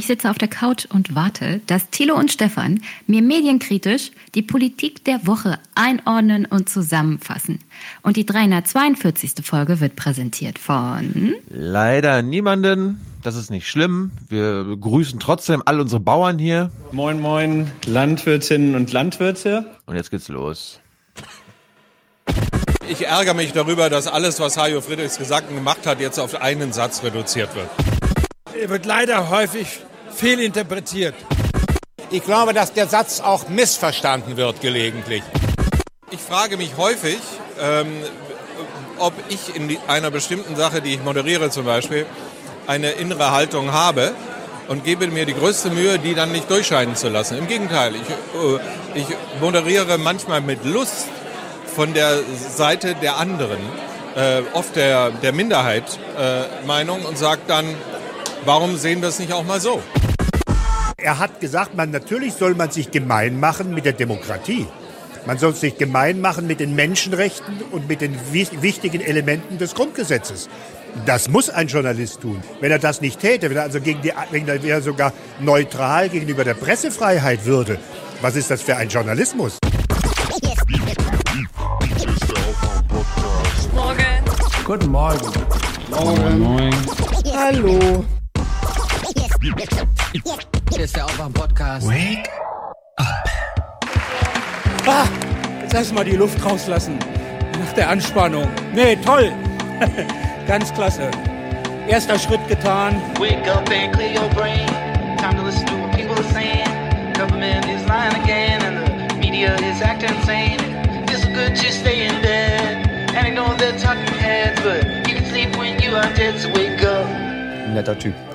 Ich sitze auf der Couch und warte, dass Thilo und Stefan mir medienkritisch die Politik der Woche einordnen und zusammenfassen. Und die 342. Folge wird präsentiert von... Leider niemanden. Das ist nicht schlimm. Wir grüßen trotzdem all unsere Bauern hier. Moin, moin, Landwirtinnen und Landwirte. Und jetzt geht's los. Ich ärgere mich darüber, dass alles, was Hajo Friedrichs gesagt und gemacht hat, jetzt auf einen Satz reduziert wird. Er wird leider häufig fehlinterpretiert. Ich glaube, dass der Satz auch missverstanden wird gelegentlich. Ich frage mich häufig, ähm, ob ich in einer bestimmten Sache, die ich moderiere zum Beispiel, eine innere Haltung habe und gebe mir die größte Mühe, die dann nicht durchscheinen zu lassen. Im Gegenteil, ich, äh, ich moderiere manchmal mit Lust von der Seite der anderen, äh, oft der, der Minderheit äh, Meinung und sage dann, Warum sehen wir es nicht auch mal so? Er hat gesagt, man, natürlich soll man sich gemein machen mit der Demokratie. Man soll sich gemein machen mit den Menschenrechten und mit den wichtigen Elementen des Grundgesetzes. Das muss ein Journalist tun. Wenn er das nicht täte, wenn er also gegen die, wenn er sogar neutral gegenüber der Pressefreiheit würde, was ist das für ein Journalismus? Morgen. Guten Morgen. Morgen. Moin. Hallo. Hier ist der Aufwach-Podcast. Wake up. Ah, jetzt lass mal die Luft rauslassen. Nach der Anspannung. Nee, toll. Ganz klasse. Erster Schritt getan. Wake up and clear your brain. Time to listen to what people are saying. Government is lying again and the media is acting insane. It's good to stay in bed. And I know they're talking heads, but you can sleep when you are dead, so wake up. Netter Typ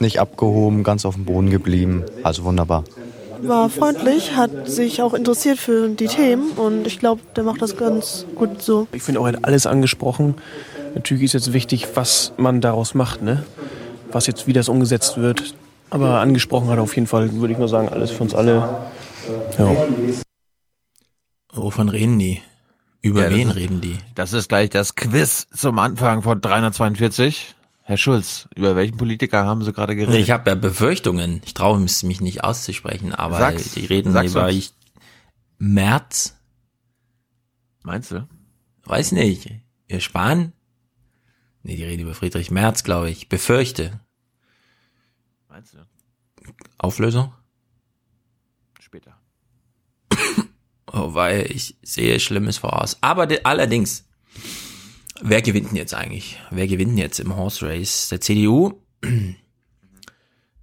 nicht abgehoben, ganz auf dem Boden geblieben. Also wunderbar. War freundlich, hat sich auch interessiert für die Themen und ich glaube, der macht das ganz gut so. Ich finde auch, er hat alles angesprochen. Natürlich ist jetzt wichtig, was man daraus macht, ne? Was jetzt, wie das umgesetzt wird. Aber angesprochen hat er auf jeden Fall, würde ich mal sagen, alles für uns alle. Ja. Wovon reden die? Über ja, wen ist, reden die? Das ist gleich das Quiz zum Anfang von 342. Herr Schulz, über welchen Politiker haben Sie gerade geredet? Ich habe ja Befürchtungen. Ich traue mich nicht auszusprechen, aber sag's, die reden über ich, März. Meinst du? Weiß nicht. Ihr Spahn? Nee, die reden über Friedrich Merz, glaube ich. Befürchte. Meinst du? Auflösung? Später. oh, weil ich sehe Schlimmes voraus. Aber allerdings, Wer gewinnt denn jetzt eigentlich? Wer gewinnt denn jetzt im Horse Race? Der CDU?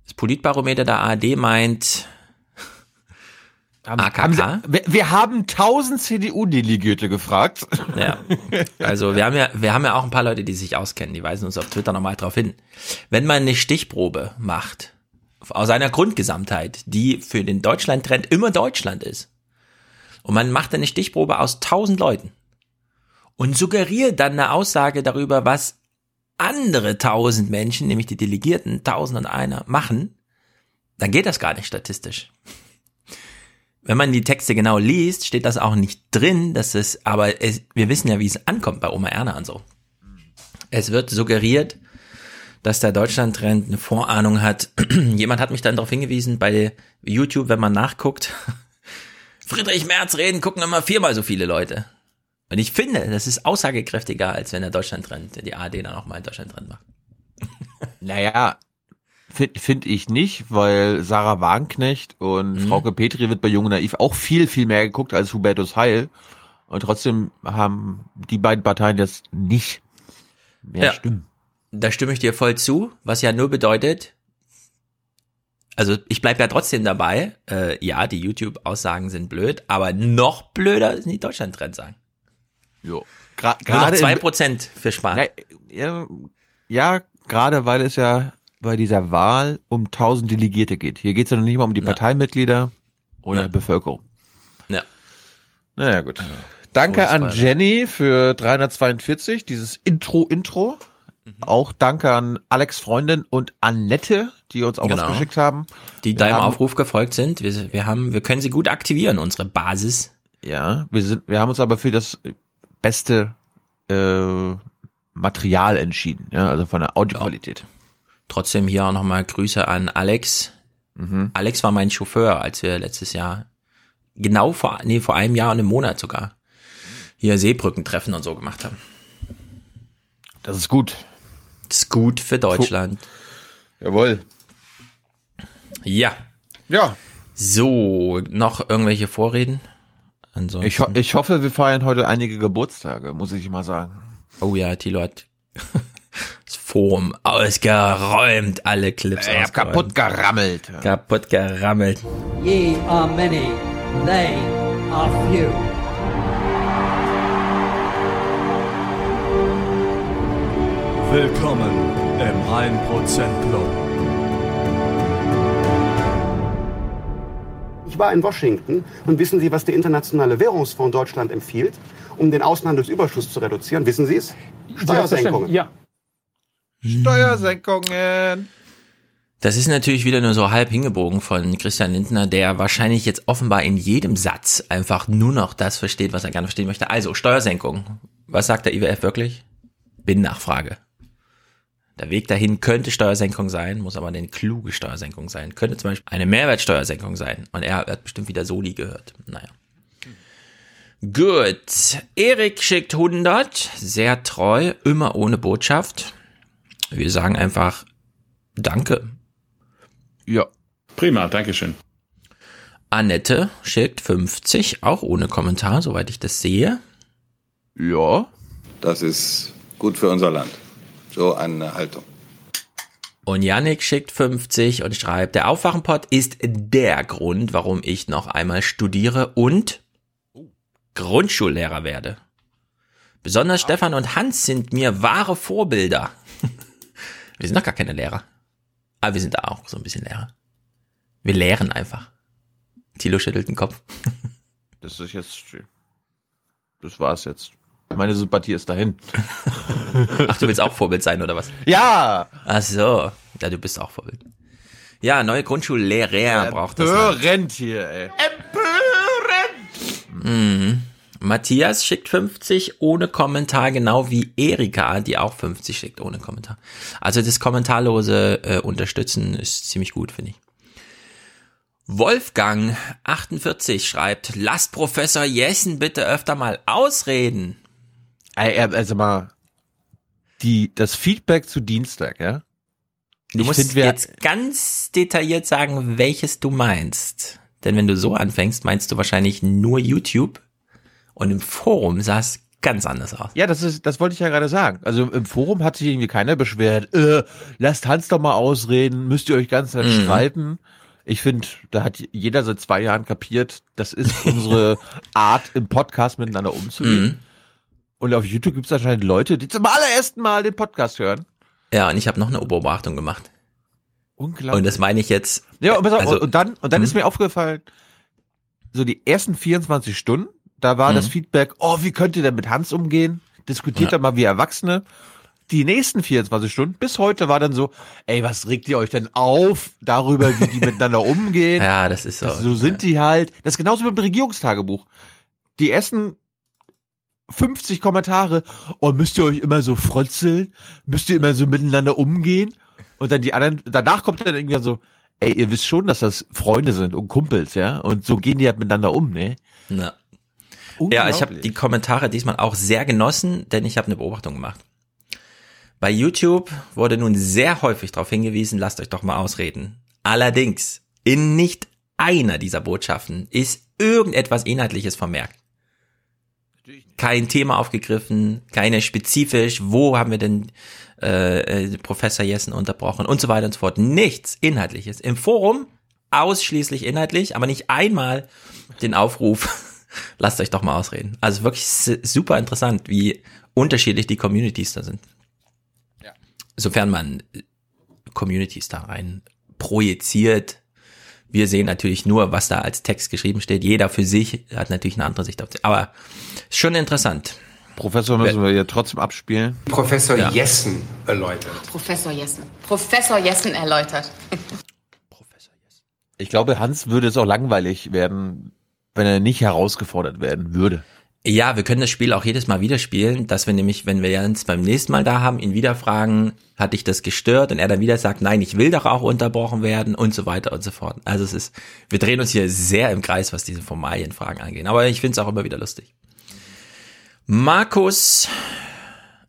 Das Politbarometer der ARD meint AKK. Haben Sie, wir haben 1000 CDU-Delegierte gefragt. Ja. Also wir haben ja, wir haben ja auch ein paar Leute, die sich auskennen. Die weisen uns auf Twitter nochmal drauf hin. Wenn man eine Stichprobe macht aus einer Grundgesamtheit, die für den Deutschland-Trend immer Deutschland ist, und man macht eine Stichprobe aus 1000 Leuten, und suggeriert dann eine Aussage darüber, was andere tausend Menschen, nämlich die Delegierten, tausend und einer, machen, dann geht das gar nicht statistisch. Wenn man die Texte genau liest, steht das auch nicht drin, dass es, aber es, wir wissen ja, wie es ankommt bei Oma Erna und so. Es wird suggeriert, dass der Deutschland-Trend eine Vorahnung hat. Jemand hat mich dann darauf hingewiesen, bei YouTube, wenn man nachguckt, Friedrich Merz reden, gucken immer viermal so viele Leute. Und ich finde, das ist aussagekräftiger, als wenn der Deutschland-Trend, die ARD dann auch mal einen Deutschland-Trend macht. naja, finde find ich nicht, weil Sarah Wagenknecht und mhm. Frauke Petri wird bei Junge Naiv auch viel, viel mehr geguckt als Hubertus Heil. Und trotzdem haben die beiden Parteien jetzt nicht mehr ja, Stimmen. Da stimme ich dir voll zu, was ja nur bedeutet, also ich bleibe ja trotzdem dabei, äh, ja, die YouTube-Aussagen sind blöd, aber noch blöder sind die Deutschland-Trends sagen. Jo. Gerade zwei Prozent für Spahn. Ja, ja, gerade weil es ja bei dieser Wahl um 1000 Delegierte geht. Hier geht es ja noch nicht mal um die ja. Parteimitglieder oder ja. Bevölkerung. Ja. Naja, gut. Danke an Jenny für 342, dieses Intro-Intro. Mhm. Auch danke an Alex Freundin und Annette, die uns auch genau. was geschickt haben. Die wir deinem haben, Aufruf gefolgt sind. Wir, wir haben, wir können sie gut aktivieren, unsere Basis. Ja, wir sind, wir haben uns aber für das beste äh, Material entschieden, ja, also von der Audioqualität. Trotzdem hier auch nochmal Grüße an Alex. Alex war mein Chauffeur, als wir letztes Jahr, genau vor, nee, vor einem Jahr und einem Monat sogar, hier Seebrückentreffen und so gemacht haben. Das ist gut. Das ist gut für Deutschland. Jawohl. Ja. Ja. So, noch irgendwelche Vorreden? Ansonsten. Ich, ho ich hoffe, wir feiern heute einige Geburtstage, muss ich mal sagen. Oh ja, Thilo hat das Forum ausgeräumt, alle Clips Äh, ausgeräumt. kaputt gerammelt. Kaputt gerammelt. Ye are many, they are few. Willkommen im 1% Club. Ich war in Washington und wissen Sie, was der Internationale Währungsfonds Deutschland empfiehlt, um den Außenhandelsüberschuss zu reduzieren? Wissen Sie es? Steuersenkungen. Ja. Steuersenkungen. Das ist natürlich wieder nur so halb hingebogen von Christian Lindner, der wahrscheinlich jetzt offenbar in jedem Satz einfach nur noch das versteht, was er gerne verstehen möchte. Also Steuersenkung. Was sagt der IWF wirklich? Bin-Nachfrage. Der Weg dahin könnte Steuersenkung sein, muss aber eine kluge Steuersenkung sein. Könnte zum Beispiel eine Mehrwertsteuersenkung sein. Und er hat bestimmt wieder Soli gehört. Naja. Gut. Erik schickt 100. Sehr treu. Immer ohne Botschaft. Wir sagen einfach Danke. Ja. Prima, Dankeschön. Annette schickt 50, auch ohne Kommentar, soweit ich das sehe. Ja. Das ist gut für unser Land. So eine Haltung. Und Yannick schickt 50 und schreibt, der Aufwachenpott ist der Grund, warum ich noch einmal studiere und Grundschullehrer werde. Besonders Stefan und Hans sind mir wahre Vorbilder. wir sind doch gar keine Lehrer. Aber wir sind da auch so ein bisschen Lehrer. Wir lehren einfach. Thilo schüttelt den Kopf. Das ist jetzt. Das war's jetzt. Meine Sympathie ist dahin. Ach, du willst auch Vorbild sein, oder was? Ja! Ach so. Ja, du bist auch Vorbild. Ja, neue Grundschullehrer braucht das. Empörend hier, ey. Mhm. Matthias schickt 50 ohne Kommentar, genau wie Erika, die auch 50 schickt ohne Kommentar. Also das kommentarlose äh, Unterstützen ist ziemlich gut, finde ich. Wolfgang 48 schreibt, lasst Professor Jessen bitte öfter mal ausreden. Also mal, die, das Feedback zu Dienstag, ja? Du Ich musst wir- jetzt ganz detailliert sagen, welches du meinst. Denn wenn du so anfängst, meinst du wahrscheinlich nur YouTube und im Forum sah es ganz anders aus. Ja, das ist, das wollte ich ja gerade sagen. Also im Forum hat sich irgendwie keiner beschwert, äh, lasst Hans doch mal ausreden, müsst ihr euch ganz Zeit Mhm. streiten. Ich finde, da hat jeder seit zwei Jahren kapiert, das ist unsere Art, im Podcast miteinander umzugehen. Mhm. Und auf YouTube gibt es anscheinend Leute, die zum allerersten Mal den Podcast hören. Ja, und ich habe noch eine Beobachtung gemacht. Unglaublich. Und das meine ich jetzt. Ja, und, also- und dann, und dann ist mir aufgefallen, so die ersten 24 Stunden, da war das Mhm. Feedback, oh, wie könnt ihr denn mit Hans umgehen? Diskutiert Ja. da mal wie Erwachsene. Die nächsten 24 Stunden, bis heute war dann so, ey, was regt ihr euch denn auf darüber, wie die miteinander umgehen? Ja, das ist so. Das, so sind die halt. Das ist genauso mit dem Regierungstagebuch. Die ersten 50 Kommentare, oh, müsst ihr euch immer so frotzeln? Müsst ihr immer so miteinander umgehen? Und dann die anderen, danach kommt dann irgendwie so, ey, ihr wisst schon, dass das Freunde sind und Kumpels, ja? Und so gehen die halt miteinander um, ne? Ja. Ja, ich habe die Kommentare diesmal auch sehr genossen, denn ich habe eine Beobachtung gemacht. Bei YouTube wurde nun sehr häufig darauf hingewiesen, lasst euch doch mal ausreden. Allerdings, in nicht einer dieser Botschaften ist irgendetwas Inhaltliches vermerkt. Kein Thema aufgegriffen, keine spezifisch, wo haben wir denn äh, äh, Professor Jessen unterbrochen und so weiter und so fort. Nichts Inhaltliches. Im Forum ausschließlich inhaltlich, aber nicht einmal den Aufruf, lasst euch doch mal ausreden. Also wirklich super interessant, wie unterschiedlich die Communities da sind. Sofern man Communities da rein projiziert. Wir sehen natürlich nur, was da als Text geschrieben steht. Jeder für sich hat natürlich eine andere Sicht auf das. Aber ist schon interessant. Professor müssen wir ja trotzdem abspielen. Professor Ja. Jessen erläutert. Professor Jessen. Professor Jessen erläutert. Ich glaube, Hans würde es auch langweilig werden, wenn er nicht herausgefordert werden würde. Ja, wir können das Spiel auch jedes Mal wieder spielen, dass wir nämlich, wenn wir Jens beim nächsten Mal da haben, ihn wieder fragen, hat dich das gestört? Und er dann wieder sagt, nein, ich will doch auch unterbrochen werden und so weiter und so fort. Also es ist, wir drehen uns hier sehr im Kreis, was diese Formalienfragen angeht. Aber ich finde es auch immer wieder lustig. Markus,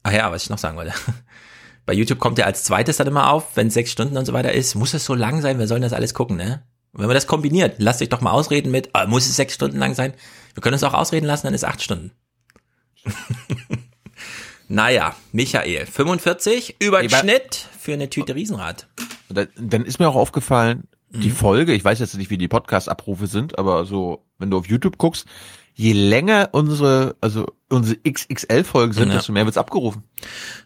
ach ja, was ich noch sagen wollte. Bei YouTube kommt er als zweites dann immer auf, wenn sechs Stunden und so weiter ist. Muss es so lang sein? Wir sollen das alles gucken, ne? Und wenn man das kombiniert, lasst euch doch mal ausreden mit, ah, muss es sechs Stunden lang sein? Wir können uns auch ausreden lassen, dann ist acht Stunden. naja, Michael, 45, Überschnitt für eine Tüte Riesenrad. Da- Dann ist mir auch aufgefallen, die Mhm. Folge, ich weiß jetzt nicht, wie die Podcast-Abrufe sind, aber so, wenn du auf YouTube guckst, je länger unsere, also unsere XXL-Folgen sind, Ja. desto mehr wird's abgerufen.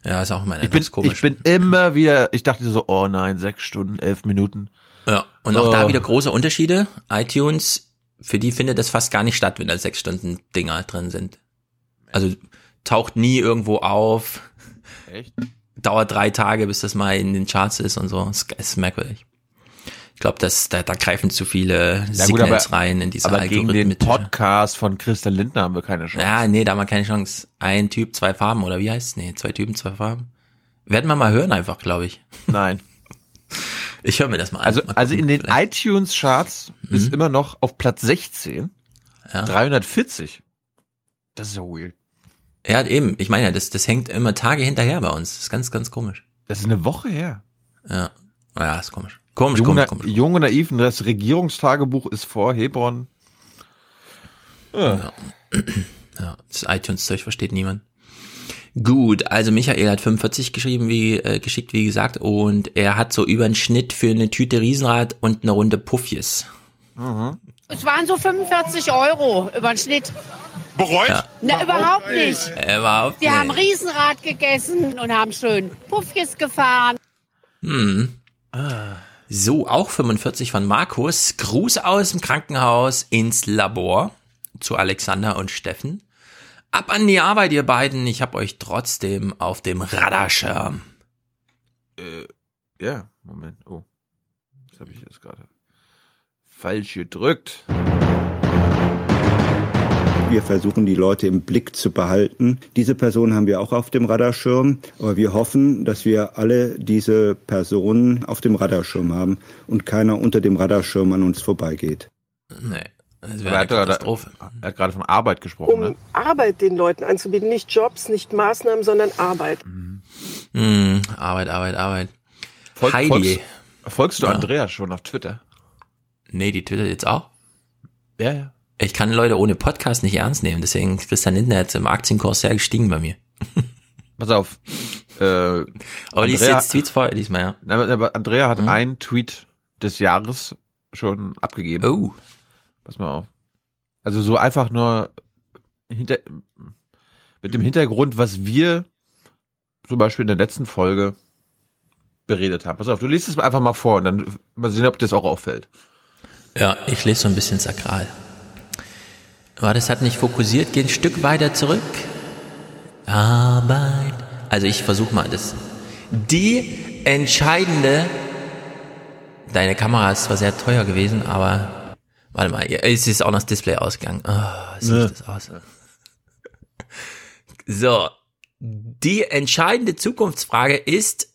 Ja, ist auch immer Ich bin, komisch. ich bin immer wieder, ich dachte so, oh nein, sechs Stunden, elf Minuten. Ja, und auch Oh. da wieder große Unterschiede. iTunes, für die findet das fast gar nicht statt, wenn da sechs Stunden Dinger drin sind. Also taucht nie irgendwo auf. Echt? Dauert drei Tage, bis das mal in den Charts ist und so. Es ist merkwürdig. Ich glaube, dass da, da greifen zu viele Ja, gut, Signals aber- rein in diese Aber gegen den Algorithmen. Podcast von Christian Lindner haben wir keine Chance. Ja, nee, da haben wir keine Chance. Ein Typ, zwei Farben, oder wie heißt's? Nee, zwei Typen, zwei Farben. Werden wir mal hören einfach, glaube ich. Nein. Ich höre mir das mal an. Also, Mal also in den iTunes-Charts ist immer noch auf Platz 16 Ja. 340. Das ist ja weird. Ja, eben. Ich meine ja, das, das hängt immer Tage hinterher bei uns. Das ist ganz, ganz komisch. Das ist eine Woche her. Ja. Ja, ist komisch. Komisch, Jung, komisch, komisch. Jung und naiv, und das Regierungstagebuch ist vor Hebron. Ja. Ja, das iTunes-Zeug versteht niemand. Gut, also Michael hat 45 geschrieben, wie äh, geschickt, wie gesagt, und er hat so über einen Schnitt für eine Tüte Riesenrad und eine Runde Puffjes. Es waren so 45 Euro über den Schnitt. Bereut? Ja. Na, überhaupt nicht. Er war Wir haben Riesenrad gegessen und haben schön Puffjes gefahren. Hm. So, auch 45 von Markus. Gruß aus dem Krankenhaus ins Labor zu Alexander und Steffen. Ab an die Arbeit, ihr beiden. Ich hab euch trotzdem auf dem Radarschirm. Äh, ja, Moment. Oh. Das habe ich jetzt gerade falsch gedrückt. Wir versuchen, die Leute im Blick zu behalten. Diese Person haben wir auch auf dem Radarschirm, aber wir hoffen, dass wir alle diese Personen auf dem Radarschirm haben und keiner unter dem Radarschirm an uns vorbeigeht. Nee, das wäre er eine hat, gerade, Katastrophe. er hat gerade von Arbeit gesprochen, um ne? Arbeit den Leuten anzubieten. Nicht Jobs, nicht Maßnahmen, sondern Arbeit. Hm, Arbeit, Arbeit, Arbeit. Folg- Heidi. folgst- folgst du Ja. Andreas schon auf Twitter? Nee, die twittert jetzt auch. Ja, ja. Ich kann Leute ohne Podcast nicht ernst nehmen, deswegen ist Christian Lindner jetzt im Aktienkurs sehr gestiegen bei mir. Pass auf. Äh, Aber liest Andrea- jetzt Tweets vor, diesmal, ja. Aber Andrea hat einen Tweet des Jahres schon abgegeben. Oh. Pass mal auf. Also so einfach nur hinter, mit dem Hintergrund, was wir zum Beispiel in der letzten Folge beredet haben. Pass auf, du liest es einfach mal vor und dann mal sehen, ob dir das auch auffällt. Ja, ich lese so ein bisschen sakral. War das hat nicht fokussiert, geht ein Stück weiter zurück. Arbeit. Also ich versuche mal das. Die entscheidende. Deine Kamera ist zwar sehr teuer gewesen, aber warte mal, es ist auch noch das Display ausgegangen. Oh, sieht Ne. das aus. So, die entscheidende Zukunftsfrage ist,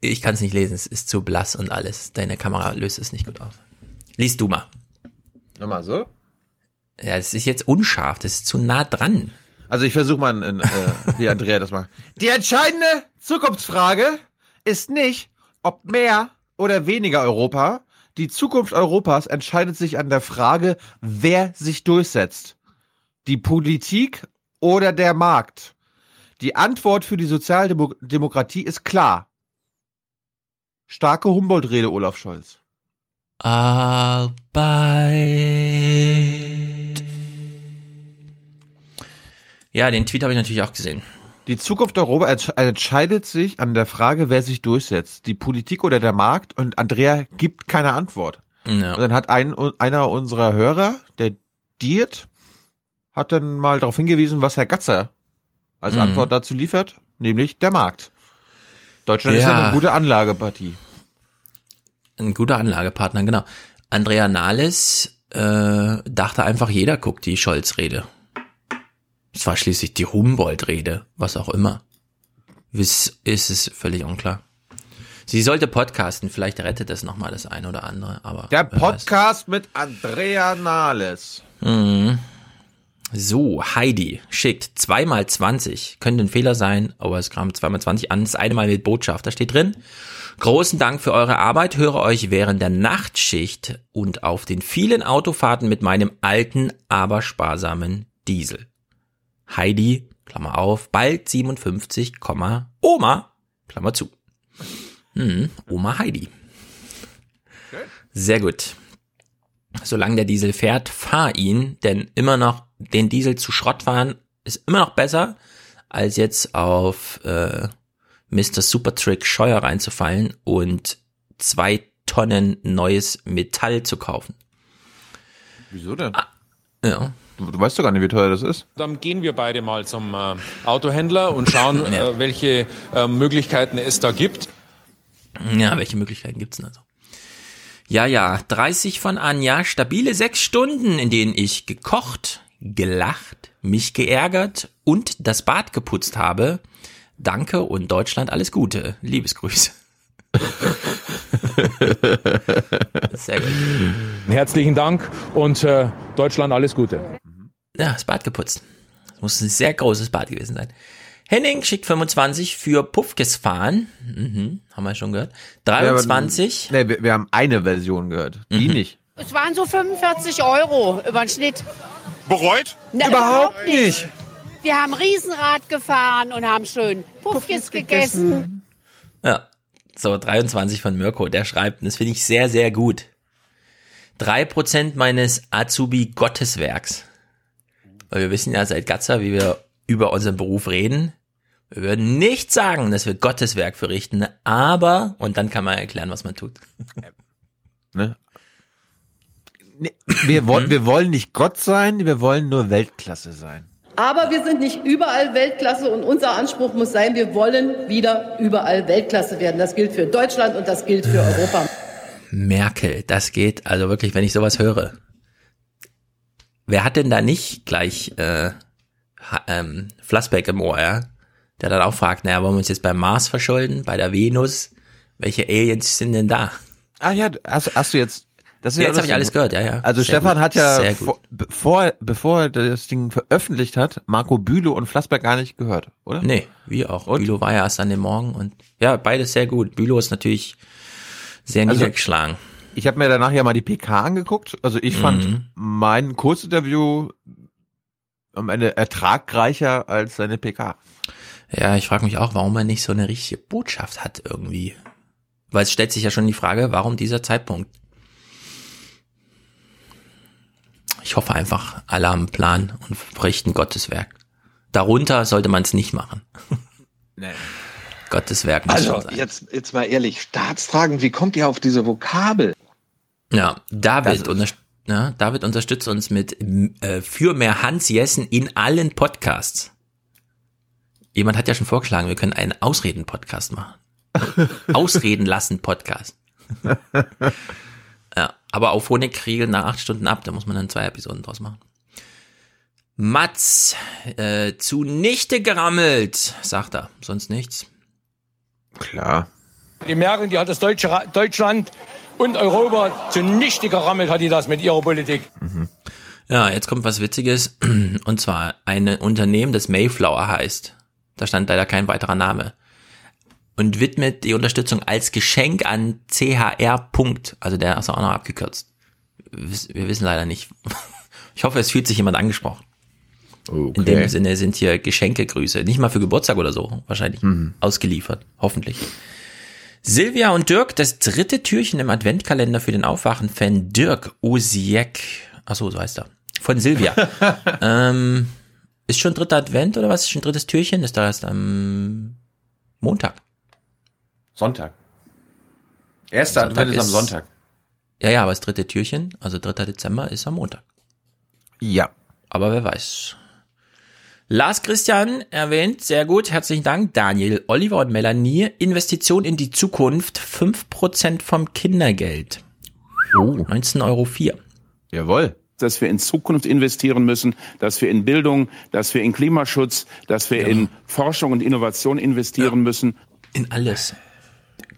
ich kann es nicht lesen, es ist zu blass und alles. Deine Kamera löst es nicht gut auf. Lies du mal. Nochmal so? Ja, es ist jetzt unscharf, das ist zu nah dran. Also ich versuche mal, in, äh, wie Andrea das macht. Die entscheidende Zukunftsfrage ist nicht, ob mehr oder weniger Europa. Die Zukunft Europas entscheidet sich an der Frage, wer sich durchsetzt. Die Politik oder der Markt. Die Antwort für die Sozialdemokratie ist klar. Starke Humboldt-Rede, Olaf Scholz. Arbeit. Ja, den Tweet habe ich natürlich auch gesehen. Die Zukunft Europa entsch- entscheidet sich an der Frage, wer sich durchsetzt. Die Politik oder der Markt? Und Andrea gibt keine Antwort. Ja. Und dann hat ein, einer unserer Hörer, der Diet, hat dann mal darauf hingewiesen, was Herr Gatzer als Mhm. Antwort dazu liefert, nämlich der Markt. Deutschland ist ja Ja. eine gute Anlagepartie. Ein guter Anlagepartner, genau. Andrea Nahles äh, dachte einfach, jeder guckt die Scholz-Rede. Es war schließlich die Humboldt-Rede, was auch immer. Ist, ist es völlig unklar. Sie sollte podcasten, vielleicht rettet das nochmal das eine oder andere, aber. Der Podcast mit Andrea Nahles. Mhm. So, Heidi schickt zweimal 20. Könnte ein Fehler sein, aber es kam zweimal 20 an. Das eine Mal mit Botschaft. Da steht drin. Großen Dank für eure Arbeit. Höre euch während der Nachtschicht und auf den vielen Autofahrten mit meinem alten, aber sparsamen Diesel. Heidi, Klammer auf, bald 57, Oma, Klammer zu. Hm, Oma Heidi. Sehr gut. Solange der Diesel fährt, fahr ihn, denn immer noch den Diesel zu Schrott fahren ist immer noch besser, als jetzt auf äh, Mr. Supertrick Scheuer reinzufallen und zwei Tonnen neues Metall zu kaufen. Wieso denn? Ah, ja. Du, du, weißt doch gar nicht, wie teuer das ist. Dann gehen wir beide mal zum äh, Autohändler und schauen, ja. äh, welche äh, Möglichkeiten es da gibt. Ja, welche Möglichkeiten gibt's denn also? Ja, ja, 30 von Anja, stabile sechs Stunden, in denen ich gekocht, gelacht, mich geärgert und das Bad geputzt habe. Danke und Deutschland alles Gute. Liebesgrüße. Sehr gut. Herzlichen Dank und äh, Deutschland alles Gute. Ja, das Bad geputzt. Das muss ein sehr großes Bad gewesen sein. Henning schickt 25 für Puffkes fahren. Mhm, haben wir schon gehört. 23. Ja, nee, wir, wir, haben eine Version gehört. Die mhm. nicht. Es waren so 45 Euro über den Schnitt. Bereut? Na, überhaupt nicht. Wir haben Riesenrad gefahren und haben schön Puffkes gegessen. gegessen. Ja, so 23 von Mirko. Der schreibt, und das finde ich sehr, sehr gut. Drei Prozent meines Azubi Gotteswerks. Weil wir wissen ja seit Gatzer, wie wir über unseren Beruf reden. Wir würden nicht sagen, dass wir Gottes Werk verrichten, aber, und dann kann man erklären, was man tut. Ne? Wir, wollen, wir wollen nicht Gott sein, wir wollen nur Weltklasse sein. Aber wir sind nicht überall Weltklasse und unser Anspruch muss sein, wir wollen wieder überall Weltklasse werden. Das gilt für Deutschland und das gilt für Europa. Merkel, das geht, also wirklich, wenn ich sowas höre. Wer hat denn da nicht gleich äh, ähm, Flassbeck im Ohr, ja? Der dann auch fragt, naja, wollen wir uns jetzt beim Mars verschulden, bei der Venus? Welche Aliens sind denn da? Ah ja, hast, hast du jetzt das ja, jetzt habe ich alles gehört, ja, ja. Also Sehr Stefan gut. hat ja, vor, bevor, bevor er das Ding veröffentlicht hat, Marco Bülow und Flassberg gar nicht gehört, oder? Nee, wie auch. Und? Bülow war ja erst an dem Morgen und ja, beides sehr gut. Bülow ist natürlich sehr also, niedergeschlagen. Ich habe mir danach ja mal die PK angeguckt. Also ich fand mhm. mein Kurzinterview am Ende ertragreicher als seine PK. Ja, ich frage mich auch, warum er nicht so eine richtige Botschaft hat irgendwie. Weil es stellt sich ja schon die Frage, warum dieser Zeitpunkt? Ich hoffe einfach, alle haben einen Plan und verrichten Gottes Werk. Darunter sollte man es nicht machen. Nee. Gottes Werk muss Also, jetzt, jetzt mal ehrlich, Staatsfragen, wie kommt ihr auf diese Vokabel? Ja, David, unter, ja, David unterstützt uns mit äh, für mehr Hans Jessen in allen Podcasts. Jemand hat ja schon vorgeschlagen, wir können einen Ausreden-Podcast machen. Ausreden lassen Podcast. Ja, aber auf Honigkriegel nach acht Stunden ab, da muss man dann zwei Episoden draus machen. Mats, äh, zunichte gerammelt, sagt er. Sonst nichts. Klar. Die Merkel, die hat das Deutsche, Deutschland und Europa zunichte gerammelt, hat die das mit ihrer Politik. Mhm. Ja, jetzt kommt was Witziges. Und zwar ein Unternehmen, das Mayflower heißt. Da stand leider kein weiterer Name und widmet die Unterstützung als Geschenk an CHR. Also der ist auch noch abgekürzt. Wir wissen leider nicht. Ich hoffe, es fühlt sich jemand angesprochen. Okay. In dem Sinne sind hier Geschenkegrüße. Nicht mal für Geburtstag oder so, wahrscheinlich. Mhm. Ausgeliefert. Hoffentlich. Silvia und Dirk, das dritte Türchen im Adventkalender für den Aufwachen-Fan Dirk Osiek. Achso, so heißt er. Von Silvia. ähm, ist schon dritter Advent oder was? Ist schon drittes Türchen? Ist da erst am Montag. Sonntag. Erster Sonntag Advent ist, ist am Sonntag. Ja, ja, aber das dritte Türchen, also 3. Dezember, ist am Montag. Ja. Aber wer weiß. Lars Christian erwähnt, sehr gut, herzlichen Dank. Daniel, Oliver und Melanie, Investition in die Zukunft, 5% vom Kindergeld. Oh. 19,04 Euro. Jawohl. dass wir in Zukunft investieren müssen, dass wir in Bildung, dass wir in Klimaschutz, dass wir in Forschung und Innovation investieren müssen. In alles.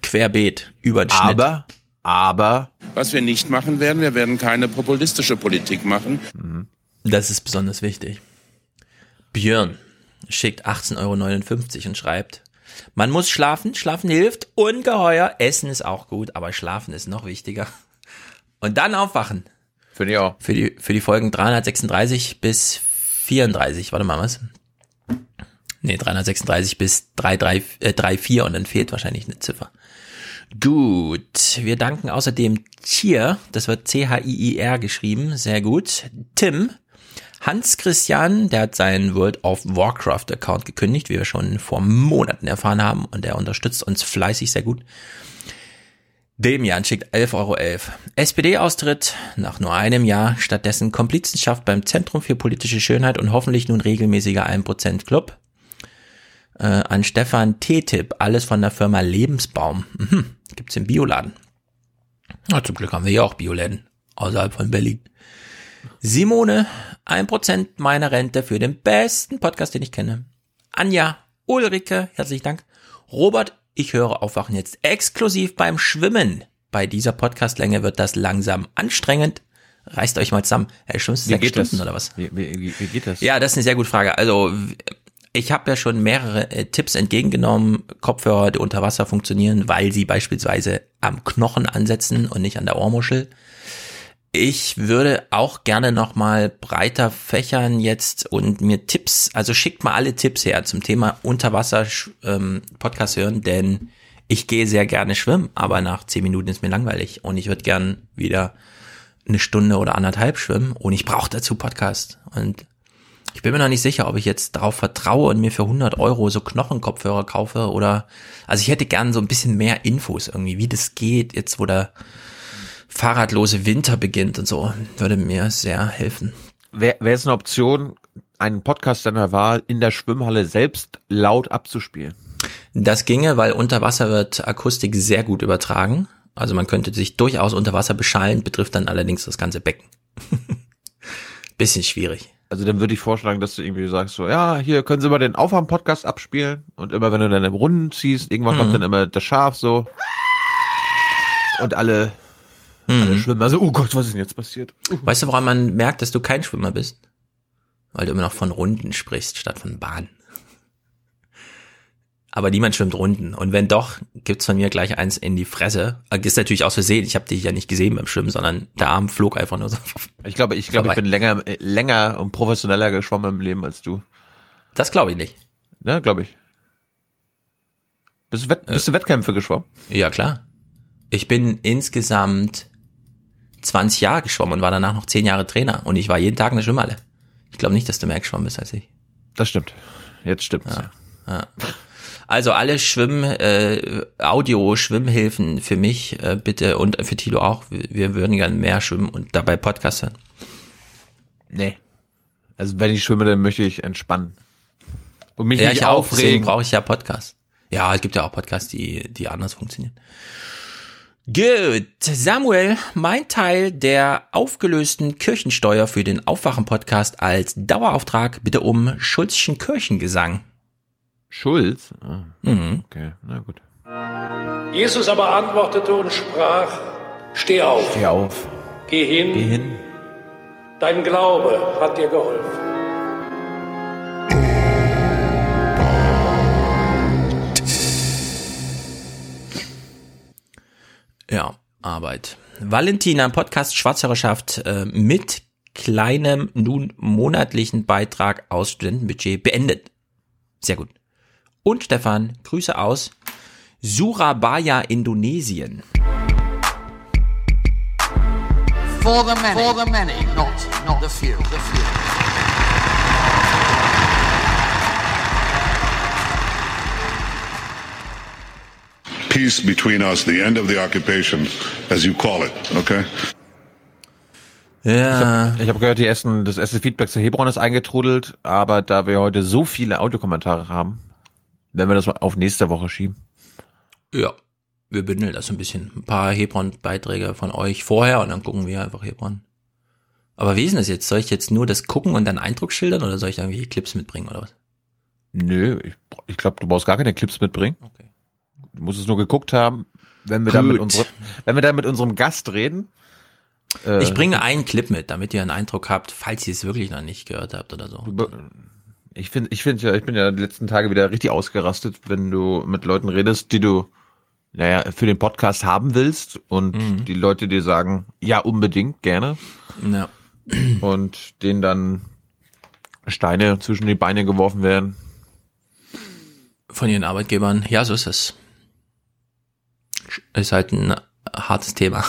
Querbeet, über den Schnitt. Aber, aber. Was wir nicht machen werden, wir werden keine populistische Politik machen. Das ist besonders wichtig. Björn schickt 18,59 Euro und schreibt, man muss schlafen, schlafen hilft, ungeheuer, essen ist auch gut, aber schlafen ist noch wichtiger. Und dann aufwachen. Finde ich auch. Für die, für die Folgen 336 bis 34, warte mal, was? Nee, 336 bis 33, äh, 34 und dann fehlt wahrscheinlich eine Ziffer. Gut, wir danken außerdem Tier, das wird C-H-I-I-R geschrieben, sehr gut. Tim, Hans Christian, der hat seinen World of Warcraft Account gekündigt, wie wir schon vor Monaten erfahren haben und der unterstützt uns fleißig sehr gut. Demian schickt 11,11 Euro. SPD-Austritt nach nur einem Jahr, stattdessen Komplizenschaft beim Zentrum für politische Schönheit und hoffentlich nun regelmäßiger 1% Club. Äh, an Stefan T-Tipp, alles von der Firma Lebensbaum. Mhm. Gibt's im Bioladen. Na, zum Glück haben wir ja auch Bioläden außerhalb von Berlin. Simone, 1% meiner Rente für den besten Podcast, den ich kenne. Anja, Ulrike, herzlichen Dank. Robert, ich höre Aufwachen jetzt exklusiv beim Schwimmen. Bei dieser Podcastlänge wird das langsam anstrengend. Reißt euch mal zusammen. Hey, schwimmst du sechs Stunden das? oder was? Wie, wie, wie, wie geht das? Ja, das ist eine sehr gute Frage. Also ich habe ja schon mehrere äh, Tipps entgegengenommen, Kopfhörer, die unter Wasser funktionieren, weil sie beispielsweise am Knochen ansetzen und nicht an der Ohrmuschel. Ich würde auch gerne noch mal breiter fächern jetzt und mir Tipps, also schickt mal alle Tipps her zum Thema Unterwasser ähm, Podcast hören, denn ich gehe sehr gerne schwimmen, aber nach zehn Minuten ist mir langweilig und ich würde gern wieder eine Stunde oder anderthalb schwimmen und ich brauche dazu Podcast. Und ich bin mir noch nicht sicher, ob ich jetzt darauf vertraue und mir für 100 Euro so Knochenkopfhörer kaufe oder, also ich hätte gern so ein bisschen mehr Infos irgendwie, wie das geht, jetzt wo der fahrradlose Winter beginnt und so, würde mir sehr helfen. Wäre wär es eine Option, einen Podcast deiner Wahl in der Schwimmhalle selbst laut abzuspielen? Das ginge, weil unter Wasser wird Akustik sehr gut übertragen. Also man könnte sich durchaus unter Wasser beschallen, betrifft dann allerdings das ganze Becken. Bisschen schwierig. Also dann würde ich vorschlagen, dass du irgendwie sagst so, ja, hier können Sie mal den Aufwärm-Podcast abspielen und immer wenn du dann im Runden ziehst, irgendwann Mhm. kommt dann immer das Schaf so und alle, alle schwimmen. Also, oh Gott, was ist denn jetzt passiert? Weißt du, woran man merkt, dass du kein Schwimmer bist? Weil du immer noch von Runden sprichst, statt von Bahn. Aber niemand schwimmt Runden. Und wenn doch, gibt's von mir gleich eins in die Fresse. Äh, Ist natürlich aus Versehen. Ich habe dich ja nicht gesehen beim Schwimmen, sondern der Arm flog einfach nur so. Ich glaube, ich glaube, ich bin länger, äh, länger und professioneller geschwommen im Leben als du. Das glaube ich nicht. Ja, glaube ich. Bist du, Wett bist du Wettkämpfe geschwommen? Ja, klar. Ich bin insgesamt 20 Jahre geschwommen und war danach noch 10 Jahre Trainer. Und ich war jeden Tag in der Schwimmhalle. Ich glaube nicht, dass du mehr geschwommen bist als ich. Das stimmt. Jetzt stimmt's. Ja. Ja. Also alle Schwimm, äh, Audio-Schwimmhilfen für mich äh, bitte und für Tilo auch. Wir, würden gerne mehr schwimmen und dabei Podcast hören. Nee. Also wenn ich schwimme, dann möchte ich entspannen. Und mich ja, nicht ich aufregen. brauche ich ja Podcast. Ja, es gibt ja auch Podcasts, die, die anders funktionieren. Gut, Samuel, mein Teil der aufgelösten Kirchensteuer für den Aufwachen-Podcast als Dauerauftrag bitte um Schulzschen Kirchengesang. Schulz? Ah, Mhm. Okay, na gut. Jesus aber antwortete und sprach, steh auf, Steh auf. geh hin, Geh hin. dein Glaube hat dir geholfen. Ja, Arbeit. Valentina, Podcast Schwarzhörerschaft äh, mit kleinem, nun monatlichen Beitrag aus Studentenbudget beendet. Sehr gut. Und Stefan, Grüße aus Surabaya, Indonesien. For the many. For the many, not, not the few. The few. Peace between us, the end of the occupation, as you call it, okay? Ja. Ich habe hab gehört, die ersten, das erste Feedback zu Hebron ist eingetrudelt, aber da wir heute so viele Audiokommentare haben, werden wir das mal auf nächste Woche schieben. Ja, wir bündeln das ein bisschen. Ein paar Hebron-Beiträge von euch vorher und dann gucken wir einfach Hebron. Aber wie ist denn das jetzt? Soll ich jetzt nur das gucken und dann Eindruck schildern oder soll ich irgendwie Clips mitbringen oder was? Nö, ich, ich glaube, du brauchst gar keine Clips mitbringen. Okay. Du musst es nur geguckt haben, wenn wir dann mit Gut. unserem, wenn wir dann mit unserem Gast reden. Äh, Ich bringe einen Clip mit, damit ihr einen Eindruck habt, falls ihr es wirklich noch nicht gehört habt oder so. Ich finde, ich finde ja, ich bin ja die letzten Tage wieder richtig ausgerastet, wenn du mit Leuten redest, die du, naja, für den Podcast haben willst und Mhm. die Leute dir sagen, ja, unbedingt, gerne. Ja. Und denen dann Steine zwischen die Beine geworfen werden. Von ihren Arbeitgebern. Ja, so ist es. Ist halt ein hartes Thema.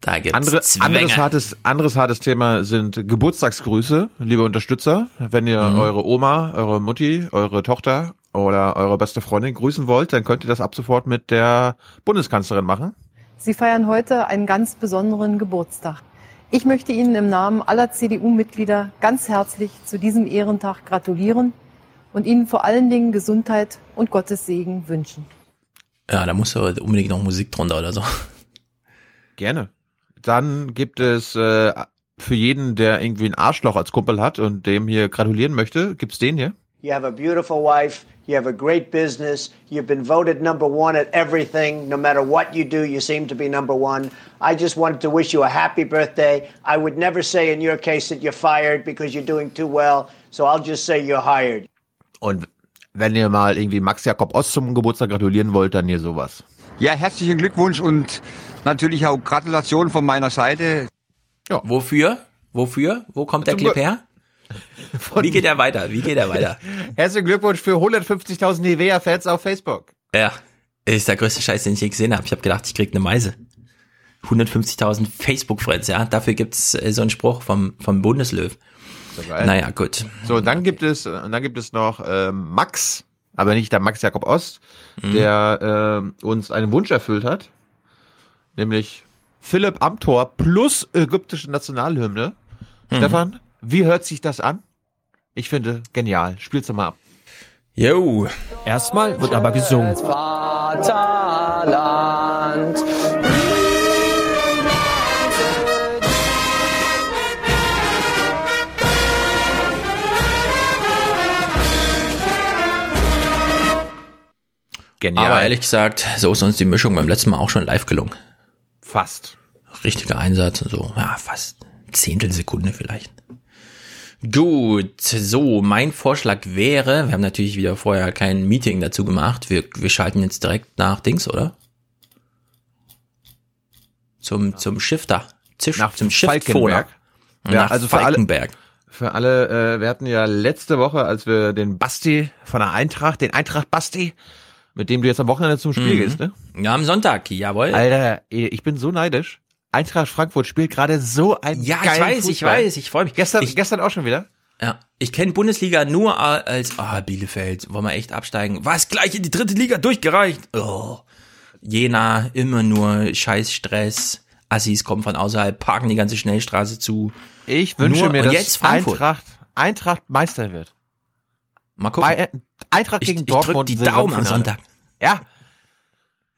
Da gibt's Andere, Zwänge. anderes hartes, anderes hartes Thema sind Geburtstagsgrüße, liebe Unterstützer. Wenn ihr Mhm. eure Oma, eure Mutti, eure Tochter oder eure beste Freundin grüßen wollt, dann könnt ihr das ab sofort mit der Bundeskanzlerin machen. Sie feiern heute einen ganz besonderen Geburtstag. Ich möchte Ihnen im Namen aller CDU-Mitglieder ganz herzlich zu diesem Ehrentag gratulieren und Ihnen vor allen Dingen Gesundheit und Gottes Segen wünschen. Ja, da muss aber unbedingt noch Musik drunter oder so. Gerne. Dann gibt es äh, für jeden, der irgendwie ein Arschloch als Kumpel hat und dem hier gratulieren möchte, gibt's den hier. You have a beautiful wife. You have a great business. You've been voted number one at everything. No matter what you do, you seem to be number one. I just wanted to wish you a happy birthday. I would never say in your case that you're fired because you're doing too well. So I'll just say you're hired. Und wenn ihr mal irgendwie Max Jakob Ost zum Geburtstag gratulieren wollt, dann hier sowas. Ja, herzlichen Glückwunsch und natürlich auch Gratulation von meiner Seite. Wofür? Wofür? Wo kommt der Zum Clip her? Wie geht er weiter? Wie geht er weiter? Herzlichen Glückwunsch für 150.000 Nivea-Fans auf Facebook. Ja, ist der größte Scheiß, den ich je gesehen habe. Ich habe gedacht, ich krieg eine Meise. 150.000 Facebook-Friends, ja. Dafür gibt's äh, so einen Spruch vom, vom Bundeslöw. Geil. Naja, gut. So, dann gibt es, und dann gibt es noch ähm, Max, aber nicht der Max Jakob Ost, Mhm. der ähm, uns einen Wunsch erfüllt hat, nämlich Philipp Amthor plus ägyptische Nationalhymne. Mhm. Stefan, wie hört sich das an? Ich finde genial. Spiel's doch mal ab. Jo. Erstmal wird aber gesungen. Vaterland. Genial. Aber ehrlich gesagt, so ist uns die Mischung beim letzten Mal auch schon live gelungen. Fast. Richtiger Einsatz und so. Ja, fast Zehntelsekunde vielleicht. Gut, so, mein Vorschlag wäre, wir haben natürlich wieder vorher kein Meeting dazu gemacht, wir, wir schalten jetzt direkt nach Dings, oder? Zum, zum Shifter. Zisch, Nach zum Falkenberg. Shiftphoner. Ja, nach also für alle- Falkenberg. Für alle, äh, wir hatten ja letzte Woche, als wir den Basti von der Eintracht, den Eintracht Basti, mit dem du jetzt am Wochenende zum Spiel Mhm. gehst, ne? Ja, am Sonntag, jawohl. Alter, ich bin so neidisch. Eintracht Frankfurt spielt gerade so ein Ja, ich weiß, ich Fußball. weiß, ich freue mich. Gestern, Ich- gestern auch schon wieder. Ja, ich kenne Bundesliga nur als, ah, Bielefeld, wollen wir echt absteigen. Was, gleich in die dritte Liga durchgereicht? Oh. Jena, immer nur Scheißstress. Assis kommen von außerhalb, parken die ganze Schnellstraße zu. Ich wünsche Nur- mir, dass jetzt Frankfurt. Eintracht, Eintracht Meister wird. Mal gucken. Bei, äh, Eintracht Ich- gegen ich drück Dortmund. die Daumen am. Sonntag. Ja.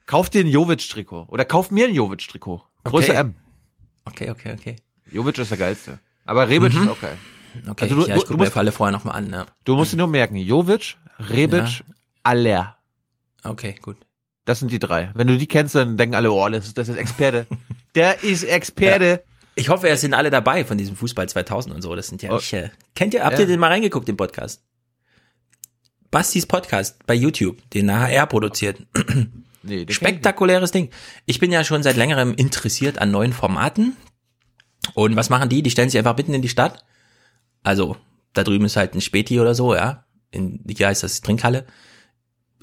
Kauf dir ein Jovic-Trikot. Oder kauf mir ein Jovic-Trikot. Größe Okay. M. Okay, okay, okay. Jovic ist der geilste. Aber Rebic Mhm. ist auch geil. Okay, Also du- ja, ich gucke mir musst- alle vorher nochmal an. Ja. Du musst dir nur merken, Jovic, Rebic, Aller. Okay, gut. Das sind die drei. Wenn du die kennst, dann denken alle, oh, das ist, das ist Experte. Der ist Experte. Ich hoffe, es sind alle dabei von diesem Fußball 2000 und so. Das sind ja Oh. nicht, äh, kennt ihr, habt Ja. ihr den mal reingeguckt, den Podcast? Bastis Podcast bei YouTube, den HR produziert. Nee, Spektakuläres Ding. Ich bin ja schon seit längerem interessiert an neuen Formaten. Und was machen die? Die stellen sich einfach mitten in die Stadt. Also, da drüben ist halt ein Späti oder so, ja. In, wie heißt das? Trinkhalle.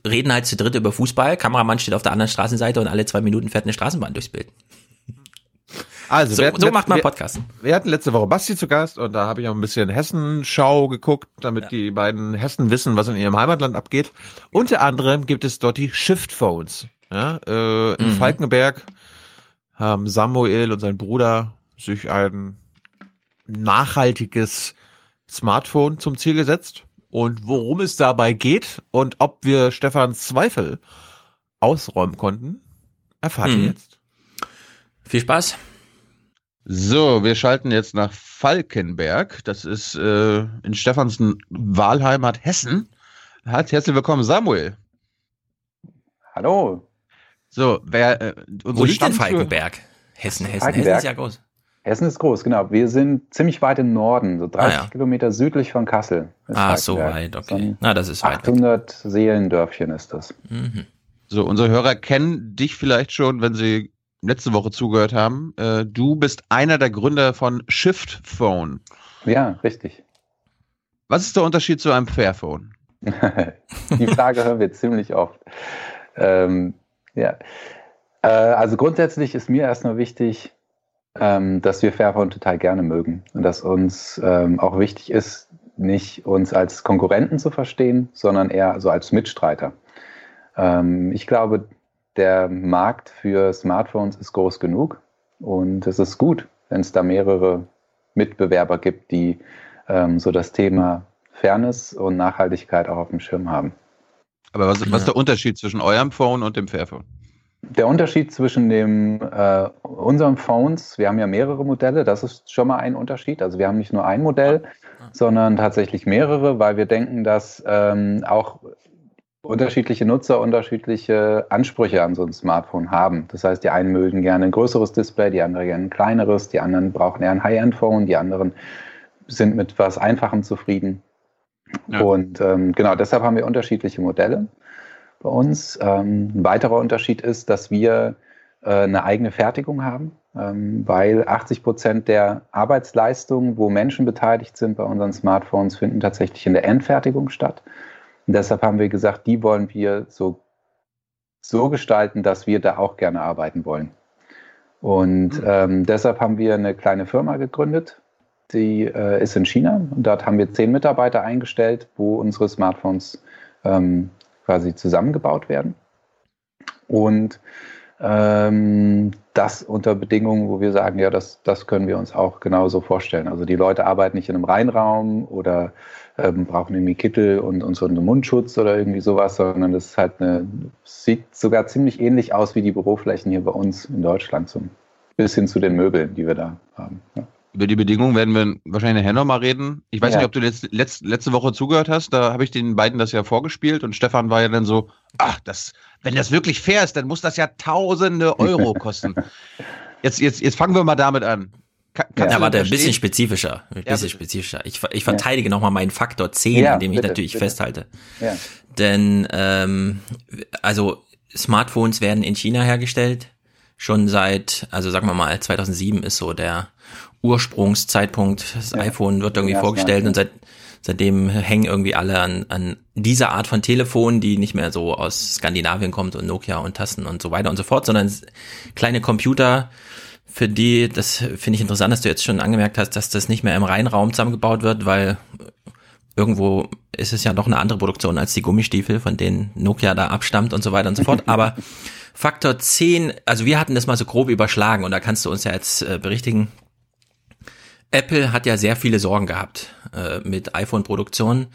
Reden halt zu dritt über Fußball. Kameramann steht auf der anderen Straßenseite und alle zwei Minuten fährt eine Straßenbahn durchs Bild. Also, So- wir hatten so macht man wir- Podcast. Wir hatten letzte Woche Basti zu Gast und da habe ich auch ein bisschen Hessenschau geguckt, damit die beiden Hessen wissen, was in ihrem Heimatland abgeht. Unter anderem gibt es dort die Shift Phones. Ja, äh, in Mhm. Falkenberg haben Samuel und sein Bruder sich ein nachhaltiges Smartphone zum Ziel gesetzt. Und worum es dabei geht und ob wir Stefans Zweifel ausräumen konnten, erfahrt ihr Mhm. jetzt. Viel Spaß. So, wir schalten jetzt nach Falkenberg. Das ist äh, in Stefans Wahlheimat Hessen. Hat herzlich willkommen, Samuel. Hallo. So, wer äh, Wo liegt denn Falkenberg? Hessen, Hessen, Falkenberg. Hessen ist ja groß. Hessen ist groß, genau. Wir sind ziemlich weit im Norden, so 30 Ah, ja. Kilometer südlich von Kassel. Ah, so weit, okay. Na, das ist weit. 800 Seelendörfchen ist das. Mhm. So, unsere Hörer kennen dich vielleicht schon, wenn sie letzte Woche zugehört haben. Äh, du bist einer der Gründer von Shift Phone. Ja, richtig. Was ist der Unterschied zu einem Fairphone? Die Frage hören wir ziemlich oft. Ähm, ja. Äh, also grundsätzlich ist mir erstmal wichtig, ähm, dass wir Fairphone total gerne mögen und dass uns ähm, auch wichtig ist, nicht uns als Konkurrenten zu verstehen, sondern eher so als Mitstreiter. Ähm, ich glaube, der Markt für Smartphones ist groß genug und es ist gut, wenn es da mehrere Mitbewerber gibt, die ähm, so das Thema Fairness und Nachhaltigkeit auch auf dem Schirm haben. Aber was, was ist der Unterschied zwischen eurem Phone und dem Fairphone? Der Unterschied zwischen dem, äh, unseren Phones, wir haben ja mehrere Modelle, das ist schon mal ein Unterschied. Also wir haben nicht nur ein Modell, sondern tatsächlich mehrere, weil wir denken, dass ähm, auch unterschiedliche Nutzer unterschiedliche Ansprüche an so ein Smartphone haben. Das heißt, die einen mögen gerne ein größeres Display, die anderen gerne ein kleineres, die anderen brauchen eher ein High-End-Phone, die anderen sind mit was Einfachem zufrieden. Und ähm, genau deshalb haben wir unterschiedliche Modelle bei uns. Ähm, ein weiterer Unterschied ist, dass wir äh, eine eigene Fertigung haben, ähm, weil 80 Prozent der Arbeitsleistungen, wo Menschen beteiligt sind bei unseren Smartphones, finden tatsächlich in der Endfertigung statt. Und deshalb haben wir gesagt, die wollen wir so, so gestalten, dass wir da auch gerne arbeiten wollen. Und ähm, deshalb haben wir eine kleine Firma gegründet, die äh, ist in China und dort haben wir zehn Mitarbeiter eingestellt, wo unsere Smartphones ähm, quasi zusammengebaut werden. Und ähm, das unter Bedingungen, wo wir sagen, ja, das, das können wir uns auch genauso vorstellen. Also die Leute arbeiten nicht in einem Reinraum oder ähm, brauchen irgendwie Kittel und, und so einen Mundschutz oder irgendwie sowas, sondern das ist halt eine, sieht sogar ziemlich ähnlich aus wie die Büroflächen hier bei uns in Deutschland, so ein bisschen zu den Möbeln, die wir da haben. Ja. Über die Bedingungen werden wir wahrscheinlich nachher nochmal reden. Ich weiß Ja. nicht, ob du letzt, letzt, letzte Woche zugehört hast. Da habe ich den beiden das ja vorgespielt und Stefan war ja dann so, ach, das, wenn das wirklich fair ist, dann muss das ja tausende Euro kosten. Jetzt, jetzt, jetzt fangen wir mal damit an. Ka kannst Ja, warte, ein bisschen spezifischer. Ein bisschen spezifischer. Ich, ich verteidige nochmal meinen Faktor 10, Ja, an dem ich bitte, natürlich bitte. festhalte. Ja. Denn, ähm, also Smartphones werden in China hergestellt. Schon seit, also sagen wir mal, 2007 ist so der Ursprungszeitpunkt. Das Ja. iPhone wird irgendwie Ja, vorgestellt und seit, seitdem hängen irgendwie alle an, an dieser Art von Telefon, die nicht mehr so aus Skandinavien kommt und Nokia und Tasten und so weiter und so fort, sondern kleine Computer, für die, das finde ich interessant, dass du jetzt schon angemerkt hast, dass das nicht mehr im Reinraum zusammengebaut wird, weil irgendwo ist es ja doch eine andere Produktion als die Gummistiefel, von denen Nokia da abstammt und so weiter und so fort. Aber Faktor 10, also wir hatten das mal so grob überschlagen und da kannst du uns ja jetzt äh, berichtigen. Apple hat ja sehr viele Sorgen gehabt äh, mit iPhone-Produktion.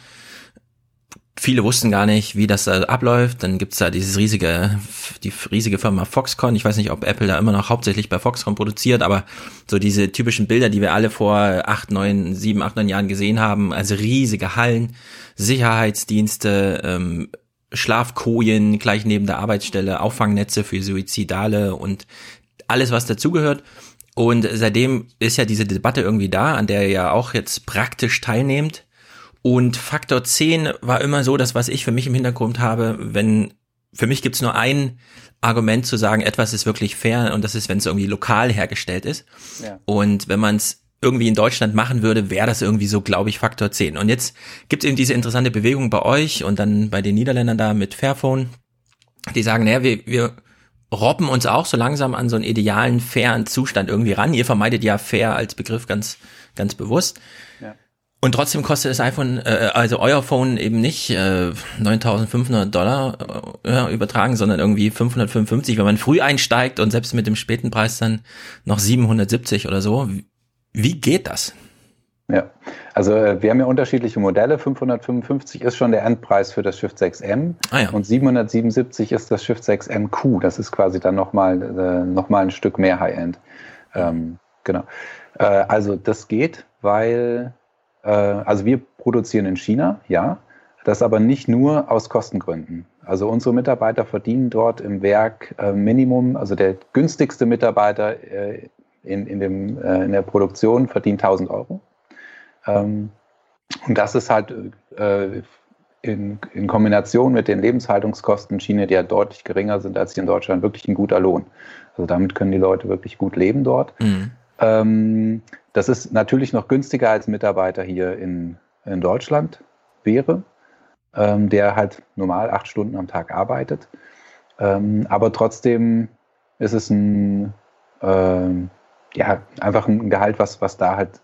Viele wussten gar nicht, wie das da abläuft. Dann gibt's da dieses riesige, die riesige Firma Foxconn. Ich weiß nicht, ob Apple da immer noch hauptsächlich bei Foxconn produziert, aber so diese typischen Bilder, die wir alle vor acht, neun, sieben, acht, neun Jahren gesehen haben, also riesige Hallen, Sicherheitsdienste, ähm, Schlafkojen gleich neben der Arbeitsstelle, Auffangnetze für Suizidale und alles, was dazugehört. Und seitdem ist ja diese Debatte irgendwie da, an der ihr ja auch jetzt praktisch teilnehmt. Und Faktor 10 war immer so, das, was ich für mich im Hintergrund habe, wenn, für mich gibt's nur ein Argument zu sagen, etwas ist wirklich fair und das ist, wenn es irgendwie lokal hergestellt ist. Ja. Und wenn man es irgendwie in Deutschland machen würde, wäre das irgendwie so, glaube ich, Faktor 10. Und jetzt gibt's eben diese interessante Bewegung bei euch und dann bei den Niederländern da mit Fairphone, die sagen, naja, wir, wir robben uns auch so langsam an so einen idealen, fairen Zustand irgendwie ran. Ihr vermeidet ja fair als Begriff ganz, ganz bewusst. Ja. Und trotzdem kostet das iPhone, äh, also euer Phone eben nicht äh, 9.500 Dollar äh, übertragen, sondern irgendwie 555, wenn man früh einsteigt und selbst mit dem späten Preis dann noch 770 oder so. Wie- geht das? Ja, also äh, wir haben ja unterschiedliche Modelle. 555 ist schon der Endpreis für das Shift 6M Ah ja. und 777 ist das Shift 6MQ. Das ist quasi dann nochmal äh, noch mal ein Stück mehr High-End. Ähm, Genau. Äh, also das geht, weil, also wir produzieren in China, ja, das aber nicht nur aus Kostengründen. Also unsere Mitarbeiter verdienen dort im Werk äh, Minimum, also der günstigste Mitarbeiter äh, in, in, dem, äh, in der Produktion verdient 1000 Euro. Ähm, und das ist halt äh, in, in, Kombination mit den Lebenshaltungskosten in China, die ja deutlich geringer sind als hier in Deutschland, wirklich ein guter Lohn. Also damit können die Leute wirklich gut leben dort. Mhm. Ähm, das ist natürlich noch günstiger als Mitarbeiter hier in, in Deutschland wäre, ähm, der halt normal acht Stunden am Tag arbeitet. Ähm, aber trotzdem ist es ein, äh, ja, einfach ein Gehalt, was, was da halt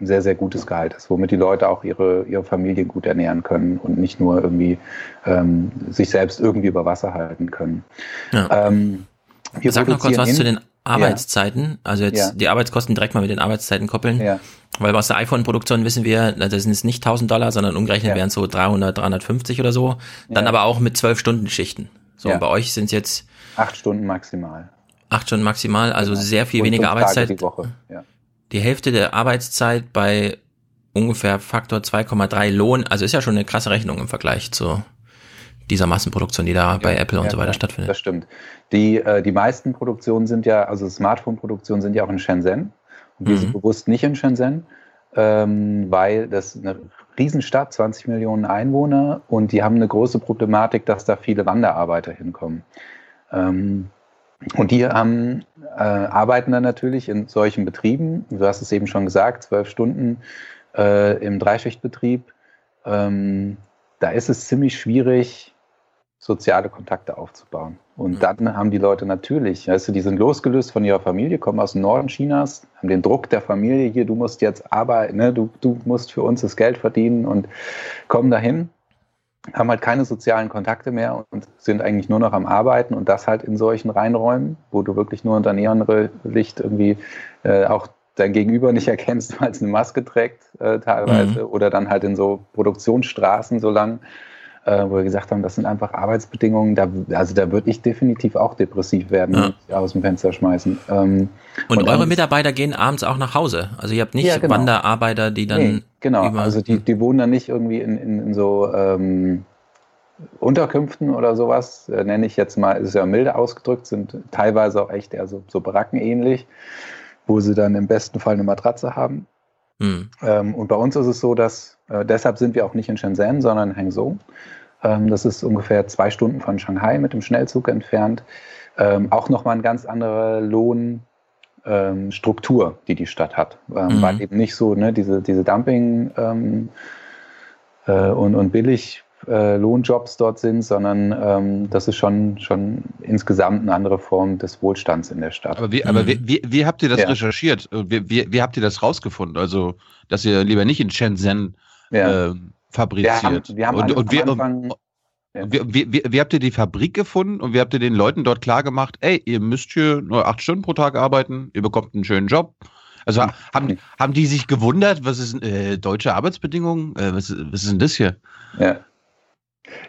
ein sehr, sehr gutes Gehalt ist, womit die Leute auch ihre, ihre Familien gut ernähren können und nicht nur irgendwie ähm, sich selbst irgendwie über Wasser halten können. Ja. Ähm, Sag noch kurz was zu den Arbeitszeiten. Also jetzt ja. die Arbeitskosten direkt mal mit den Arbeitszeiten koppeln. Ja. Weil aus der iPhone-Produktion wissen wir, das sind es nicht 1000 Dollar, sondern umgerechnet ja. wären es so 300, 350 oder so. Dann aber auch mit 12 Stunden Schichten. So, und bei euch sind es jetzt acht Stunden maximal. Acht Stunden maximal, also genau. sehr viel und weniger Arbeitszeit. Die, Woche. Ja. die Hälfte der Arbeitszeit bei ungefähr Faktor 2,3 Lohn. Also ist ja schon eine krasse Rechnung im Vergleich zu dieser Massenproduktion, die da bei Apple und so weiter stattfindet. Das stimmt. Die, äh, die meisten Produktionen sind ja, also Smartphone-Produktionen sind ja auch in Shenzhen. Und wir mhm. sind bewusst nicht in Shenzhen, ähm, weil das eine Riesenstadt, 20 Millionen Einwohner und die haben eine große Problematik, dass da viele Wanderarbeiter hinkommen. Ähm, und die haben, äh, arbeiten dann natürlich in solchen Betrieben, du hast es eben schon gesagt, zwölf Stunden äh, im Dreischichtbetrieb. Ähm, da ist es ziemlich schwierig, soziale Kontakte aufzubauen. Und mhm. dann haben die Leute natürlich, weißt du, die sind losgelöst von ihrer Familie, kommen aus dem Norden Chinas, haben den Druck der Familie hier, du musst jetzt arbeiten, ne, du, du musst für uns das Geld verdienen und kommen dahin, haben halt keine sozialen Kontakte mehr und sind eigentlich nur noch am Arbeiten und das halt in solchen Reinräumen, wo du wirklich nur unter Neonlicht irgendwie äh, auch dein Gegenüber nicht erkennst, weil es eine Maske trägt äh, teilweise mhm. oder dann halt in so Produktionsstraßen so lang äh, wo wir gesagt haben, das sind einfach Arbeitsbedingungen, da, also da würde ich definitiv auch depressiv werden, ja. aus dem Fenster schmeißen. Ähm, und, und, eure Mitarbeiter gehen abends auch nach Hause? Also ihr habt nicht ja, genau. Wanderarbeiter, die dann... Nee, genau, also die, die wohnen dann nicht irgendwie in, in, in so... Ähm, Unterkünften oder sowas, äh, nenne ich jetzt mal, ist ja milde ausgedrückt, sind teilweise auch echt eher so, so Baracken ähnlich, wo sie dann im besten Fall eine Matratze haben. Mhm. Ähm, und bei uns ist es so, dass äh, deshalb sind wir auch nicht in Shenzhen, sondern in Hangzhou. Ähm, das ist ungefähr zwei Stunden von Shanghai mit dem Schnellzug entfernt. Ähm, auch nochmal eine ganz andere Lohnstruktur, ähm, die die Stadt hat. Ähm, mhm. Weil eben nicht so ne, diese, diese Dumping ähm, äh, und, und billig äh, Lohnjobs dort sind, sondern ähm, das ist schon, schon insgesamt eine andere Form des Wohlstands in der Stadt. Aber wie, aber wie, wie, wie habt ihr das ja. recherchiert? Wie, wie, wie habt ihr das rausgefunden? Also, dass ihr lieber nicht in Shenzhen ja. äh, fabriziert. Wir haben, wir haben und, und, wir, Anfang, ja. wie, wie, wie, habt ihr die Fabrik gefunden und wie habt ihr den Leuten dort klar gemacht, ey, ihr müsst hier nur acht Stunden pro Tag arbeiten, ihr bekommt einen schönen Job. Also haben, haben die sich gewundert, was ist äh, deutsche Arbeitsbedingungen? Äh, was, was ist denn das hier? Ja.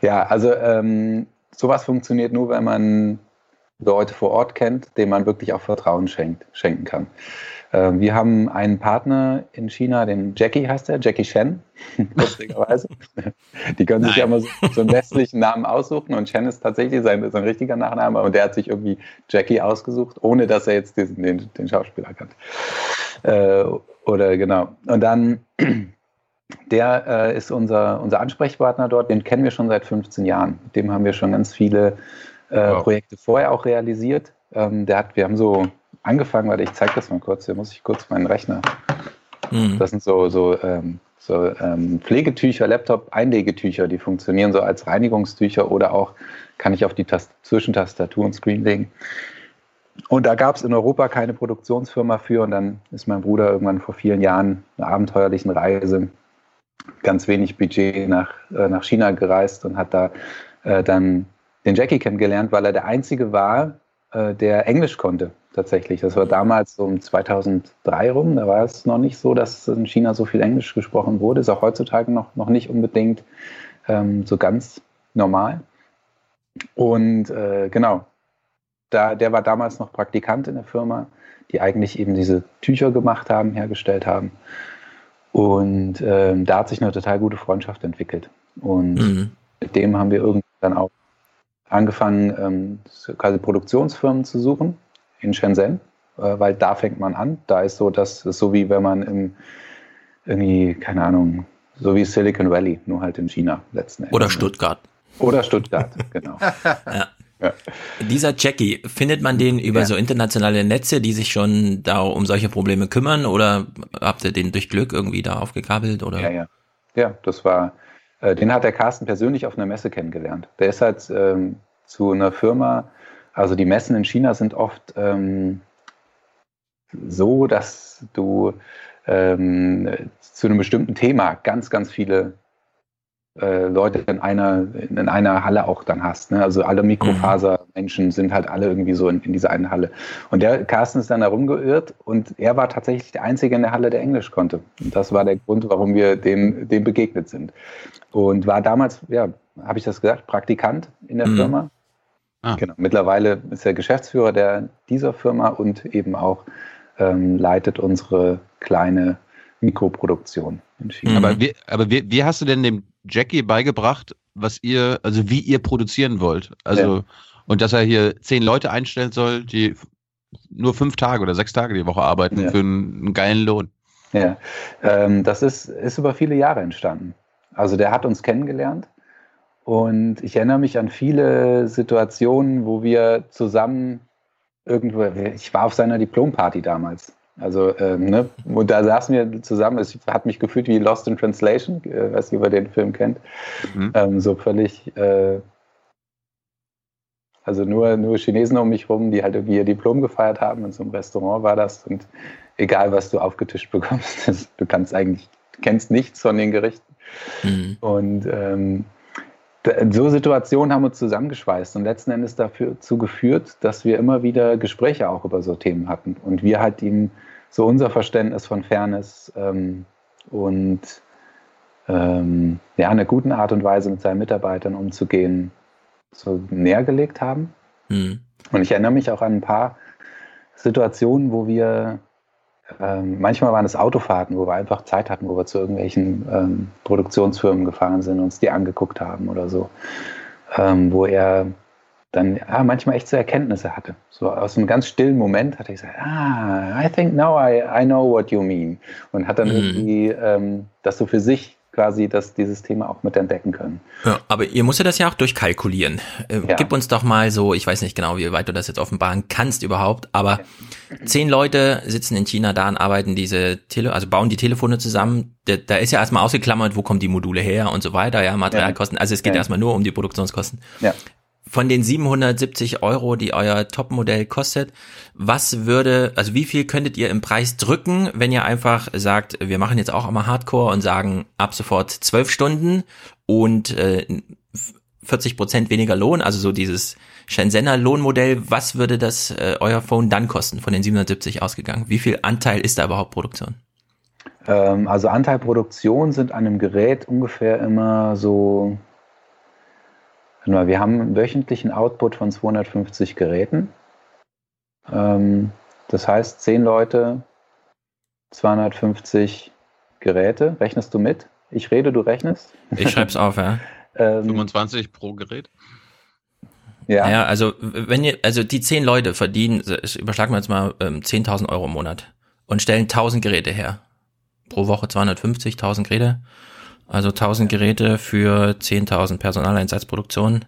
Ja, also ähm, sowas funktioniert nur, wenn man Leute vor Ort kennt, denen man wirklich auch Vertrauen schenkt, schenken kann. Ähm, wir haben einen Partner in China, den Jackie heißt er, Jackie Shen, lustigerweise. Die können sich ja mal so, so, einen westlichen Namen aussuchen und Shen ist tatsächlich sein, sein richtiger Nachname und der hat sich irgendwie Jackie ausgesucht, ohne dass er jetzt diesen, den, den Schauspieler kannte. Äh, oder genau. Und dann der äh, ist unser, unser Ansprechpartner dort, den kennen wir schon seit 15 Jahren. Mit dem haben wir schon ganz viele äh, wow. Projekte vorher auch realisiert. Ähm, der hat, wir haben so angefangen, warte, ich zeige das mal kurz, hier muss ich kurz meinen Rechner. Mhm. Das sind so, so, ähm, so ähm, Pflegetücher, Laptop-Einlegetücher, die funktionieren so als Reinigungstücher oder auch kann ich auf die Tast Zwischentastatur und Screen legen. Und da gab es in Europa keine Produktionsfirma für und dann ist mein Bruder irgendwann vor vielen Jahren einer abenteuerlichen Reise ganz wenig Budget nach, äh, nach China gereist und hat da äh, dann den Jackie kennengelernt, weil er der Einzige war, äh, der Englisch konnte tatsächlich. Das war damals so um 2003 rum. Da war es noch nicht so, dass in China so viel Englisch gesprochen wurde. Ist auch heutzutage noch, noch nicht unbedingt ähm, so ganz normal. Und äh, genau, da, der war damals noch Praktikant in der Firma. die eigentlich eben diese Tücher gemacht haben, hergestellt haben. Und ähm, da hat sich eine total gute Freundschaft entwickelt. Und Mhm. mit dem haben wir irgendwann dann auch angefangen, ähm, quasi Produktionsfirmen zu suchen in Shenzhen, äh, weil da fängt man an. Da ist so, dass ist so wie wenn man im irgendwie, keine Ahnung, so wie Silicon Valley, nur halt in China letzten Endes. Oder Stuttgart. Oder Stuttgart, genau. ja. Dieser Jackie, findet man den über Ja. so internationale Netze, die sich schon da um solche Probleme kümmern oder habt ihr den durch Glück irgendwie da aufgekabelt oder? Ja, ja. Ja, das war, äh, den hat der Carsten persönlich auf einer Messe kennengelernt. Der ist halt ähm, zu einer Firma, also die Messen in China sind oft ähm, so, dass du ähm, zu einem bestimmten Thema ganz, ganz viele äh, Leute in einer, in einer Halle auch dann hast. Ne? Also alle Mikrofaser-Menschen sind halt alle irgendwie so in, in dieser einen Halle. Und der Carsten ist dann da rumgeirrt und er war tatsächlich der Einzige in der Halle, der Englisch konnte. Und das war der Grund, warum wir dem, dem begegnet sind. Und war damals, ja, habe ich das gesagt, Praktikant in der Mhm. Firma. Genau. Mittlerweile ist er Geschäftsführer der, dieser Firma und eben auch ähm, leitet unsere kleine Mikroproduktion in China. Aber, wie, aber wie, wie hast du denn dem Jackie beigebracht, was ihr, also wie ihr produzieren wollt? Also, Ja. und dass er hier zehn Leute einstellen soll, die nur fünf Tage oder sechs Tage die Woche arbeiten Ja. für einen, einen geilen Lohn. Ja, ähm, das ist, ist über viele Jahre entstanden. Also der hat uns kennengelernt und ich erinnere mich an viele Situationen, wo wir zusammen irgendwo, ich war auf seiner Diplomparty damals. Also, ähm, ne, und da saßen wir zusammen, es hat mich gefühlt wie Lost in Translation, äh, ob ihr den Film kennt. Ähm, so völlig, äh, also nur, nur Chinesen um mich rum, die halt irgendwie ihr Diplom gefeiert haben. In so einem Restaurant war das. Und egal, was du aufgetischt bekommst, du kannst eigentlich, kennst nichts von den Gerichten. Mhm. Und ähm, so Situationen haben uns zusammengeschweißt und letzten Endes dazu geführt, dass wir immer wieder Gespräche auch über so Themen hatten. Und wir halt ihm so unser Verständnis von Fairness ähm, und ähm, ja, einer guten Art und Weise mit seinen Mitarbeitern umzugehen, so näher gelegt haben. Mhm. Und ich erinnere mich auch an ein paar Situationen, wo wir, ähm, manchmal waren es Autofahrten, wo wir einfach Zeit hatten, wo wir zu irgendwelchen ähm, Produktionsfirmen gefahren sind, uns die angeguckt haben oder so, ähm, wo er dann ja, manchmal echt so Erkenntnisse hatte. So aus einem ganz stillen Moment hat er gesagt, ah, I think now I, I know what you mean. Und hat dann Mhm. irgendwie ähm, das so für sich quasi das, dieses Thema auch mit entdecken können. Ja, aber ihr müsst ja das ja auch durchkalkulieren. Äh, Ja. Gib uns doch mal so, ich weiß nicht genau, wie weit du das jetzt offenbaren kannst überhaupt, aber zehn Leute sitzen in China da und arbeiten diese Tele, also bauen die Telefone zusammen. Da, da ist ja erstmal ausgeklammert, wo kommen die Module her und so weiter, ja, Materialkosten. Also es geht Ja. erstmal nur um die Produktionskosten. Ja. Von den 770 Euro, die euer Topmodell kostet, was würde, also wie viel könntet ihr im Preis drücken, wenn ihr einfach sagt, wir machen jetzt auch einmal Hardcore und sagen ab sofort zwölf Stunden und äh, 40 Prozent weniger Lohn, also so dieses Shenzhener Lohnmodell, was würde das äh, euer Phone dann kosten, von den 770 ausgegangen? Wie viel Anteil ist da überhaupt Produktion? Ähm, also Anteil Produktion sind an einem Gerät ungefähr immer so, mal, wir haben einen wöchentlichen Output von 250 Geräten. Ähm, das heißt, 10 Leute, 250 Geräte. Rechnest du mit? Ich rede, du rechnest? Ich schreib's auf, ja. Ähm, 25 pro Gerät. Ja. Ja, also wenn ihr, also die zehn Leute verdienen, ich überschlag mal jetzt mal ähm, 10.000 Euro im Monat und stellen 1000 Geräte her. Pro Woche 250, 1000 Geräte. Also 1000 Geräte für 10.000 Personaleinsatzproduktionen.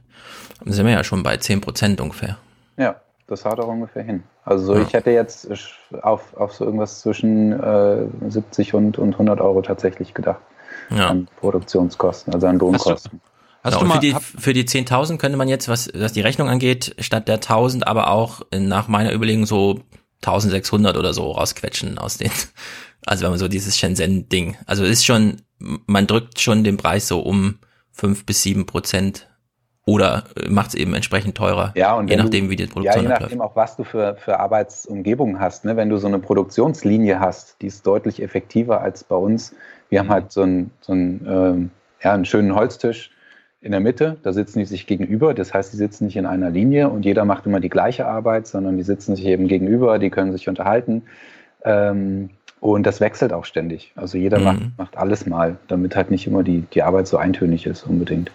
Dann sind wir ja schon bei 10 Prozent ungefähr. Ja, das haut auch ungefähr hin. Also so, Ja. ich hätte jetzt auf, auf so irgendwas zwischen äh, 70 und, und 100 Euro tatsächlich gedacht. Ja. An Produktionskosten, also an Lohnkosten. ja, und für die, für die 10.000 könnte man jetzt, was, was die Rechnung angeht, statt der 1.000 aber auch nach meiner Überlegung so 1.600 oder so rausquetschen aus den, also wenn man so dieses Shenzhen-Ding, also es ist schon, man drückt schon den Preis so um 5 bis 7 Prozent oder macht es eben entsprechend teurer, Ja, und je nachdem, du, wie die Ja, Produktion je abläuft. nachdem auch, was du für, für Arbeitsumgebungen hast. Ne? Wenn du so eine Produktionslinie hast, die ist deutlich effektiver als bei uns. Wir haben halt so einen, so einen, ähm, ja, einen schönen Holztisch in der Mitte, da sitzen die sich gegenüber, das heißt, die sitzen nicht in einer Linie und jeder macht immer die gleiche Arbeit, sondern die sitzen sich eben gegenüber, die können sich unterhalten. Ähm, und das wechselt auch ständig. Also jeder Mhm. macht, macht alles mal, damit halt nicht immer die, die Arbeit so eintönig ist unbedingt.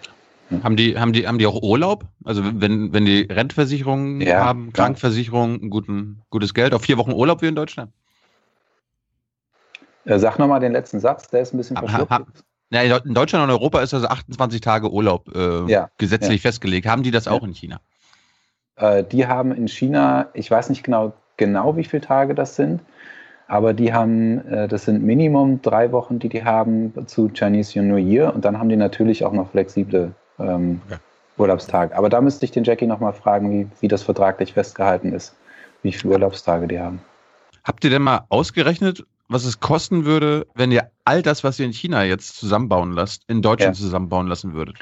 Haben die, haben die, haben die auch Urlaub? Also wenn, wenn die Rentenversicherung Ja, haben. Krankenversicherung, ein guten, gutes Geld, auf vier Wochen Urlaub wie in Deutschland? Äh, sag nochmal den letzten Satz, der ist ein bisschen verschluckt. Ja, in Deu- in Deutschland und Europa ist also 28 Tage Urlaub äh, Ja, gesetzlich ja. festgelegt. Haben die das auch in China? Äh, die haben in China, ich weiß nicht genau, genau wie viele Tage das sind, aber die haben, äh, das sind Minimum drei Wochen, die die haben zu Chinese New Year und dann haben die natürlich auch noch flexible ähm, Urlaubstage. Aber da müsste ich den Jackie nochmal fragen, wie, wie das vertraglich festgehalten ist, wie viele Urlaubstage die haben. Habt ihr denn mal ausgerechnet, was es kosten würde, wenn ihr all das, was ihr in China jetzt zusammenbauen lasst, in Deutschland Ja. zusammenbauen lassen würdet?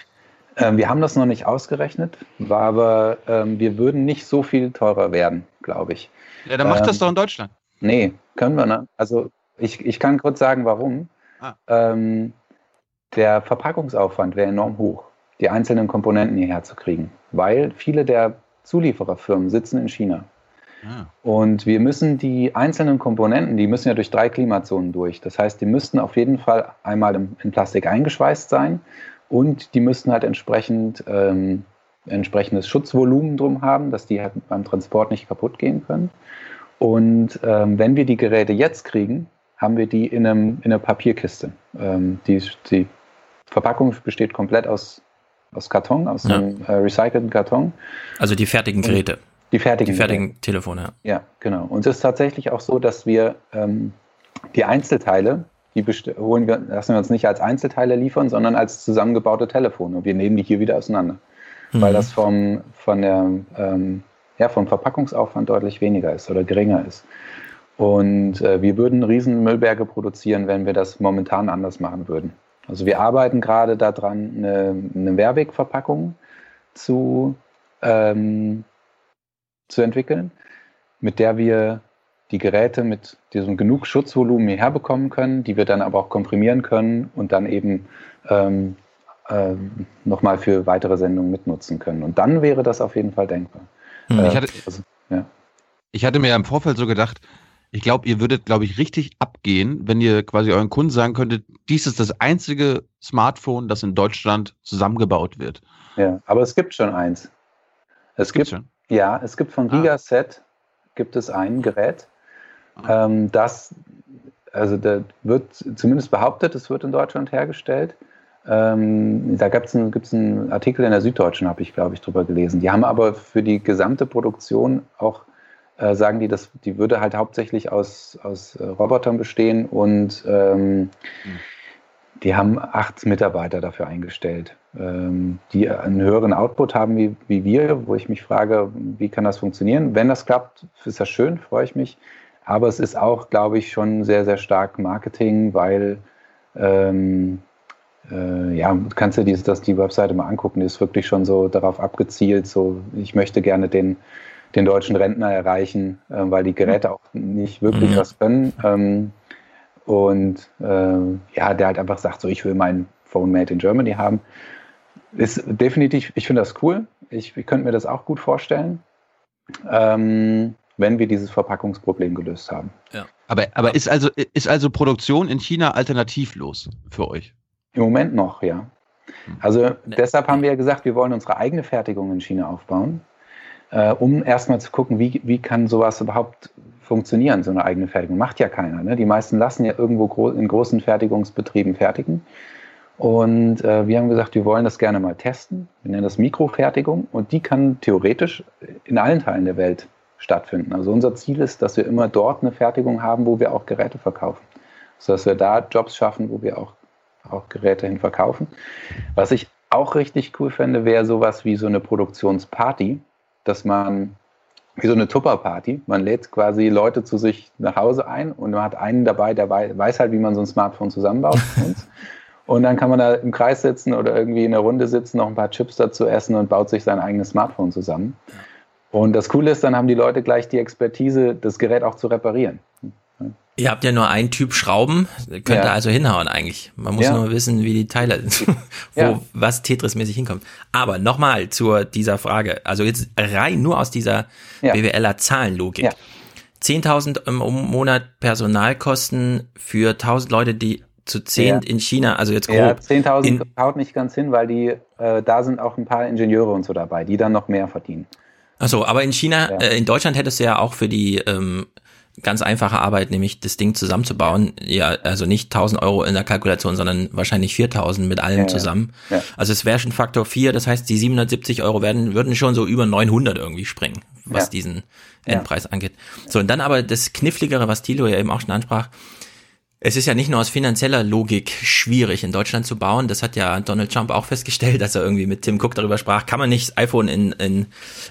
Ähm, wir haben das noch nicht ausgerechnet, war aber ähm, wir würden nicht so viel teurer werden, glaube ich. Ja, dann macht das Ähm, doch in Deutschland. Nee, können wir nicht. Also ich, ich kann kurz sagen, warum. Ah. Ähm, der Verpackungsaufwand wäre enorm hoch, die einzelnen Komponenten hierher zu kriegen, weil viele der Zuliefererfirmen sitzen in China. Ah. Und wir müssen die einzelnen Komponenten, die müssen ja durch drei Klimazonen durch. Das heißt, die müssten auf jeden Fall einmal im- in Plastik eingeschweißt sein und die müssten halt entsprechend ähm, entsprechendes Schutzvolumen drum haben, dass die halt beim Transport nicht kaputt gehen können. Und ähm, wenn wir die Geräte jetzt kriegen, haben wir die in, einem, in einer Papierkiste. Ähm, die, die Verpackung besteht komplett aus, aus Karton, aus Ja. einem äh, recycelten Karton. Also die fertigen Geräte. Die fertigen, Die fertigen Telefone, ja. Ja, genau. Und es ist tatsächlich auch so, dass wir ähm, die Einzelteile, die holen wir, lassen wir uns nicht als Einzelteile liefern, sondern als zusammengebaute Telefone. Und wir nehmen die hier wieder auseinander. Weil Mhm. das vom, von der, ähm, ja, vom Verpackungsaufwand deutlich weniger ist oder geringer ist. Und äh, wir würden riesen Müllberge produzieren, wenn wir das momentan anders machen würden. Also wir arbeiten gerade daran, eine, eine Mehrwegverpackung zu, ähm, zu entwickeln, mit der wir die Geräte mit diesem genug Schutzvolumen hierher bekommen können, die wir dann aber auch komprimieren können und dann eben ähm, ähm, nochmal für weitere Sendungen mitnutzen können. Und dann wäre das auf jeden Fall denkbar. Hm. Äh, Ich hatte- also, ja. Ich hatte mir ja im Vorfeld so gedacht, ich glaube, ihr würdet, glaube ich, richtig abgehen, wenn ihr quasi euren Kunden sagen könntet, dies ist das einzige Smartphone, das in Deutschland zusammengebaut wird. Ja, aber es gibt schon eins. Es gibt schon? Ja, es gibt von Gigaset gibt es ein Gerät, ähm, das also da wird zumindest behauptet, es wird in Deutschland hergestellt. Ähm, da gibt's einen, gibt's einen Artikel in der Süddeutschen, habe ich, glaube ich, drüber gelesen. Die haben aber für die gesamte Produktion auch, äh, sagen die, dass die würde halt hauptsächlich aus, aus äh, Robotern bestehen und ähm, die haben acht Mitarbeiter dafür eingestellt, ähm, die einen höheren Output haben wie, wie wir, wo ich mich frage, wie kann das funktionieren? Wenn das klappt, ist das schön, freue ich mich. Aber es ist auch, glaube ich, schon sehr, sehr stark Marketing, weil ähm, äh, ja, du kannst dir dieses, das, die Webseite mal angucken, die ist wirklich schon so darauf abgezielt, so ich möchte gerne den, den deutschen Rentner erreichen, äh, weil die Geräte auch nicht wirklich Mhm. was können. Ähm, und äh, ja, der halt einfach sagt, so ich will mein Phone made in Germany haben. Ist definitiv, ich finde das cool. Ich, ich könnte mir das auch gut vorstellen, ähm, wenn wir dieses Verpackungsproblem gelöst haben. Ja. Aber, aber ist, also, ist also Produktion in China alternativlos für euch? Im Moment noch, ja. Also deshalb haben wir ja gesagt, wir wollen unsere eigene Fertigung in China aufbauen, äh, um erstmal zu gucken, wie, wie kann sowas überhaupt funktionieren, so eine eigene Fertigung. Macht ja keiner. Ne? Die meisten lassen ja irgendwo gro in großen Fertigungsbetrieben fertigen. Und äh, wir haben gesagt, wir wollen das gerne mal testen. Wir nennen das Mikrofertigung und die kann theoretisch in allen Teilen der Welt stattfinden. Also unser Ziel ist, dass wir immer dort eine Fertigung haben, wo wir auch Geräte verkaufen. Sodass wir da Jobs schaffen, wo wir auch, auch Geräte hin verkaufen. Was ich auch richtig cool fände, wäre sowas wie so eine Produktionsparty, dass man, wie so eine Tupper-Party, man lädt quasi Leute zu sich nach Hause ein und man hat einen dabei, der wei- weiß halt, wie man so ein Smartphone zusammenbaut. Und dann kann man da im Kreis sitzen oder irgendwie in der Runde sitzen, noch ein paar Chips dazu essen und baut sich sein eigenes Smartphone zusammen. Und das Coole ist, dann haben die Leute gleich die Expertise, das Gerät auch zu reparieren. Ihr habt ja nur einen Typ Schrauben, könnte Ja. also hinhauen eigentlich. Man muss Ja. nur wissen, wie die Teile, wo Ja. was Tetris-mäßig hinkommt. Aber nochmal zu dieser Frage, also jetzt rein nur aus dieser Ja. BWLer Zahlenlogik. 10.000 im Monat Personalkosten für 1.000 Leute, die zu 10 Ja. in China, also jetzt grob. Ja, 10.000 in, haut nicht ganz hin, weil die, äh, da sind auch ein paar Ingenieure und so dabei, die dann noch mehr verdienen. Achso, aber in China, Ja. äh, in Deutschland hättest du ja auch für die ähm, ganz einfache Arbeit, nämlich das Ding zusammenzubauen, ja, also nicht 1000 Euro in der Kalkulation, sondern wahrscheinlich 4000 mit allem Ja, ja. zusammen. Ja. Also es wäre schon Faktor 4, das heißt, die 770 Euro werden, würden schon so über 900 irgendwie springen, was Ja. diesen Ja. Endpreis angeht. So, und dann aber das Kniffligere, was Thilo ja eben auch schon ansprach, es ist ja nicht nur aus finanzieller Logik schwierig, in Deutschland zu bauen. Das hat ja Donald Trump auch festgestellt, dass er irgendwie mit Tim Cook darüber sprach, kann man nicht iPhone in, in,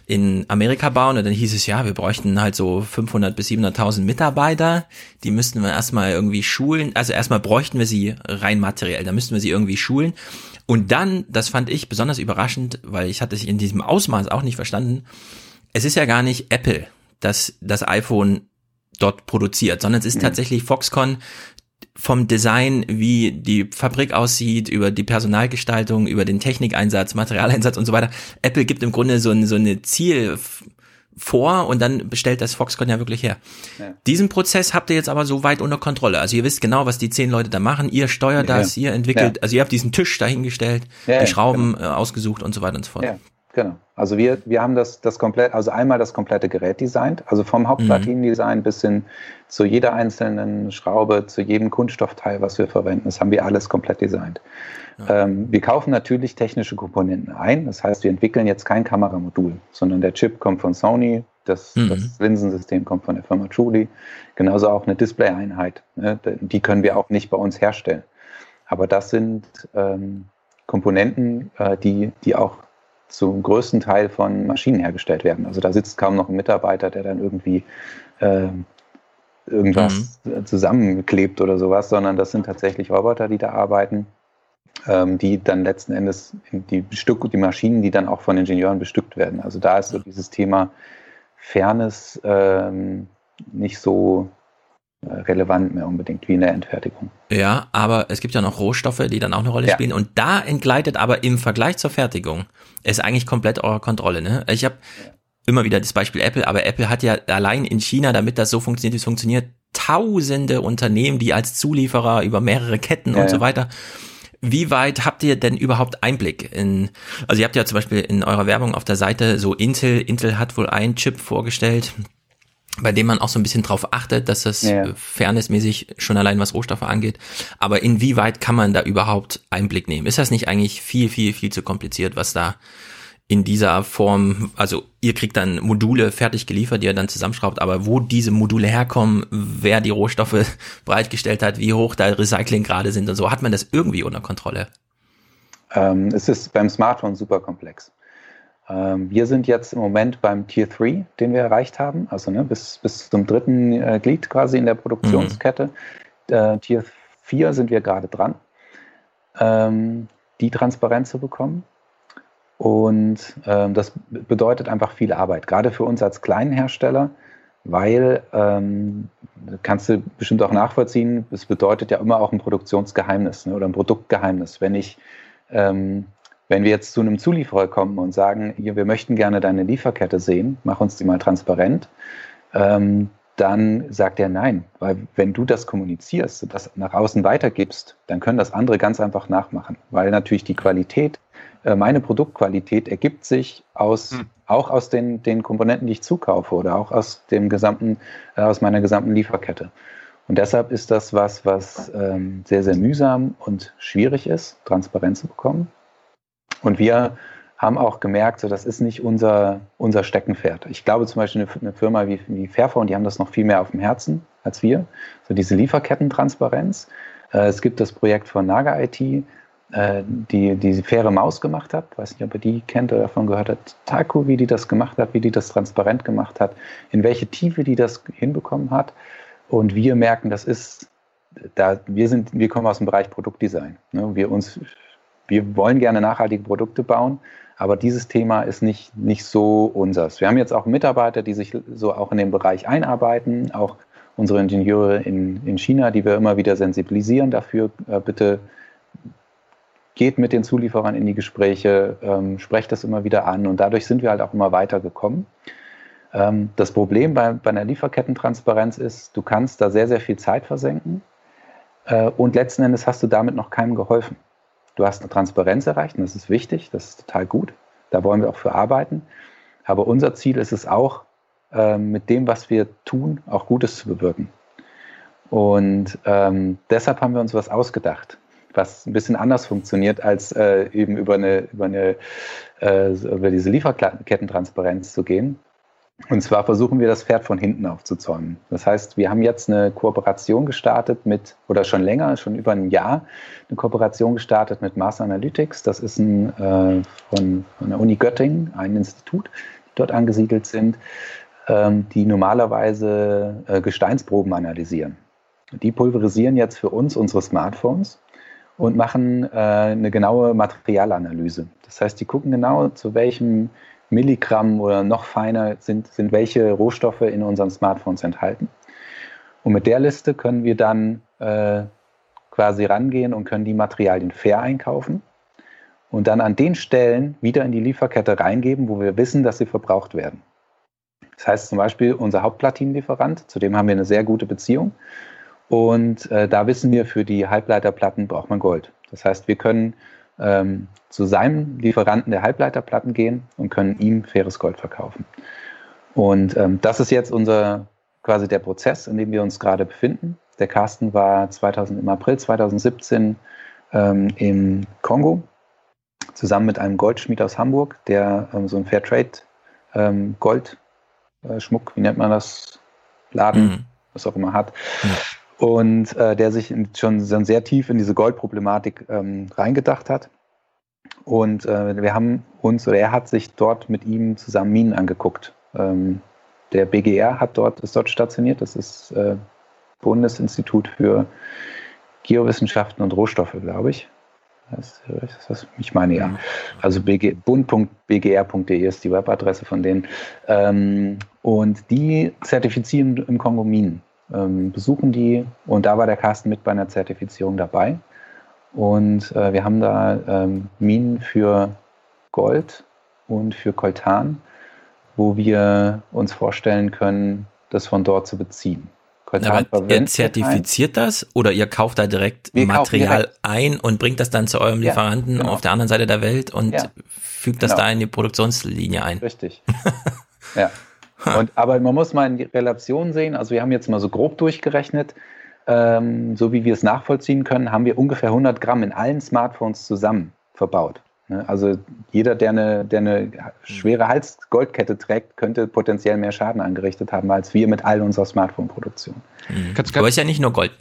in Amerika bauen? Und dann hieß es, ja, wir bräuchten halt so 500 bis 700.000 Mitarbeiter. Die müssten wir erstmal irgendwie schulen. Also erstmal bräuchten wir sie rein materiell, da müssten wir sie irgendwie schulen. Und dann, das fand ich besonders überraschend, weil ich hatte es in diesem Ausmaß auch nicht verstanden, es ist ja gar nicht Apple, das das iPhone dort produziert, sondern es ist tatsächlich Foxconn vom Design, wie die Fabrik aussieht, über die Personalgestaltung, über den Technikeinsatz, Materialeinsatz und so weiter. Apple gibt im Grunde so, ein, so eine Ziel vor und dann bestellt das Foxconn ja wirklich her. Ja. Diesen Prozess habt ihr jetzt aber so weit unter Kontrolle. Also ihr wisst genau, was die zehn Leute da machen. Ihr steuert Ja. das, ihr entwickelt, Ja. also ihr habt diesen Tisch dahingestellt, Ja, die ja, Schrauben äh, ausgesucht und so weiter und so fort. Ja, genau. Also wir, wir haben das, das komplett, also einmal das komplette Gerät designt, also vom Hauptplatinendesign bis hin zu jeder einzelnen Schraube, zu jedem Kunststoffteil, was wir verwenden. Das haben wir alles komplett designt. Ähm, wir kaufen natürlich technische Komponenten ein. Das heißt, wir entwickeln jetzt kein Kameramodul, sondern der Chip kommt von Sony, das, Mhm. das Linsensystem kommt von der Firma Truly. Genauso auch eine Display-Einheit. Ne? Die können wir auch nicht bei uns herstellen. Aber das sind ähm, Komponenten, äh, die, die auch zum größten Teil von Maschinen hergestellt werden. Also da sitzt kaum noch ein Mitarbeiter, der dann irgendwie ähm, irgendwas Mhm. zusammenklebt oder sowas, sondern das sind tatsächlich Roboter, die da arbeiten, ähm, die dann letzten Endes die, Bestück, die Maschinen, die dann auch von Ingenieuren bestückt werden. Also da ist so dieses Thema Fairness ähm, nicht so äh, relevant mehr unbedingt wie in der Endfertigung. Ja, aber es gibt ja noch Rohstoffe, die dann auch eine Rolle Ja. spielen. Und da entgleitet aber im Vergleich zur Fertigung ist eigentlich komplett eure Kontrolle. Ne? Ich habe immer wieder das Beispiel Apple, aber Apple hat ja allein in China, damit das so funktioniert, wie es funktioniert, tausende Unternehmen, die als Zulieferer über mehrere Ketten Ja, und so weiter. Wie weit habt ihr denn überhaupt Einblick in, also ihr habt ja zum Beispiel in eurer Werbung auf der Seite so Intel, Intel hat wohl einen Chip vorgestellt, bei dem man auch so ein bisschen drauf achtet, dass das Ja. äh, fairnessmäßig schon allein was Rohstoffe angeht. Aber inwieweit kann man da überhaupt Einblick nehmen? Ist das nicht eigentlich viel, viel, viel zu kompliziert, was da in dieser Form, also ihr kriegt dann Module fertig geliefert, die ihr dann zusammenschraubt, aber wo diese Module herkommen, wer die Rohstoffe bereitgestellt hat, wie hoch da Recyclinggrade sind und so, hat man das irgendwie unter Kontrolle? Ähm, es ist beim Smartphone super komplex. Ähm, wir sind jetzt im Moment beim Tier 3, den wir erreicht haben, also ne, bis, bis zum dritten äh, Glied quasi in der Produktionskette. Äh, Tier 4 sind wir gerade dran, ähm, die Transparenz zu bekommen. Und ähm, das bedeutet einfach viel Arbeit, gerade für uns als kleinen Hersteller, weil, ähm, kannst du bestimmt auch nachvollziehen, es bedeutet ja immer auch ein Produktionsgeheimnis ne, oder ein Produktgeheimnis. Wenn ich, ähm, wenn wir jetzt zu einem Zulieferer kommen und sagen, hier, wir möchten gerne deine Lieferkette sehen, mach uns die mal transparent, ähm, dann sagt er nein, weil wenn du das kommunizierst und das nach außen weitergibst, dann können das andere ganz einfach nachmachen, weil natürlich die Qualität, äh, meine Produktqualität ergibt sich aus, auch aus den, den Komponenten, die ich zukaufe oder auch aus dem gesamten, äh, aus meiner gesamten Lieferkette. Und deshalb ist das was, was ähm, sehr, sehr mühsam und schwierig ist, transparent zu bekommen. Und wir haben auch gemerkt, so das ist nicht unser, unser Steckenpferd. Ich glaube zum Beispiel eine, eine Firma wie, wie Fairphone, die haben das noch viel mehr auf dem Herzen als wir. So diese Lieferkettentransparenz. Äh, es gibt das Projekt von Naga IT, äh, die die faire Maus gemacht hat. Weiß nicht, ob ihr die kennt oder davon gehört habt. Cool, wie die das gemacht hat, wie die das transparent gemacht hat, in welche Tiefe die das hinbekommen hat. Und wir merken, das ist, da, wir sind, wir kommen aus dem Bereich Produktdesign. Ne? Wir uns, wir wollen gerne nachhaltige Produkte bauen, aber dieses Thema ist nicht, nicht so unseres. Wir haben jetzt auch Mitarbeiter, die sich so auch in dem Bereich einarbeiten, auch unsere Ingenieure in, in China, die wir immer wieder sensibilisieren dafür, äh, bitte geht mit den Zulieferern in die Gespräche, ähm, sprecht das immer wieder an und dadurch sind wir halt auch immer weitergekommen. Ähm, das Problem bei, bei einer Lieferkettentransparenz ist, du kannst da sehr, sehr viel Zeit versenken äh, und letzten Endes hast du damit noch keinem geholfen. Du hast eine Transparenz erreicht und das ist wichtig, das ist total gut. Da wollen wir auch für arbeiten. Aber unser Ziel ist es auch, äh, mit dem, was wir tun, auch Gutes zu bewirken. Und ähm, deshalb haben wir uns was ausgedacht, was ein bisschen anders funktioniert, als äh, eben über, eine, über, eine, äh, über diese Lieferkettentransparenz zu gehen. Und zwar versuchen wir das Pferd von hinten aufzuzäumen. Das heißt, wir haben jetzt eine Kooperation gestartet mit, oder schon länger, schon über ein Jahr, eine Kooperation gestartet mit Mars Analytics. Das ist ein, äh, von, von der Uni Göttingen, ein Institut, die dort angesiedelt sind, ähm, die normalerweise äh, Gesteinsproben analysieren. Die pulverisieren jetzt für uns unsere Smartphones und machen äh, eine genaue Materialanalyse. Das heißt, die gucken genau, zu welchem Milligramm oder noch feiner sind, sind welche Rohstoffe in unseren Smartphones enthalten. Und mit der Liste können wir dann äh, quasi rangehen und können die Materialien fair einkaufen und dann an den Stellen wieder in die Lieferkette reingeben, wo wir wissen, dass sie verbraucht werden. Das heißt zum Beispiel unser Hauptplatinenlieferant, zu dem haben wir eine sehr gute Beziehung. Und äh, da wissen wir, für die Halbleiterplatten braucht man Gold. Das heißt, wir können ähm, zu seinem Lieferanten der Halbleiterplatten gehen und können ihm faires Gold verkaufen. Und ähm, das ist jetzt unser quasi der Prozess, in dem wir uns gerade befinden. Der Carsten war 2000, im April 2017 ähm, im Kongo zusammen mit einem Goldschmied aus Hamburg, der ähm, so ein Fairtrade ähm, Goldschmuck, äh, wie nennt man das, Laden, mhm. was auch immer hat. Und äh, der sich schon, sehr tief in diese Goldproblematik ähm, reingedacht hat. Und äh, wir haben uns, oder er hat sich dort mit ihm zusammen Minen angeguckt. Ähm, der BGR hat dort, ist dort stationiert, das ist äh, Bundesinstitut für Geowissenschaften und Rohstoffe, glaube ich. Das, das, ich meine ja. Also bund.bgr.de ist die Webadresse von denen. Ähm, und die zertifizieren im Kongo Minen ähm, besuchen die und da war der Carsten mit bei einer Zertifizierung dabei. Und äh, wir haben da ähm, Minen für Gold und für Koltan, wo wir uns vorstellen können, das von dort zu beziehen. Koltan Aber ihr zertifiziert das oder ihr kauft da direkt wir Material direkt. ein und bringt das dann zu eurem Lieferanten ja, genau. auf der anderen Seite der Welt und ja, fügt das genau. da in die Produktionslinie ein? Richtig. ja. Und, aber man muss mal in die Relation sehen. Also wir haben jetzt mal so grob durchgerechnet. Ähm, so wie wir es nachvollziehen können, haben wir ungefähr 100 Gramm in allen Smartphones zusammen verbaut. Ne? Also jeder, der eine, der eine schwere Halsgoldkette trägt, könnte potenziell mehr Schaden angerichtet haben als wir mit all unserer Smartphone-Produktion. Mhm. Aber ist ja nicht nur Gold.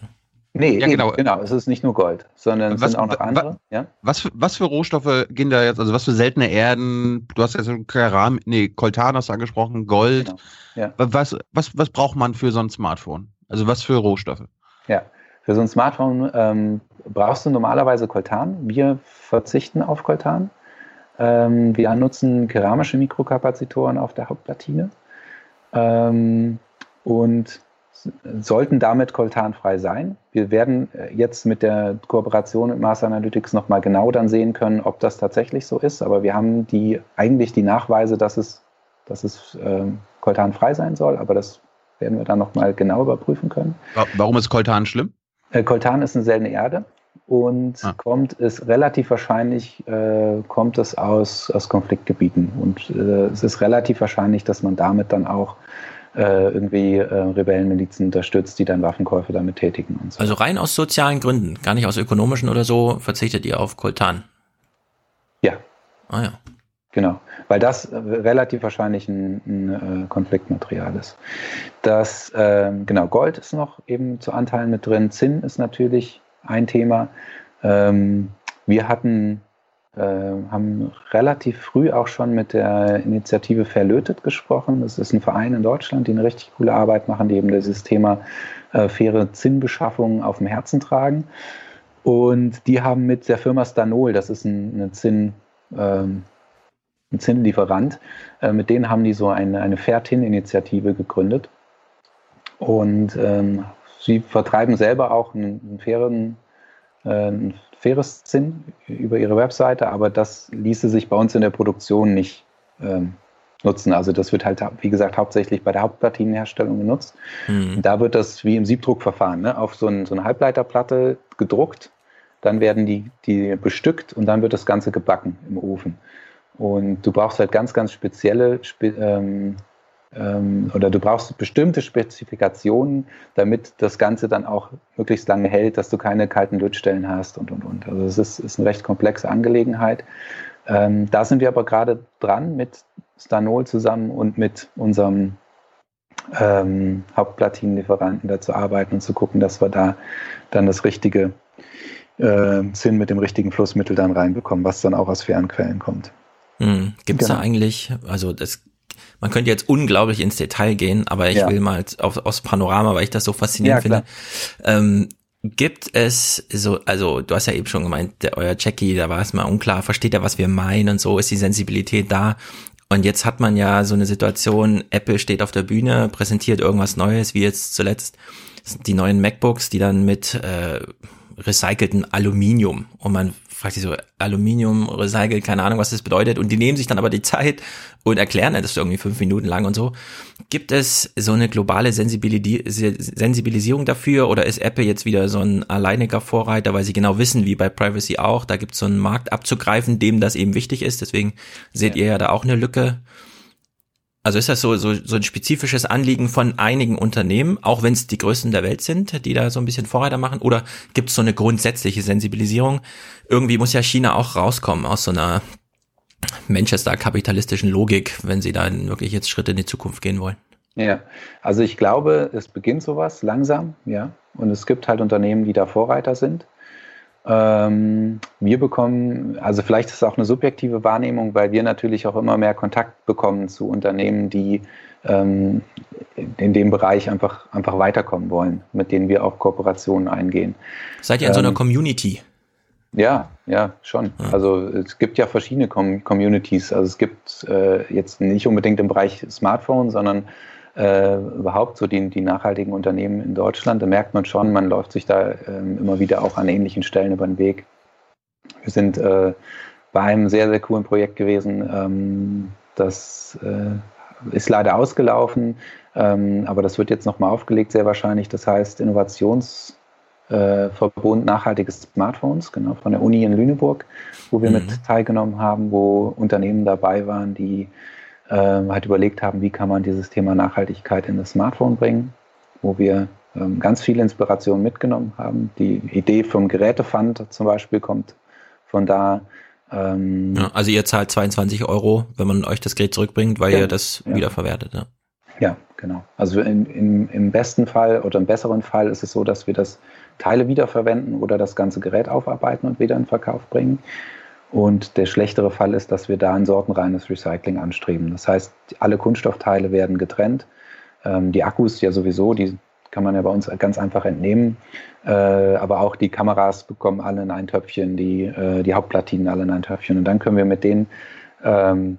Nee, ja, genau. genau. Es ist nicht nur Gold, sondern was, es sind auch noch andere. Wa, ja? was, für, was für Rohstoffe gehen da jetzt, also was für seltene Erden, du hast jetzt Keram, nee, Coltan hast du angesprochen, Gold. Genau. Ja. Was, was, was braucht man für so ein Smartphone? Also was für Rohstoffe? Ja, für so ein Smartphone ähm, brauchst du normalerweise Coltan. Wir verzichten auf Coltan. Ähm, wir nutzen keramische Mikrokapazitoren auf der Hauptplatine. Ähm, und sollten damit koltanfrei sein. Wir werden äh, jetzt mit der Kooperation mit Mars Analytics nochmal genau dann sehen können, ob das tatsächlich so ist. Aber wir haben die, eigentlich die Nachweise, dass es, dass es äh, koltanfrei sein soll. Aber das werden wir dann nochmal genau überprüfen können. Warum ist Koltan schlimm? Äh, Koltan ist eine seltene Erde und ah. kommt es relativ wahrscheinlich äh, kommt es aus, aus Konfliktgebieten und äh, es ist relativ wahrscheinlich, dass man damit dann auch äh, irgendwie äh, Rebellenmilizen unterstützt, die dann Waffenkäufe damit tätigen. Und so. Also rein aus sozialen Gründen, gar nicht aus ökonomischen oder so, verzichtet ihr auf Koltan? Ja. Ah ja. Genau, weil das äh, relativ wahrscheinlich ein, ein äh, Konfliktmaterial ist. Das, äh, genau, Gold ist noch eben zu Anteilen mit drin. Zinn ist natürlich ein Thema. Ähm, wir hatten haben relativ früh auch schon mit der Initiative Verlötet gesprochen. Das ist ein Verein in Deutschland, die eine richtig coole Arbeit machen, die eben dieses Thema äh, faire Zinnbeschaffung auf dem Herzen tragen. Und die haben mit der Firma Stanol, das ist ein, eine Zinn, ähm, ein Zinnlieferant, äh, mit denen haben die so eine, eine Fair-Tin-Initiative gegründet. Und ähm, sie vertreiben selber auch einen, einen fairen, äh, ein faires Zinn über ihre Webseite, aber das ließe sich bei uns in der Produktion nicht ähm, nutzen. Also das wird halt, wie gesagt, hauptsächlich bei der Hauptplatinenherstellung genutzt. Mhm. Da wird das wie im Siebdruckverfahren ne, auf so, ein, so eine Halbleiterplatte gedruckt, dann werden die, die bestückt und dann wird das Ganze gebacken im Ofen. Und du brauchst halt ganz, ganz spezielle spe ähm, ähm, oder du brauchst bestimmte Spezifikationen, damit das Ganze dann auch möglichst lange hält, dass du keine kalten Lötstellen hast und und und. Also es ist, ist eine recht komplexe Angelegenheit. Ähm, da sind wir aber gerade dran mit Stanol zusammen und mit unserem ähm, Hauptplatinenlieferanten da zu arbeiten und zu gucken, dass wir da dann das richtige äh, Sinn mit dem richtigen Flussmittel dann reinbekommen, was dann auch aus fairen Quellen kommt. Hm. Gibt es genau. da eigentlich, also das, man könnte jetzt unglaublich ins Detail gehen, aber ich ja. will mal auf, aus Panorama, weil ich das so faszinierend ja, finde. Ähm, Gibt es so, also du hast ja eben schon gemeint, der, euer Jackie, da war es mal unklar, versteht er, was wir meinen und so, ist die Sensibilität da? Und jetzt hat man ja so eine Situation, Apple steht auf der Bühne, präsentiert irgendwas Neues, wie jetzt zuletzt die neuen MacBooks, die dann mit äh, recycelten Aluminium und man fragt sich so, Aluminium, recycelt, keine Ahnung, was das bedeutet. Und die nehmen sich dann aber die Zeit und erklären das irgendwie fünf Minuten lang und so. Gibt es so eine globale Sensibilisierung dafür oder ist Apple jetzt wieder so ein alleiniger Vorreiter, weil sie genau wissen, wie bei Privacy auch, da gibt es so einen Markt abzugreifen, dem das eben wichtig ist. Deswegen seht ja. ihr ja da auch eine Lücke. Also ist das so, so, so ein spezifisches Anliegen von einigen Unternehmen, auch wenn es die größten der Welt sind, die da so ein bisschen Vorreiter machen? Oder gibt es so eine grundsätzliche Sensibilisierung? Irgendwie muss ja China auch rauskommen aus so einer Manchester-kapitalistischen Logik, wenn sie da wirklich jetzt Schritte in die Zukunft gehen wollen. Ja, also ich glaube, es beginnt sowas langsam, ja. Und es gibt halt Unternehmen, die da Vorreiter sind. Ähm, wir bekommen, also vielleicht ist es auch eine subjektive Wahrnehmung, weil wir natürlich auch immer mehr Kontakt bekommen zu Unternehmen, die ähm, in dem Bereich einfach, einfach weiterkommen wollen, mit denen wir auch Kooperationen eingehen. Seid ihr in ähm, so einer ähm, Community? Ja, ja, schon. Ja. Also es gibt ja verschiedene Com Communities. Also es gibt äh, jetzt nicht unbedingt im Bereich Smartphone, sondern äh, überhaupt so die, die nachhaltigen Unternehmen in Deutschland, da merkt man schon, man läuft sich da äh, immer wieder auch an ähnlichen Stellen über den Weg. Wir sind äh, bei einem sehr, sehr coolen Projekt gewesen. Ähm, das äh, ist leider ausgelaufen, ähm, aber das wird jetzt nochmal aufgelegt, sehr wahrscheinlich. Das heißt Innovationsverbund äh, nachhaltige Smartphones, genau, von der Uni in Lüneburg, wo wir mhm. mit teilgenommen haben, wo Unternehmen dabei waren, die äh, halt überlegt haben, wie kann man dieses Thema Nachhaltigkeit in das Smartphone bringen, wo wir ähm, ganz viele Inspirationen mitgenommen haben. Die Idee vom Gerätefund zum Beispiel kommt von da. Ähm, ja, also ihr zahlt 22 Euro, wenn man euch das Gerät zurückbringt, weil ja, ihr das ja. wiederverwertet. Ja. ja, genau. Also in, in, im besten Fall oder im besseren Fall ist es so, dass wir das Teile wiederverwenden oder das ganze Gerät aufarbeiten und wieder in Verkauf bringen. Und der schlechtere Fall ist, dass wir da ein sortenreines Recycling anstreben. Das heißt, alle Kunststoffteile werden getrennt. Ähm, die Akkus ja sowieso, die kann man ja bei uns ganz einfach entnehmen. Äh, aber auch die Kameras bekommen alle in ein Töpfchen, die, äh, die Hauptplatinen alle in ein Töpfchen. Und dann können wir mit den ähm,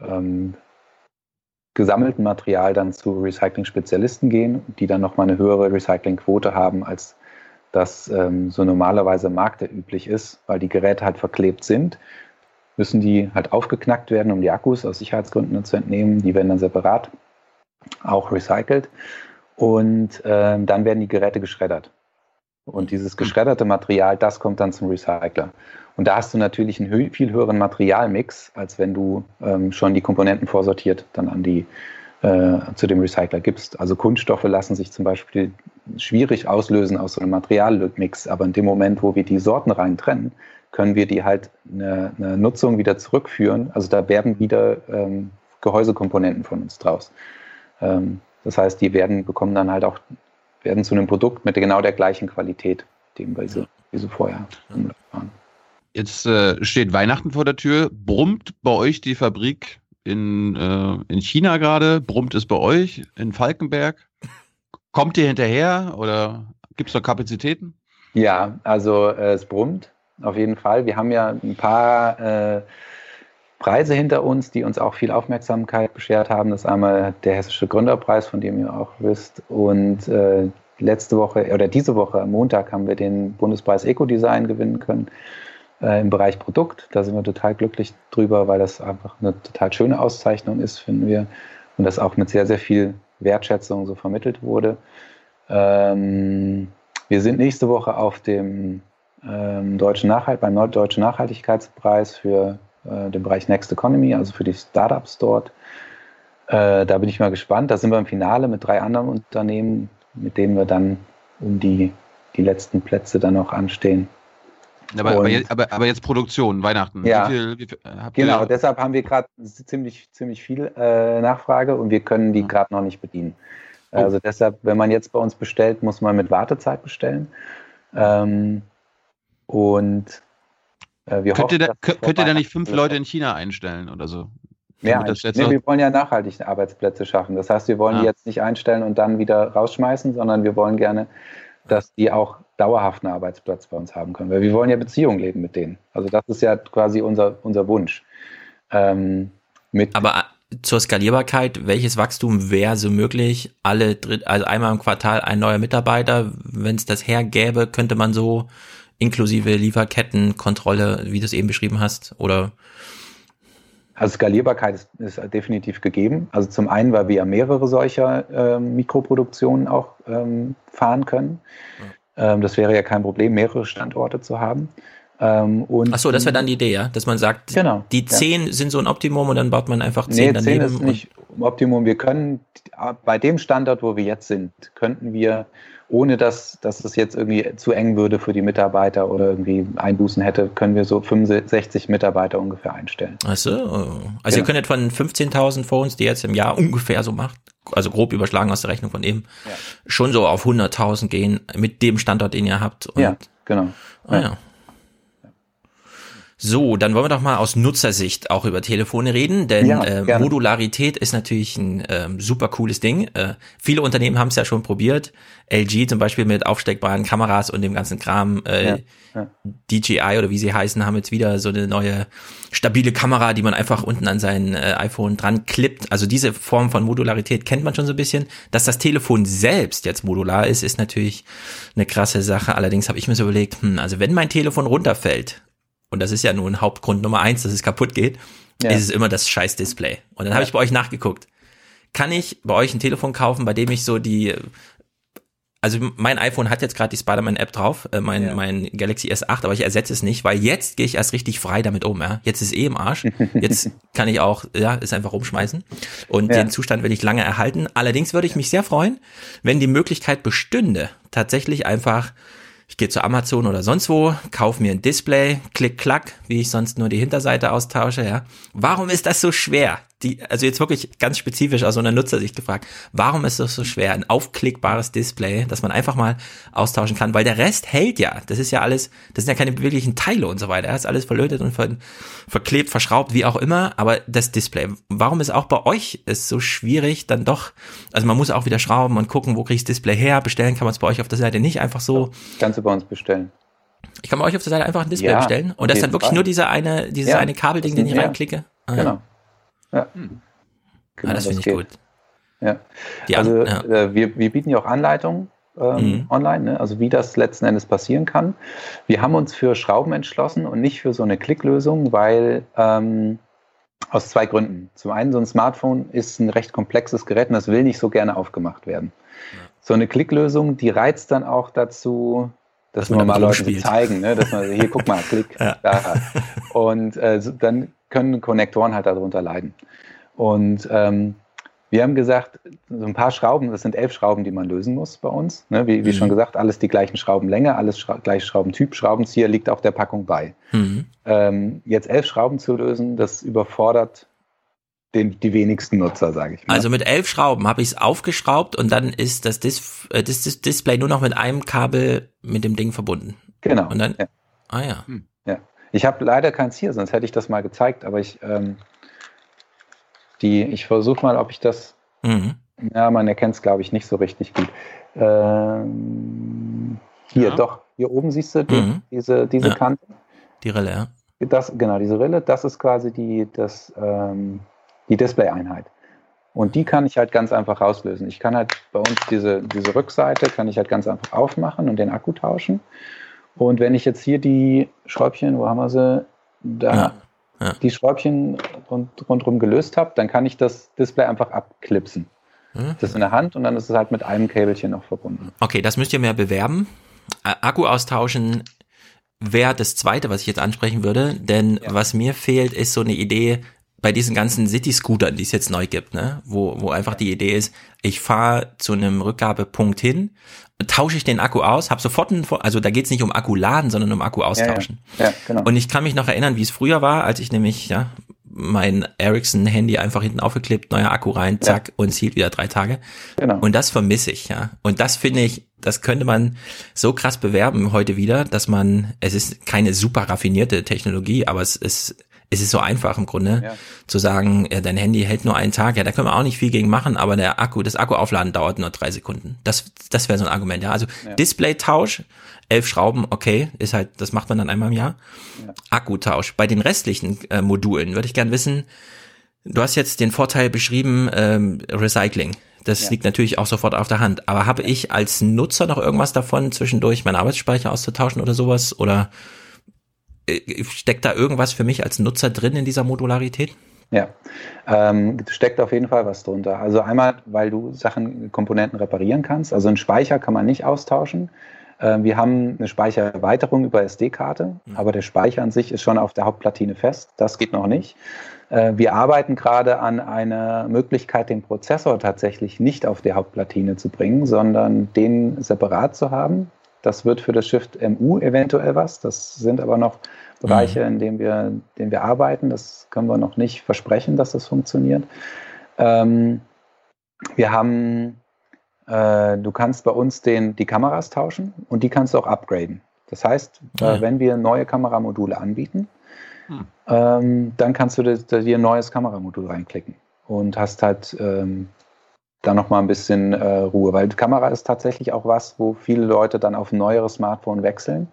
ähm, gesammelten Material dann zu Recycling-Spezialisten gehen, die dann nochmal eine höhere Recyclingquote haben als das ähm, so normalerweise im Markt üblich ist, weil die Geräte halt verklebt sind, müssen die halt aufgeknackt werden, um die Akkus aus Sicherheitsgründen zu entnehmen. Die werden dann separat auch recycelt und äh, dann werden die Geräte geschreddert. Und dieses geschredderte Material, das kommt dann zum Recycler. Und da hast du natürlich einen hö viel höheren Materialmix, als wenn du ähm, schon die Komponenten vorsortiert dann an die äh, zu dem Recycler gibst. Also Kunststoffe lassen sich zum Beispiel schwierig auslösen aus so einem Materialmix, aber in dem Moment, wo wir die Sorten rein trennen, können wir die halt eine, eine Nutzung wieder zurückführen. Also da werden wieder ähm, Gehäusekomponenten von uns draus. Ähm, das heißt, die werden, bekommen dann halt auch, werden zu einem Produkt mit genau der gleichen Qualität, dem wir sie, wie sie vorher waren. Jetzt äh, steht Weihnachten vor der Tür. Brummt bei euch die Fabrik in, äh, in China gerade? Brummt es bei euch in Falkenberg? Kommt ihr hinterher oder gibt es da Kapazitäten? Ja, also äh, es brummt auf jeden Fall. Wir haben ja ein paar, äh, Preise hinter uns, die uns auch viel Aufmerksamkeit beschert haben. Das ist einmal der Hessische Gründerpreis, von dem ihr auch wisst. Und äh, letzte Woche oder diese Woche am Montag haben wir den Bundespreis Eco-Design gewinnen können äh, im Bereich Produkt. Da sind wir total glücklich drüber, weil das einfach eine total schöne Auszeichnung ist, finden wir. Und das auch mit sehr, sehr viel Wertschätzung so vermittelt wurde. Ähm, wir sind nächste Woche auf dem ähm, deutschen Nachhalt, beim Deutschen Nachhaltigkeitspreis für äh, den Bereich Next Economy, also für die Startups dort. Äh, da bin ich mal gespannt. Da sind wir im Finale mit drei anderen Unternehmen, mit denen wir dann um die, die letzten Plätze dann auch anstehen. Aber, aber, jetzt, aber, aber, jetzt Produktion, Weihnachten. Ja, wie viel, wie viel, genau, ihr? deshalb haben wir gerade ziemlich, ziemlich viel äh, Nachfrage und wir können die gerade noch nicht bedienen. Oh. Also deshalb, wenn man jetzt bei uns bestellt, muss man mit Wartezeit bestellen. Ähm, und äh, wir könnt, hoffen, ihr da, könnt ihr da nicht fünf Leute in China einstellen oder so? Ja, nee, wir wollen ja nachhaltig Arbeitsplätze schaffen. Das heißt, wir wollen ah. die jetzt nicht einstellen und dann wieder rausschmeißen, sondern wir wollen gerne, dass die auch dauerhaft einen Arbeitsplatz bei uns haben können. Weil wir wollen ja Beziehungen leben mit denen. Also das ist ja quasi unser, unser Wunsch. Ähm, Aber zur Skalierbarkeit, welches Wachstum wäre so möglich? Alle dritt, also einmal im Quartal ein neuer Mitarbeiter. Wenn es das hergäbe, könnte man so inklusive Lieferkettenkontrolle, wie du es eben beschrieben hast, oder? Also Skalierbarkeit ist, ist, definitiv gegeben. Also zum einen, weil wir ja mehrere solcher ähm, Mikroproduktionen auch ähm, fahren können. Ähm, das wäre ja kein Problem, mehrere Standorte zu haben. Ähm, Ach so, das wäre dann die Idee, ja? Dass man sagt, genau, die zehn ja. sind so ein Optimum und dann baut man einfach zehn nee, daneben. zehn ist nicht Optimum. Wir können bei dem Standort, wo wir jetzt sind, könnten wir ohne dass, dass es jetzt irgendwie zu eng würde für die Mitarbeiter oder irgendwie Einbußen hätte, können wir so 65 Mitarbeiter ungefähr einstellen. Ach so. Also genau. ihr könnt von 15.000 Phones, die jetzt im Jahr ungefähr so macht, also grob überschlagen aus der Rechnung von eben, ja. schon so auf 100.000 gehen mit dem Standort, den ihr habt. Und, ja, genau. Ah, ja. So, dann wollen wir doch mal aus Nutzersicht auch über Telefone reden, denn ja, äh, Modularität ist natürlich ein äh, super cooles Ding. Äh, viele Unternehmen haben es ja schon probiert. LG zum Beispiel mit aufsteckbaren Kameras und dem ganzen Kram. Äh, ja, ja. DJI oder wie sie heißen, haben jetzt wieder so eine neue stabile Kamera, die man einfach unten an sein äh, iPhone dran klippt. Also diese Form von Modularität kennt man schon so ein bisschen. Dass das Telefon selbst jetzt modular ist, ist natürlich eine krasse Sache. Allerdings habe ich mir so überlegt, hm, also wenn mein Telefon runterfällt und das ist ja nun Hauptgrund Nummer eins, dass es kaputt geht, ja. ist es immer das scheiß Display. Und dann ja. habe ich bei euch nachgeguckt. Kann ich bei euch ein Telefon kaufen, bei dem ich so die also mein iPhone hat jetzt gerade die Spider-Man-App drauf, äh, mein, ja. mein Galaxy S8, aber ich ersetze es nicht, weil jetzt gehe ich erst richtig frei damit um. Ja? Jetzt ist eh im Arsch. Jetzt kann ich auch, ja, es einfach rumschmeißen. Und ja. den Zustand will ich lange erhalten. Allerdings würde ich mich sehr freuen, wenn die Möglichkeit bestünde, tatsächlich einfach ich gehe zu Amazon oder sonst wo, kaufe mir ein Display, klick, klack, wie ich sonst nur die Hinterseite austausche, ja. Warum ist das so schwer? Die, also jetzt wirklich ganz spezifisch aus so einer Nutzersicht gefragt, warum ist das so schwer, ein aufklickbares Display, dass man einfach mal austauschen kann, weil der Rest hält ja, das ist ja alles, das sind ja keine beweglichen Teile und so weiter, das ist alles verlötet und ver, verklebt, verschraubt, wie auch immer, aber das Display, warum ist auch bei euch es so schwierig, dann doch, also man muss auch wieder schrauben und gucken, wo kriege ich das Display her, bestellen kann man es bei euch auf der Seite nicht einfach so. Kannst du bei uns bestellen. Ich kann bei euch auf der Seite einfach ein Display ja, bestellen und das ist dann wirklich Fall. nur dieser eine, dieses ja, eine Kabelding, den ich ja. reinklicke. Ah, genau. Ja. Hm. Genau, ah, das, das finde ich geht. gut. Ja. Die also ja. Äh, wir, wir bieten ja auch Anleitungen ähm, mhm. online, ne? also wie das letzten Endes passieren kann. Wir haben uns für Schrauben entschlossen und nicht für so eine Klicklösung, weil ähm, aus zwei Gründen. Zum einen, so ein Smartphone ist ein recht komplexes Gerät und das will nicht so gerne aufgemacht werden. Ja. So eine Klicklösung, die reizt dann auch dazu, dass, dass wir mal Leuten zeigen, ne? dass man hier, guck mal, klick, ja. da. Und äh, dann können Konnektoren halt darunter leiden. Und ähm, wir haben gesagt, so ein paar Schrauben, das sind elf Schrauben, die man lösen muss bei uns. Ne? Wie, wie mhm. schon gesagt, alles die gleichen Schraubenlänge, alles Schra gleich Schraubentyp. Schraubenzieher liegt auch der Packung bei. Mhm. Ähm, jetzt elf Schrauben zu lösen, das überfordert den, die wenigsten Nutzer, sage ich mal. Also mit elf Schrauben habe ich es aufgeschraubt und dann ist das, Dis äh, das, das, Display nur noch mit einem Kabel mit dem Ding verbunden. Genau. Und dann, ja. ah ja. Hm. Ich habe leider keins hier, sonst hätte ich das mal gezeigt, aber ich ähm, die, ich versuche mal, ob ich das, mhm. ja, man erkennt es, glaube ich, nicht so richtig gut. Ähm, hier, ja. doch, hier oben siehst du die, mhm. diese, diese ja. Kante. Die Rille, ja. Das, genau, diese Rille, das ist quasi die, das, ähm, die Display-Einheit. Und die kann ich halt ganz einfach rauslösen. Ich kann halt bei uns diese, diese Rückseite kann ich halt ganz einfach aufmachen und den Akku tauschen. Und wenn ich jetzt hier die Schräubchen, wo haben wir sie? Da, Ja, ja. die Schräubchen rund, rundherum gelöst habe, dann kann ich das Display einfach abklipsen. Hm? Das ist in der Hand und dann ist es halt mit einem Käbelchen noch verbunden. Okay, das müsst ihr mehr bewerben. Akku austauschen wäre das zweite, was ich jetzt ansprechen würde, denn was mir fehlt, ist so eine Idee bei diesen ganzen City-Scootern, die es jetzt neu gibt, ne? wo, wo einfach die Idee ist, ich fahre zu einem Rückgabepunkt hin, tausche ich den Akku aus, habe sofort einen, also da geht's nicht um Akku laden, sondern um Akku austauschen. Ja, ja, genau. Und ich kann mich noch erinnern, wie es früher war, als ich nämlich ja mein Ericsson-Handy einfach hinten aufgeklebt, neuer Akku rein, zack, und es hielt wieder drei Tage. Genau. Und das vermisse ich, ja. Und das finde ich, das könnte man so krass bewerben heute wieder, dass man, es ist keine super raffinierte Technologie, aber es ist, es ist so einfach im Grunde, Ja. zu sagen, ja, dein Handy hält nur einen Tag, ja, da können wir auch nicht viel gegen machen, aber der Akku, das Akkuaufladen dauert nur drei Sekunden. Das, das wäre so ein Argument, ja. Also Ja. Displaytausch, elf Schrauben, okay, ist halt, das macht man dann einmal im Jahr. Akkutausch. Bei den restlichen äh, Modulen würde ich gern wissen, du hast jetzt den Vorteil beschrieben, ähm, Recycling. Das Ja. liegt natürlich auch sofort auf der Hand. Aber habe ich als Nutzer noch irgendwas davon, zwischendurch meinen Arbeitsspeicher auszutauschen oder sowas? Oder äh, steckt da irgendwas für mich als Nutzer drin in dieser Modularität? Ja, ähm, steckt auf jeden Fall was drunter. Also einmal, weil du Sachen, Komponenten reparieren kannst. Also einen Speicher kann man nicht austauschen. Ähm, wir haben eine Speichererweiterung über SD-Karte, aber der Speicher an sich ist schon auf der Hauptplatine fest. Das geht noch nicht. Äh, wir arbeiten gerade an einer Möglichkeit, den Prozessor tatsächlich nicht auf die Hauptplatine zu bringen, sondern den separat zu haben. Das wird für das Shift MU eventuell was. Das sind aber noch Bereiche, in denen wir, in denen wir arbeiten. Das können wir noch nicht versprechen, dass das funktioniert. Ähm, wir haben, äh, du kannst bei uns den, die Kameras tauschen und die kannst du auch upgraden. Das heißt, äh, ja. wenn wir neue Kameramodule anbieten, ähm, dann kannst du dir, dir ein neues Kameramodul reinklicken und hast halt ähm, da nochmal ein bisschen äh, Ruhe, weil die Kamera ist tatsächlich auch was, wo viele Leute dann auf ein neueres Smartphone wechseln.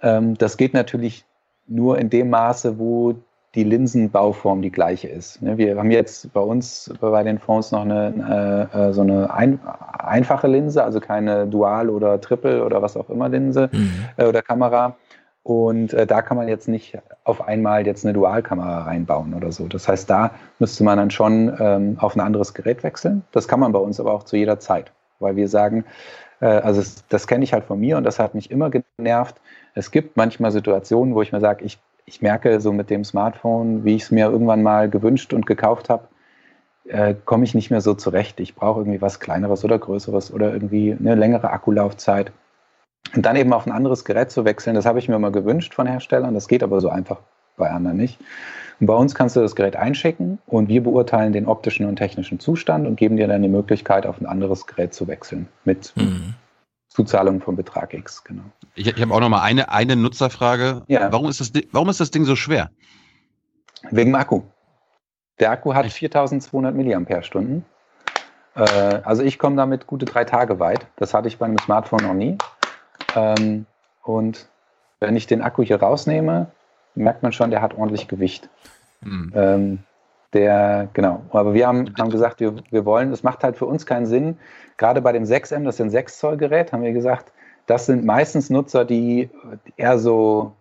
Ähm, das geht natürlich nur in dem Maße, wo die Linsenbauform die gleiche ist. Ne, Wir haben jetzt bei uns bei den Phones noch eine, äh, so eine ein, einfache Linse, also keine Dual- oder Triple- oder was auch immer Linse äh, oder Kamera. Und äh, da kann man jetzt nicht auf einmal jetzt eine Dualkamera reinbauen oder so. Das heißt, da müsste man dann schon ähm, auf ein anderes Gerät wechseln. Das kann man bei uns aber auch zu jeder Zeit, weil wir sagen, äh, also es, das kenne ich halt von mir und das hat mich immer genervt. Es gibt manchmal Situationen, wo ich mir sage, ich, ich merke so mit dem Smartphone, wie ich es mir irgendwann mal gewünscht und gekauft habe, äh, komme ich nicht mehr so zurecht. Ich brauche irgendwie was Kleineres oder Größeres oder irgendwie eine längere Akkulaufzeit. Und dann eben auf ein anderes Gerät zu wechseln, das habe ich mir mal gewünscht von Herstellern. Das geht aber so einfach bei anderen nicht. Und bei uns kannst du das Gerät einschicken und wir beurteilen den optischen und technischen Zustand und geben dir dann die Möglichkeit, auf ein anderes Gerät zu wechseln mit Zuzahlung von Betrag X. Genau. Ich, ich habe auch noch mal eine, eine Nutzerfrage. Ja. Warum, ist das, warum ist das Ding so schwer? Wegen dem Akku. Der Akku hat 4200 Milliampere-Stunden. Äh, also ich komme damit gute drei Tage weit. Das hatte ich bei einem Smartphone noch nie. Ähm, und wenn ich den Akku hier rausnehme, merkt man schon, der hat ordentlich Gewicht. Ähm, der, genau. Aber wir haben, haben gesagt, wir, wir wollen, es macht halt für uns keinen Sinn, gerade bei dem 6M, das ist ein 6 Zoll Gerät, haben wir gesagt, das sind meistens Nutzer, die eher so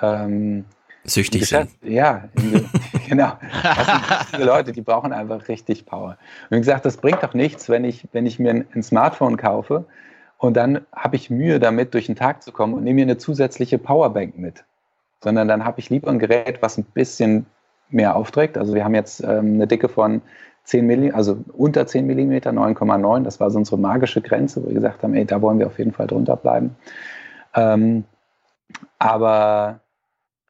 ähm, Süchtig Geschäft, Ja, genau. Das sind richtige Leute, die brauchen einfach richtig Power. Und wie gesagt, das bringt doch nichts, wenn ich, wenn ich mir ein, ein Smartphone kaufe und dann habe ich Mühe damit, durch den Tag zu kommen und nehme mir eine zusätzliche Powerbank mit. Sondern dann habe ich lieber ein Gerät, was ein bisschen mehr aufträgt. Also wir haben jetzt ähm, eine Dicke von 10 mm, also unter 10 mm, 9,9. Das war so unsere magische Grenze, wo wir gesagt haben, ey, da wollen wir auf jeden Fall drunter bleiben. Ähm, aber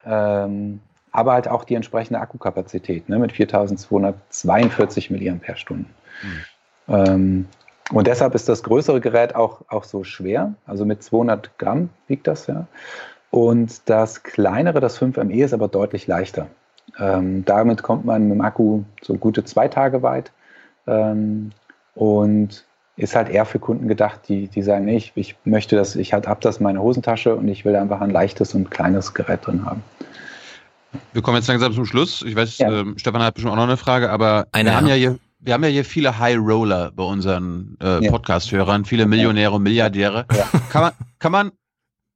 ähm, aber halt auch die entsprechende Akkukapazität ne, mit 4242 mAh. Ähm, und deshalb ist das größere Gerät auch, auch so schwer, also mit 200 Gramm wiegt das ja. Und das kleinere, das 5ME, ist aber deutlich leichter. Ähm, damit kommt man mit dem Akku so gute zwei Tage weit ähm, und ist halt eher für Kunden gedacht, die, die sagen, nee, ich, ich möchte das, ich halt, hab das in meiner Hosentasche und ich will einfach ein leichtes und kleines Gerät drin haben. Wir kommen jetzt langsam zum Schluss. Ich weiß, ähm, Stefan hat bestimmt auch noch eine Frage, aber Eine, wir haben ja. ja hier, wir haben ja hier viele High Roller bei unseren äh, Ja. Podcast-Hörern, viele Millionäre und Milliardäre. Kann man, kann man,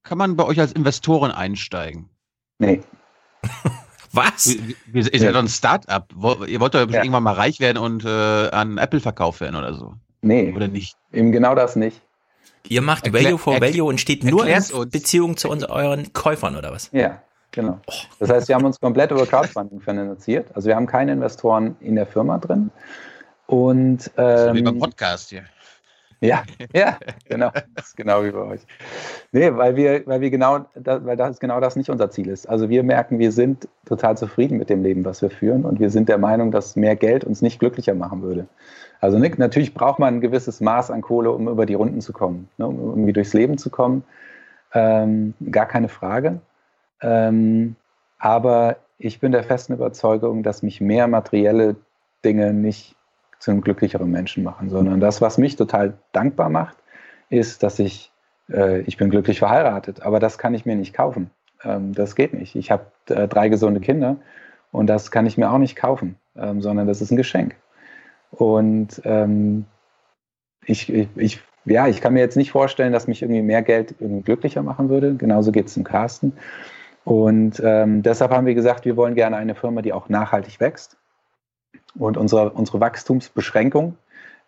kann man bei euch als Investoren einsteigen? Nee. Was? Ihr, seid doch ein Start-up. Ihr wollt doch Ja. irgendwann mal reich werden und äh, an Apple verkauft werden oder so. Nee. Oder nicht? Eben genau das nicht. Ihr macht Erklär- Value for Value und steht nur in uns. Beziehung zu uns, euren Käufern oder was? Ja, genau. Das heißt, wir haben uns komplett über Crowdfunding finanziert. Also wir haben keine Investoren in der Firma drin. Und So wie beim ähm, Podcast hier. ja, ja, genau, das ist genau wie bei euch. Nee, weil wir, weil wir genau, weil das genau das nicht unser Ziel ist. Also wir merken, wir sind total zufrieden mit dem Leben, was wir führen, und wir sind der Meinung, dass mehr Geld uns nicht glücklicher machen würde. Also Nick, natürlich braucht man ein gewisses Maß an Kohle, um über die Runden zu kommen, ne, um irgendwie durchs Leben zu kommen. Ähm, gar keine Frage. Ähm, aber ich bin der festen Überzeugung, dass mich mehr materielle Dinge nicht zu einem glücklicheren Menschen machen, sondern das, was mich total dankbar macht, ist, dass ich, äh, ich bin glücklich verheiratet, aber das kann ich mir nicht kaufen. Ähm, das geht nicht. Ich habe äh, drei gesunde Kinder und das kann ich mir auch nicht kaufen, ähm, sondern das ist ein Geschenk. Und ähm, ich, ich, ich, ja, ich kann mir jetzt nicht vorstellen, dass mich irgendwie mehr Geld irgendwie glücklicher machen würde. Genauso geht es dem Carsten. Und ähm, deshalb haben wir gesagt, wir wollen gerne eine Firma, die auch nachhaltig wächst. Und unsere, unsere Wachstumsbeschränkung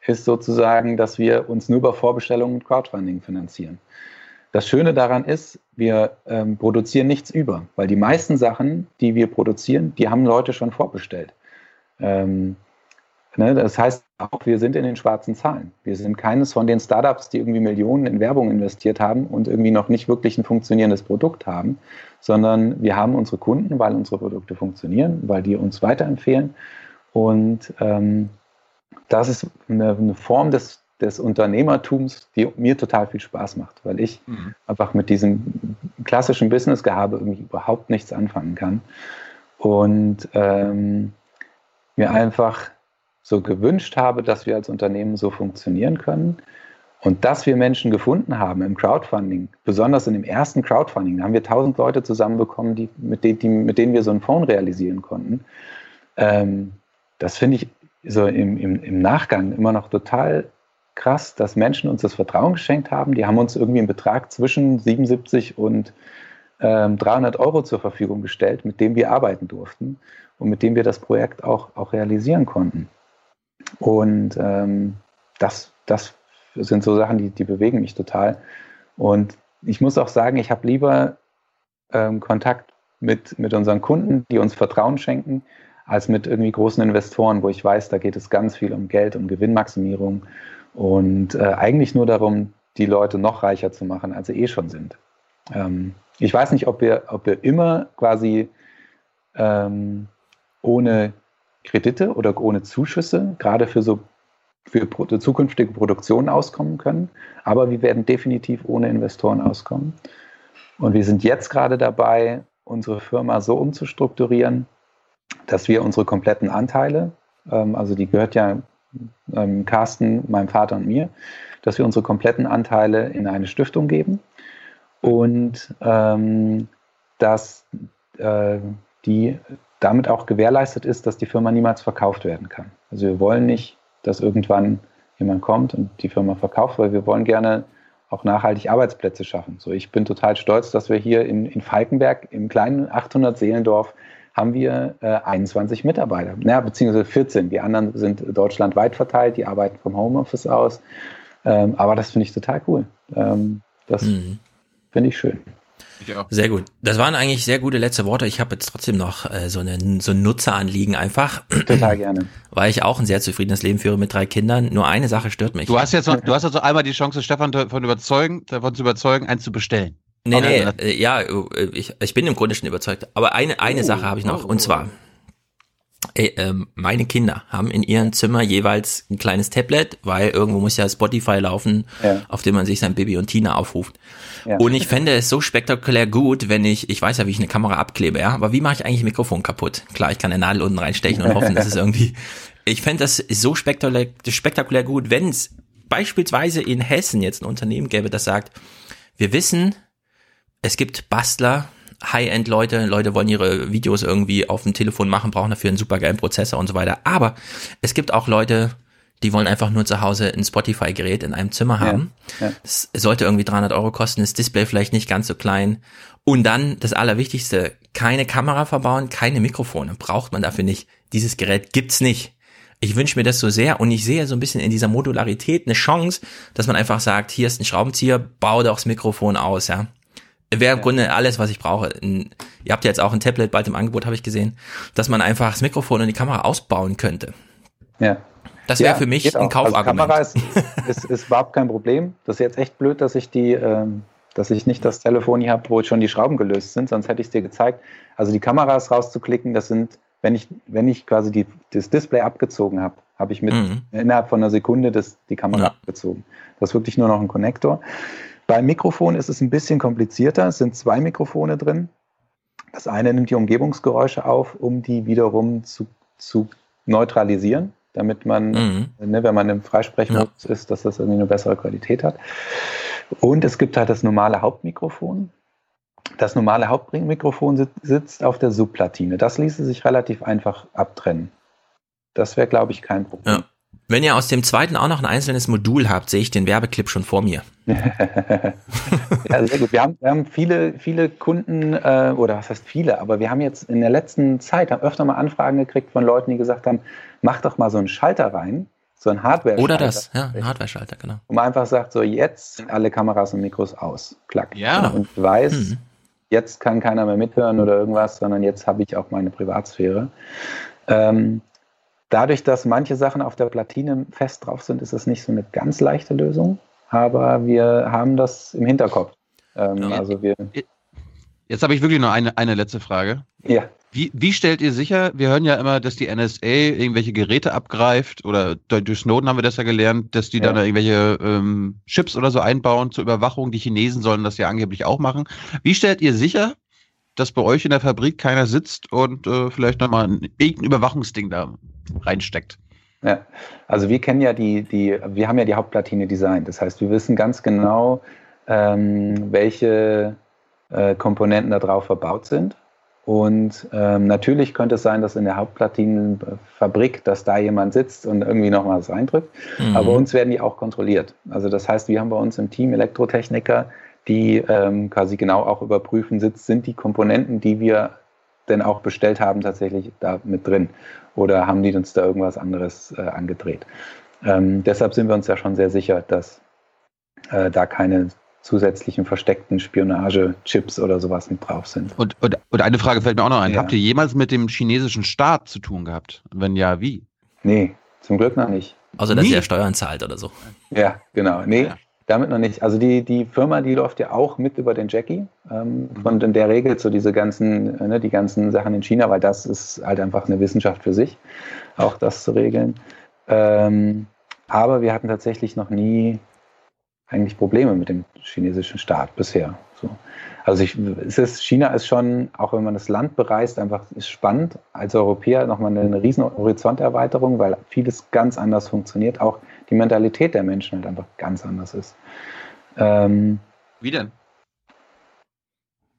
ist sozusagen, dass wir uns nur über Vorbestellungen und Crowdfunding finanzieren. Das Schöne daran ist, wir ähm, produzieren nichts über, weil die meisten Sachen, die wir produzieren, die haben Leute schon vorbestellt. Ähm, ne, das heißt auch, wir sind in den schwarzen Zahlen. Wir sind keines von den Startups, die irgendwie Millionen in Werbung investiert haben und irgendwie noch nicht wirklich ein funktionierendes Produkt haben, sondern wir haben unsere Kunden, weil unsere Produkte funktionieren, weil die uns weiterempfehlen. Und ähm, das ist eine, eine Form des, des Unternehmertums, die mir total viel Spaß macht, weil ich einfach mit diesem klassischen Business-Gehabe irgendwie überhaupt nichts anfangen kann. Und ähm, mir einfach so gewünscht habe, dass wir als Unternehmen so funktionieren können. Und dass wir Menschen gefunden haben im Crowdfunding, besonders in dem ersten Crowdfunding, da haben wir 1000 Leute zusammenbekommen, die, mit, denen, die, mit denen wir so einen Phone realisieren konnten. Ähm, das finde ich so im, im, im Nachgang immer noch total krass, dass Menschen uns das Vertrauen geschenkt haben. Die haben uns irgendwie einen Betrag zwischen 77 und ähm, 300 Euro zur Verfügung gestellt, mit dem wir arbeiten durften und mit dem wir das Projekt auch, auch realisieren konnten. Und ähm, das, das sind so Sachen, die, die bewegen mich total. Und ich muss auch sagen, ich habe lieber ähm, Kontakt mit, mit unseren Kunden, die uns Vertrauen schenken, als mit irgendwie großen Investoren, wo ich weiß, da geht es ganz viel um Geld, um Gewinnmaximierung und äh, eigentlich nur darum, die Leute noch reicher zu machen, als sie eh schon sind. Ähm, ich weiß nicht, ob wir, ob wir immer quasi ähm, ohne Kredite oder ohne Zuschüsse, gerade für so für zukünftige Produktionen auskommen können, aber wir werden definitiv ohne Investoren auskommen. Und wir sind jetzt gerade dabei, unsere Firma so umzustrukturieren, dass wir unsere kompletten Anteile, ähm, also die gehört ja ähm, Carsten, meinem Vater und mir, dass wir unsere kompletten Anteile in eine Stiftung geben und ähm, dass äh, die damit auch gewährleistet ist, dass die Firma niemals verkauft werden kann. Also wir wollen nicht, dass irgendwann jemand kommt und die Firma verkauft, weil wir wollen gerne auch nachhaltig Arbeitsplätze schaffen. So, ich bin total stolz, dass wir hier in, in Falkenberg im kleinen 800 Seelendorf haben wir äh, 21 Mitarbeiter, ja, beziehungsweise 14. Die anderen sind deutschlandweit verteilt, die arbeiten vom Homeoffice aus. Ähm, aber das finde ich total cool. Ähm, das Mhm. finde ich schön. Sehr gut. Das waren eigentlich sehr gute letzte Worte. Ich habe jetzt trotzdem noch äh, so, eine, so ein Nutzeranliegen einfach. Total gerne. Weil ich auch ein sehr zufriedenes Leben führe mit drei Kindern. Nur eine Sache stört mich. Du hast jetzt noch, du hast also einmal die Chance, Stefan davon überzeugen, davon zu überzeugen, eins zu bestellen. Nee, nee, Okay. äh, ja, äh, ich, ich bin im Grunde schon überzeugt. Aber eine, eine Oh, Sache habe ich noch. Und zwar, äh, ähm, meine Kinder haben in ihrem Zimmer jeweils ein kleines Tablet, weil irgendwo muss ja Spotify laufen, Ja. auf dem man sich sein Baby und Tina aufruft. Ja. Und ich fände es so spektakulär gut, wenn ich, ich weiß ja, wie ich eine Kamera abklebe, ja, aber wie mache ich eigentlich ein Mikrofon kaputt? Klar, ich kann eine Nadel unten reinstechen und hoffen, dass es irgendwie, ich fände das so spektakulär, spektakulär gut, wenn es beispielsweise in Hessen jetzt ein Unternehmen gäbe, das sagt, wir wissen, es gibt Bastler High-End-Leute, Leute wollen ihre Videos irgendwie auf dem Telefon machen, brauchen dafür einen super geilen Prozessor und so weiter. Aber es gibt auch Leute, die wollen einfach nur zu Hause ein Spotify-Gerät in einem Zimmer haben. Ja, ja. Das sollte irgendwie 300 Euro kosten, das Display vielleicht nicht ganz so klein. Und dann das Allerwichtigste, keine Kamera verbauen, keine Mikrofone. Braucht man dafür nicht. Dieses Gerät gibt's nicht. Ich wünsche mir das so sehr und ich sehe so ein bisschen in dieser Modularität eine Chance, dass man einfach sagt, hier ist ein Schraubenzieher, bau doch das Mikrofon aus, ja. Wäre im Grunde alles, was ich brauche. Ein, ihr habt ja jetzt auch ein Tablet bald im Angebot, habe ich gesehen, dass man einfach das Mikrofon und die Kamera ausbauen könnte. Ja. Das wäre Ja, für mich ein. Also Kaufargument. Kamera ist, ist, ist überhaupt kein Problem. Das ist jetzt echt blöd, dass ich die, ähm, dass ich nicht das Telefon hier habe, wo schon die Schrauben gelöst sind, sonst hätte ich es dir gezeigt. Also die Kameras rauszuklicken, das sind, wenn ich, wenn ich quasi die, das Display abgezogen habe, habe ich mit Mhm. innerhalb von einer Sekunde das, die Kamera abgezogen. Das ist wirklich nur noch ein Konnektor. Beim Mikrofon ist es ein bisschen komplizierter. Es sind zwei Mikrofone drin. Das eine nimmt die Umgebungsgeräusche auf, um die wiederum zu, zu neutralisieren, damit man, Mhm. ne, wenn man im Freisprechmodus ist, dass das irgendwie eine bessere Qualität hat. Und es gibt halt das normale Hauptmikrofon. Das normale Hauptmikrofon sit- sitzt auf der Subplatine. Das ließe sich relativ einfach abtrennen. Das wäre, glaube ich, kein Problem. Ja. Wenn ihr aus dem zweiten auch noch ein einzelnes Modul habt, sehe ich den Werbeclip schon vor mir. Ja, sehr gut. Wir haben, wir haben viele, viele Kunden, äh, oder was heißt viele, aber wir haben jetzt in der letzten Zeit haben öfter mal Anfragen gekriegt von Leuten, die gesagt haben, mach doch mal so einen Schalter rein, so ein hardware Oder das, ja, ein Hardware-Schalter, genau. Wo man einfach sagt, so jetzt sind alle Kameras und Mikros aus. Klack. Ja. Und weiß, Mhm. jetzt kann keiner mehr mithören oder irgendwas, sondern jetzt habe ich auch meine Privatsphäre. Ähm, dadurch, dass manche Sachen auf der Platine fest drauf sind, ist es nicht so eine ganz leichte Lösung, aber wir haben das im Hinterkopf. Ähm, Also wir, Jetzt habe ich wirklich noch eine, eine letzte Frage. ja. Wie, wie stellt ihr sicher, wir hören ja immer, dass die NSA irgendwelche Geräte abgreift oder durch Snowden haben wir das ja gelernt, dass die dann Ja. irgendwelche ähm, Chips oder so einbauen zur Überwachung. Die Chinesen sollen das ja angeblich auch machen. Wie stellt ihr sicher, dass bei euch in der Fabrik keiner sitzt und äh, vielleicht nochmal ein, irgendein Überwachungsding da reinsteckt? Ja, also wir kennen ja die, die, wir haben ja die Hauptplatine designt. Das heißt, wir wissen ganz genau, ähm, welche äh, Komponenten da drauf verbaut sind. Und ähm, natürlich könnte es sein, dass in der Hauptplatinenfabrik, dass da jemand sitzt und irgendwie noch mal was reindrückt. Mhm. Aber bei uns werden die auch kontrolliert. Also das heißt, wir haben bei uns im Team Elektrotechniker, die ähm, quasi genau auch überprüfen, sitzt, sind die Komponenten, die wir denn auch bestellt haben, tatsächlich da mit drin? Oder haben die uns da irgendwas anderes äh, angedreht? Ähm, deshalb sind wir uns ja schon sehr sicher, dass äh, da keine zusätzlichen versteckten Spionage-Chips oder sowas mit drauf sind. Und, und, und eine Frage fällt mir auch noch ein. Ja. Habt ihr jemals mit dem chinesischen Staat zu tun gehabt? Wenn ja, wie? Nee, zum Glück noch nicht. Also, dass ihr Steuern zahlt oder so. Ja, genau. Nee, damit noch nicht. Also die, die Firma, die läuft ja auch mit über den Jackie. Ähm, und in der Regel so diese ganzen, äh, ne, die ganzen Sachen in China, weil das ist halt einfach eine Wissenschaft für sich, auch das zu regeln. Ähm, aber wir hatten tatsächlich noch nie eigentlich Probleme mit dem chinesischen Staat bisher. So. Also ich, es ist, China ist schon, auch wenn man das Land bereist, einfach ist spannend. Als Europäer nochmal eine riesen Horizonterweiterung, weil vieles ganz anders funktioniert. Auch die Mentalität der Menschen halt einfach ganz anders ist. Ähm, Wie denn?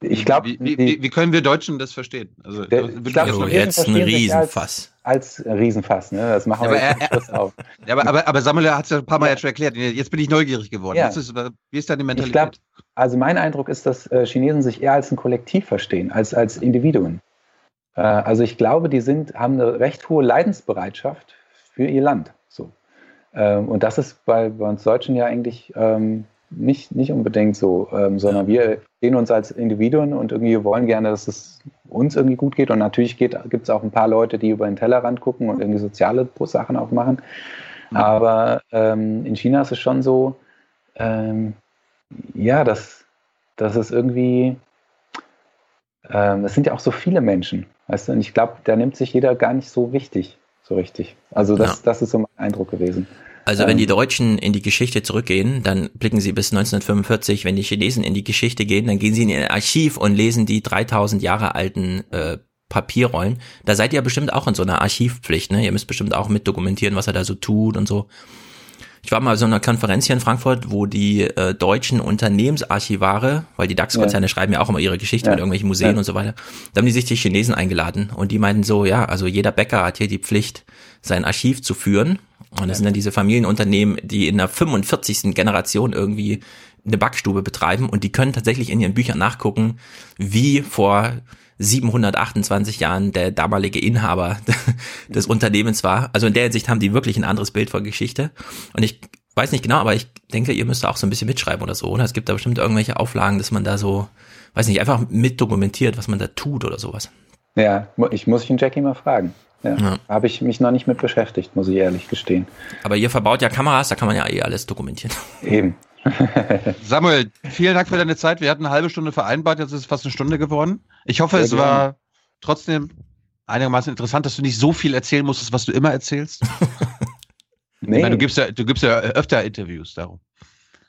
ich glaube, Wie, wie, wie, können wir Deutschen das verstehen? Also, Der- das- ich glaub, Chinesen jetzt ein Riesenfass. als, als Riesenfass, ne? Das machen Ja, wir aber jetzt er- auf. Ja, aber, aber, aber Samuel hat es ja ein paar Mal jetzt schon erklärt. Jetzt bin ich neugierig geworden. Ja. Ist, wie ist da die Ich Mentalität? glaube, also mein Eindruck ist, dass äh, Chinesen sich eher als ein Kollektiv verstehen, als als Individuen. Äh, also ich glaube, die sind, haben eine recht hohe Leidensbereitschaft für ihr Land. Ähm, und das ist bei, bei uns Deutschen ja eigentlich ähm, nicht, nicht unbedingt so, ähm, sondern wir sehen uns als Individuen und irgendwie wollen gerne, dass es uns irgendwie gut geht. Und natürlich gibt es auch ein paar Leute, die über den Tellerrand gucken und irgendwie soziale Sachen auch machen. Aber ähm, in China ist es schon so, ähm, ja, das, das ist irgendwie, ähm, es sind ja auch so viele Menschen, weißt du, und ich glaube, da nimmt sich jeder gar nicht so wichtig, so richtig. Also das, Ja. das ist so mein Eindruck gewesen. Also wenn Ähm, die Deutschen in die Geschichte zurückgehen, dann blicken sie bis 1945. Wenn die Chinesen in die Geschichte gehen, dann gehen sie in ihr Archiv und lesen die 3000 Jahre alten äh, Papierrollen. Da seid ihr bestimmt auch in so einer Archivpflicht, ne? Ihr müsst bestimmt auch mit dokumentieren, was er da so tut und so. Ich war mal so einer Konferenz hier in Frankfurt, wo die äh, deutschen Unternehmensarchivare, weil die DAX-Konzerne Ja. schreiben ja auch immer ihre Geschichte Ja. mit irgendwelchen Museen Ja. und so weiter. Da haben die sich die Chinesen eingeladen und die meinten so, ja, also jeder Bäcker hat hier die Pflicht, sein Archiv zu führen. Und das sind dann diese Familienunternehmen, die in der 45. Generation irgendwie eine Backstube betreiben und die können tatsächlich in ihren Büchern nachgucken, wie vor 728 Jahren der damalige Inhaber des Unternehmens war. Also in der Hinsicht haben die wirklich ein anderes Bild von Geschichte. Und ich weiß nicht genau, aber ich denke, ihr müsst auch so ein bisschen mitschreiben oder so, oder? Es gibt da bestimmt irgendwelche Auflagen, dass man da so, weiß nicht, einfach mitdokumentiert, was man da tut oder sowas. Ja, ich muss den Jackie mal fragen. Ja. Ja. Habe ich mich noch nicht mit beschäftigt, muss ich ehrlich gestehen. Aber ihr verbaut ja Kameras, da kann man ja eh alles dokumentieren. Eben. Samuel, vielen Dank für deine Zeit. Wir hatten eine halbe Stunde vereinbart, jetzt ist es fast eine Stunde geworden. Ich hoffe, Sehr es gerne. war trotzdem einigermaßen interessant, dass du nicht so viel erzählen musstest, was du immer erzählst. Nee. Meine, du gibst ja, du gibst ja öfter Interviews darum.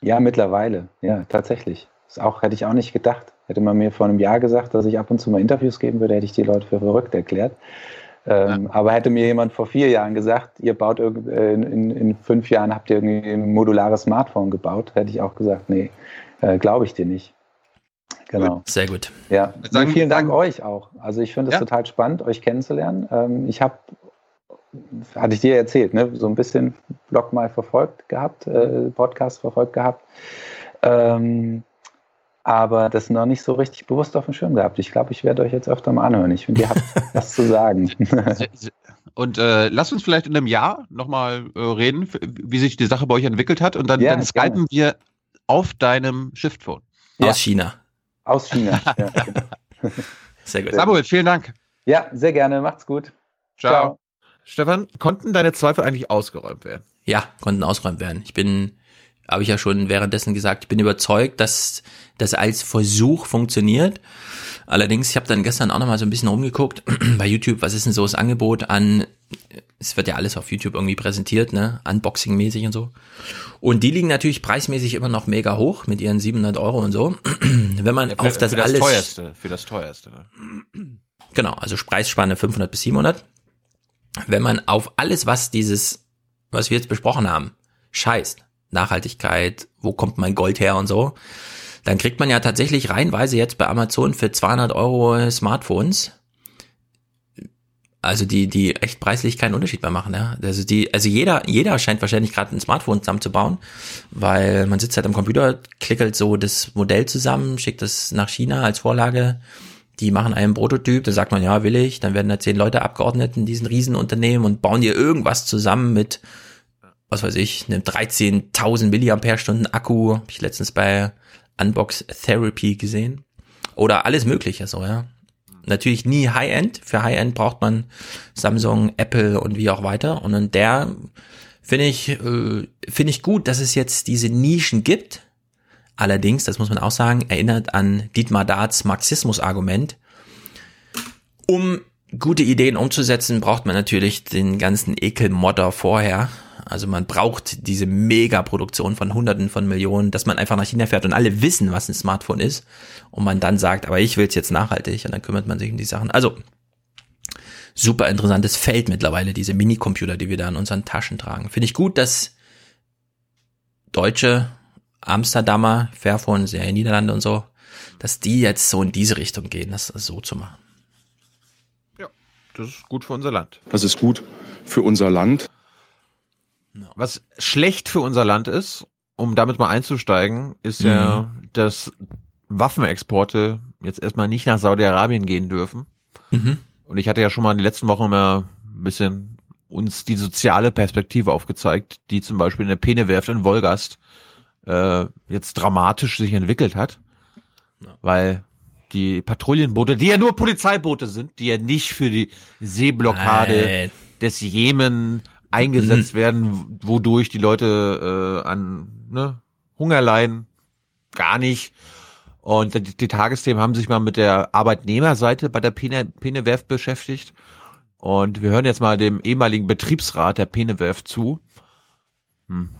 Ja, mittlerweile. Ja, tatsächlich. Das auch, hätte ich auch nicht gedacht. Hätte man mir vor einem Jahr gesagt, dass ich ab und zu mal Interviews geben würde, hätte ich die Leute für verrückt erklärt. Ähm, Aber hätte mir jemand vor vier Jahren gesagt, ihr baut irgend, äh, in, in, in fünf Jahren habt ihr irgendwie ein modulares Smartphone gebaut, hätte ich auch gesagt, nee, äh, glaube ich dir nicht. Genau. Sehr gut. Ja, Sagen- vielen Dank euch auch. Also ich finde es Ja. total spannend, euch kennenzulernen. Ähm, ich habe, hatte ich dir erzählt, ne, so ein bisschen Blog mal verfolgt gehabt, äh, Podcast verfolgt gehabt. Ähm, aber das noch nicht so richtig bewusst auf dem Schirm gehabt. Ich glaube, ich werde euch jetzt öfter mal anhören. Ich finde, ihr habt was zu sagen. Und äh, lass uns vielleicht in einem Jahr nochmal äh, reden, wie sich die Sache bei euch entwickelt hat. Und dann, Ja, dann skypen wir auf deinem Shift-Phone. Ja. Aus China. Aus China. Ja, genau. Sehr gut. Samuel, vielen Dank. ja, sehr gerne. Macht's gut. Ciao. Stefan, konnten deine Zweifel eigentlich ausgeräumt werden? Ja, konnten ausgeräumt werden. Ich bin, habe ich ja schon währenddessen gesagt, ich bin überzeugt, dass das als Versuch funktioniert. Allerdings, ich habe dann gestern auch noch mal so ein bisschen rumgeguckt bei YouTube, was ist denn so das Angebot an, es wird ja alles auf YouTube irgendwie präsentiert, ne, Unboxing-mäßig und so. Und die liegen natürlich preismäßig immer noch mega hoch mit ihren 700 Euro und so. Wenn man auf das, für das alles teuerste, für das teuerste. ne? Genau, also Preisspanne 500 bis 700. Wenn man auf alles, was dieses, was wir jetzt besprochen haben, scheißt, Nachhaltigkeit, wo kommt mein Gold her und so, dann kriegt man ja tatsächlich reihenweise jetzt bei Amazon für 200 Euro Smartphones, also die, die echt preislich keinen Unterschied mehr machen, ja. Also die, also jeder, jeder scheint wahrscheinlich gerade ein Smartphone zusammenzubauen, weil man sitzt halt am Computer, klickelt so das Modell zusammen, schickt das nach China als Vorlage, die machen einen Prototyp, da sagt man, ja, will ich, dann werden da zehn Leute abgeordnet in diesen Riesenunternehmen und bauen dir irgendwas zusammen mit, was weiß ich, einem 13.000 Milliampere-Stunden Akku, hab ich letztens bei Unbox Therapy gesehen. Oder alles mögliche, so, ja. Natürlich nie High-End. Für High-End braucht man Samsung, Apple und wie auch weiter. Und in der finde ich, äh, finde ich gut, dass es jetzt diese Nischen gibt. Allerdings, das muss man auch sagen, erinnert an Dietmar Darts Marxismus-Argument. Um gute Ideen umzusetzen, braucht man natürlich den ganzen Ekelmodder vorher. Also man braucht diese Megaproduktion von Hunderten von Millionen, dass man einfach nach China fährt und alle wissen, was ein Smartphone ist. Und man dann sagt, aber ich will es jetzt nachhaltig und dann kümmert man sich um die Sachen. Also super interessantes Feld mittlerweile, diese Minicomputer, die wir da in unseren Taschen tragen. Finde ich gut, dass Deutsche, Amsterdamer, Fairphone, sehr in Niederlande und so, dass die jetzt so in diese Richtung gehen, das so zu machen. Das ist gut für unser Land. Das ist gut für unser Land. Was schlecht für unser Land ist, um damit mal einzusteigen, ist ja, dass Waffenexporte jetzt erstmal nicht nach Saudi-Arabien gehen dürfen. Mhm. Und ich hatte ja schon mal in den letzten Wochen mal ein bisschen uns die soziale Perspektive aufgezeigt, die zum Beispiel in der Penewerft in Wolgast äh, jetzt dramatisch sich entwickelt hat. Weil die Patrouillenboote, die ja nur Polizeiboote sind, die ja nicht für die Seeblockade Nein. des Jemen eingesetzt werden, wodurch die Leute äh, an ne, Hunger leiden, gar nicht. Und die, die Tagesthemen haben sich mal mit der Arbeitnehmerseite bei der Pene, Penewerft beschäftigt. Und wir hören jetzt mal dem ehemaligen Betriebsrat der Penewerft zu. Hm.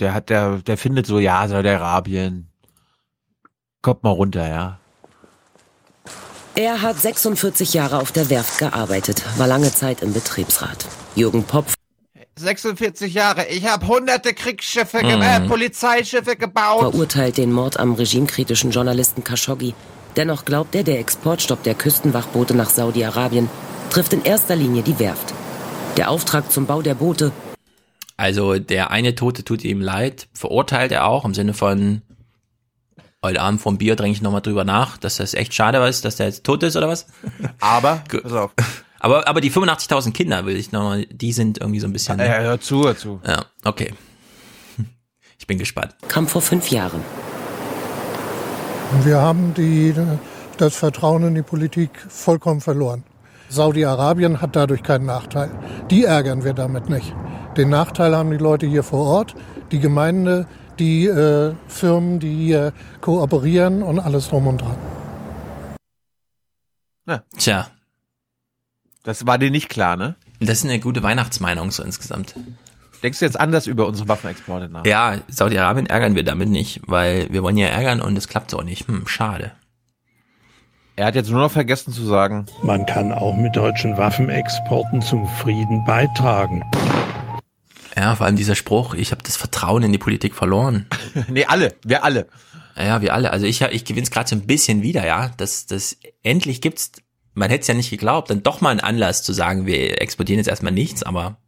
Der hat, der, der findet so, ja, Saudi-Arabien, kommt mal runter, ja. Er hat 46 Jahre auf der Werft gearbeitet, war lange Zeit im Betriebsrat. Jürgen Popp 46 Jahre. Ich habe hunderte Kriegsschiffe, ge Mhm. äh, Polizeischiffe gebaut. verurteilt den Mord am regimekritischen Journalisten Khashoggi. Dennoch glaubt er, der Exportstopp der Küstenwachboote nach Saudi-Arabien trifft in erster Linie die Werft. Der Auftrag zum Bau der Boote Also der eine Tote tut ihm leid, verurteilt er auch im Sinne von heute Abend vom Bier trinke ich nochmal drüber nach, dass das echt schade ist, dass der jetzt tot ist oder was? Aber, pass auf. Aber, aber die 85.000 Kinder will ich nochmal, die sind irgendwie so ein bisschen. Ja, hör zu, hör zu. Ja, okay. Ich bin gespannt. kam vor fünf Jahren. Wir haben die, das Vertrauen in die Politik vollkommen verloren. Saudi-Arabien hat dadurch keinen Nachteil. Die ärgern wir damit nicht. Den Nachteil haben die Leute hier vor Ort, die Gemeinde, die äh, Firmen, die hier kooperieren und alles drum und dran. Ja. Tja. Das war dir nicht klar, ne? Das ist eine gute Weihnachtsmeinung so insgesamt. Denkst du jetzt anders über unsere Waffenexporte nach? Ja, Saudi-Arabien ärgern wir damit nicht, weil wir wollen ja ärgern und es klappt so nicht. Hm, schade. Er hat jetzt nur noch vergessen zu sagen. Man kann auch mit deutschen Waffenexporten zum Frieden beitragen. Ja, vor allem dieser Spruch, ich habe das Vertrauen in die Politik verloren. nee, alle, wir alle. Ja, wir alle. Also ich, ich gewinne es gerade so ein bisschen wieder, ja. Das, das endlich gibt's, man hätte es ja nicht geglaubt, dann doch mal einen Anlass zu sagen, wir exportieren jetzt erstmal nichts, aber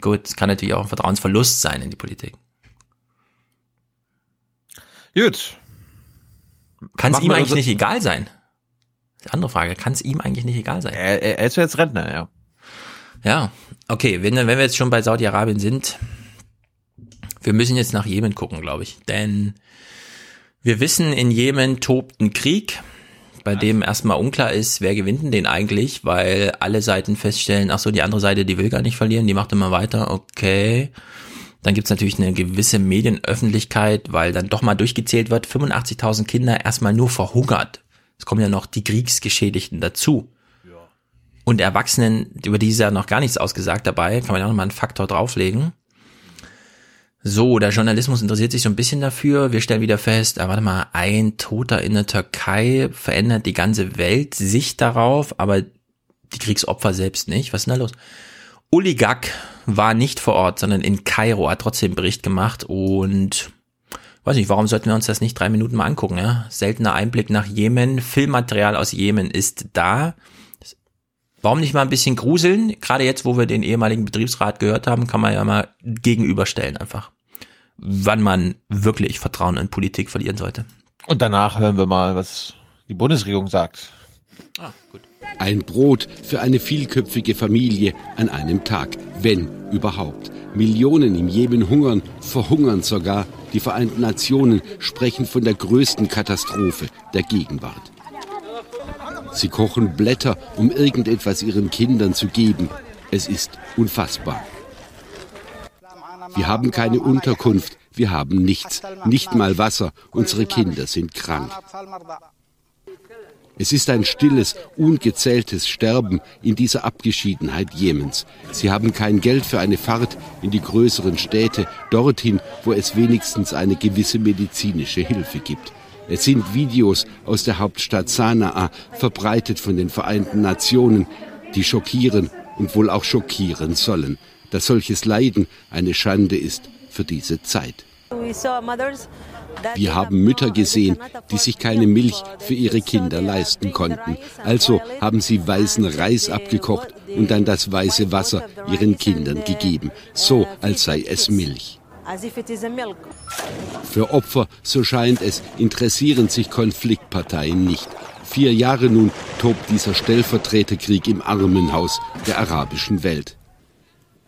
gut, es kann natürlich auch ein Vertrauensverlust sein in die Politik. Gut. Kann es ihm eigentlich unser- nicht egal sein? Andere Frage, kann es ihm eigentlich nicht egal sein? Er, er, ist ja jetzt Rentner, ja. Ja, okay, wenn, wenn wir jetzt schon bei Saudi-Arabien sind, wir müssen jetzt nach Jemen gucken, glaube ich. Denn wir wissen, in Jemen tobt ein Krieg, bei dem erstmal unklar ist, wer gewinnt denn den eigentlich, weil alle Seiten feststellen, ach so, die andere Seite, die will gar nicht verlieren, die macht immer weiter, okay. Dann gibt's natürlich eine gewisse Medienöffentlichkeit, weil dann doch mal durchgezählt wird, 85.000 Kinder erstmal nur verhungert. Es kommen ja noch die Kriegsgeschädigten dazu. Und Erwachsenen, über die ist ja noch gar nichts ausgesagt dabei, kann man ja noch mal einen Faktor drauflegen. So, der Journalismus interessiert sich so ein bisschen dafür. Wir stellen wieder fest, ah, warte mal, ein Toter in der Türkei verändert die ganze Welt Sicht darauf, aber die Kriegsopfer selbst nicht. Was ist denn da los? Uli Gack war nicht vor Ort, sondern in Kairo, hat trotzdem Bericht gemacht und weiß nicht, warum sollten wir uns das nicht drei Minuten mal angucken, ja? Seltener Einblick nach Jemen, Filmmaterial aus Jemen ist da. Warum nicht mal ein bisschen gruseln? Gerade jetzt, wo wir den ehemaligen Betriebsrat gehört haben, kann man ja mal gegenüberstellen einfach. Wann man wirklich Vertrauen in Politik verlieren sollte. Und danach hören wir mal, was die Bundesregierung sagt. Ein Brot für eine vielköpfige Familie an einem Tag, wenn überhaupt. Millionen im Jemen hungern, verhungern sogar. Die Vereinten Nationen sprechen von der größten Katastrophe der Gegenwart. Sie kochen Blätter, um irgendetwas ihren Kindern zu geben. Es ist unfassbar. Wir haben keine Unterkunft, wir haben nichts, nicht mal Wasser, unsere Kinder sind krank. Es ist ein stilles, ungezähltes Sterben in dieser Abgeschiedenheit Jemens. Sie haben kein Geld für eine Fahrt in die größeren Städte, dorthin, wo es wenigstens eine gewisse medizinische Hilfe gibt. Es sind Videos aus der Hauptstadt Sanaa, verbreitet von den Vereinten Nationen, die schockieren und wohl auch schockieren sollen, dass solches Leiden eine Schande ist für diese Zeit. Wir haben Mütter gesehen, die sich keine Milch für ihre Kinder leisten konnten. Also haben sie weißen Reis abgekocht und dann das weiße Wasser ihren Kindern gegeben, so als sei es Milch. Für Opfer, so scheint es, interessieren sich Konfliktparteien nicht. Vier Jahre nun tobt dieser Stellvertreterkrieg im Armenhaus der arabischen Welt.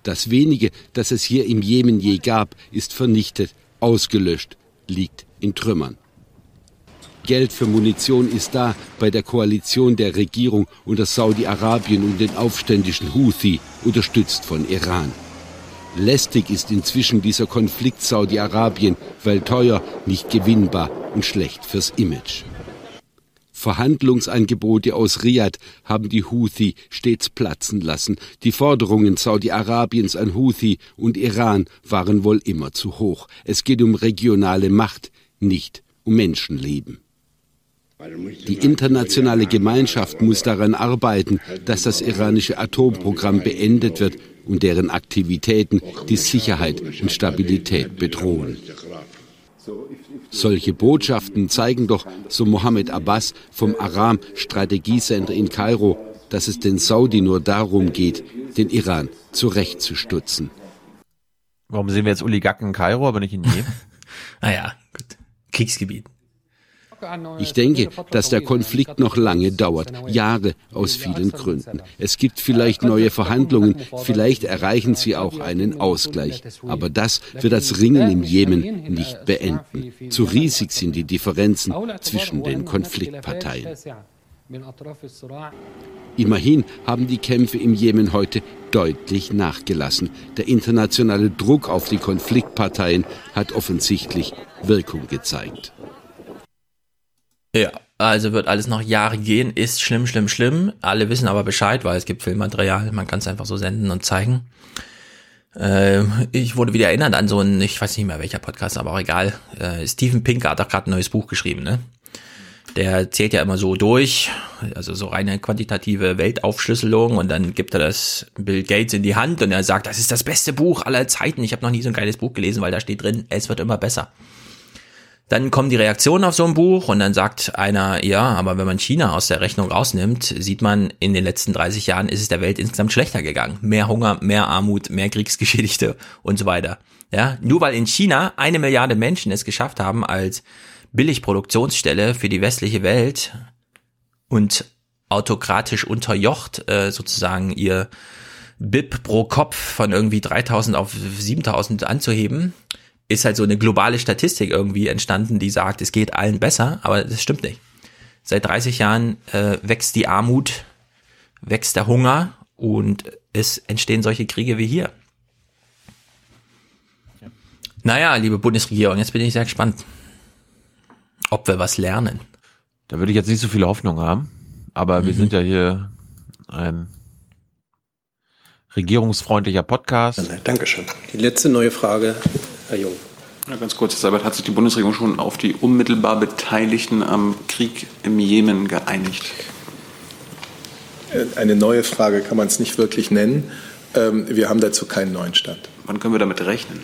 Das wenige, das es hier im Jemen je gab, ist vernichtet, ausgelöscht, liegt in Trümmern. Geld für Munition ist da bei der Koalition der Regierung unter Saudi-Arabien und den aufständischen Houthi, unterstützt von Iran. Lästig ist inzwischen dieser Konflikt Saudi-Arabien, weil teuer, nicht gewinnbar und schlecht fürs Image. Verhandlungsangebote aus Riad haben die Houthi stets platzen lassen. Die Forderungen Saudi-Arabiens an Houthi und Iran waren wohl immer zu hoch. Es geht um regionale Macht, nicht um Menschenleben. Die internationale Gemeinschaft muss daran arbeiten, dass das iranische Atomprogramm beendet wird und deren Aktivitäten die Sicherheit und Stabilität bedrohen. Solche Botschaften zeigen doch, so Mohammed Abbas vom Aram Strategiecenter in Kairo, dass es den Saudi nur darum geht, den Iran zurechtzustutzen. Warum sehen wir jetzt Oligarchen in Kairo, aber nicht in Jemen? naja, gut. Kriegsgebiet. Ich denke, dass der Konflikt noch lange dauert, Jahre aus vielen Gründen. Es gibt vielleicht neue Verhandlungen, vielleicht erreichen sie auch einen Ausgleich. Aber das wird das Ringen im Jemen nicht beenden. Zu riesig sind die Differenzen zwischen den Konfliktparteien. Immerhin haben die Kämpfe im Jemen heute deutlich nachgelassen. Der internationale Druck auf die Konfliktparteien hat offensichtlich Wirkung gezeigt. Ja, also wird alles noch Jahre gehen, ist schlimm, schlimm, schlimm. Alle wissen aber Bescheid, weil es gibt Filmmaterial, man kann es einfach so senden und zeigen. Äh, ich wurde wieder erinnert an so einen, ich weiß nicht mehr welcher Podcast, aber auch egal. Äh, Steven Pinker hat doch gerade ein neues Buch geschrieben, ne? Der zählt ja immer so durch, also so reine quantitative Weltaufschlüsselung und dann gibt er das Bill Gates in die Hand und er sagt, das ist das beste Buch aller Zeiten. Ich habe noch nie so ein geiles Buch gelesen, weil da steht drin, es wird immer besser. Dann kommen die Reaktionen auf so ein Buch und dann sagt einer, ja, aber wenn man China aus der Rechnung rausnimmt, sieht man, in den letzten 30 Jahren ist es der Welt insgesamt schlechter gegangen. Mehr Hunger, mehr Armut, mehr Kriegsgeschädigte und so weiter. Ja, nur weil in China eine Milliarde Menschen es geschafft haben, als Billigproduktionsstelle für die westliche Welt und autokratisch unterjocht äh, sozusagen ihr BIP pro Kopf von irgendwie 3000 auf 7000 anzuheben, ist halt so eine globale Statistik irgendwie entstanden, die sagt, es geht allen besser, aber das stimmt nicht. Seit 30 Jahren äh, wächst die Armut, wächst der Hunger und es entstehen solche Kriege wie hier. Ja. Naja, liebe Bundesregierung, jetzt bin ich sehr gespannt, ob wir was lernen. Da würde ich jetzt nicht so viele Hoffnung haben, aber mhm. wir sind ja hier ein regierungsfreundlicher Podcast. Dankeschön. Die letzte neue Frage Herr Jung. Ja, ganz kurz, Herr Seibert, hat sich die Bundesregierung schon auf die unmittelbar Beteiligten am Krieg im Jemen geeinigt? Äh, eine neue Frage kann man es nicht wirklich nennen. Ähm, wir haben dazu keinen neuen Stand. Wann können wir damit rechnen?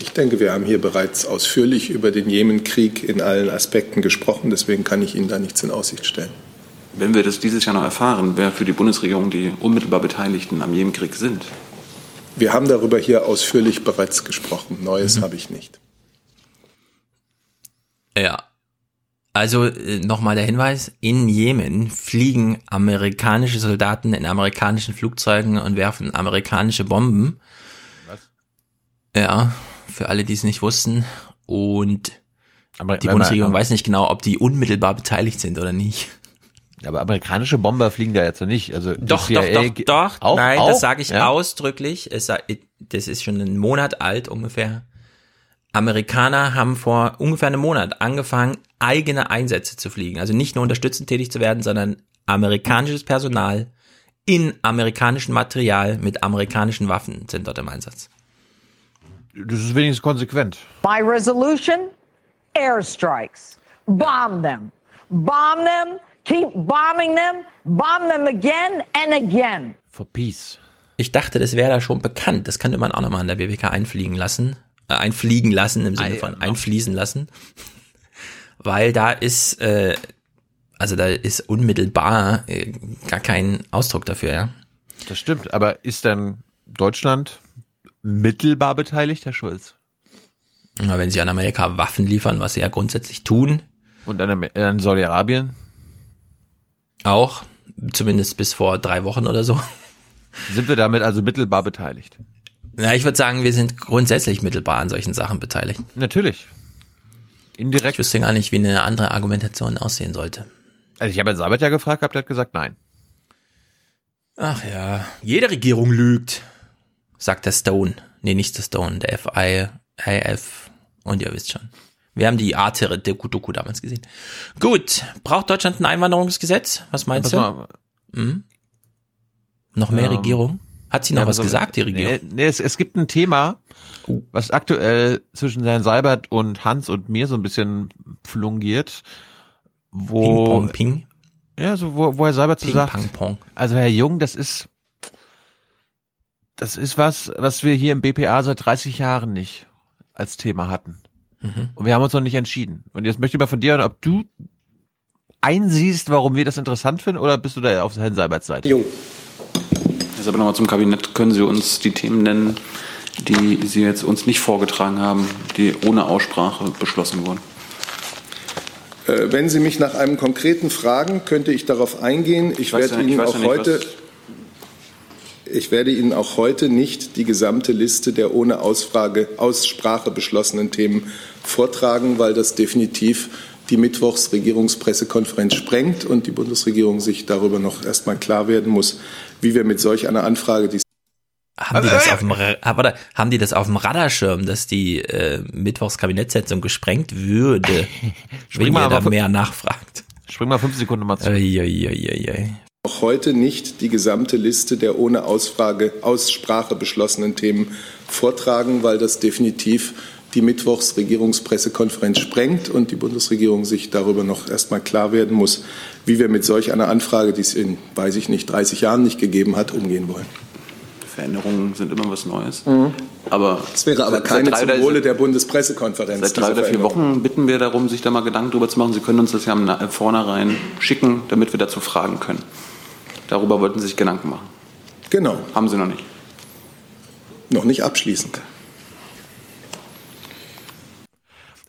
Ich denke, wir haben hier bereits ausführlich über den Jemenkrieg in allen Aspekten gesprochen. Deswegen kann ich Ihnen da nichts in Aussicht stellen. Wenn wir das dieses Jahr noch erfahren, wer für die Bundesregierung die unmittelbar Beteiligten am Jemenkrieg sind, wir haben darüber hier ausführlich bereits gesprochen. Neues mhm. habe ich nicht. Ja. Also äh, nochmal der Hinweis, in Jemen fliegen amerikanische Soldaten in amerikanischen Flugzeugen und werfen amerikanische Bomben. Was? Ja, für alle, die es nicht wussten. Und Aber, die Bundesregierung weiß nicht genau, ob die unmittelbar beteiligt sind oder nicht. Aber amerikanische Bomber fliegen da jetzt noch nicht. Also doch, doch, doch, doch. Auch, Nein, auch? das sage ich ja? ausdrücklich. Es, das ist schon einen Monat alt ungefähr. Amerikaner haben vor ungefähr einem Monat angefangen, eigene Einsätze zu fliegen. Also nicht nur unterstützend tätig zu werden, sondern amerikanisches Personal in amerikanischem Material mit amerikanischen Waffen sind dort im Einsatz. Das ist wenigstens konsequent. By resolution, airstrikes. Bomb them. Bomb them Keep bombing them, bomb them again and again. For peace. Ich dachte, das wäre da schon bekannt. Das könnte man auch nochmal in der BBK einfliegen lassen. Äh, einfliegen lassen im Sinne von einfließen lassen. Weil da ist, äh, also da ist unmittelbar äh, gar kein Ausdruck dafür, ja. Das stimmt, aber ist dann Deutschland mittelbar beteiligt, Herr Schulz? Na, wenn sie an Amerika Waffen liefern, was sie ja grundsätzlich tun. Und an, an Saudi-Arabien? Auch, zumindest bis vor drei Wochen oder so. Sind wir damit also mittelbar beteiligt? Ja, ich würde sagen, wir sind grundsätzlich mittelbar an solchen Sachen beteiligt. Natürlich. Indirekt. Ich wüsste gar nicht, wie eine andere Argumentation aussehen sollte. Also ich habe Herrn Sabet ja gefragt, habt, der hat gesagt nein. Ach ja, jede Regierung lügt, sagt der Stone. Nee, nicht der Stone, der FI, IF und ihr wisst schon. Wir haben die Arte der Doku damals gesehen. Gut, braucht Deutschland ein Einwanderungsgesetz? Was meinst du? Hm? Noch mehr ähm, Regierung? Hat sie noch ja, was gesagt, die Regierung? Nee, nee es, es, gibt ein Thema, was aktuell zwischen Herrn Seibert und Hans und mir so ein bisschen flungiert, wo Ping, Pong, Ping. ja, so wo, wo Herr Seibert so Ping, sagt, Pang, Pong. also Herr Jung, das ist das ist was, was wir hier im BPA seit 30 Jahren nicht als Thema hatten. Mhm. Und wir haben uns noch nicht entschieden. Und jetzt möchte ich mal von dir hören, ob du einsiehst, warum wir das interessant finden, oder bist du da auf Herrn Seiberts Seite? Jung. Jetzt aber nochmal zum Kabinett. Können Sie uns die Themen nennen, die Sie jetzt uns nicht vorgetragen haben, die ohne Aussprache beschlossen wurden? Äh, Wenn Sie mich nach einem konkreten fragen, könnte ich darauf eingehen. Ich, weiß werde ja- ich Ihnen auch ja nicht, heute, was- ich werde Ihnen auch heute nicht die gesamte Liste der ohne Ausfrage, Aussprache beschlossenen Themen vortragen, weil das definitiv die Mittwochsregierungspressekonferenz sprengt und die Bundesregierung sich darüber noch erstmal klar werden muss, wie wir mit solch einer Anfrage, die Haben die, das auf dem, warte, haben die das auf dem Radarschirm, dass die äh, Mittwochskabinettssitzung gesprengt würde, wenn mal ihr da mehr nachfragt? Spring mal fünf Sekunden mal zu. Eieieiei. Auch heute nicht die gesamte Liste der ohne Ausfrage, Aussprache beschlossenen Themen vortragen, weil das definitiv die Mittwochsregierungspressekonferenz sprengt und die Bundesregierung sich darüber noch erstmal klar werden muss, wie wir mit solch einer Anfrage, die es in, weiß ich nicht, 30 Jahren nicht gegeben hat, umgehen wollen. Veränderungen sind immer was Neues. Aber Es wäre aber keine Wohle der Bundespressekonferenz. Seit drei oder vier. Wochen bitten wir darum, sich da mal Gedanken drüber zu machen. Sie können uns das ja im Na- vornherein schicken, damit wir dazu fragen können. Darüber wollten Sie sich Gedanken machen. Genau. Haben Sie noch nicht. Noch nicht abschließend.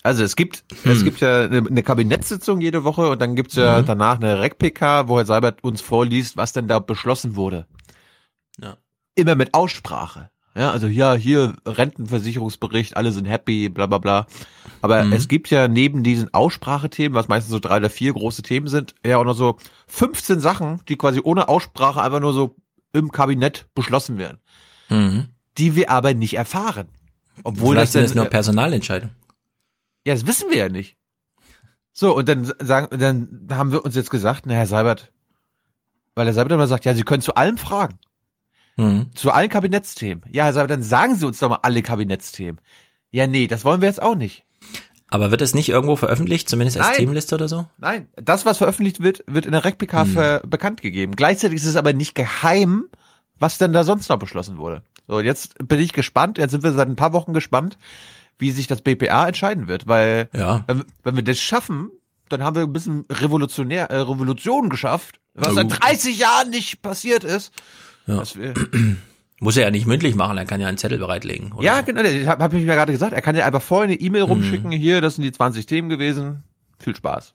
Also es gibt, es gibt ja eine, Kabinettssitzung jede Woche und dann gibt's ja Mhm. danach eine REC-PK, wo Herr Seibert uns vorliest, was denn da beschlossen wurde. Ja. Immer mit Aussprache. Ja, also ja, hier Rentenversicherungsbericht, alle sind happy, bla bla bla. Aber Mhm. es gibt ja neben diesen Aussprachethemen, was meistens so drei oder vier große Themen sind, ja auch noch so 15 Sachen, die quasi ohne Aussprache einfach nur so im Kabinett beschlossen werden, Mhm. die wir aber nicht erfahren. Obwohl Vielleicht sind das das nur dann, Personalentscheidungen. ja, das wissen wir ja nicht. So, und dann sagen, dann haben wir uns jetzt gesagt, na, Herr Seibert, weil Herr Seibert immer sagt, ja, Sie können zu allem fragen. Mhm. Zu allen Kabinettsthemen. Ja, Herr Seibert, dann sagen Sie uns doch mal alle Kabinettsthemen. Ja, nee, das wollen wir jetzt auch nicht. Aber wird es nicht irgendwo veröffentlicht, zumindest als Nein. Themenliste oder so? Nein, das, was veröffentlicht wird, wird in der RecPK Hm. bekannt gegeben. Gleichzeitig ist es aber nicht geheim, was denn da sonst noch beschlossen wurde. So, jetzt bin ich gespannt, jetzt sind wir seit ein paar Wochen gespannt, wie sich das BPA entscheiden wird, weil Ja. wenn, wenn wir das schaffen, dann haben wir ein bisschen revolutionär, äh, Revolution geschafft, was seit 30 Jahren nicht passiert ist. Ja. Muss er ja nicht mündlich machen, er kann ja einen Zettel bereitlegen. Oder? ja, genau, das habe hab ich mir gerade gesagt. Er kann ja einfach vorher eine E-Mail Mhm. rumschicken, hier, das sind die 20 Themen gewesen. Viel Spaß.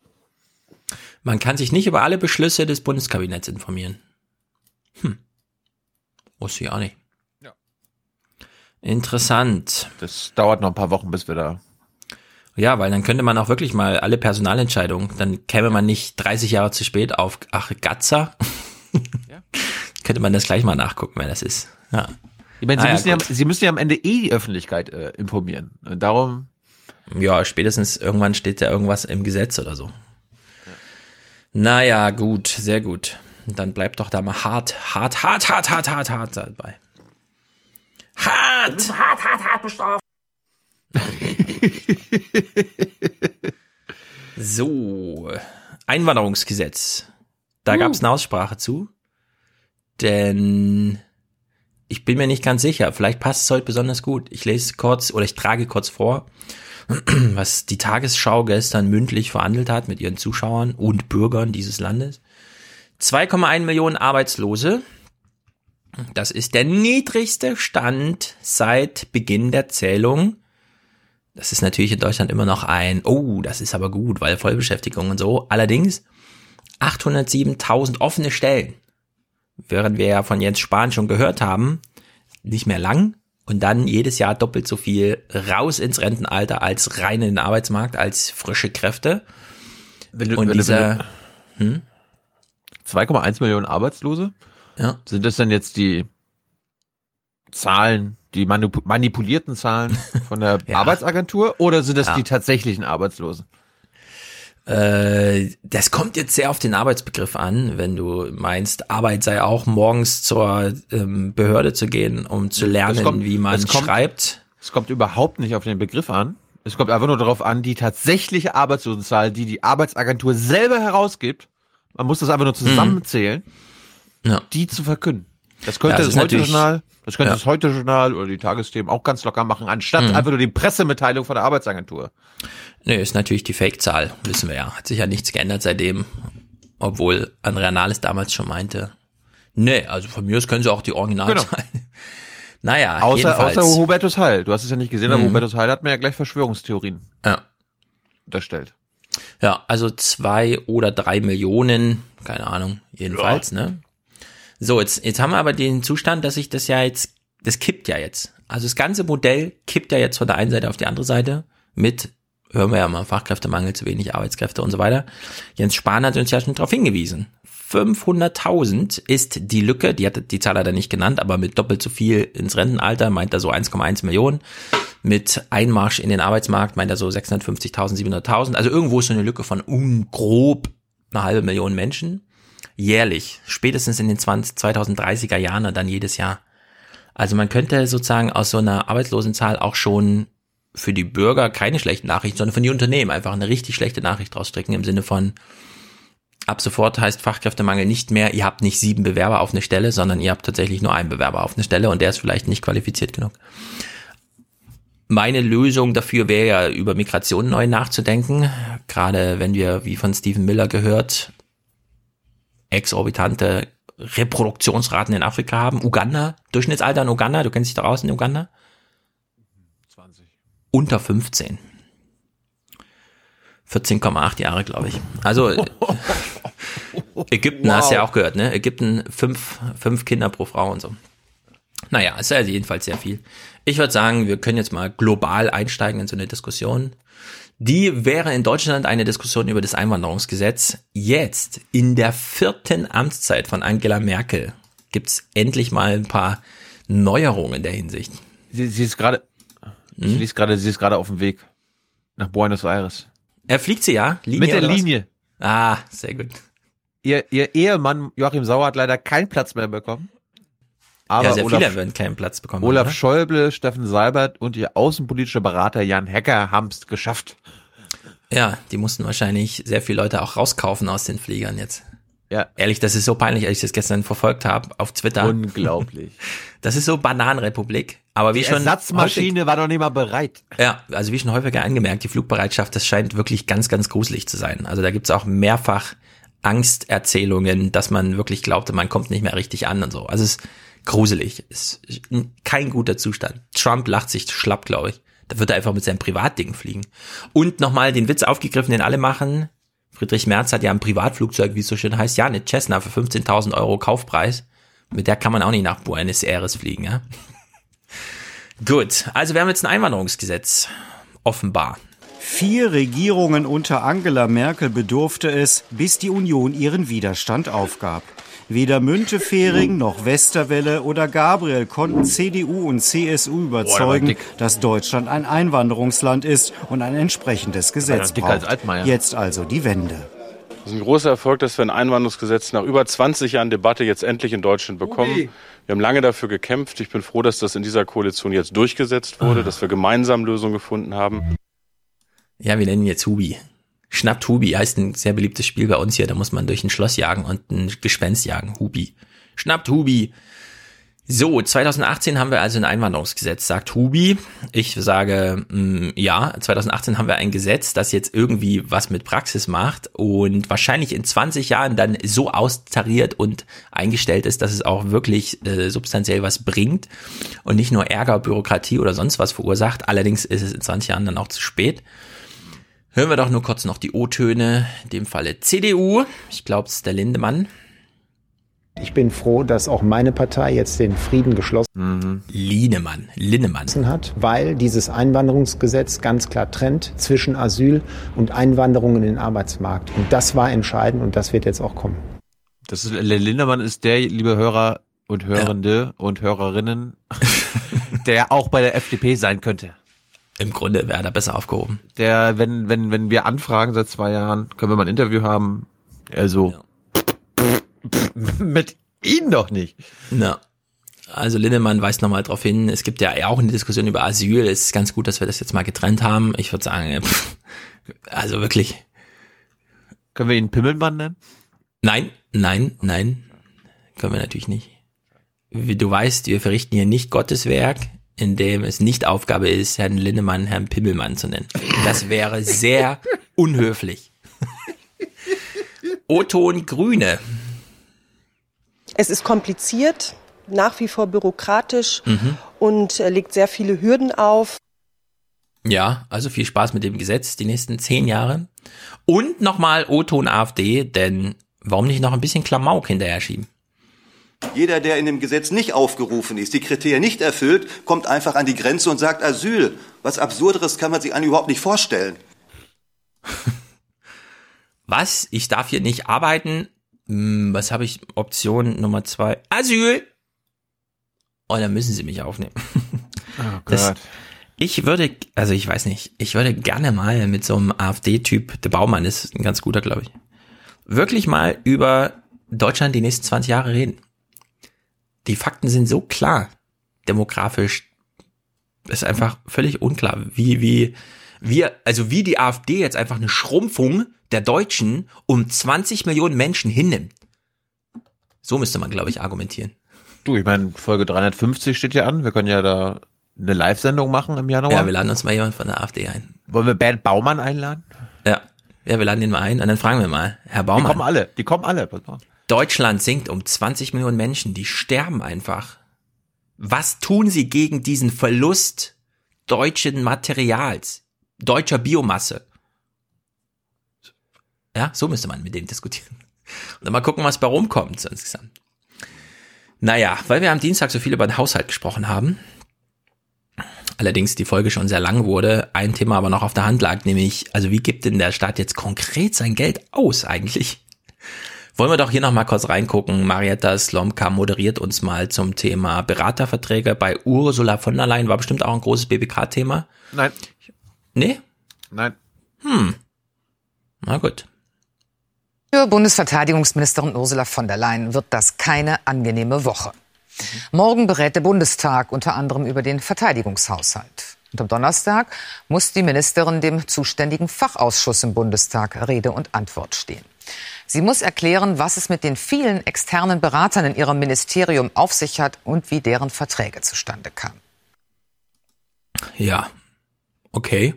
Man kann sich nicht über alle Beschlüsse des Bundeskabinetts informieren. Hm. Wusste ich auch nicht. Ja. Interessant. Das dauert noch ein paar Wochen, bis wir da. Ja, weil dann könnte man auch wirklich mal alle Personalentscheidungen, dann käme man nicht 30 Jahre zu spät auf, ach, Gatzer. könnte man das gleich mal nachgucken, wer das ist. Ja. Ich meine, Sie, Ah ja, müssen ja. Sie müssen ja am Ende eh die Öffentlichkeit äh, informieren. Und darum, Ja, spätestens irgendwann steht da irgendwas im Gesetz oder so. Naja, gut, sehr gut. Dann bleibt doch da mal hart, hart, hart, hart, hart, hart, hart dabei. Hart! Hart, hart, hart bestraft. So, Einwanderungsgesetz. Da Uh. gab es eine Aussprache zu. Denn ich bin mir nicht ganz sicher. Vielleicht passt es heute besonders gut. Ich lese kurz oder ich trage kurz vor, was die Tagesschau gestern mündlich verhandelt hat mit ihren Zuschauern und Bürgern dieses Landes. 2,1 Millionen Arbeitslose. Das ist der niedrigste Stand seit Beginn der Zählung. Das ist natürlich in Deutschland immer noch ein, oh, das ist aber gut, weil Vollbeschäftigung und so. Allerdings 807.000 offene Stellen. Während wir ja von Jens Spahn schon gehört haben, nicht mehr lang und dann jedes Jahr doppelt so viel raus ins Rentenalter als rein in den Arbeitsmarkt, als frische Kräfte. wenn du, Und wenn dieser, du, hm? 2,1 Millionen Arbeitslose? Ja. Sind das denn jetzt die Zahlen, die manip manipulierten Zahlen von der Ja. Arbeitsagentur oder sind das Ja. die tatsächlichen Arbeitslosen? Äh, das kommt jetzt sehr auf den Arbeitsbegriff an, wenn du meinst, Arbeit sei auch morgens zur ähm, Behörde zu gehen, um zu lernen, kommt- wie man es kommt- schreibt. Es kommt überhaupt nicht auf den Begriff an. Es kommt einfach nur darauf an, die tatsächliche Arbeitslosenzahl, die die Arbeitsagentur selber herausgibt, man muss das einfach nur zusammenzählen, Ja. die zu verkünden. Das könnte Ja, das das, ist heute natürlich- Journal, das könnte Ja. das heute Journal oder die Tagesthemen auch ganz locker machen, anstatt Mhm. einfach nur die Pressemitteilung von der Arbeitsagentur. Nö, ist natürlich die Fake-Zahl, wissen wir ja. Hat sich ja nichts geändert seitdem. Obwohl Andrea Nahles damals schon meinte, nee, also von mir aus können sie auch die Originalzahl. Naja, Außer, jedenfalls. außer Hubertus Heil. Du hast es ja nicht gesehen, aber Mhm. Hubertus Heil hat mir ja gleich Verschwörungstheorien Ja. unterstellt. Ja, also zwei oder drei Millionen, keine Ahnung, jedenfalls, ne? So, jetzt, jetzt haben wir aber den Zustand, dass sich das ja jetzt, das kippt ja jetzt. Also das ganze Modell kippt ja jetzt von der einen Seite auf die andere Seite mit, hören wir ja mal, Fachkräftemangel, zu wenig Arbeitskräfte und so weiter. Jens Spahn hat uns ja schon darauf hingewiesen. 500.000 ist die Lücke, die hat die Zahl hat er nicht genannt, aber mit doppelt so viel ins Rentenalter meint er so 1,1 Millionen. Mit Einmarsch in den Arbeitsmarkt meint er so 650.000, 700.000. Also irgendwo ist so eine Lücke von um grob eine halbe Million Menschen jährlich, spätestens in den 20, 2030er Jahren dann jedes Jahr. Also man könnte sozusagen aus so einer Arbeitslosenzahl auch schon für die Bürger keine schlechten Nachrichten, sondern für die Unternehmen einfach eine richtig schlechte Nachricht rausstricken im Sinne von ab sofort heißt Fachkräftemangel nicht mehr, ihr habt nicht sieben Bewerber auf eine Stelle, sondern ihr habt tatsächlich nur einen Bewerber auf eine Stelle und der ist vielleicht nicht qualifiziert genug. Meine Lösung dafür wäre ja, über Migration neu nachzudenken. Gerade wenn wir, wie von Stephen Miller gehört, exorbitante Reproduktionsraten in Afrika haben. Uganda, Durchschnittsalter in Uganda, du kennst dich da aus in Uganda? 20. Unter 15. 14,8 Jahre, glaube ich. Also Ägypten Wow. hast du ja auch gehört, ne? Ägypten fünf, fünf Kinder pro Frau und so. Naja, ist ja jedenfalls sehr viel. Ich würde sagen, wir können jetzt mal global einsteigen in so eine Diskussion. Die wäre in Deutschland eine Diskussion über das Einwanderungsgesetz. Jetzt, in der vierten Amtszeit von Angela Merkel, gibt's endlich mal ein paar Neuerungen in der Hinsicht. Sie, sie ist gerade, Hm? sie ist gerade, sie ist gerade auf dem Weg nach Buenos Aires. Er fliegt sie ja? Linie Mit der was? Linie. Ah, sehr gut. Ihr, ihr Ehemann Joachim Sauer hat leider keinen Platz mehr bekommen. Aber ja, sehr Olaf, viele werden keinen Platz bekommen. Olaf oder? Schäuble, Steffen Seibert und ihr außenpolitischer Berater Jan Hecker haben es geschafft. Ja, die mussten wahrscheinlich sehr viele Leute auch rauskaufen aus den Fliegern jetzt. Ja. Ehrlich, das ist so peinlich, als ich das gestern verfolgt habe auf Twitter. Unglaublich. Das ist so Bananenrepublik. Aber wie Die schon Ersatzmaschine war noch nicht mal bereit. häufig, ja, also wie schon häufiger angemerkt, die Flugbereitschaft, das scheint wirklich ganz, ganz gruselig zu sein. Also da gibt's auch mehrfach Angsterzählungen, dass man wirklich glaubte, man kommt nicht mehr richtig an und so. Also es ist gruselig. Ist kein guter Zustand. Trump lacht sich schlapp, glaube ich. Da wird er einfach mit seinem Privatding fliegen. Und nochmal den Witz aufgegriffen, den alle machen. Friedrich Merz hat ja ein Privatflugzeug, wie es so schön heißt, ja, eine Cessna für 15.000 Euro Kaufpreis. Mit der kann man auch nicht nach Buenos Aires fliegen, ja. Gut, also wir haben jetzt ein Einwanderungsgesetz. Offenbar. Vier Regierungen unter Angela Merkel bedurfte es, bis die Union ihren Widerstand aufgab. Weder Müntefering noch Westerwelle oder Gabriel konnten CDU und CSU überzeugen, dass Deutschland ein Einwanderungsland ist und ein entsprechendes Gesetz braucht. Jetzt also die Wende. Das ist ein großer Erfolg, dass wir ein Einwanderungsgesetz nach über 20 Jahren Debatte jetzt endlich in Deutschland bekommen. Wir haben lange dafür gekämpft. Ich bin froh, dass das in dieser Koalition jetzt durchgesetzt wurde, dass wir gemeinsam Lösungen gefunden haben. Ja, wir nennen ihn jetzt Hubi. Schnappt Hubi heißt ein sehr beliebtes Spiel bei uns hier. Da muss man durch ein Schloss jagen und ein Gespenst jagen. Hubi. Schnappt Hubi. So, 2018 haben wir also ein Einwanderungsgesetz, sagt Hubi. Ich sage, mh, ja, 2018 haben wir ein Gesetz, das jetzt irgendwie was mit Praxis macht und wahrscheinlich in 20 Jahren dann so austariert und eingestellt ist, dass es auch wirklich äh, substanziell was bringt und nicht nur Ärger, Bürokratie oder sonst was verursacht. Allerdings ist es in 20 Jahren dann auch zu spät. Hören wir doch nur kurz noch die O-Töne, in dem Falle CDU. Ich glaube, es ist der Lindemann. Ich bin froh, dass auch meine Partei jetzt den Frieden geschlossen Lienemann, Linnemann. hat, weil dieses Einwanderungsgesetz ganz klar trennt zwischen Asyl und Einwanderung in den Arbeitsmarkt. Und das war entscheidend und das wird jetzt auch kommen. Das ist, Lindemann ist der, liebe Hörer und Hörende und Hörerinnen, der auch bei der FDP sein könnte. Im Grunde wäre er da besser aufgehoben. Der, wenn, wenn, wenn wir anfragen seit zwei Jahren, können wir mal ein Interview haben. Also, mit Ihnen doch nicht. Na. Also Linnemann weist nochmal darauf hin, es gibt ja auch eine Diskussion über Asyl. Es ist ganz gut, dass wir das jetzt mal getrennt haben. Ich würde sagen, pff, also wirklich. Können wir ihn Pimmelmann nennen? Nein, nein, nein. Können wir natürlich nicht. Wie du weißt, wir verrichten hier nicht Gottes Werk, in dem es nicht Aufgabe ist, Herrn Linnemann Herrn Pimmelmann zu nennen. Das wäre sehr unhöflich. O-Ton Grüne. Es ist kompliziert, nach wie vor bürokratisch Mhm. und äh, legt sehr viele Hürden auf. Ja, also viel Spaß mit dem Gesetz die nächsten zehn Jahre. Und nochmal O-Ton AfD, denn warum nicht noch ein bisschen Klamauk hinterher schieben? Jeder, der in dem Gesetz nicht aufgerufen ist, die Kriterien nicht erfüllt, kommt einfach an die Grenze und sagt Asyl. Was Absurderes kann man sich eigentlich überhaupt nicht vorstellen. Was? Ich darf hier nicht arbeiten? Hm, was habe ich? Option Nummer zwei. Asyl! Oh, dann müssen sie mich aufnehmen. Oh Das, ich würde, also ich weiß nicht, ich würde gerne mal mit so einem AfD-Typ, der Baumann ist ein ganz guter, glaube ich, wirklich mal über Deutschland die nächsten 20 Jahre reden. Die Fakten sind so klar, demografisch, ist einfach völlig unklar, wie, wie, wir, also wie die AfD jetzt einfach eine Schrumpfung der Deutschen um 20 Millionen Menschen hinnimmt. So müsste man, glaube ich, argumentieren. Du, ich meine, Folge 350 steht ja an. Wir können ja da eine Live-Sendung machen im Januar. Ja, wir laden uns mal jemand von der AfD ein. Wollen wir Bernd Baumann einladen? Ja. Ja, wir laden den mal ein und dann fragen wir mal, Herr Baumann. Die kommen alle, die kommen alle. Deutschland sinkt um 20 Millionen Menschen, die sterben einfach. Was tun Sie gegen diesen Verlust deutschen Materials, deutscher Biomasse? Ja, so müsste man mit dem diskutieren. Und dann mal gucken, was bei rumkommt so insgesamt. Naja, weil wir am Dienstag so viel über den Haushalt gesprochen haben, allerdings die Folge schon sehr lang wurde, ein Thema aber noch auf der Hand lag, nämlich, also wie gibt denn der Staat jetzt konkret sein Geld aus eigentlich? Wollen wir doch hier noch mal kurz reingucken. Marietta Slomka moderiert uns mal zum Thema Beraterverträge bei Ursula von der Leyen. War bestimmt auch ein großes BBK-Thema. Nein. Nee? Nein. Hm. Na gut. Für Bundesverteidigungsministerin Ursula von der Leyen wird das keine angenehme Woche. Morgen berät der Bundestag unter anderem über den Verteidigungshaushalt. Und am Donnerstag muss die Ministerin dem zuständigen Fachausschuss im Bundestag Rede und Antwort stehen. Sie muss erklären, was es mit den vielen externen Beratern in ihrem Ministerium auf sich hat und wie deren Verträge zustande kamen. Ja. Okay.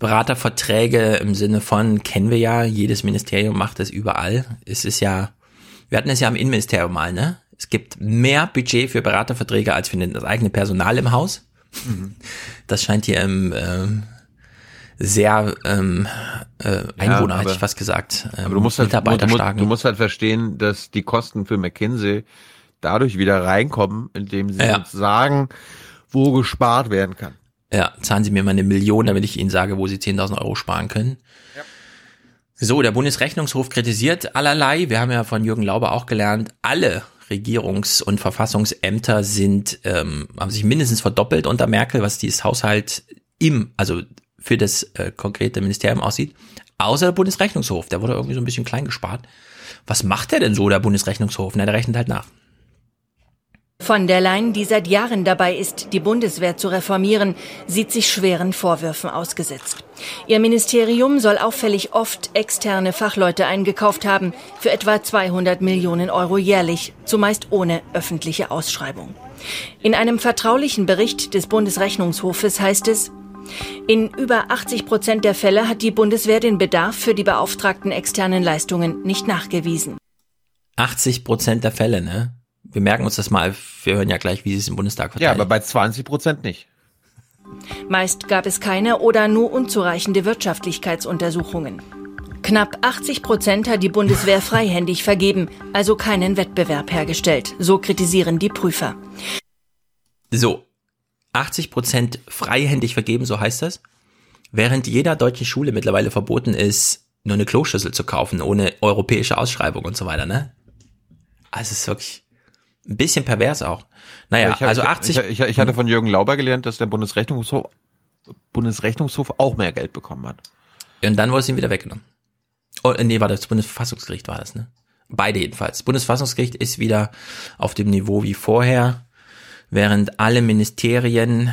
Beraterverträge im Sinne von, kennen wir ja, jedes Ministerium macht das überall. Es ist ja, wir hatten es ja im Innenministerium mal, ne? Es gibt mehr Budget für Beraterverträge als für das eigene Personal im Haus. Das scheint hier im ähm, sehr ähm, äh, Einwohner, hätte aber- ich fast gesagt. Ähm, Aber du musst, halt, du, Mitarbeiterstarken. du musst halt verstehen, dass die Kosten für McKinsey dadurch wieder reinkommen, indem sie Ja. uns sagen, wo gespart werden kann. Ja, zahlen Sie mir mal eine Million, damit ich Ihnen sage, wo Sie 10.000 Euro sparen können. So, der Bundesrechnungshof kritisiert allerlei. Wir haben ja von Jürgen Lauber auch gelernt, alle Regierungs- und Verfassungsämter sind, ähm, haben sich mindestens verdoppelt unter Merkel, was dieses Haushalt im, also für das äh, konkrete Ministerium aussieht. Außer der Bundesrechnungshof, der wurde irgendwie so ein bisschen klein gespart. Was macht der denn so, der Bundesrechnungshof? Na, der rechnet halt nach. Von der Leyen, die seit Jahren dabei ist, die Bundeswehr zu reformieren, sieht sich schweren Vorwürfen ausgesetzt. Ihr Ministerium soll auffällig oft externe Fachleute eingekauft haben, für etwa 200 Millionen Euro jährlich, zumeist ohne öffentliche Ausschreibung. In einem vertraulichen Bericht des Bundesrechnungshofes heißt es, in über 80 Prozent der Fälle hat die Bundeswehr den Bedarf für die beauftragten externen Leistungen nicht nachgewiesen. 80 Prozent der Fälle, ne? Wir merken uns das mal. Wir hören ja gleich, wie sie es im Bundestag Ja, verteidigen. aber bei 20 Prozent nicht. Meist gab es keine oder nur unzureichende Wirtschaftlichkeitsuntersuchungen. Knapp 80 Prozent hat die Bundeswehr freihändig vergeben, also keinen Wettbewerb hergestellt. So kritisieren die Prüfer. So, 80 Prozent freihändig vergeben, so heißt das. Während jeder deutschen Schule mittlerweile verboten ist, nur eine Kloschüssel zu kaufen, ohne europäische Ausschreibung und so weiter, ne? Also es ist wirklich ein bisschen pervers auch. Naja, ich, hab- also ich, 80. Ich, ich, ich hatte von Jürgen Lauber gelernt, dass der Bundesrechnungshof, Bundesrechnungshof auch mehr Geld bekommen hat. Und dann wurde es ihm wieder weggenommen. Oh, nee, war das Bundesverfassungsgericht war das, ne? Beide jedenfalls. Das Bundesverfassungsgericht ist wieder auf dem Niveau wie vorher, während alle Ministerien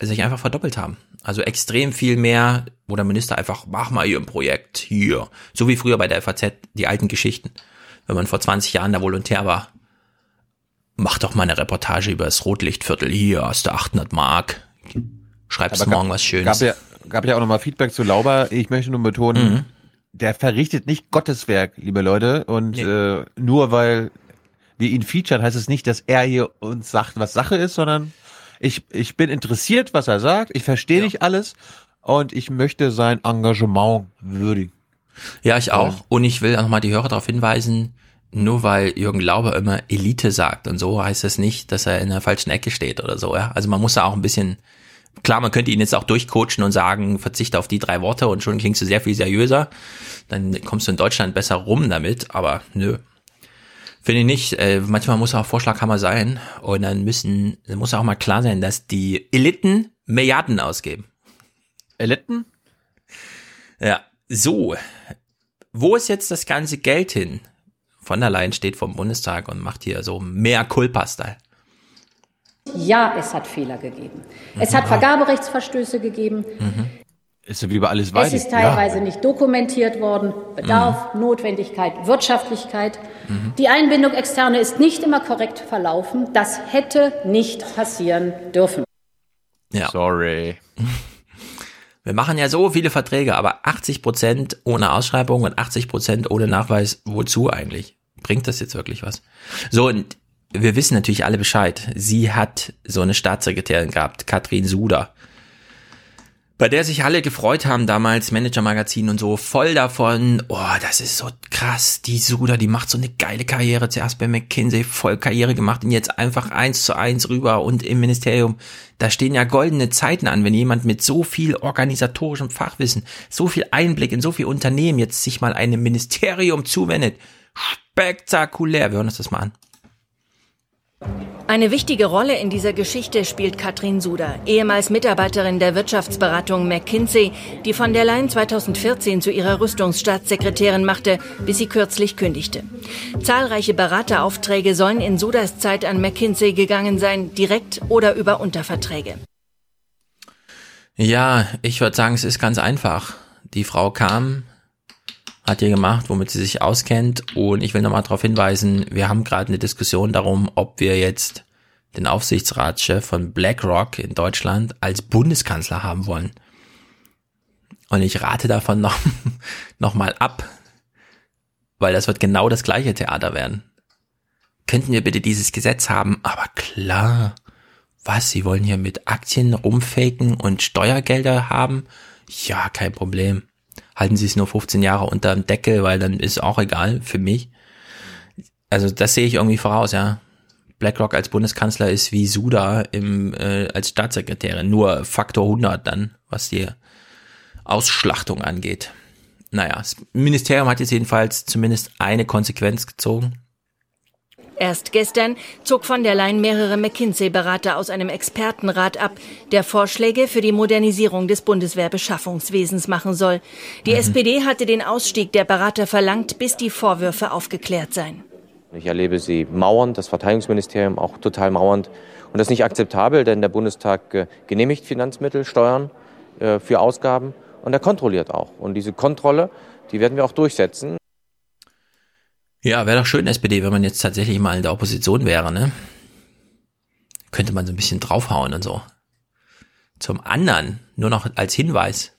sich einfach verdoppelt haben. Also extrem viel mehr, wo der Minister einfach, mach mal hier ein Projekt, hier. So wie früher bei der FAZ, die alten Geschichten. Wenn man vor 20 Jahren da Volontär war. Mach doch mal eine Reportage über das Rotlichtviertel, hier hast du 800 Mark. Schreibst Aber morgen gab- was Schönes. Gab ja, gab ja auch nochmal Feedback zu Lauber. Ich möchte nur betonen, Mhm. der verrichtet nicht Gotteswerk, liebe Leute. Und äh, nur weil wir ihn featuren, heißt es nicht, dass er hier uns sagt, was Sache ist, sondern ich, ich bin interessiert, was er sagt. Ich verstehe nicht alles und ich möchte sein Engagement würdigen. Ja, ich auch. Und ich will auch nochmal die Hörer darauf hinweisen, nur weil Jürgen Lauber immer Elite sagt und so, heißt das nicht, dass er in der falschen Ecke steht oder so. Ja? Also man muss da auch ein bisschen, klar, man könnte ihn jetzt auch durchcoachen und sagen, verzichte auf die drei Worte und schon klingst du sehr viel seriöser. Dann kommst du in Deutschland besser rum damit, aber nö. Finde ich nicht. Äh, manchmal muss auch Vorschlaghammer sein und dann müssen, dann muss auch mal klar sein, dass die Eliten Milliarden ausgeben. Eliten? Ja, so. Wo ist jetzt das ganze Geld hin? Von der Leyen steht vom Bundestag und macht hier so mehr Culpa-Style. Ja, es hat Fehler gegeben. Es hat Vergaberechtsverstöße gegeben. Ist ja wie bei alles Es weiter. ist teilweise nicht dokumentiert worden. Bedarf, Notwendigkeit, Wirtschaftlichkeit. Die Einbindung externer ist nicht immer korrekt verlaufen. Das hätte nicht passieren dürfen. Ja. Sorry. Wir machen ja so viele Verträge, aber 80 Prozent ohne Ausschreibung und 80 Prozent ohne Nachweis. Wozu eigentlich? Bringt das jetzt wirklich was? So, und wir wissen natürlich alle Bescheid. Sie hat so eine Staatssekretärin gehabt, Katrin Suder. Bei der sich alle gefreut haben damals, Manager-Magazin und so, voll davon, oh, das ist so krass, die Suda, die macht so eine geile Karriere, zuerst bei McKinsey voll Karriere gemacht und jetzt einfach eins zu eins rüber und im Ministerium, da stehen ja goldene Zeiten an, wenn jemand mit so viel organisatorischem Fachwissen, so viel Einblick in so viel Unternehmen jetzt sich mal einem Ministerium zuwendet. Spektakulär, wir hören uns das mal an. Eine wichtige Rolle in dieser Geschichte spielt Katrin Suder, ehemals Mitarbeiterin der Wirtschaftsberatung McKinsey, die von der Leyen 2014 zu ihrer Rüstungsstaatssekretärin machte, bis sie kürzlich kündigte. Zahlreiche Berateraufträge sollen in Suders Zeit an McKinsey gegangen sein, direkt oder über Unterverträge. Ja, ich würde sagen, es ist ganz einfach. Die Frau kam, hat hier gemacht, womit sie sich auskennt. Und ich will nochmal darauf hinweisen, wir haben gerade eine Diskussion darum, ob wir jetzt den Aufsichtsratschef von BlackRock in Deutschland als Bundeskanzler haben wollen. Und ich rate davon noch, noch mal ab, weil das wird genau das gleiche Theater werden. Könnten wir bitte dieses Gesetz haben? Aber klar. Was, Sie wollen hier mit Aktien rumfaken und Steuergelder haben? Ja, kein Problem. Halten Sie es nur 15 Jahre unter dem Deckel, weil dann ist auch egal für mich. Also das sehe ich irgendwie voraus, ja. BlackRock als Bundeskanzler ist wie Suda im, äh, als Staatssekretärin, nur Faktor 100 dann, was die Ausschlachtung angeht. Naja, das Ministerium hat jetzt jedenfalls zumindest eine Konsequenz gezogen. Erst gestern zog von der Leyen mehrere McKinsey-Berater aus einem Expertenrat ab, der Vorschläge für die Modernisierung des Bundeswehrbeschaffungswesens machen soll. Die SPD hatte den Ausstieg der Berater verlangt, bis die Vorwürfe aufgeklärt seien. Ich erlebe sie mauernd, das Verteidigungsministerium auch total mauernd. Und das ist nicht akzeptabel, denn der Bundestag äh, genehmigt Finanzmittel, Steuern äh, für Ausgaben und er kontrolliert auch. Und diese Kontrolle, die werden wir auch durchsetzen. Ja, wäre doch schön, SPD, wenn man jetzt tatsächlich mal in der Opposition wäre, ne? Könnte man so ein bisschen draufhauen und so. Zum anderen, nur noch als Hinweis.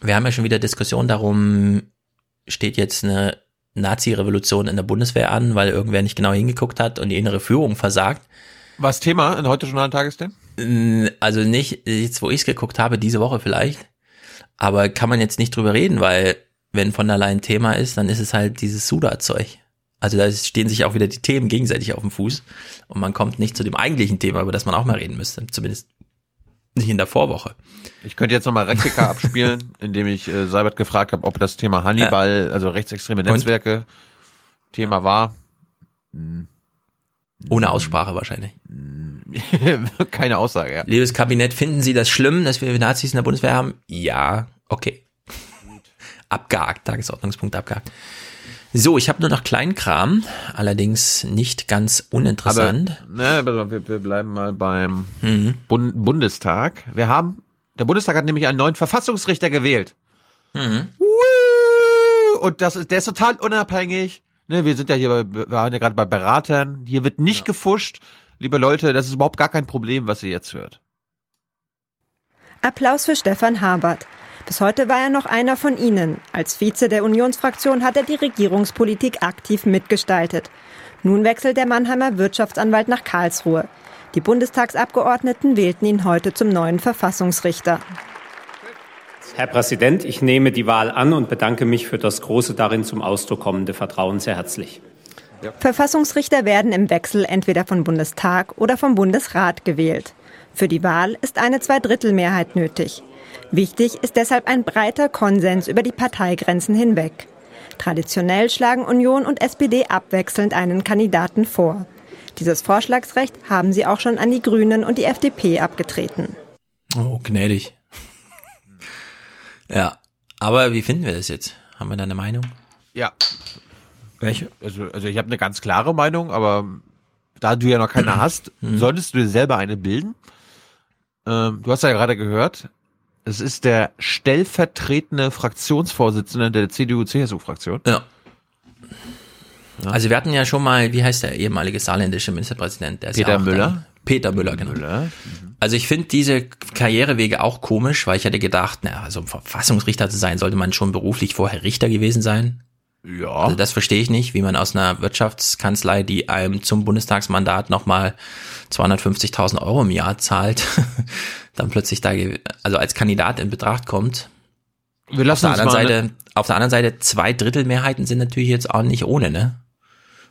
Wir haben ja schon wieder Diskussion darum, steht jetzt eine Nazi-Revolution in der Bundeswehr an, weil irgendwer nicht genau hingeguckt hat und die innere Führung versagt. Was Thema in heute Journal Tagesthemen? Äh, Also nicht jetzt, wo ich es geguckt habe, diese Woche vielleicht. Aber kann man jetzt nicht drüber reden, weil wenn von der Leyen Thema ist, dann ist es halt dieses Suda-Zeug. Also da stehen sich auch wieder die Themen gegenseitig auf dem Fuß und man kommt nicht zu dem eigentlichen Thema, über das man auch mal reden müsste. Zumindest nicht in der Vorwoche. Ich könnte jetzt nochmal Replika abspielen, indem ich äh, Seibert gefragt habe, ob das Thema Hannibal, also rechtsextreme Netzwerke, Thema war. Ohne Aussprache wahrscheinlich. Keine Aussage, ja. Liebes Kabinett, finden Sie das schlimm, dass wir Nazis in der Bundeswehr haben? Ja, okay. Abgehakt, Tagesordnungspunkt abgehakt. So, ich habe nur noch Kleinkram, allerdings nicht ganz uninteressant. Aber, ne, wir, wir bleiben mal beim mhm. Bund Bundestag. Wir haben, der Bundestag hat nämlich einen neuen Verfassungsrichter gewählt. Mhm. Und das ist, der ist total unabhängig. Ne, wir sind ja hier, bei, wir waren ja gerade bei Beratern. Hier wird nicht ja. gefuscht. Liebe Leute, das ist überhaupt gar kein Problem, was ihr jetzt hört. Applaus für Stefan Habert. Bis heute war er noch einer von ihnen. Als Vize der Unionsfraktion hat er die Regierungspolitik aktiv mitgestaltet. Nun wechselt der Mannheimer Wirtschaftsanwalt nach Karlsruhe. Die Bundestagsabgeordneten wählten ihn heute zum neuen Verfassungsrichter. Herr Präsident, ich nehme die Wahl an und bedanke mich für das große darin zum Ausdruck kommende Vertrauen sehr herzlich. Ja. Verfassungsrichter werden im Wechsel entweder vom Bundestag oder vom Bundesrat gewählt. Für die Wahl ist eine Zweidrittelmehrheit nötig. Wichtig ist deshalb ein breiter Konsens über die Parteigrenzen hinweg. Traditionell schlagen Union und SPD abwechselnd einen Kandidaten vor. Dieses Vorschlagsrecht haben sie auch schon an die Grünen und die FDP abgetreten. Oh, gnädig. ja, aber wie finden wir das jetzt? Haben wir da eine Meinung? Ja. Welche? Also, also ich habe eine ganz klare Meinung, aber da du ja noch keine hast, solltest du dir selber eine bilden. Ähm, du hast ja gerade gehört, es ist der stellvertretende Fraktionsvorsitzende der CDU-CSU-Fraktion. Ja. ja. Also wir hatten ja schon mal, wie heißt der ehemalige saarländische Ministerpräsident? Peter ja Müller. Dann, Peter Müller, genau. Müller. Mhm. Also ich finde diese Karrierewege auch komisch, weil ich hätte gedacht, na, also um Verfassungsrichter zu sein, sollte man schon beruflich vorher Richter gewesen sein. Ja. Also das verstehe ich nicht, wie man aus einer Wirtschaftskanzlei, die einem zum Bundestagsmandat nochmal 250.000 Euro im Jahr zahlt, dann plötzlich da, also als Kandidat in Betracht kommt. Wir lassen auf der anderen Seite, auf der anderen Seite zwei Drittel Mehrheiten sind natürlich jetzt auch nicht ohne, ne?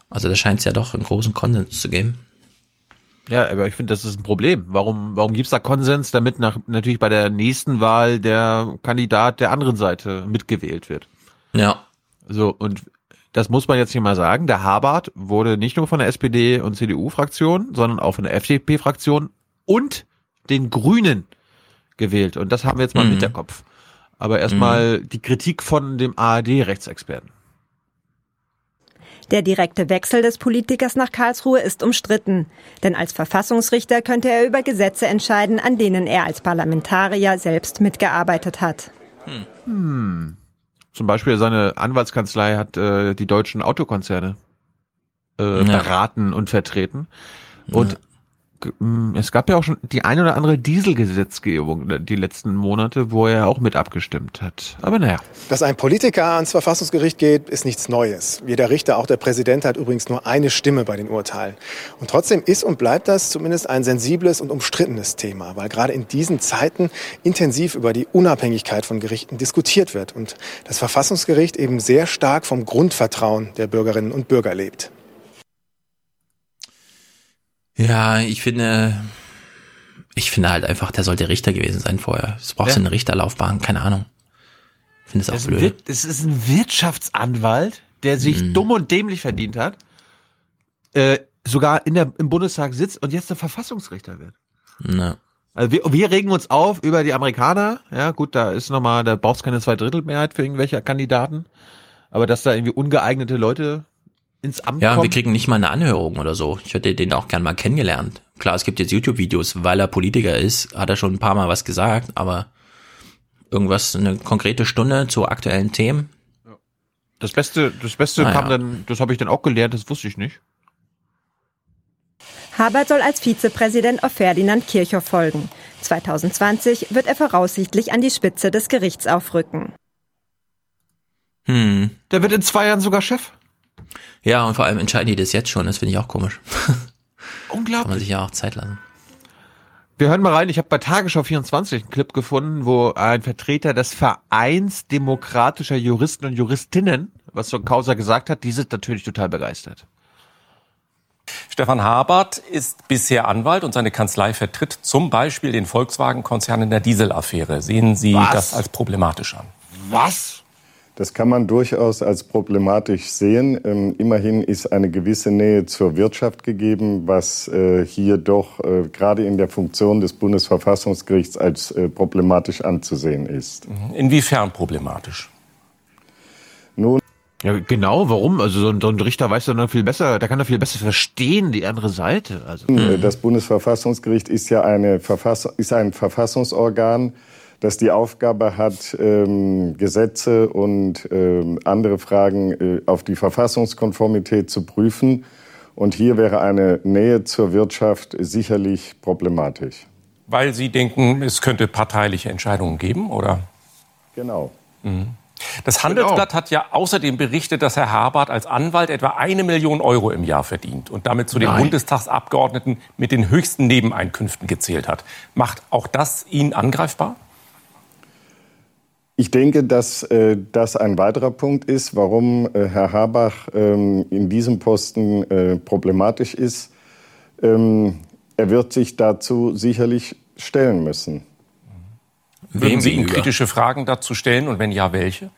Also da scheint es ja doch einen großen Konsens zu geben. Ja, aber ich finde, das ist ein Problem. Warum, warum gibt's da Konsens, damit nach, natürlich bei der nächsten Wahl der Kandidat der anderen Seite mitgewählt wird? Ja. So, und das muss man jetzt hier mal sagen. Der Habart wurde nicht nur von der SPD und CDU-Fraktion, sondern auch von der FDP-Fraktion und den Grünen gewählt. Und das haben wir jetzt mal mhm. im Hinterkopf. Aber erstmal mhm. die Kritik von dem ARD-Rechtsexperten. Der direkte Wechsel des Politikers nach Karlsruhe ist umstritten. Denn als Verfassungsrichter könnte er über Gesetze entscheiden, an denen er als Parlamentarier selbst mitgearbeitet hat. Hm. hm. Zum Beispiel seine Anwaltskanzlei hat äh, die deutschen Autokonzerne äh, ja. beraten und vertreten. Und ja. Mm, es gab ja auch schon die ein oder andere Dieselgesetzgebung die letzten Monate, wo er auch mit abgestimmt hat. Aber naja. Dass ein Politiker ans Verfassungsgericht geht, ist nichts Neues. Jeder Richter, auch der Präsident, hat übrigens nur eine Stimme bei den Urteilen. Und trotzdem ist und bleibt das zumindest ein sensibles und umstrittenes Thema, weil gerade in diesen Zeiten intensiv über die Unabhängigkeit von Gerichten diskutiert wird und das Verfassungsgericht eben sehr stark vom Grundvertrauen der Bürgerinnen und Bürger lebt. Ja, ich finde, ich finde halt einfach, der sollte Richter gewesen sein vorher. Es braucht ja. eine Richterlaufbahn, keine Ahnung. Ich finde es auch blöd. Es ist ein Wirtschaftsanwalt, der sich mhm. dumm und dämlich verdient hat, äh, sogar in der, im Bundestag sitzt und jetzt der Verfassungsrichter wird. Na. Also wir, wir regen uns auf über die Amerikaner. Ja, gut, da ist nochmal, da braucht es keine Zweidrittelmehrheit für irgendwelche Kandidaten. Aber dass da irgendwie ungeeignete Leute ins Amt ja, kommen. wir kriegen nicht mal eine Anhörung oder so. Ich hätte den auch gern mal kennengelernt. Klar, es gibt jetzt YouTube-Videos, weil er Politiker ist, hat er schon ein paar Mal was gesagt, aber irgendwas, eine konkrete Stunde zu aktuellen Themen. Das Beste, das Beste naja. kam dann, das habe ich dann auch gelernt, das wusste ich nicht. Habert soll als Vizepräsident auf Ferdinand Kirchhoff folgen. 2020 wird er voraussichtlich an die Spitze des Gerichts aufrücken. Hm. Der wird in zwei Jahren sogar Chef. Ja, und vor allem entscheiden die das jetzt schon, das finde ich auch komisch. Unglaublich. Kann man sich ja auch Zeit lassen. Wir hören mal rein, ich habe bei Tagesschau 24 einen Clip gefunden, wo ein Vertreter des Vereins demokratischer Juristen und Juristinnen was zur Causa gesagt hat, die sind natürlich total begeistert. Stefan Habert ist bisher Anwalt und seine Kanzlei vertritt zum Beispiel den Volkswagen-Konzern in der Dieselaffäre. Sehen Sie was? das als problematisch an? Was? Das kann man durchaus als problematisch sehen. Ähm, immerhin ist eine gewisse Nähe zur Wirtschaft gegeben, was äh, hier doch äh, gerade in der Funktion des Bundesverfassungsgerichts als äh, problematisch anzusehen ist. Mhm. Inwiefern problematisch? Nun, Ja, genau, warum? Also so ein, so ein Richter weiß dann viel besser, der kann doch viel besser verstehen, die andere Seite. Also. Das Bundesverfassungsgericht ist ja eine Verfassung, ist ein Verfassungsorgan, das die Aufgabe hat, ähm, Gesetze und ähm, andere Fragen äh, auf die Verfassungskonformität zu prüfen. Und hier wäre eine Nähe zur Wirtschaft sicherlich problematisch. Weil Sie denken, es könnte parteiliche Entscheidungen geben, oder? Genau. Mhm. Das Handelsblatt hat ja außerdem berichtet, dass Herr Habart als Anwalt etwa eine Million Euro im Jahr verdient und damit zu den Nein. Bundestagsabgeordneten mit den höchsten Nebeneinkünften gezählt hat. Macht auch das ihn angreifbar? Ich denke, dass äh, das ein weiterer Punkt ist, warum äh, Herr Habach ähm, in diesem Posten äh, problematisch ist. Ähm, er wird sich dazu sicherlich stellen müssen. Würden Sie ihm kritische Fragen dazu stellen und wenn ja, welche?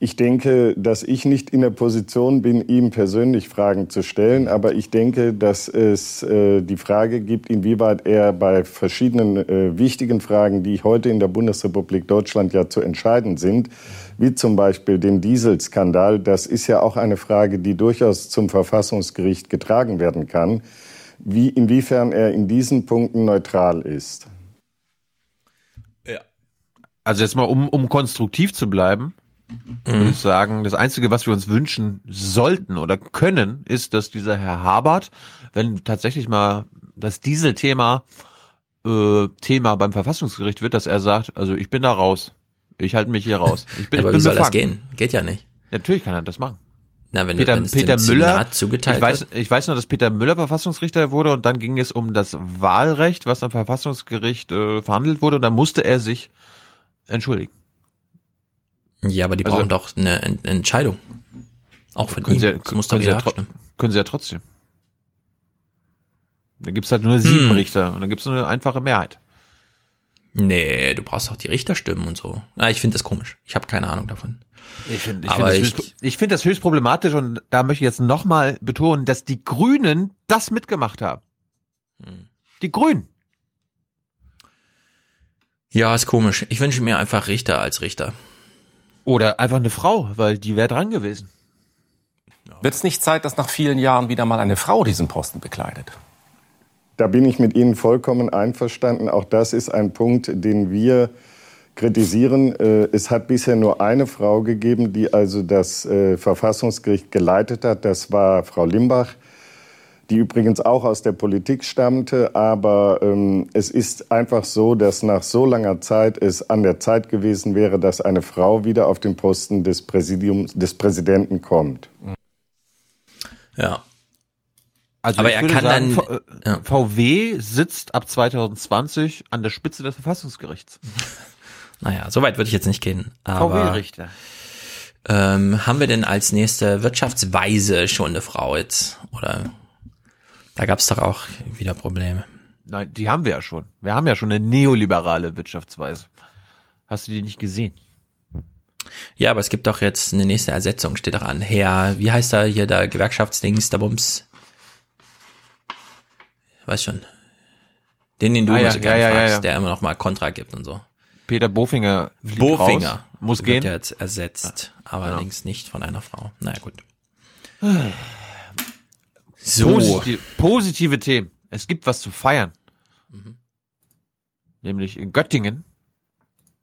Ich denke, dass ich nicht in der Position bin, ihm persönlich Fragen zu stellen, aber ich denke, dass es äh, die Frage gibt, inwieweit er bei verschiedenen äh, wichtigen Fragen, die heute in der Bundesrepublik Deutschland ja zu entscheiden sind, wie zum Beispiel den Dieselskandal, das ist ja auch eine Frage, die durchaus zum Verfassungsgericht getragen werden kann, wie, inwiefern er in diesen Punkten neutral ist. Also jetzt mal, um, um konstruktiv zu bleiben, würde ich sagen, das Einzige, was wir uns wünschen sollten oder können, ist, dass dieser Herr Habert, wenn tatsächlich mal das Dieselthema äh, Thema beim Verfassungsgericht wird, dass er sagt, also ich bin da raus. Ich halte mich hier raus. Ich bin, aber ich bin wie soll das befangen. gehen? Geht ja nicht. Natürlich kann er das machen. Na, wenn, Peter, es Peter Müller, zugeteilt ich weiß, wird. ich weiß noch, dass Peter Müller Verfassungsrichter wurde und dann ging es um das Wahlrecht, was am Verfassungsgericht äh, verhandelt wurde und dann musste er sich entschuldigen. Ja, aber die Also- brauchen doch eine Ent Entscheidung. Auch von ihm. Sie, das muss können, Sie ja können Sie ja trotzdem. Da gibt's halt nur sieben Hm. Richter und dann gibt's nur eine einfache Mehrheit. Nee, du brauchst doch die Richterstimmen und so. Na, ich finde das komisch. Ich habe keine Ahnung davon. Ich finde ich find das, ich- höchst- ich find das höchst problematisch und da möchte ich jetzt nochmal betonen, dass die Grünen das mitgemacht haben. Hm. Die Grünen. Ja, ist komisch. Ich wünsche mir einfach Richter als Richter. Oder einfach eine Frau, weil die wäre dran gewesen. Wird es nicht Zeit, dass nach vielen Jahren wieder mal eine Frau diesen Posten bekleidet? Da bin ich mit Ihnen vollkommen einverstanden. Auch das ist ein Punkt, den wir kritisieren. Äh, Es hat bisher nur eine Frau gegeben, die also das äh, Verfassungsgericht geleitet hat. Das war Frau Limbach, die übrigens auch aus der Politik stammte. Aber ähm, es ist einfach so, dass nach so langer Zeit es an der Zeit gewesen wäre, dass eine Frau wieder auf den Posten des Präsidiums, des Präsidenten kommt. Ja. Also Aber ich er würde kann sagen, dann- V- äh, VW sitzt ab 2020 an der Spitze des Verfassungsgerichts. Naja, so weit würde ich jetzt nicht gehen. VW-Richter. ähm, haben wir denn als nächste Wirtschaftsweise schon eine Frau jetzt? Oder da gab es doch auch wieder Probleme. Nein, die haben wir ja schon. Wir haben ja schon eine neoliberale Wirtschaftsweise. Hast du die nicht gesehen? Ja, aber es gibt doch jetzt eine nächste Ersetzung, steht doch an. Herr, wie heißt da hier der Gewerkschaftsdings, der Bums? Weiß schon. Den, den du Ah, ja, so gerne ja, ja, fragst, ja, der immer noch mal Kontra gibt und so. Peter Bofinger Bofinger raus, muss wird gehen. ja jetzt ersetzt, aber allerdings nicht von einer Frau. Naja, gut. So. Positive, positive Themen. Es gibt was zu feiern. Nämlich in Göttingen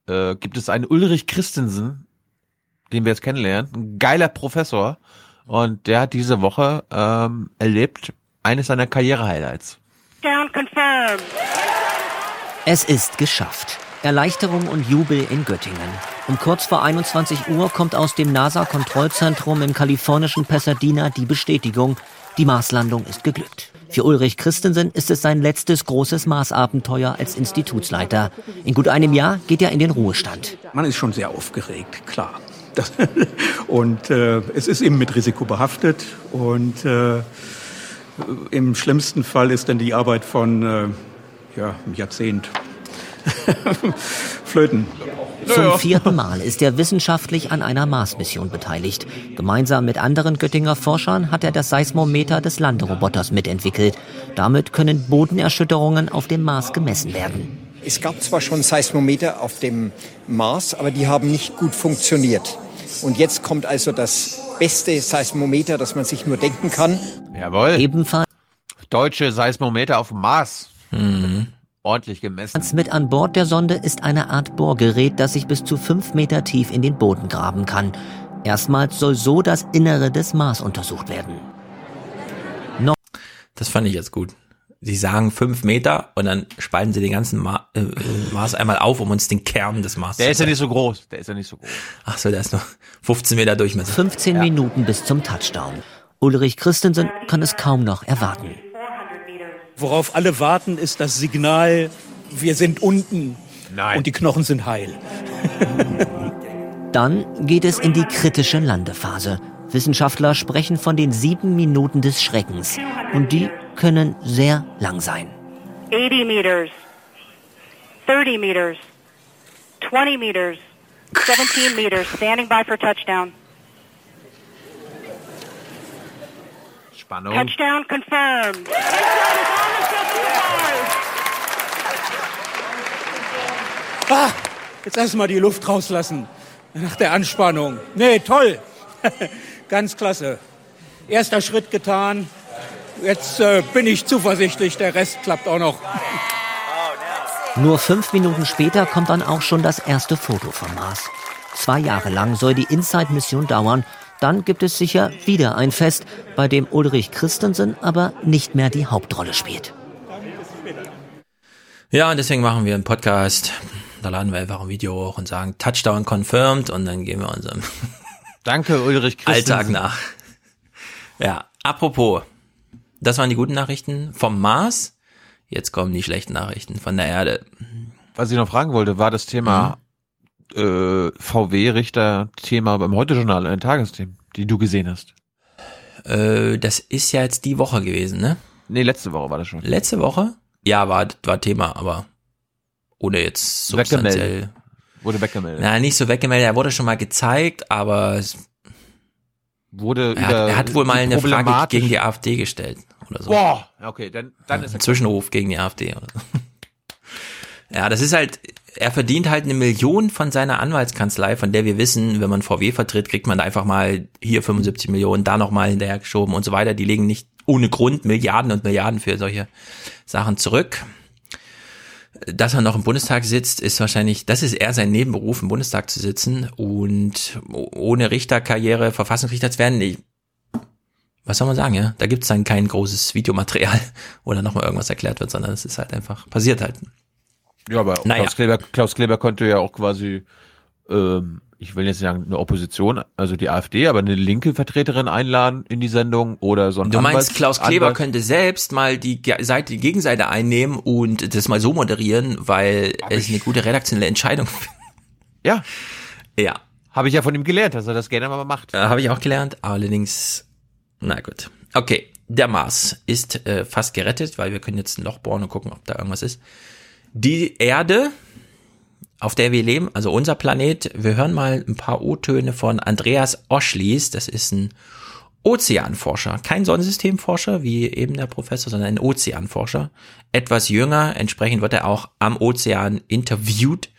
äh, gibt es einen Ulrich Christensen, den wir jetzt kennenlernen, ein geiler Professor. Und der hat diese Woche ähm, erlebt eines seiner Karriere-Highlights. Es ist geschafft. Erleichterung und Jubel in Göttingen. Um kurz vor 21 Uhr kommt aus dem NASA-Kontrollzentrum im kalifornischen Pasadena die Bestätigung, die Marslandung ist geglückt. Für Ulrich Christensen ist es sein letztes großes Marsabenteuer als Institutsleiter. In gut einem Jahr geht er in den Ruhestand. Man ist schon sehr aufgeregt, klar. Das, und äh, es ist eben mit Risiko behaftet. Und äh, im schlimmsten Fall ist dann die Arbeit von äh, ja, einem Jahrzehnt flöten. Zum vierten Mal ist er wissenschaftlich an einer Mars-Mission beteiligt. Gemeinsam mit anderen Göttinger Forschern hat er das Seismometer des Landeroboters mitentwickelt. Damit können Bodenerschütterungen auf dem Mars gemessen werden. Es gab zwar schon Seismometer auf dem Mars, aber die haben nicht gut funktioniert. Und jetzt kommt also das beste Seismometer, das man sich nur denken kann. Jawohl. Ebenfalls Deutsche Seismometer auf dem Mars. Mhm. Ordentlich gemessen. mit an Bord der Sonde ist eine Art Bohrgerät, das sich bis zu fünf Meter tief in den Boden graben kann. Erstmals soll so das Innere des Mars untersucht werden. Das fand ich jetzt gut. Sie sagen fünf Meter und dann spalten sie den ganzen Ma äh, Mars einmal auf, um uns den Kern des Mars Der zu ist ja zeigen. nicht so groß. Der ist ja nicht so groß. Ach so, der ist nur 15 Meter Durchmesser. 15 Minuten bis zum Touchdown. Ulrich Christensen kann es kaum noch erwarten. Worauf alle warten, ist das Signal, wir sind unten Nein. und die Knochen sind heil. Dann geht es in die kritische Landephase. Wissenschaftler sprechen von den sieben Minuten des Schreckens. Und die können sehr lang sein. 80 meters, 30 meters, 20 meters, 17 meters, standing by for touchdown. Spannung. Touchdown confirmed. Ah, jetzt erstmal die Luft rauslassen. Nach der Anspannung. Nee, toll. Ganz klasse. Erster Schritt getan. Jetzt äh, bin ich zuversichtlich, der Rest klappt auch noch. Nur fünf Minuten später kommt dann auch schon das erste Foto vom Mars. Zwei Jahre lang soll die Inside-Mission dauern. Dann gibt es sicher wieder ein Fest, bei dem Ulrich Christensen aber nicht mehr die Hauptrolle spielt. Ja, und deswegen machen wir einen Podcast. Da laden wir einfach ein Video hoch und sagen Touchdown confirmed und dann gehen wir unserem Danke, Ulrich Christensen. Alltag nach. Ja, apropos, das waren die guten Nachrichten vom Mars. Jetzt kommen die schlechten Nachrichten von der Erde. Was ich noch fragen wollte, war das Thema äh, VW-Richter-Thema beim Heute-Journal, ein Tagesthemen, die du gesehen hast. Äh, das ist ja jetzt die Woche gewesen, ne? Nee, letzte Woche war das schon. Letzte Woche? Ja, war, war Thema, aber ohne jetzt Weggemeldet. substanziell. Wurde weggemeldet. Na, nicht so weggemeldet. Er wurde schon mal gezeigt, aber es, Wurde er, hat, er hat wohl mal eine Frage gegen die AfD gestellt oder so. Boah, okay, dann, dann ist Ein Zwischenruf gegen die AfD oder so. Ja, das ist halt, er verdient halt eine Million von seiner Anwaltskanzlei, von der wir wissen, wenn man VW vertritt, kriegt man einfach mal hier 75 Millionen, da nochmal hinterhergeschoben und so weiter. Die legen nicht ohne Grund Milliarden und Milliarden für solche Sachen zurück. Dass er noch im Bundestag sitzt, ist wahrscheinlich, das ist eher sein Nebenberuf, im Bundestag zu sitzen und ohne Richterkarriere Verfassungsrichter zu werden. Ich, was soll man sagen, ja? Da gibt's dann kein großes Videomaterial oder nochmal irgendwas erklärt wird, sondern es ist halt einfach, passiert halt. Ja, aber Naja. Klaus, Kleber, Klaus Kleber konnte ja auch quasi, ähm, ich will jetzt nicht sagen eine Opposition, also die AfD, aber eine linke Vertreterin einladen in die Sendung oder so ein Du meinst, Anwalts- Klaus Kleber Anwalt- könnte selbst mal die Seite, die Gegenseite einnehmen und das mal so moderieren, weil es eine gute redaktionelle Entscheidung. Ja. Ja. Habe ich ja von ihm gelernt, dass er das gerne mal macht. Äh, Habe ich auch gelernt, allerdings, na gut. Okay, der Mars ist äh, fast gerettet, weil wir können jetzt ein Loch bohren und gucken, ob da irgendwas ist. Die Erde, auf der wir leben, also unser Planet, wir hören mal ein paar O-Töne von Andreas Oschlies, das ist ein Ozeanforscher, kein Sonnensystemforscher wie eben der Professor, sondern ein Ozeanforscher, etwas jünger, entsprechend wird er auch am Ozean interviewt.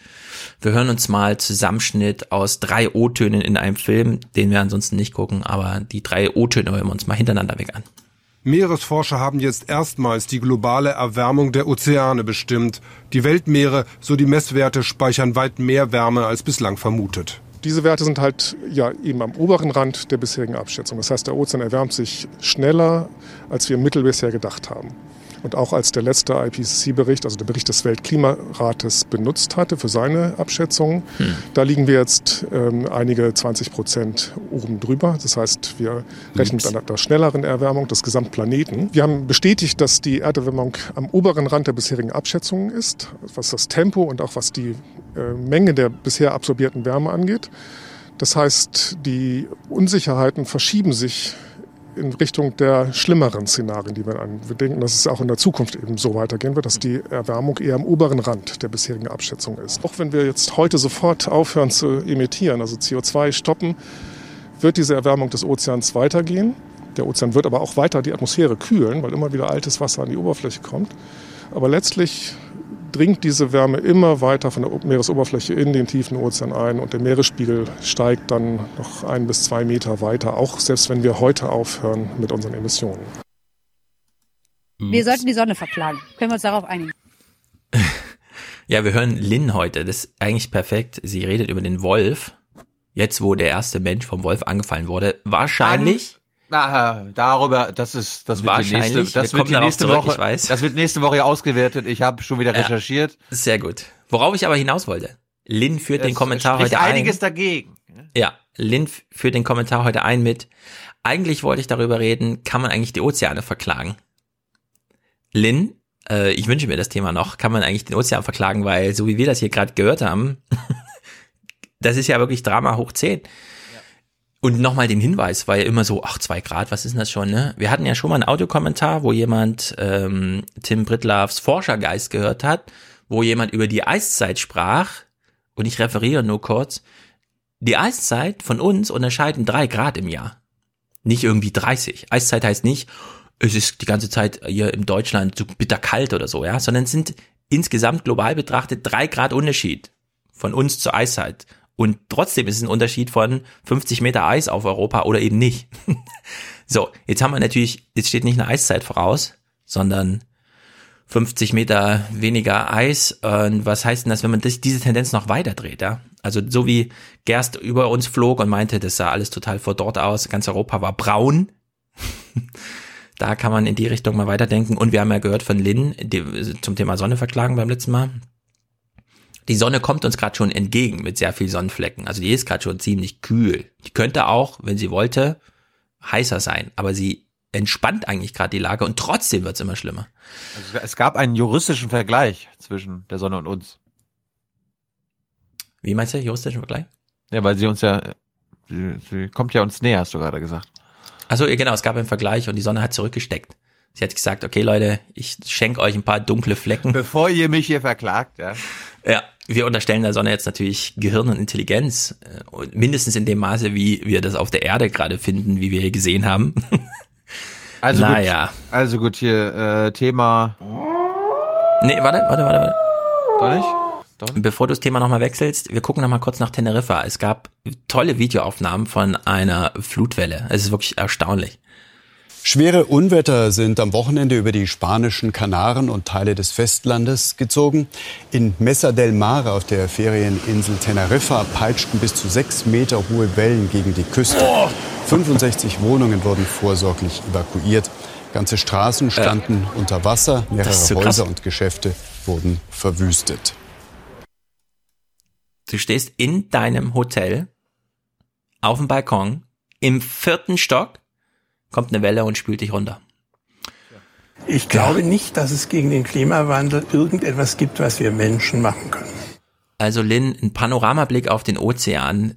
Wir hören uns mal Zusammenschnitt aus drei O-Tönen in einem Film, den wir ansonsten nicht gucken, aber die drei O-Töne hören wir uns mal hintereinander weg an. Meeresforscher haben jetzt erstmals die globale Erwärmung der Ozeane bestimmt. Die Weltmeere, so die Messwerte, speichern weit mehr Wärme als bislang vermutet. Diese Werte sind halt ja eben am oberen Rand der bisherigen Abschätzung. Das heißt, der Ozean erwärmt sich schneller, als wir im Mittel bisher gedacht haben. Und auch als der letzte IPCC-Bericht, also der Bericht des Weltklimarates, benutzt hatte für seine Abschätzungen, da liegen wir jetzt ähm, einige 20 Prozent oben drüber. Das heißt, wir rechnen mit einer, einer schnelleren Erwärmung des Gesamtplaneten. Wir haben bestätigt, dass die Erderwärmung am oberen Rand der bisherigen Abschätzungen ist, was das Tempo und auch was die äh, Menge der bisher absorbierten Wärme angeht. Das heißt, die Unsicherheiten verschieben sich in Richtung der schlimmeren Szenarien, die wir an. Wir denken, dass es auch in der Zukunft eben so weitergehen wird, dass die Erwärmung eher am oberen Rand der bisherigen Abschätzung ist. Auch wenn wir jetzt heute sofort aufhören zu emittieren, also CO2 stoppen, wird diese Erwärmung des Ozeans weitergehen. Der Ozean wird aber auch weiter die Atmosphäre kühlen, weil immer wieder altes Wasser an die Oberfläche kommt. Aber letztlich dringt diese Wärme immer weiter von der Meeresoberfläche in den tiefen Ozean ein und der Meeresspiegel steigt dann noch ein bis zwei Meter weiter, auch selbst wenn wir heute aufhören mit unseren Emissionen. Wir sollten die Sonne verklagen. Können wir uns darauf einigen? Ja, wir hören Lynn heute. Das ist eigentlich perfekt. Sie redet über den Wolf. Jetzt, wo der erste Mensch vom Wolf angefallen wurde. Wahrscheinlich. Ah, darüber, das ist, das wird die nächste, das Wir wird die nächste zurück, Woche, ich weiß. das wird nächste Woche ausgewertet. Ich habe schon wieder Ja. recherchiert. Sehr gut. Worauf ich aber hinaus wollte. Lynn führt den Es Kommentar spricht heute ein. einiges dagegen. Ja, Lynn führt den Kommentar heute ein mit, eigentlich wollte ich darüber reden, kann man eigentlich die Ozeane verklagen? Lynn, äh, ich wünsche mir das Thema noch, kann man eigentlich den Ozean verklagen, weil so wie wir das hier gerade gehört haben, das ist ja wirklich Drama hoch 10. Und nochmal den Hinweis, weil immer so, ach, zwei Grad, was ist denn das schon, ne? Wir hatten ja schon mal einen Audiokommentar, wo jemand ähm, Tim Britlavs Forschergeist gehört hat, wo jemand über die Eiszeit sprach, und ich referiere nur kurz, die Eiszeit von uns unterscheiden drei Grad im Jahr. Nicht irgendwie 30. Eiszeit heißt nicht, es ist die ganze Zeit hier in Deutschland so bitter kalt oder so, ja, sondern es sind insgesamt global betrachtet drei Grad Unterschied von uns zur Eiszeit. Und trotzdem ist es ein Unterschied von 50 Meter Eis auf Europa oder eben nicht. so, jetzt haben wir natürlich, jetzt steht nicht eine Eiszeit voraus, sondern 50 Meter weniger Eis. Und was heißt denn das, wenn man das, diese Tendenz noch weiter dreht, ja? Also so wie Gerst über uns flog und meinte, das sah alles total verdorrt aus, ganz Europa war braun. da kann man in die Richtung mal weiterdenken. Und wir haben ja gehört von Lynn die, zum Thema Sonne verklagen beim letzten Mal. Die Sonne kommt uns gerade schon entgegen mit sehr viel Sonnenflecken. Also die ist gerade schon ziemlich kühl. Die könnte auch, wenn sie wollte, heißer sein. Aber sie entspannt eigentlich gerade die Lage und trotzdem wird's immer schlimmer. Also es gab einen juristischen Vergleich zwischen der Sonne und uns. Wie meinst du, juristischen Vergleich? Ja, weil sie uns ja, sie, sie kommt ja uns näher, hast du gerade gesagt. Also genau, es gab einen Vergleich und die Sonne hat zurückgesteckt. Sie hat gesagt, okay Leute, ich schenke euch ein paar dunkle Flecken. Bevor ihr mich hier verklagt, ja. Ja, wir unterstellen der Sonne jetzt natürlich Gehirn und Intelligenz. äh, mindestens in dem Maße, wie wir das auf der Erde gerade finden, wie wir hier gesehen haben. Also naja. gut, also gut, hier äh, Thema. Nee, warte, warte, warte, warte. Doch nicht? Bevor du das Thema nochmal wechselst, wir gucken nochmal kurz nach Teneriffa. Es gab tolle Videoaufnahmen von einer Flutwelle. Es ist wirklich erstaunlich. Schwere Unwetter sind am Wochenende über die spanischen Kanaren und Teile des Festlandes gezogen. In Mesa del Mar auf der Ferieninsel Teneriffa peitschten bis zu sechs Meter hohe Wellen gegen die Küste. 65 Wohnungen wurden vorsorglich evakuiert. Ganze Straßen standen unter Wasser, mehrere so. Häuser und Geschäfte wurden verwüstet. Du stehst in deinem Hotel auf dem Balkon im vierten Stock, kommt eine Welle und spült dich runter. Ich glaube nicht, dass es gegen den Klimawandel irgendetwas gibt, was wir Menschen machen können. Also Lynn, ein Panoramablick auf den Ozean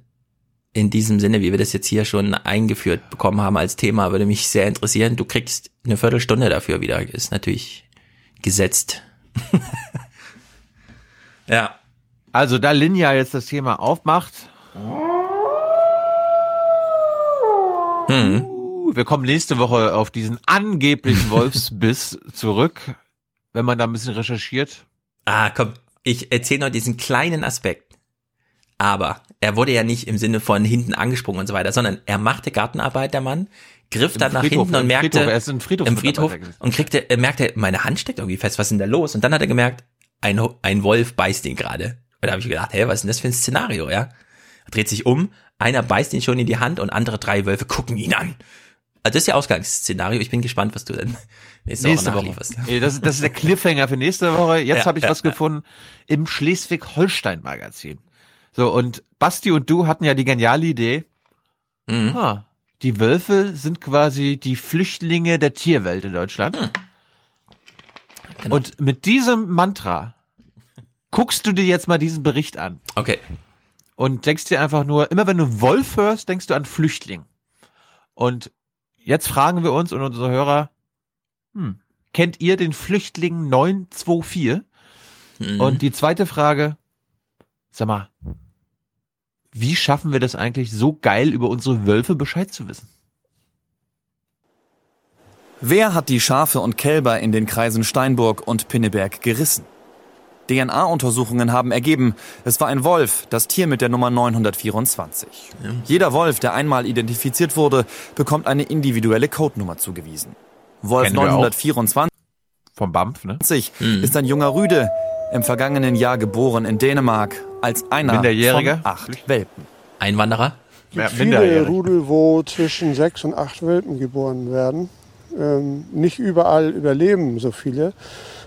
in diesem Sinne, wie wir das jetzt hier schon eingeführt bekommen haben als Thema, würde mich sehr interessieren. Du kriegst eine Viertelstunde dafür wieder. Ist natürlich gesetzt. ja. Also da Linja jetzt das Thema aufmacht. Hm. Wir kommen nächste Woche auf diesen angeblichen Wolfsbiss zurück, wenn man da ein bisschen recherchiert. Ah, komm, ich erzähle noch diesen kleinen Aspekt. Aber er wurde ja nicht im Sinne von hinten angesprungen und so weiter, sondern er machte Gartenarbeit, der Mann, griff Im dann nach Friedhof, hinten und merkte, Friedhof, er ist im Friedhof im Friedhof und kriegte, er merkte, meine Hand steckt irgendwie fest, was ist denn da los? Und dann hat er gemerkt, ein, ein Wolf beißt ihn gerade. Und da habe ich gedacht, hä, was ist denn das für ein Szenario, ja? Er dreht sich um, einer beißt ihn schon in die Hand und andere drei Wölfe gucken ihn an. Also das ist ja Ausgangsszenario. Ich bin gespannt, was du denn nächste, Nächste Woche Woche. nachlieferst. Ey, Das, das ist der Cliffhanger für nächste Woche. Jetzt Ja, habe ich ja, was ja. gefunden im Schleswig-Holstein-Magazin. So, und Basti und du hatten ja die geniale Idee. Mhm. Ah, die Wölfe sind quasi die Flüchtlinge der Tierwelt in Deutschland. Hm. Genau. Und mit diesem Mantra guckst du dir jetzt mal diesen Bericht an. Okay. Und denkst dir einfach nur, immer wenn du Wolf hörst, denkst du an Flüchtling. Und jetzt fragen wir uns und unsere Hörer, hm, kennt ihr den Flüchtling 924? Mhm. Und die zweite Frage, sag mal, wie schaffen wir das eigentlich so geil über unsere Wölfe Bescheid zu wissen? Wer hat die Schafe und Kälber in den Kreisen Steinburg und Pinneberg gerissen? DNA-Untersuchungen haben ergeben, es war ein Wolf, das Tier mit der Nummer 924. Ja. Jeder Wolf, der einmal identifiziert wurde, bekommt eine individuelle Codenummer zugewiesen. Wolf Kennen wir 924 Vom BAMF, ne? ist ein junger Rüde, im vergangenen Jahr geboren in Dänemark, als einer von acht Welpen. Einwanderer? Ja, viele. Rudel, wo zwischen sechs und acht Welpen geboren werden. Ähm, nicht überall überleben so viele.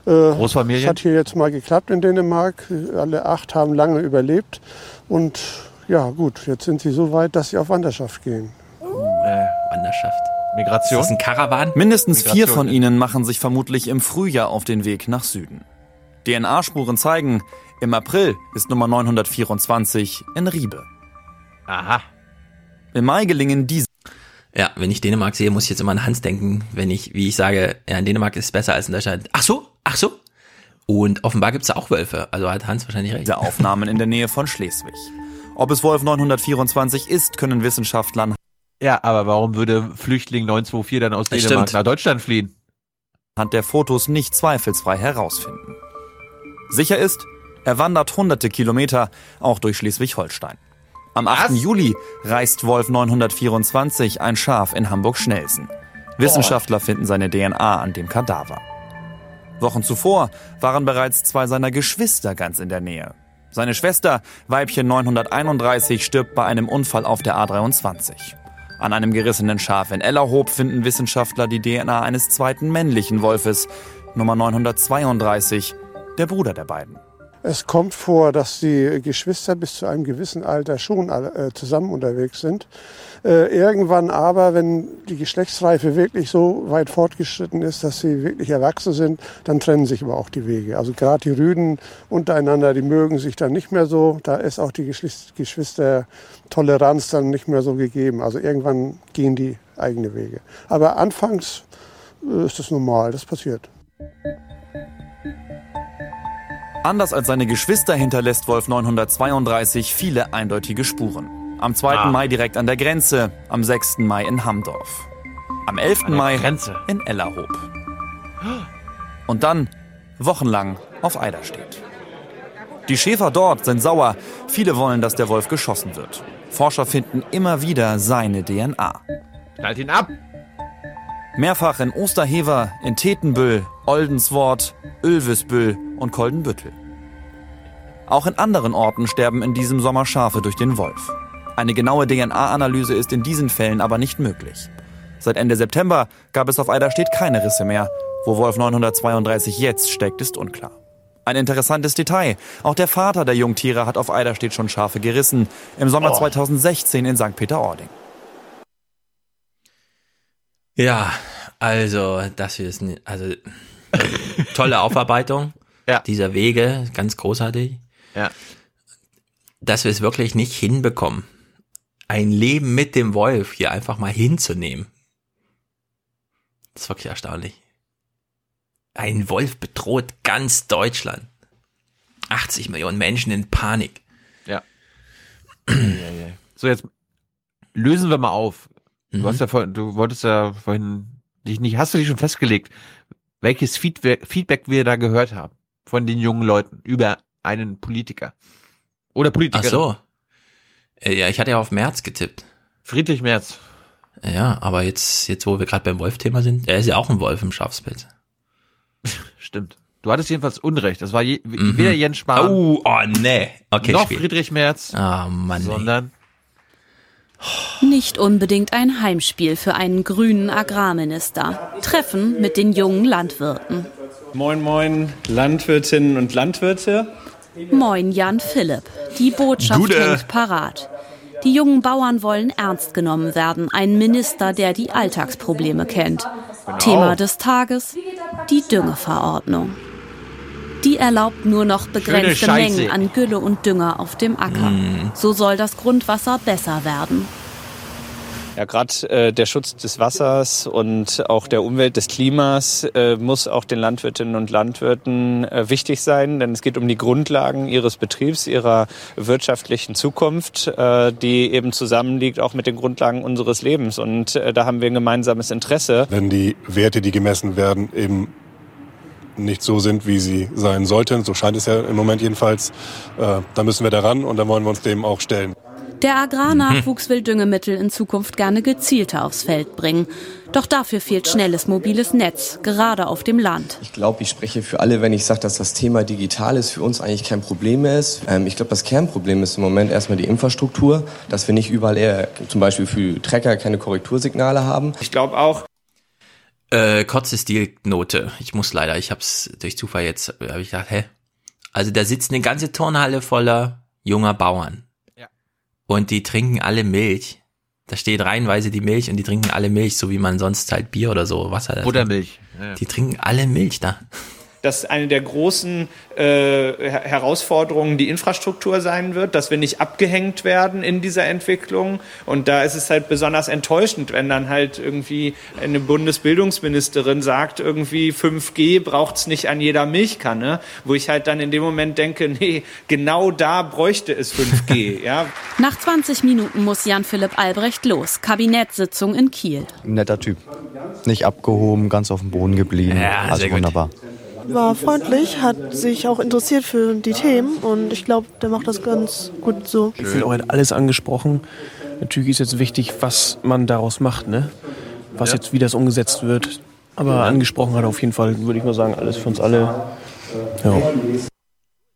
Äh, Großfamilien? Es hat hier jetzt mal geklappt in Dänemark. Alle acht haben lange überlebt. Und ja, gut, jetzt sind sie so weit, dass sie auf Wanderschaft gehen. Äh, Wanderschaft. Migration? Ist das ein Karawan? Mindestens vier Migration, von ja. ihnen machen sich vermutlich im Frühjahr auf den Weg nach Süden. DNA-Spuren zeigen, im April ist Nummer 924 in Riebe. Aha. Im Mai gelingen diese. Ja, wenn ich Dänemark sehe, muss ich jetzt immer an Hans denken, wenn ich, wie ich sage, ja, in Dänemark ist es besser als in Deutschland. Ach so, ach so. Und offenbar gibt's da auch Wölfe. Also hat Hans wahrscheinlich recht. Diese Aufnahmen in der Nähe von Schleswig. Ob es Wolf 924 ist, können Wissenschaftlern Ja, aber warum würde Flüchtling 924 dann aus Dänemark stimmt. nach Deutschland fliehen? anhand der Fotos nicht zweifelsfrei herausfinden. Sicher ist, er wandert hunderte Kilometer, auch durch Schleswig-Holstein. Am 8. Juli reißt Wolf 924 ein Schaf in Hamburg-Schnelsen. Wissenschaftler finden seine DNA an dem Kadaver. Wochen zuvor waren bereits zwei seiner Geschwister ganz in der Nähe. Seine Schwester, Weibchen 931, stirbt bei einem Unfall auf der A23. An einem gerissenen Schaf in Ellerhoop finden Wissenschaftler die DNA eines zweiten männlichen Wolfes, Nummer 932, der Bruder der beiden. Es kommt vor, dass die Geschwister bis zu einem gewissen Alter schon äh, zusammen unterwegs sind. Äh, irgendwann aber, wenn die Geschlechtsreife wirklich so weit fortgeschritten ist, dass sie wirklich erwachsen sind, dann trennen sich aber auch die Wege. Also gerade die Rüden untereinander, die mögen sich dann nicht mehr so. Da ist auch die Geschwister- Geschwistertoleranz dann nicht mehr so gegeben. Also irgendwann gehen die eigene Wege. Aber anfangs äh, ist das normal, das passiert. Anders als seine Geschwister hinterlässt Wolf 932 viele eindeutige Spuren. Am 2. Ah. Mai direkt an der Grenze, am 6. Mai in Hamdorf. Am 11. An der Mai Grenze. in Ellerhoop. Und dann wochenlang auf Eiderstedt. Die Schäfer dort sind sauer. Viele wollen, dass der Wolf geschossen wird. Forscher finden immer wieder seine DNA. Knallt ihn ab! Mehrfach in Osterhever, in Tetenbüll, Oldenswort, Ölvisbüll und Koldenbüttel. Auch in anderen Orten sterben in diesem Sommer Schafe durch den Wolf. Eine genaue DNA-Analyse ist in diesen Fällen aber nicht möglich. Seit Ende September gab es auf Eiderstedt keine Risse mehr. Wo Wolf 932 jetzt steckt, ist unklar. Ein interessantes Detail. Auch der Vater der Jungtiere hat auf Eiderstedt schon Schafe gerissen. Im Sommer Oh. 2016 in St. Peter-Ording. Ja, also das hier ist ne, also tolle Aufarbeitung dieser Wege, ganz großartig. Ja. Dass wir es wirklich nicht hinbekommen, ein Leben mit dem Wolf hier einfach mal hinzunehmen. Das ist wirklich erstaunlich. Ein Wolf bedroht ganz Deutschland. 80 Millionen Menschen in Panik. Ja. so, jetzt lösen wir mal auf. Du Mhm. hast ja vorhin, du wolltest ja vorhin dich nicht, hast du dich schon festgelegt, welches Feedback, Feedback wir da gehört haben von den jungen Leuten über einen Politiker oder Ach Politikerin? so. Äh, Ja, ich hatte ja auf März getippt. Friedrich Merz. Ja, aber jetzt, jetzt wo wir gerade beim Wolf-Thema sind, er ist ja auch ein Wolf im Schafspelz. Stimmt. Du hattest jedenfalls Unrecht. Das war je, weder Jens Spahn Oh, oh nee. Okay, noch. Friedrich Merz, Ah, Mann. sondern Nicht unbedingt ein Heimspiel für einen grünen Agrarminister. Treffen mit den jungen Landwirten. Moin, moin, Landwirtinnen und Landwirte. Moin Jan Philipp. Die Botschaft Gute. hängt parat. Die jungen Bauern wollen ernst genommen werden. Ein Minister, der die Alltagsprobleme kennt. Thema des Tages, die Düngeverordnung. Die erlaubt nur noch begrenzte. Mengen an Gülle und Dünger auf dem Acker. Mm. So soll das Grundwasser besser werden. Ja, gerade äh, der Schutz des Wassers und auch der Umwelt, des Klimas äh, muss auch den Landwirtinnen und Landwirten äh, wichtig sein, denn es geht um die Grundlagen ihres Betriebs, ihrer wirtschaftlichen Zukunft, äh, die eben zusammenliegt auch mit den Grundlagen unseres Lebens. Und äh, da haben wir ein gemeinsames Interesse. Wenn die Werte, die gemessen werden, eben nicht so sind, wie sie sein sollten. So scheint es ja im Moment jedenfalls. Äh, da müssen wir daran und da wollen wir uns dem auch stellen. Der Agrarnachwuchs will Düngemittel in Zukunft gerne gezielter aufs Feld bringen. Doch dafür fehlt schnelles mobiles Netz, gerade auf dem Land. Ich glaube, ich spreche für alle, wenn ich sage, dass das Thema Digitales für uns eigentlich kein Problem mehr ist. Ähm, ich glaube, das Kernproblem ist im Moment erstmal die Infrastruktur, dass wir nicht überall eher, zum Beispiel für Trecker keine Korrektursignale haben. Ich glaube auch, Äh, kurze Stilnote. Ich muss leider, ich hab's durch Zufall jetzt, habe ich gedacht, hä? Also da sitzt eine ganze Turnhalle voller junger Bauern. Ja. Und die trinken alle Milch. Da steht reihenweise die Milch und die trinken alle Milch, so wie man sonst halt Bier oder so Wasser. Buttermilch. Ja, ja. Die trinken alle Milch da. Dass eine der großen äh, Her- Herausforderungen die Infrastruktur sein wird, dass wir nicht abgehängt werden in dieser Entwicklung. Und da ist es halt besonders enttäuschend, wenn dann halt irgendwie eine Bundesbildungsministerin sagt, irgendwie 5G braucht's nicht an jeder Milchkanne, wo ich halt dann in dem Moment denke, nee, genau da bräuchte es 5G. ja. Nach 20 Minuten muss Jan-Philipp Albrecht los. Kabinettssitzung in Kiel. Netter Typ. Nicht abgehoben, ganz auf dem Boden geblieben. Ja, also sehr gut. War freundlich, hat sich auch interessiert für die Themen und ich glaube, der macht das ganz gut so. Ich finde auch, er hat alles angesprochen. Natürlich ist jetzt wichtig, was man daraus macht, ne? Was Ja. jetzt, wie das umgesetzt wird. Aber angesprochen hat er auf jeden Fall, würde ich mal sagen, alles für uns alle. Ja.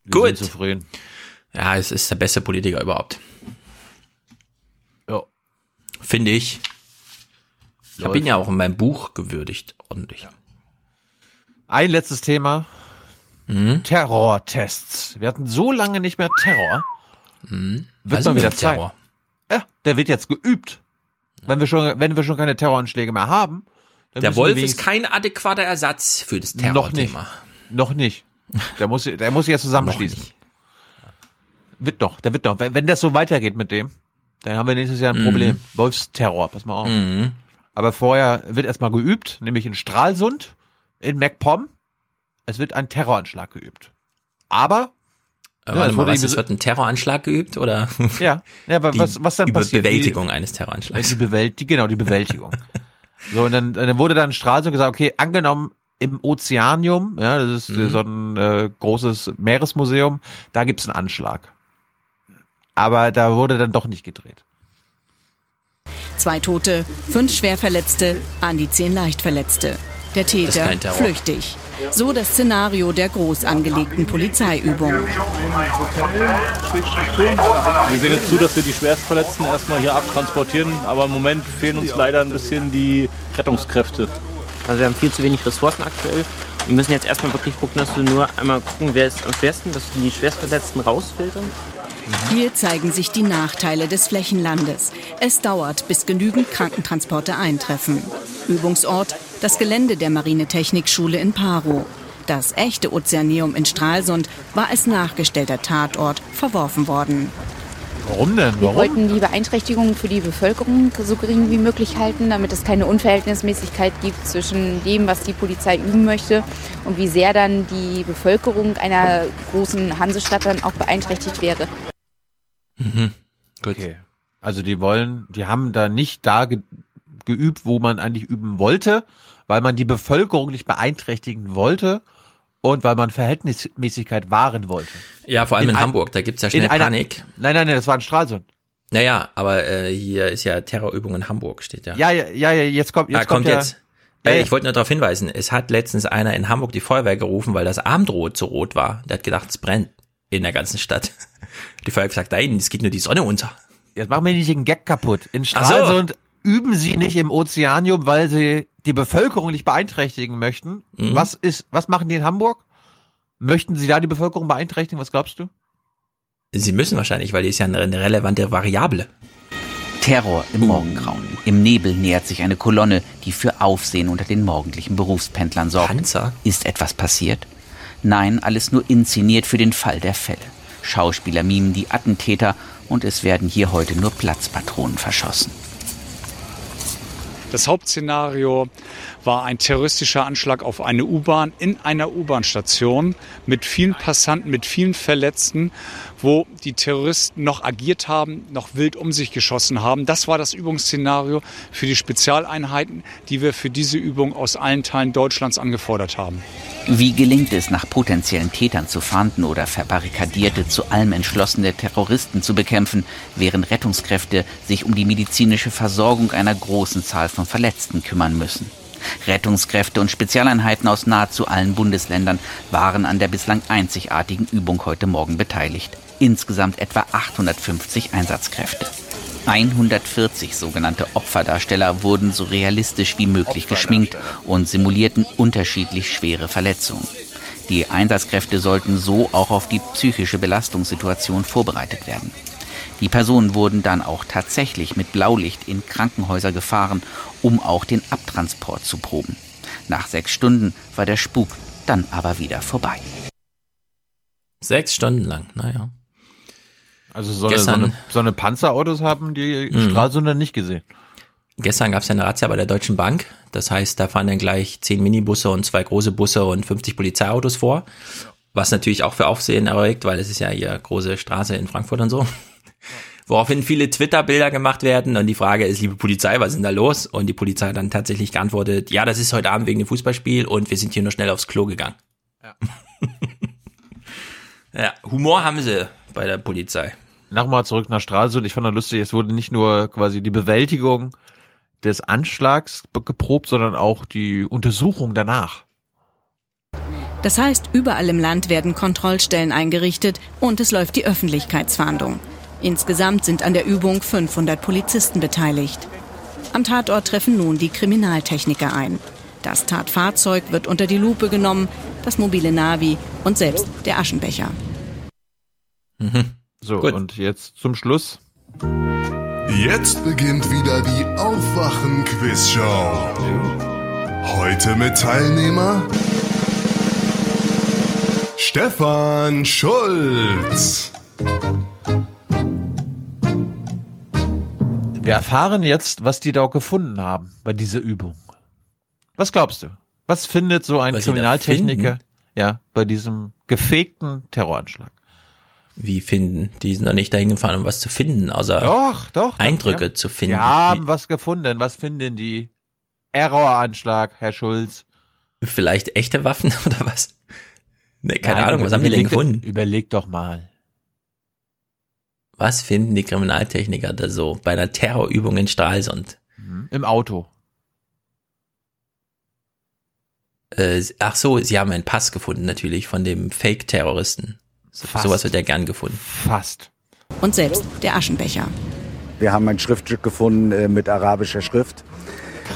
Gut. zufrieden. Ja, es ist der beste Politiker überhaupt. Ja. Finde ich. Ich habe ihn ja auch in meinem Buch gewürdigt, ordentlich. Ein letztes Thema. Mhm. Terrortests. Wir hatten so lange nicht mehr Terror. Mhm. Wird Was mal wieder Zeit. Terror? Ja, der wird jetzt geübt. Wenn wir schon, wenn wir schon keine Terroranschläge mehr haben. dann Der Wolf ist kein adäquater Ersatz für das Noch nicht. Terrorthema. Noch nicht. Der muss, der muss sich jetzt zusammenschließen. Wird doch, der wird doch. Wenn, wenn das so weitergeht mit dem, dann haben wir nächstes Jahr ein Mhm. Problem. Wolfsterror, pass mal auf. Mhm. Aber vorher wird erstmal geübt, nämlich in Stralsund, in MacPom. Es wird ein Terroranschlag geübt. Aber, Aber Ja, warte es mal, was, es wird ein Terroranschlag geübt oder? ja, ja aber Die was, was dann über passiert? Bewältigung Die- eines Terroranschlags. Die Bewält, die, genau, die Bewältigung. so, und dann, dann wurde dann Stralsund gesagt, okay, angenommen im Ozeanium, ja, das ist Mhm. so ein äh, großes Meeresmuseum, da gibt's einen Anschlag. Aber da wurde dann doch nicht gedreht. Zwei Tote, fünf Schwerverletzte, an die zehn Leichtverletzte. Der Täter flüchtig. So das Szenario der groß angelegten Polizeiübung. Wir sehen jetzt zu, dass wir die Schwerstverletzten erstmal hier abtransportieren, aber im Moment fehlen uns leider ein bisschen die Rettungskräfte. Also wir haben viel zu wenig Ressourcen aktuell. Wir müssen jetzt erstmal wirklich gucken, dass wir nur einmal gucken, wer ist am schwersten, dass wir die Schwerstverletzten rausfiltern. Hier zeigen sich die Nachteile des Flächenlandes. Es dauert, bis genügend Krankentransporte eintreffen. Übungsort das Gelände der Marinetechnikschule in Paro. Das echte Ozeaneum in Stralsund war als nachgestellter Tatort verworfen worden. Warum denn? Wir wollten die Beeinträchtigungen für die Bevölkerung so gering wie möglich halten, damit es keine Unverhältnismäßigkeit gibt zwischen dem, was die Polizei üben möchte und wie sehr dann die Bevölkerung einer großen Hansestadt dann auch beeinträchtigt wäre. Mhm. Gut. Okay. Also die wollen, die haben da nicht da geübt, wo man eigentlich üben wollte, weil man die Bevölkerung nicht beeinträchtigen wollte und weil man Verhältnismäßigkeit wahren wollte. Ja, vor allem in, ein- Hamburg, da gibt's ja schnell in einer- Panik. Nein, nein, nein, das war in Stralsund. Naja, aber äh, hier ist ja Terrorübung in Hamburg, steht ja. Ja, ja, ja, jetzt kommt, jetzt ah, kommt ja, jetzt. Ja. ich wollte nur darauf hinweisen, es hat letztens einer in Hamburg die Feuerwehr gerufen, weil das Abendrot zu rot war. Der hat gedacht, es brennt in der ganzen Stadt. Die Feuerwehr gesagt, nein, es geht nur die Sonne unter. Jetzt machen wir nicht den Gag kaputt. In Ach so. Üben sie nicht im Ozeanium, weil sie die Bevölkerung nicht beeinträchtigen möchten. Mhm. Was ist, was machen die in Hamburg? Möchten sie da die Bevölkerung beeinträchtigen? Was glaubst du? Sie müssen wahrscheinlich, weil die ist ja eine, eine relevante Variable. Terror im Morgengrauen. Im Nebel nähert sich eine Kolonne, die für Aufsehen unter den morgendlichen Berufspendlern sorgt. Panzer? Ist etwas passiert? Nein, alles nur inszeniert für den Fall der Fälle. Schauspieler mimen die Attentäter und es werden hier heute nur Platzpatronen verschossen. Das Hauptszenario war ein terroristischer Anschlag auf eine U-Bahn in einer U-Bahn-Station mit vielen Passanten, mit vielen Verletzten, wo die Terroristen noch agiert haben, noch wild um sich geschossen haben. Das war das Übungsszenario für die Spezialeinheiten, die wir für diese Übung aus allen Teilen Deutschlands angefordert haben. Wie gelingt es, nach potenziellen Tätern zu fahnden oder verbarrikadierte, zu allem entschlossene Terroristen zu bekämpfen, während Rettungskräfte sich um die medizinische Versorgung einer großen Zahl von Verletzten kümmern müssen? Rettungskräfte und Spezialeinheiten aus nahezu allen Bundesländern waren an der bislang einzigartigen Übung heute Morgen beteiligt. Insgesamt etwa 850 Einsatzkräfte. 140 sogenannte Opferdarsteller wurden so realistisch wie möglich geschminkt und simulierten unterschiedlich schwere Verletzungen. Die Einsatzkräfte sollten so auch auf die psychische Belastungssituation vorbereitet werden. Die Personen wurden dann auch tatsächlich mit Blaulicht in Krankenhäuser gefahren, um auch den Abtransport zu proben. Nach sechs Stunden war der Spuk dann aber wieder vorbei. Sechs Stunden lang, naja. Also so eine, so, eine, so eine Panzerautos haben die mhm. Stralsunder nicht gesehen. Gestern gab es ja eine Razzia bei der Deutschen Bank. Das heißt, da fahren dann gleich zehn Minibusse und zwei große Busse und 50 Polizeiautos vor. Was natürlich auch für Aufsehen erregt, weil es ist ja hier große Straße in Frankfurt und so. Woraufhin viele Twitter-Bilder gemacht werden und die Frage ist, liebe Polizei, was ist denn da los? Und die Polizei dann tatsächlich geantwortet, ja, das ist heute Abend wegen dem Fußballspiel und wir sind hier nur schnell aufs Klo gegangen. Ja, ja Humor haben sie bei der Polizei nochmal zurück nach Stralsund. Ich fand das lustig, es wurde nicht nur quasi die Bewältigung des Anschlags geprobt, sondern auch die Untersuchung danach. Das heißt, überall im Land werden Kontrollstellen eingerichtet und es läuft die Öffentlichkeitsfahndung. Insgesamt sind an der Übung 500 Polizisten beteiligt. Am Tatort treffen nun die Kriminaltechniker ein. Das Tatfahrzeug wird unter die Lupe genommen, das mobile Navi und selbst der Aschenbecher. Mhm. So, Gut. und jetzt zum Schluss. Jetzt beginnt wieder die Aufwachen-Quiz-Show. Heute mit Teilnehmer Stefan Schulz. Wir erfahren jetzt, was die da gefunden haben bei dieser Übung. Was glaubst du? Was findet so ein was Kriminaltechniker ja, bei diesem gefegten Terroranschlag? Wie finden. Die sind doch nicht dahin gefahren, um was zu finden, außer doch, doch, Eindrücke ja. zu finden. Wir haben was gefunden. Was finden die? Erroranschlag, Herr Schulz. Vielleicht echte Waffen oder was? Nee, keine Nein, Ahnung, was haben die denn gefunden? Überleg doch mal. Was finden die Kriminaltechniker da so bei einer Terrorübung in Stralsund? Mhm. Im Auto. Äh, ach so, sie haben einen Pass gefunden natürlich von dem Fake-Terroristen. Fast. Sowas wird ja gern gefunden. Fast. Und selbst der Aschenbecher. Wir haben ein Schriftstück gefunden äh, mit arabischer Schrift.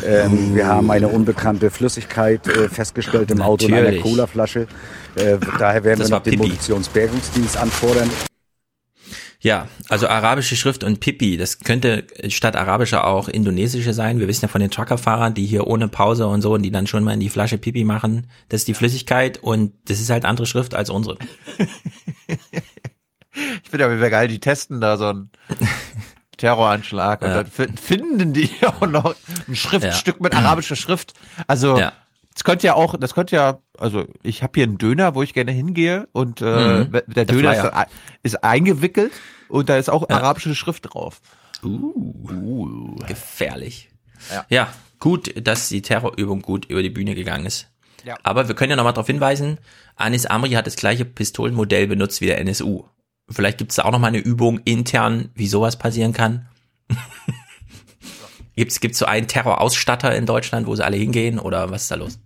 Ähm, wir haben eine unbekannte Flüssigkeit äh, festgestellt im Auto in einer Colaflasche. Äh, daher werden das wir noch den Munitionsbergungsdienst anfordern. Ja, also arabische Schrift und Pipi, das könnte statt arabischer auch indonesische sein. Wir wissen ja von den Truckerfahrern, die hier ohne Pause und so und die dann schon mal in die Flasche Pipi machen. Das ist die Flüssigkeit und das ist halt andere Schrift als unsere. ich finde aber geil, die testen da so einen Terroranschlag und ja. dann finden die auch noch ein Schriftstück ja. mit arabischer Schrift. Also ja. Das könnte ja auch, das könnte ja, also ich habe hier einen Döner, wo ich gerne hingehe und äh, mhm. der Döner ist, ist, eingewickelt und da ist auch ja. arabische Schrift drauf. Uh, uh. gefährlich. Ja. ja, gut, dass die Terrorübung gut über die Bühne gegangen ist. Ja. Aber wir können ja nochmal darauf hinweisen, Anis Amri hat das gleiche Pistolenmodell benutzt wie der NSU. Vielleicht gibt es da auch nochmal eine Übung intern, wie sowas passieren kann. Gibt's gibt's so einen Terrorausstatter in Deutschland, wo sie alle hingehen oder was ist da los?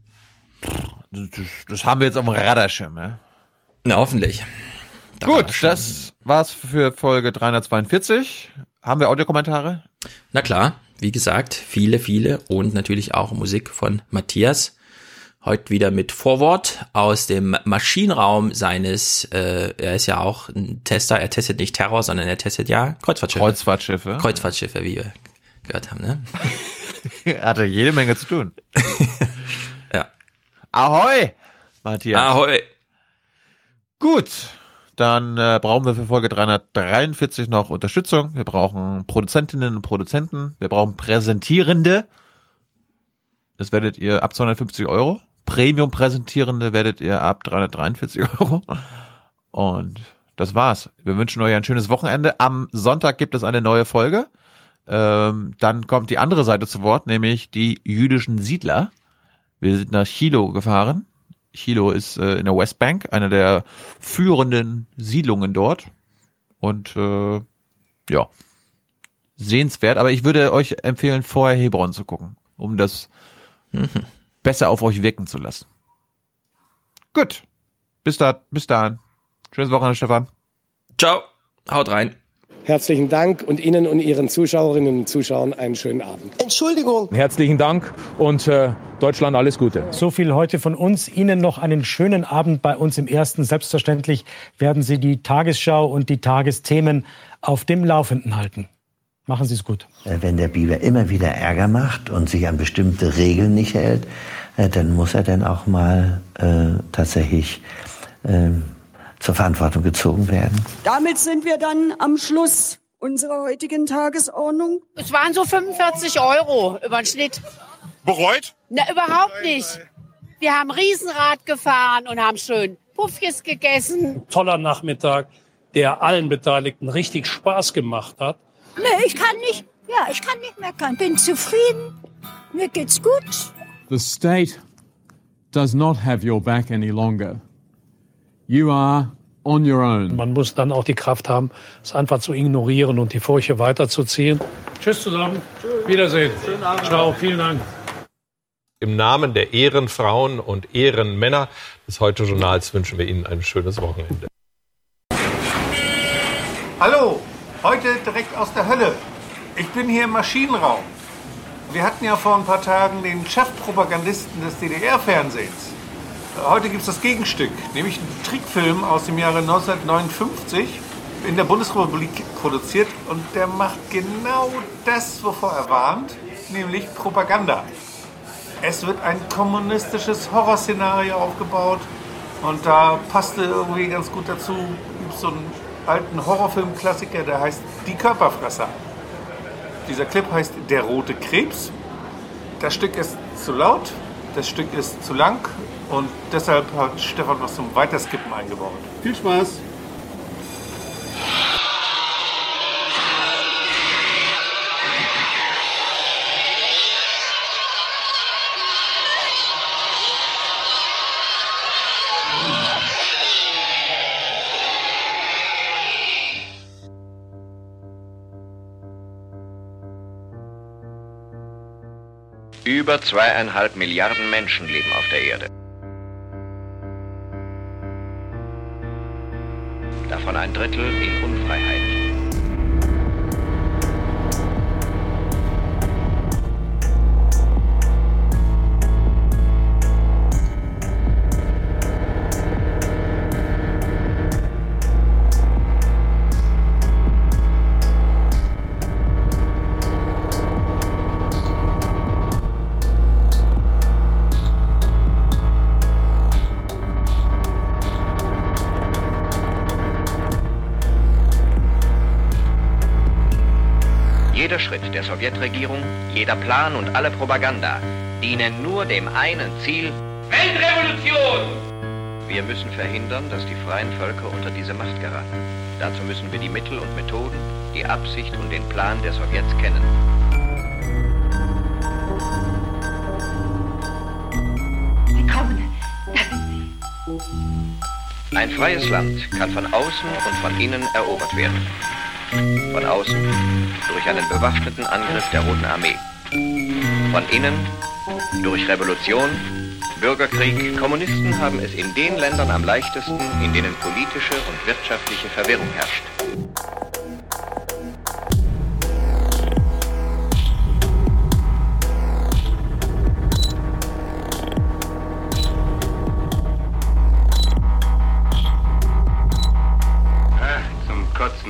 Das, das haben wir jetzt auf dem Radarschirm, ja? Na, hoffentlich. Da Gut, das war's für Folge 342. Haben wir Audiokommentare? Na klar, wie gesagt, viele, viele und natürlich auch Musik von Matthias. Heute wieder mit Vorwort aus dem Maschinenraum seines, äh, er ist ja auch ein Tester, er testet nicht Terror, sondern er testet ja Kreuzfahrtschiffe. Kreuzfahrtschiffe. Kreuzfahrtschiffe, wie wir gehört haben, ne? Hatte jede Menge zu tun. ja. Ahoi, Matthias. Ahoi. Gut, dann äh, brauchen wir für Folge 343 noch Unterstützung. Wir brauchen Produzentinnen und Produzenten. Wir brauchen Präsentierende. Das werdet ihr ab 250 Euro. Premium-Präsentierende werdet ihr ab 343 Euro. Und das war's. Wir wünschen euch ein schönes Wochenende. Am Sonntag gibt es eine neue Folge. Ähm, dann kommt die andere Seite zu Wort, nämlich die jüdischen Siedler. Wir sind nach Chilo gefahren. Chilo ist äh, in der Westbank, eine der führenden Siedlungen dort. Und äh, ja, sehenswert. Aber ich würde euch empfehlen, vorher Hebron zu gucken, um das mhm. besser auf euch wirken zu lassen. Gut. Bis da, bis dahin. Schönes Wochenende, Stefan. Ciao. Haut rein. Herzlichen Dank und Ihnen und Ihren Zuschauerinnen und Zuschauern einen schönen Abend. Entschuldigung. Herzlichen Dank und äh, Deutschland alles Gute. So viel heute von uns. Ihnen noch einen schönen Abend bei uns im Ersten. Selbstverständlich werden Sie die Tagesschau und die Tagesthemen auf dem Laufenden halten. Machen Sie es gut. Äh, wenn der Biber immer wieder Ärger macht und sich an bestimmte Regeln nicht hält, äh, dann muss er dann auch mal äh, tatsächlich äh, zur Verantwortung gezogen werden. Damit sind wir dann am Schluss unserer heutigen Tagesordnung. Es waren so 45 Euro über den Schnitt. Bereut? Na, überhaupt nicht. Wir haben Riesenrad gefahren und haben schön Puffjes gegessen. Toller Nachmittag, der allen Beteiligten richtig Spaß gemacht hat. Nee, ich kann nicht, ja, ich kann nicht meckern. Bin zufrieden. Mir geht's gut. The state does not have your back any longer. You are on your own. Man muss dann auch die Kraft haben, es einfach zu ignorieren und die Furche weiterzuziehen. Tschüss zusammen. Tschüss. Wiedersehen. Schönen Abend. Ciao. Vielen Dank. Im Namen der Ehrenfrauen und Ehrenmänner des Heute-Journals wünschen wir Ihnen ein schönes Wochenende. Hallo, heute direkt aus der Hölle. Ich bin hier im Maschinenraum. Wir hatten ja vor ein paar Tagen den Chefpropagandisten des DDR-Fernsehens. Heute gibt es das Gegenstück, nämlich einen Trickfilm aus dem Jahre 1959 in der Bundesrepublik produziert und der macht genau das, wovor er warnt, nämlich Propaganda. Es wird ein kommunistisches Horrorszenario aufgebaut und da passte irgendwie ganz gut dazu, gibt so einen alten Horrorfilm-Klassiker, der heißt Die Körperfresser. Dieser Clip heißt Der rote Krebs. Das Stück ist zu laut, das Stück ist zu lang und deshalb hat Stefan was zum Weiterskippen eingebaut. Viel Spaß! Über zweieinhalb Milliarden Menschen leben auf der Erde. Davon ein Drittel in Unfreiheit. Jeder Schritt der Sowjetregierung, jeder Plan und alle Propaganda dienen nur dem einen Ziel Weltrevolution! Wir müssen verhindern, dass die freien Völker unter diese Macht geraten. Dazu müssen wir die Mittel und Methoden, die Absicht und den Plan der Sowjets kennen. Sie kommen. Ein freies Land kann von außen und von innen erobert werden. Von außen durch einen bewaffneten Angriff der Roten Armee. Von innen durch Revolution, Bürgerkrieg. Kommunisten haben es in den Ländern am leichtesten, in denen politische und wirtschaftliche Verwirrung herrscht.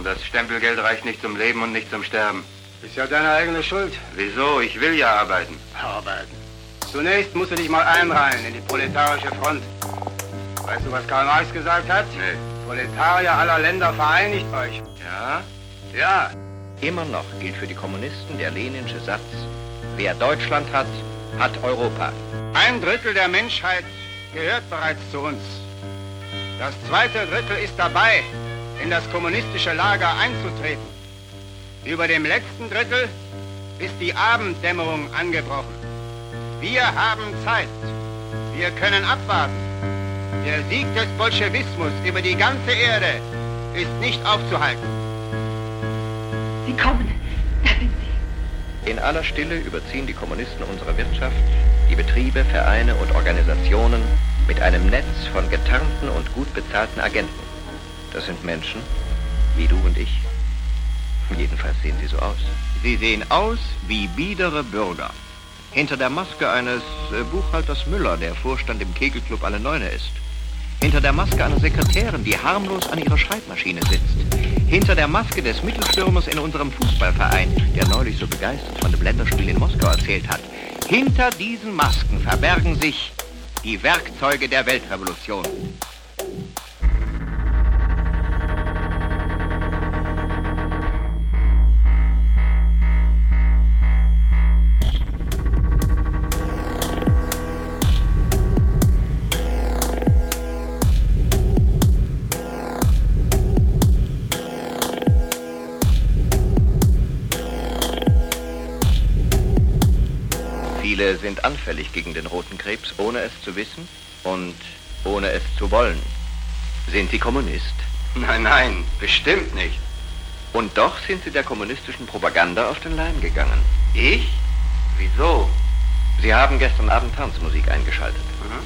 Das Stempelgeld reicht nicht zum Leben und nicht zum Sterben. Ist ja deine eigene Schuld. Wieso? Ich will ja arbeiten. Arbeiten. Zunächst musst du dich mal einreihen in die proletarische Front. Weißt du, was Karl Marx gesagt hat? Nee. Proletarier aller Länder vereinigt euch. Ja? Ja. Immer noch gilt für die Kommunisten der Leninsche Satz, wer Deutschland hat, hat Europa. Ein Drittel der Menschheit gehört bereits zu uns. Das zweite Drittel ist dabei. In das kommunistische Lager einzutreten. Über dem letzten Drittel ist die Abenddämmerung angebrochen. Wir haben Zeit. Wir können abwarten. Der Sieg des Bolschewismus über die ganze Erde ist nicht aufzuhalten. Sie kommen. In aller Stille überziehen die Kommunisten unsere Wirtschaft, die Betriebe, Vereine und Organisationen mit einem Netz von getarnten und gut bezahlten Agenten. Das sind Menschen, wie du und ich. Jedenfalls sehen sie so aus. Sie sehen aus wie biedere Bürger. Hinter der Maske eines äh, Buchhalters Müller, der Vorstand im Kegelclub Alle Neune ist. Hinter der Maske einer Sekretärin, die harmlos an ihrer Schreibmaschine sitzt. Hinter der Maske des Mittelstürmers in unserem Fußballverein, der neulich so begeistert von dem Länderspiel in Moskau erzählt hat. Hinter diesen Masken verbergen sich die Werkzeuge der Weltrevolution. Sind anfällig gegen den roten Krebs, ohne es zu wissen und ohne es zu wollen. Sind Sie Kommunist? Nein, nein, bestimmt nicht. Und doch sind Sie der kommunistischen Propaganda auf den Leim gegangen. Ich? Wieso? Sie haben gestern Abend Tanzmusik eingeschaltet. Mhm.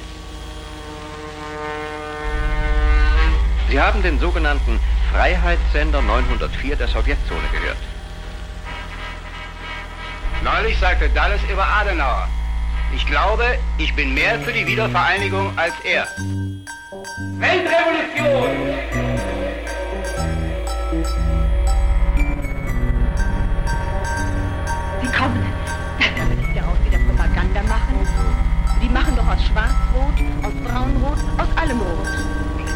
Sie haben den sogenannten Freiheitssender 904 der Sowjetzone gehört. Neulich sagte Dallas über Adenauer. Ich glaube, ich bin mehr für die Wiedervereinigung als er. Weltrevolution! Sie kommen. Da will ich daraus wieder Propaganda machen. Die machen doch aus Schwarz-Rot, aus Braun-Rot, aus allem Rot.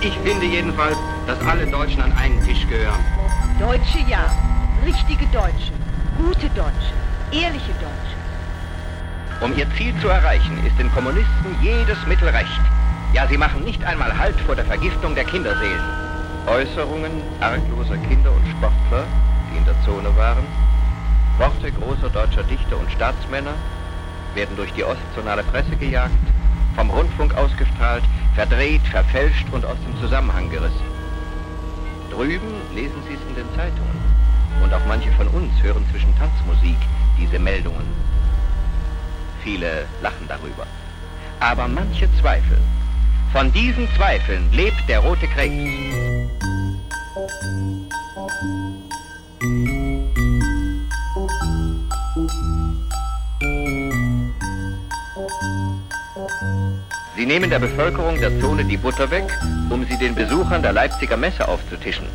Ich finde jedenfalls, dass alle Deutschen an einen Tisch gehören. Deutsche ja. Richtige Deutsche. Gute Deutsche. Ehrliche Deutsche. Um ihr Ziel zu erreichen, ist den Kommunisten jedes Mittel recht. Ja, sie machen nicht einmal Halt vor der Vergiftung der Kinderseelen. Äußerungen argloser Kinder und Sportler, die in der Zone waren, Worte großer deutscher Dichter und Staatsmänner werden durch die ostzonale Presse gejagt, vom Rundfunk ausgestrahlt, verdreht, verfälscht und aus dem Zusammenhang gerissen. Drüben lesen Sie es in den Zeitungen. Und auch manche von uns hören zwischen Tanzmusik diese Meldungen. Viele lachen darüber. Aber manche zweifeln. Von diesen Zweifeln lebt der rote Krebs. Sie nehmen der Bevölkerung der Zone die Butter weg, um sie den Besuchern der Leipziger Messe aufzutischen.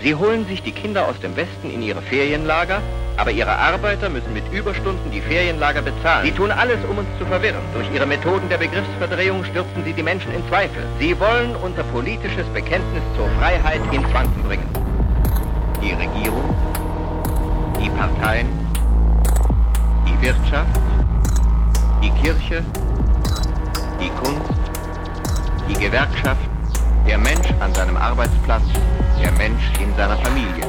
Sie holen sich die Kinder aus dem Westen in ihre Ferienlager, aber ihre Arbeiter müssen mit Überstunden die Ferienlager bezahlen. Sie tun alles, um uns zu verwirren. Durch ihre Methoden der Begriffsverdrehung stürzen sie die Menschen in Zweifel. Sie wollen unser politisches Bekenntnis zur Freiheit ins Wanken bringen. Die Regierung, die Parteien, die Wirtschaft, die Kirche, die Kunst, die Gewerkschaft, der Mensch an seinem Arbeitsplatz, der Mensch in seiner Familie.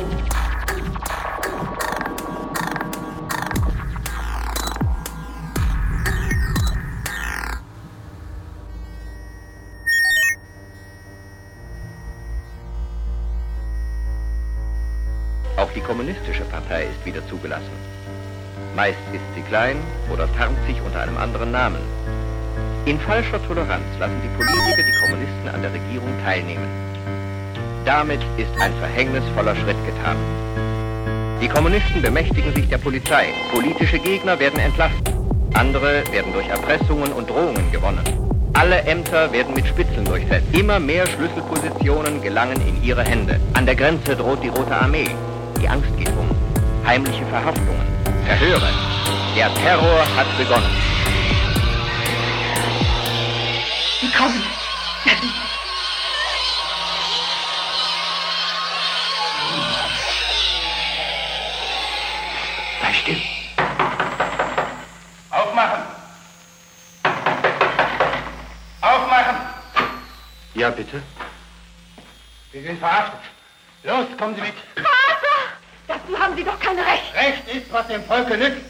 Auch die kommunistische Partei ist wieder zugelassen. Meist ist sie klein oder tarnt sich unter einem anderen Namen. In falscher Toleranz lassen die Politiker die Kommunisten an der Regierung teilnehmen. Damit ist ein verhängnisvoller Schritt getan. Die Kommunisten bemächtigen sich der Polizei. Politische Gegner werden entlassen. Andere werden durch Erpressungen und Drohungen gewonnen. Alle Ämter werden mit Spitzeln durchsetzt. Immer mehr Schlüsselpositionen gelangen in ihre Hände. An der Grenze droht die Rote Armee. Die Angst geht um. Heimliche Verhaftungen. Verhöre. Der Terror hat begonnen. Ja, bitte. Sie sind verhaftet. Los, kommen Sie mit. Dazu haben Sie doch kein Recht. Recht ist, was dem Volke nützt.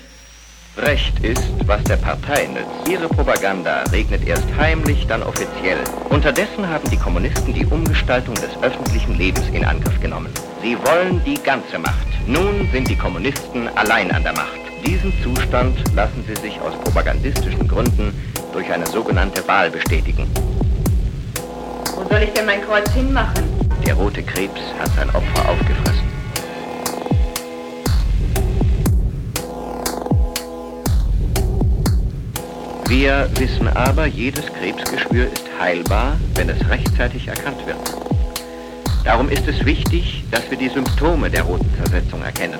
Recht ist, was der Partei nützt. Ihre Propaganda regnet erst heimlich, dann offiziell. Unterdessen haben die Kommunisten die Umgestaltung des öffentlichen Lebens in Angriff genommen. Sie wollen die ganze Macht. Nun sind die Kommunisten allein an der Macht. Diesen Zustand lassen sie sich aus propagandistischen Gründen durch eine sogenannte Wahl bestätigen. Wo soll ich denn mein Kreuz hinmachen? Der rote Krebs hat sein Opfer aufgefressen. Wir wissen aber, jedes Krebsgeschwür ist heilbar, wenn es rechtzeitig erkannt wird. Darum ist es wichtig, dass wir die Symptome der roten Zersetzung erkennen.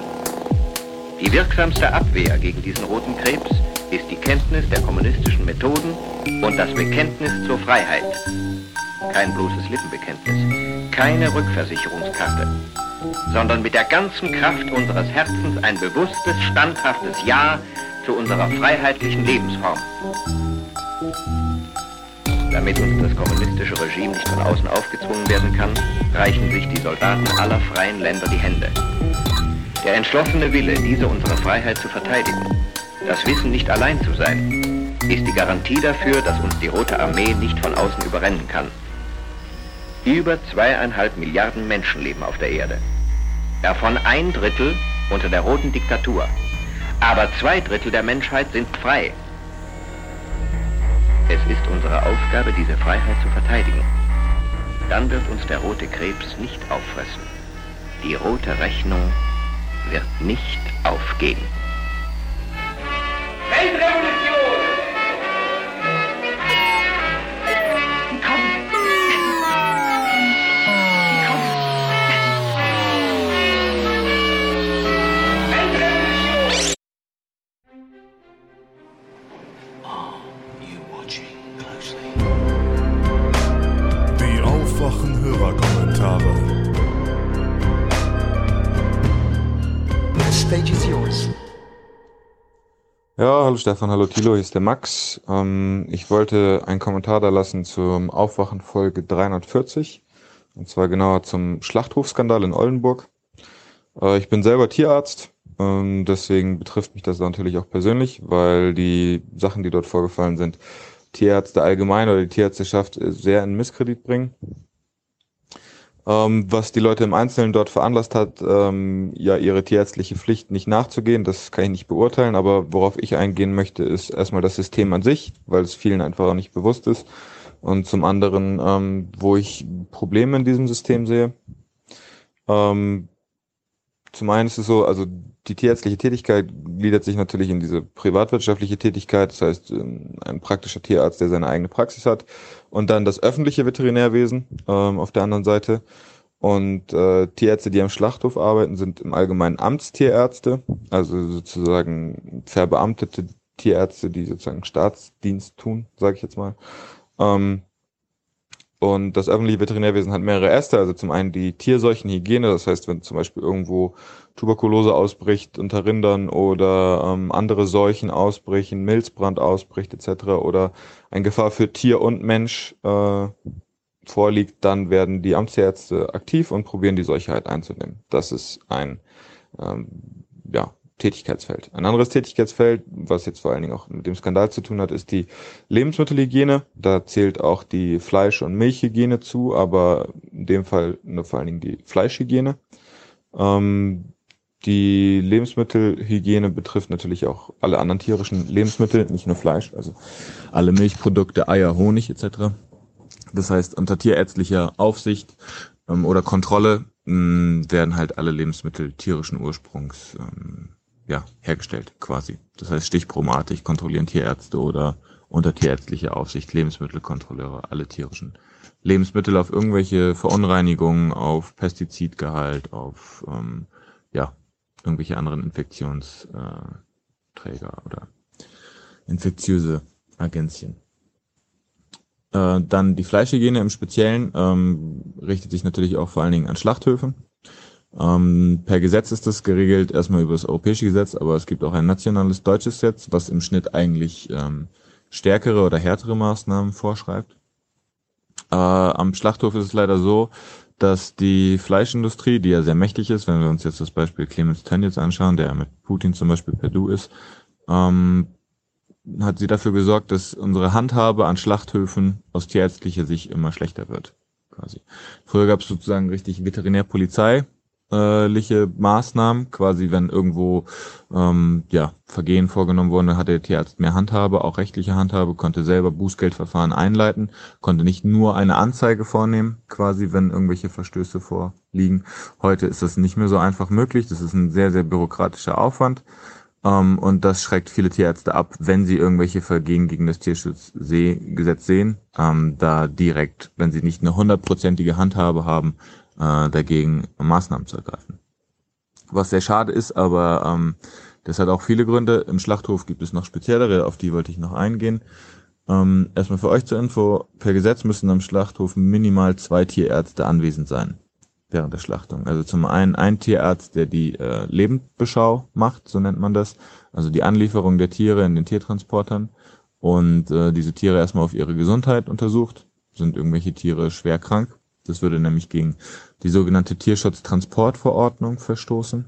Die wirksamste Abwehr gegen diesen roten Krebs ist die Kenntnis der kommunistischen Methoden und das Bekenntnis zur Freiheit. Kein bloßes Lippenbekenntnis, keine Rückversicherungskarte, sondern mit der ganzen Kraft unseres Herzens ein bewusstes, standhaftes Ja zu unserer freiheitlichen Lebensform. Damit uns das kommunistische Regime nicht von außen aufgezwungen werden kann, reichen sich die Soldaten aller freien Länder die Hände. Der entschlossene Wille, diese unsere Freiheit zu verteidigen, das Wissen nicht allein zu sein, ist die Garantie dafür, dass uns die Rote Armee nicht von außen überrennen kann. Über zweieinhalb Milliarden Menschen leben auf der Erde. Davon ein Drittel unter der roten Diktatur. Aber zwei Drittel der Menschheit sind frei. Es ist unsere Aufgabe, diese Freiheit zu verteidigen. Dann wird uns der rote Krebs nicht auffressen. Die rote Rechnung wird nicht aufgehen. Weltrevolution! Ja, hallo Stefan, hallo Thilo, hier ist der Max. Ähm, ich wollte einen Kommentar da lassen zum Aufwachen Folge 340. Und zwar genauer zum Schlachthofskandal in Oldenburg. Äh, ich bin selber Tierarzt, ähm, deswegen betrifft mich das natürlich auch persönlich, weil die Sachen, die dort vorgefallen sind, Tierärzte allgemein oder die Tierärzteschaft sehr in Misskredit bringen. Ähm, was die Leute im Einzelnen dort veranlasst hat, ähm, ja ihre tierärztliche Pflicht nicht nachzugehen, das kann ich nicht beurteilen, aber worauf ich eingehen möchte, ist erstmal das System an sich, weil es vielen einfach auch nicht bewusst ist. Und zum anderen, ähm, wo ich Probleme in diesem System sehe. Ähm, zum einen ist es so, also die tierärztliche Tätigkeit gliedert sich natürlich in diese privatwirtschaftliche Tätigkeit, das heißt ein praktischer Tierarzt, der seine eigene Praxis hat, und dann das öffentliche Veterinärwesen ähm, auf der anderen Seite. Und äh, Tierärzte, die am Schlachthof arbeiten, sind im Allgemeinen Amtstierärzte, also sozusagen verbeamtete Tierärzte, die sozusagen Staatsdienst tun, sage ich jetzt mal. Ähm, und das öffentliche Veterinärwesen hat mehrere Äste, also zum einen die Tierseuchenhygiene, das heißt, wenn zum Beispiel irgendwo Tuberkulose ausbricht unter Rindern oder ähm, andere Seuchen ausbrechen, Milzbrand ausbricht etc. oder ein Gefahr für Tier und Mensch äh, vorliegt, dann werden die Amtsärzte aktiv und probieren die Seuche halt einzunehmen. Das ist ein ähm, ja, Tätigkeitsfeld. Ein anderes Tätigkeitsfeld, was jetzt vor allen Dingen auch mit dem Skandal zu tun hat, ist die Lebensmittelhygiene. Da zählt auch die Fleisch- und Milchhygiene zu, aber in dem Fall nur vor allen Dingen die Fleischhygiene. Ähm, die Lebensmittelhygiene betrifft natürlich auch alle anderen tierischen Lebensmittel, nicht nur Fleisch, also alle Milchprodukte, Eier, Honig etc. Das heißt, unter tierärztlicher Aufsicht ähm, oder Kontrolle mh, werden halt alle Lebensmittel tierischen Ursprungs ähm, ja, hergestellt quasi. Das heißt, stichprobenartig kontrollieren Tierärzte oder unter tierärztlicher Aufsicht Lebensmittelkontrolleure alle tierischen Lebensmittel auf irgendwelche Verunreinigungen, auf Pestizidgehalt, auf ähm, ja, irgendwelche anderen Infektionsträger oder infektiöse Agenzien. Äh, dann die Fleischhygiene im Speziellen ähm, richtet sich natürlich auch vor allen Dingen an Schlachthöfe. Ähm, per Gesetz ist das geregelt, erstmal über das europäische Gesetz, aber es gibt auch ein nationales deutsches Gesetz, was im Schnitt eigentlich ähm, stärkere oder härtere Maßnahmen vorschreibt. Äh, am Schlachthof ist es leider so, dass die Fleischindustrie, die ja sehr mächtig ist, wenn wir uns jetzt das Beispiel Clemens Tönnies anschauen, der mit Putin zum Beispiel per Du ist, ähm, hat sie dafür gesorgt, dass unsere Handhabe an Schlachthöfen aus tierärztlicher Sicht immer schlechter wird. Quasi. Früher gab es sozusagen richtig Veterinärpolizei, Maßnahmen, quasi wenn irgendwo ähm, ja, Vergehen vorgenommen wurden, hatte der Tierarzt mehr Handhabe, auch rechtliche Handhabe, konnte selber Bußgeldverfahren einleiten, konnte nicht nur eine Anzeige vornehmen, quasi wenn irgendwelche Verstöße vorliegen. Heute ist das nicht mehr so einfach möglich, das ist ein sehr, sehr bürokratischer Aufwand. Ähm, und das schreckt viele Tierärzte ab, wenn sie irgendwelche Vergehen gegen das Tierschutzgesetz sehen, ähm, da direkt, wenn sie nicht eine hundertprozentige Handhabe haben, äh, dagegen Maßnahmen zu ergreifen. Was sehr schade ist, aber ähm, das hat auch viele Gründe. Im Schlachthof gibt es noch speziellere, auf die wollte ich noch eingehen. Ähm, erstmal für euch zur Info, per Gesetz müssen am Schlachthof minimal zwei Tierärzte anwesend sein während der Schlachtung. Also zum einen ein Tierarzt, der die äh, Lebendbeschau macht, so nennt man das, also die Anlieferung der Tiere in den Tiertransportern und äh, diese Tiere erstmal auf ihre Gesundheit untersucht. Sind irgendwelche Tiere schwer krank? Das würde nämlich gegen die sogenannte Tierschutztransportverordnung verstoßen.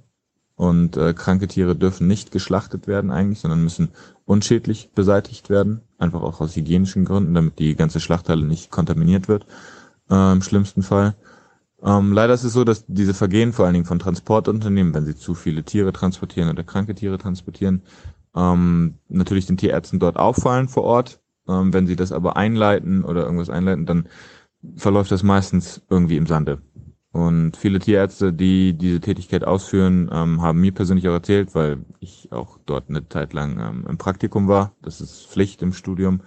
Und äh, kranke Tiere dürfen nicht geschlachtet werden eigentlich, sondern müssen unschädlich beseitigt werden. Einfach auch aus hygienischen Gründen, damit die ganze Schlachthalle nicht kontaminiert wird. Äh, Im schlimmsten Fall. Ähm, leider ist es so, dass diese Vergehen vor allen Dingen von Transportunternehmen, wenn sie zu viele Tiere transportieren oder kranke Tiere transportieren, ähm, natürlich den Tierärzten dort auffallen vor Ort. Ähm, wenn sie das aber einleiten oder irgendwas einleiten, dann verläuft das meistens irgendwie im Sande. Und viele Tierärzte, die diese Tätigkeit ausführen, ähm, haben mir persönlich auch erzählt, weil ich auch dort eine Zeit lang ähm, im Praktikum war, das ist Pflicht im Studium,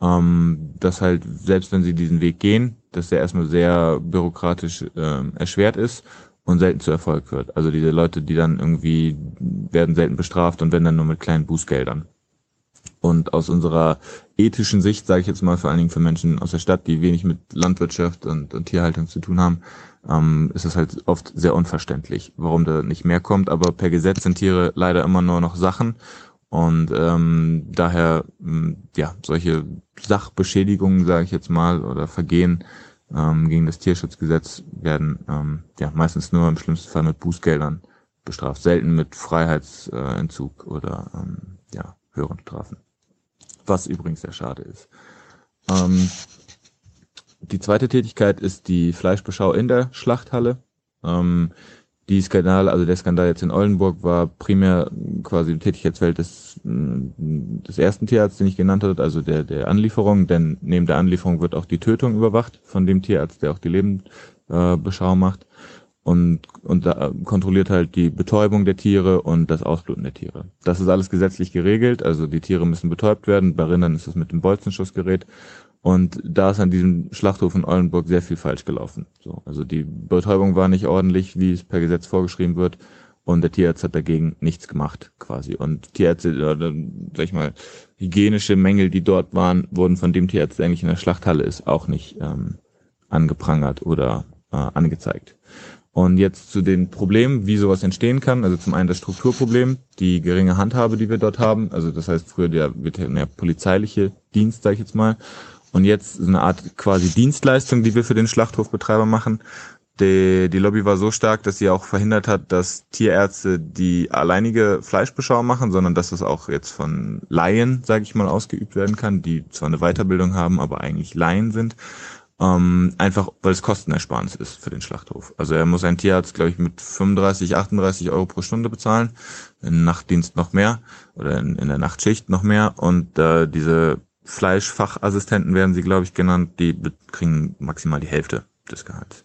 ähm, dass halt selbst wenn sie diesen Weg gehen, dass der erstmal sehr bürokratisch ähm, erschwert ist und selten zu Erfolg wird. Also diese Leute, die dann irgendwie werden selten bestraft und wenn dann nur mit kleinen Bußgeldern. Und aus unserer ethischen Sicht, sage ich jetzt mal vor allen Dingen für Menschen aus der Stadt, die wenig mit Landwirtschaft und, und Tierhaltung zu tun haben, ähm, ist es halt oft sehr unverständlich, warum da nicht mehr kommt. Aber per Gesetz sind Tiere leider immer nur noch Sachen. Und ähm, daher, ja, solche Sachbeschädigungen, sage ich jetzt mal, oder Vergehen ähm, gegen das Tierschutzgesetz werden ähm, ja meistens nur im schlimmsten Fall mit Bußgeldern bestraft, selten mit Freiheitsentzug oder ähm, ja, höheren Strafen was übrigens sehr schade ist. Ähm, die zweite Tätigkeit ist die Fleischbeschau in der Schlachthalle. Ähm, die Skandal, also der Skandal jetzt in Oldenburg war primär quasi im Tätigkeitsfeld des, des ersten Tierarztes, den ich genannt habe, also der, der Anlieferung, denn neben der Anlieferung wird auch die Tötung überwacht von dem Tierarzt, der auch die Lebendbeschau äh, macht und, und da kontrolliert halt die Betäubung der Tiere und das Ausbluten der Tiere. Das ist alles gesetzlich geregelt, also die Tiere müssen betäubt werden. Bei Rindern ist es mit dem Bolzenschussgerät. Und da ist an diesem Schlachthof in Oldenburg sehr viel falsch gelaufen. So, also die Betäubung war nicht ordentlich, wie es per Gesetz vorgeschrieben wird. Und der Tierarzt hat dagegen nichts gemacht, quasi. Und Tierärzte, oder, sag ich mal, hygienische Mängel, die dort waren, wurden von dem Tierarzt, der eigentlich in der Schlachthalle ist, auch nicht ähm, angeprangert oder äh, angezeigt. Und jetzt zu den Problemen, wie sowas entstehen kann. Also zum einen das Strukturproblem, die geringe Handhabe, die wir dort haben. Also das heißt früher der, der polizeiliche Dienst, sage ich jetzt mal. Und jetzt eine Art quasi Dienstleistung, die wir für den Schlachthofbetreiber machen. Die, die Lobby war so stark, dass sie auch verhindert hat, dass Tierärzte die alleinige Fleischbeschau machen, sondern dass es auch jetzt von Laien, sage ich mal, ausgeübt werden kann, die zwar eine Weiterbildung haben, aber eigentlich Laien sind. Ähm, einfach, weil es Kostenersparnis ist für den Schlachthof. Also er muss einen Tierarzt, glaube ich, mit 35, 38 Euro pro Stunde bezahlen, im Nachtdienst noch mehr oder in, in der Nachtschicht noch mehr und äh, diese Fleischfachassistenten werden sie, glaube ich, genannt, die kriegen maximal die Hälfte des Gehalts.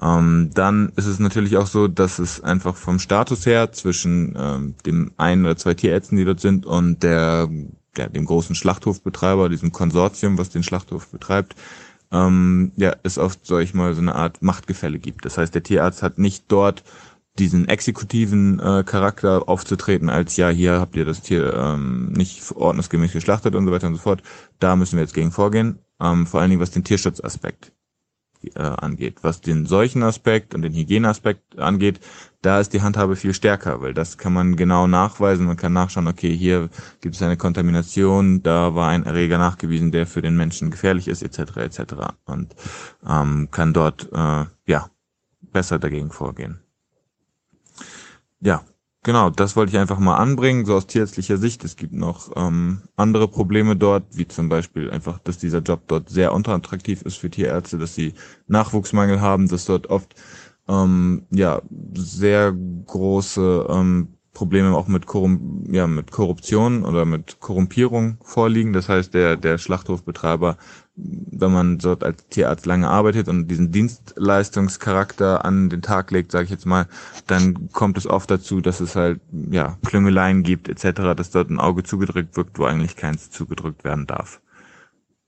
Ähm, dann ist es natürlich auch so, dass es einfach vom Status her zwischen ähm, dem einen oder zwei Tierärzten, die dort sind, und der, der dem großen Schlachthofbetreiber, diesem Konsortium, was den Schlachthof betreibt, ähm, ja, es oft, sag ich mal, so eine Art Machtgefälle gibt. Das heißt, der Tierarzt hat nicht dort diesen exekutiven äh, Charakter aufzutreten, als ja, hier habt ihr das Tier ähm, nicht ordnungsgemäß geschlachtet und so weiter und so fort. Da müssen wir jetzt gegen vorgehen. Ähm, vor allen Dingen was den Tierschutzaspekt äh, angeht. Was den Seuchenaspekt und den Hygieneaspekt angeht, da ist die Handhabe viel stärker, weil das kann man genau nachweisen. Man kann nachschauen, okay, hier gibt es eine Kontamination, da war ein Erreger nachgewiesen, der für den Menschen gefährlich ist, etc. etc. Und ähm, kann dort äh, ja besser dagegen vorgehen. Ja, Genau, das wollte ich einfach mal anbringen, so aus tierärztlicher Sicht. Es gibt noch ähm, andere Probleme dort, wie zum Beispiel einfach, dass dieser Job dort sehr unterattraktiv ist für Tierärzte, dass sie Nachwuchsmangel haben, dass dort oft ähm, ja sehr große ähm, Probleme auch mit, Korrum ja, mit Korruption oder mit Korrumpierung vorliegen. Das heißt, der, der Schlachthofbetreiber, wenn man dort als Tierarzt lange arbeitet und diesen Dienstleistungscharakter an den Tag legt, sage ich jetzt mal, dann kommt es oft dazu, dass es halt ja Klüngeleien gibt etc., dass dort ein Auge zugedrückt wird, wo eigentlich keins zugedrückt werden darf.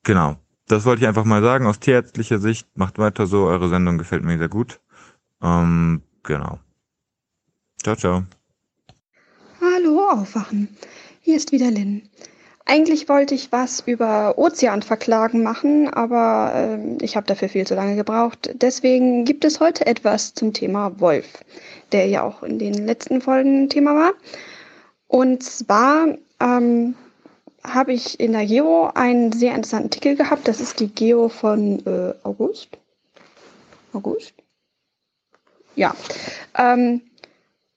Genau. Das wollte ich einfach mal sagen. Aus tierärztlicher Sicht macht weiter so. Eure Sendung gefällt mir sehr gut. Ähm, genau. Ciao, ciao. Hallo, aufwachen. Hier ist wieder Lynn. Eigentlich wollte ich was über Ozeanverklagen machen, aber äh, ich habe dafür viel zu lange gebraucht. Deswegen gibt es heute etwas zum Thema Wolf, der ja auch in den letzten Folgen Thema war. Und zwar ähm, habe ich in der Geo einen sehr interessanten Artikel gehabt. Das ist die Geo von äh, August. August? Ja. Ähm,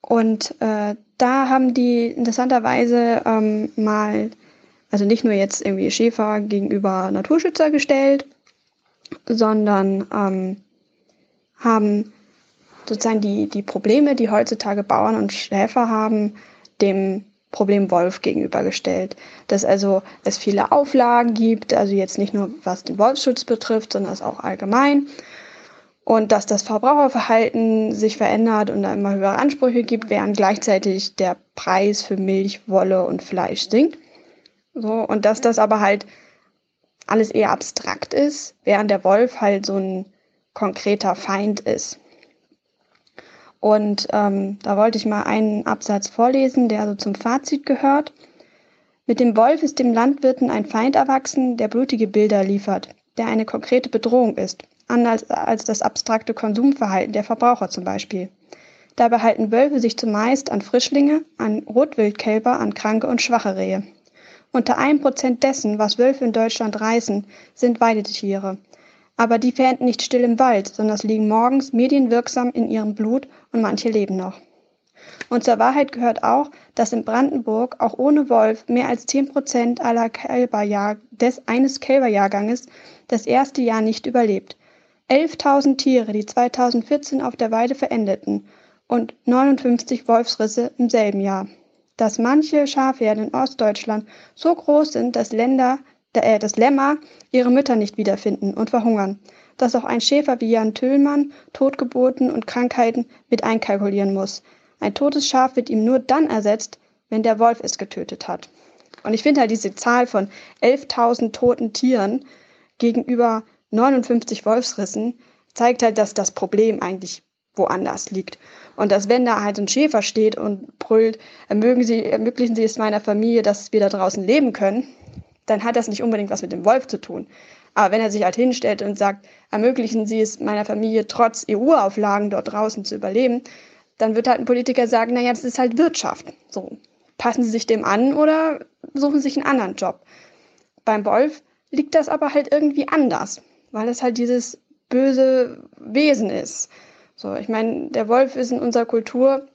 und äh, da haben die interessanterweise ähm, mal, also nicht nur jetzt irgendwie Schäfer gegenüber Naturschützer gestellt, sondern ähm, haben sozusagen die, die Probleme, die heutzutage Bauern und Schäfer haben, dem Problem Wolf gegenübergestellt. Dass also es viele Auflagen gibt, also jetzt nicht nur was den Wolfsschutz betrifft, sondern es auch allgemein und dass das Verbraucherverhalten sich verändert und da immer höhere Ansprüche gibt, während gleichzeitig der Preis für Milch, Wolle und Fleisch sinkt. So, und dass das aber halt alles eher abstrakt ist, während der Wolf halt so ein konkreter Feind ist. Und ähm, da wollte ich mal einen Absatz vorlesen, der so zum Fazit gehört. Mit dem Wolf ist dem Landwirten ein Feind erwachsen, der blutige Bilder liefert, der eine konkrete Bedrohung ist anders als das abstrakte Konsumverhalten der Verbraucher zum Beispiel. Dabei halten Wölfe sich zumeist an Frischlinge, an Rotwildkälber, an kranke und schwache Rehe. Unter einem Prozent dessen, was Wölfe in Deutschland reißen, sind Weidetiere. Aber die verenden nicht still im Wald, sondern liegen morgens medienwirksam in ihrem Blut und manche leben noch. Und zur Wahrheit gehört auch, dass in Brandenburg auch ohne Wolf mehr als zehn Prozent aller Kälberjahr des eines Kälberjahrganges das erste Jahr nicht überlebt. 11.000 Tiere, die 2014 auf der Weide verendeten und 59 Wolfsrisse im selben Jahr. Dass manche Schafherden in Ostdeutschland so groß sind, dass, Länder, äh, dass Lämmer ihre Mütter nicht wiederfinden und verhungern. Dass auch ein Schäfer wie Jan Tüllmann Totgeburten und Krankheiten mit einkalkulieren muss. Ein totes Schaf wird ihm nur dann ersetzt, wenn der Wolf es getötet hat. Und ich finde halt diese Zahl von 11.000 toten Tieren gegenüber 59 Wolfsrissen zeigt halt, dass das Problem eigentlich woanders liegt. Und dass wenn da halt ein Schäfer steht und brüllt, Sie, ermöglichen Sie es meiner Familie, dass wir da draußen leben können, dann hat das nicht unbedingt was mit dem Wolf zu tun. Aber wenn er sich halt hinstellt und sagt, ermöglichen Sie es meiner Familie trotz EU-Auflagen dort draußen zu überleben, dann wird halt ein Politiker sagen, naja, das ist halt Wirtschaft. So, passen Sie sich dem an oder suchen Sie sich einen anderen Job. Beim Wolf liegt das aber halt irgendwie anders weil es halt dieses böse Wesen ist. So, ich meine, der Wolf ist in unserer Kultur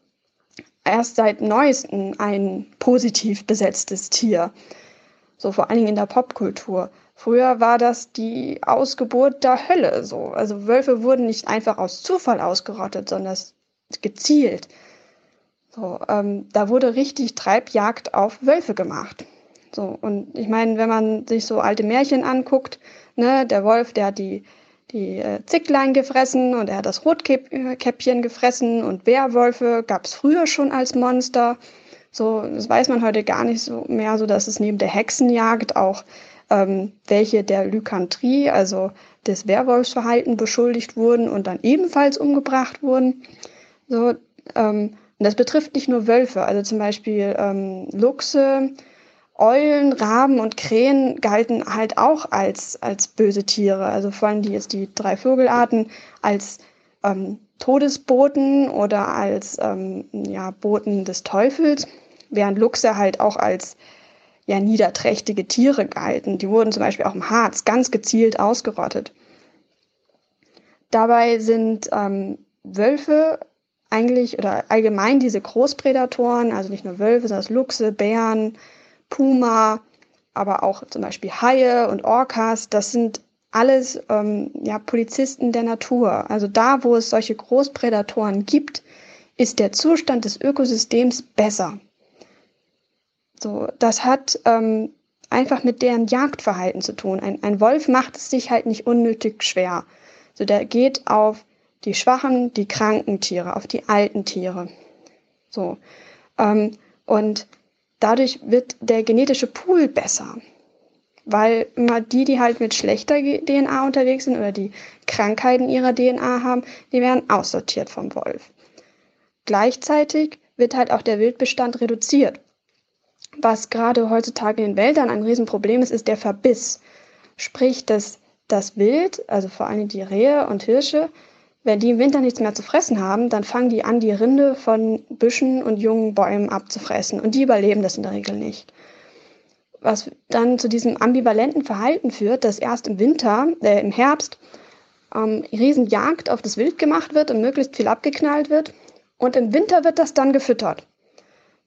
erst seit neuestem ein positiv besetztes Tier. So vor allen Dingen in der Popkultur. Früher war das die Ausgeburt der Hölle. So, also Wölfe wurden nicht einfach aus Zufall ausgerottet, sondern gezielt. So, ähm, da wurde richtig Treibjagd auf Wölfe gemacht. So, und ich meine, wenn man sich so alte Märchen anguckt, Ne? Der Wolf, der hat die, die äh, Zicklein gefressen und er hat das Rotkäppchen gefressen und Werwölfe gab es früher schon als Monster. So, das weiß man heute gar nicht so mehr, so dass es neben der Hexenjagd auch ähm, welche der Lykantrie, also des Werwolfsverhalten beschuldigt wurden und dann ebenfalls umgebracht wurden. So, ähm, und das betrifft nicht nur Wölfe, also zum Beispiel ähm, Luchse, Eulen, Raben und Krähen galten halt auch als, als böse Tiere. Also vor allem die die drei Vogelarten als ähm, Todesboten oder als ähm, ja, Boten des Teufels, während Luchse halt auch als ja, niederträchtige Tiere galten. Die wurden zum Beispiel auch im Harz ganz gezielt ausgerottet. Dabei sind ähm, Wölfe eigentlich oder allgemein diese Großprädatoren, also nicht nur Wölfe, sondern Luchse, Bären, Puma, aber auch zum Beispiel Haie und Orcas, das sind alles ähm, ja, Polizisten der Natur. Also da, wo es solche Großprädatoren gibt, ist der Zustand des Ökosystems besser. So, das hat ähm, einfach mit deren Jagdverhalten zu tun. Ein, ein Wolf macht es sich halt nicht unnötig schwer. So, der geht auf die schwachen, die kranken Tiere, auf die alten Tiere. So. Ähm, und dadurch wird der genetische Pool besser. Weil immer die, die halt mit schlechter DNA unterwegs sind oder die Krankheiten ihrer DNA haben, die werden aussortiert vom Wolf. Gleichzeitig wird halt auch der Wildbestand reduziert. Was gerade heutzutage in den Wäldern ein Riesenproblem ist, ist der Verbiss. Sprich, dass das Wild, also vor allem die Rehe und Hirsche, wenn die im Winter nichts mehr zu fressen haben, dann fangen die an, die Rinde von Büschen und jungen Bäumen abzufressen. Und die überleben das in der Regel nicht. Was dann zu diesem ambivalenten Verhalten führt, dass erst im Winter, äh, im Herbst, ähm, Riesenjagd auf das Wild gemacht wird und möglichst viel abgeknallt wird. Und im Winter wird das dann gefüttert,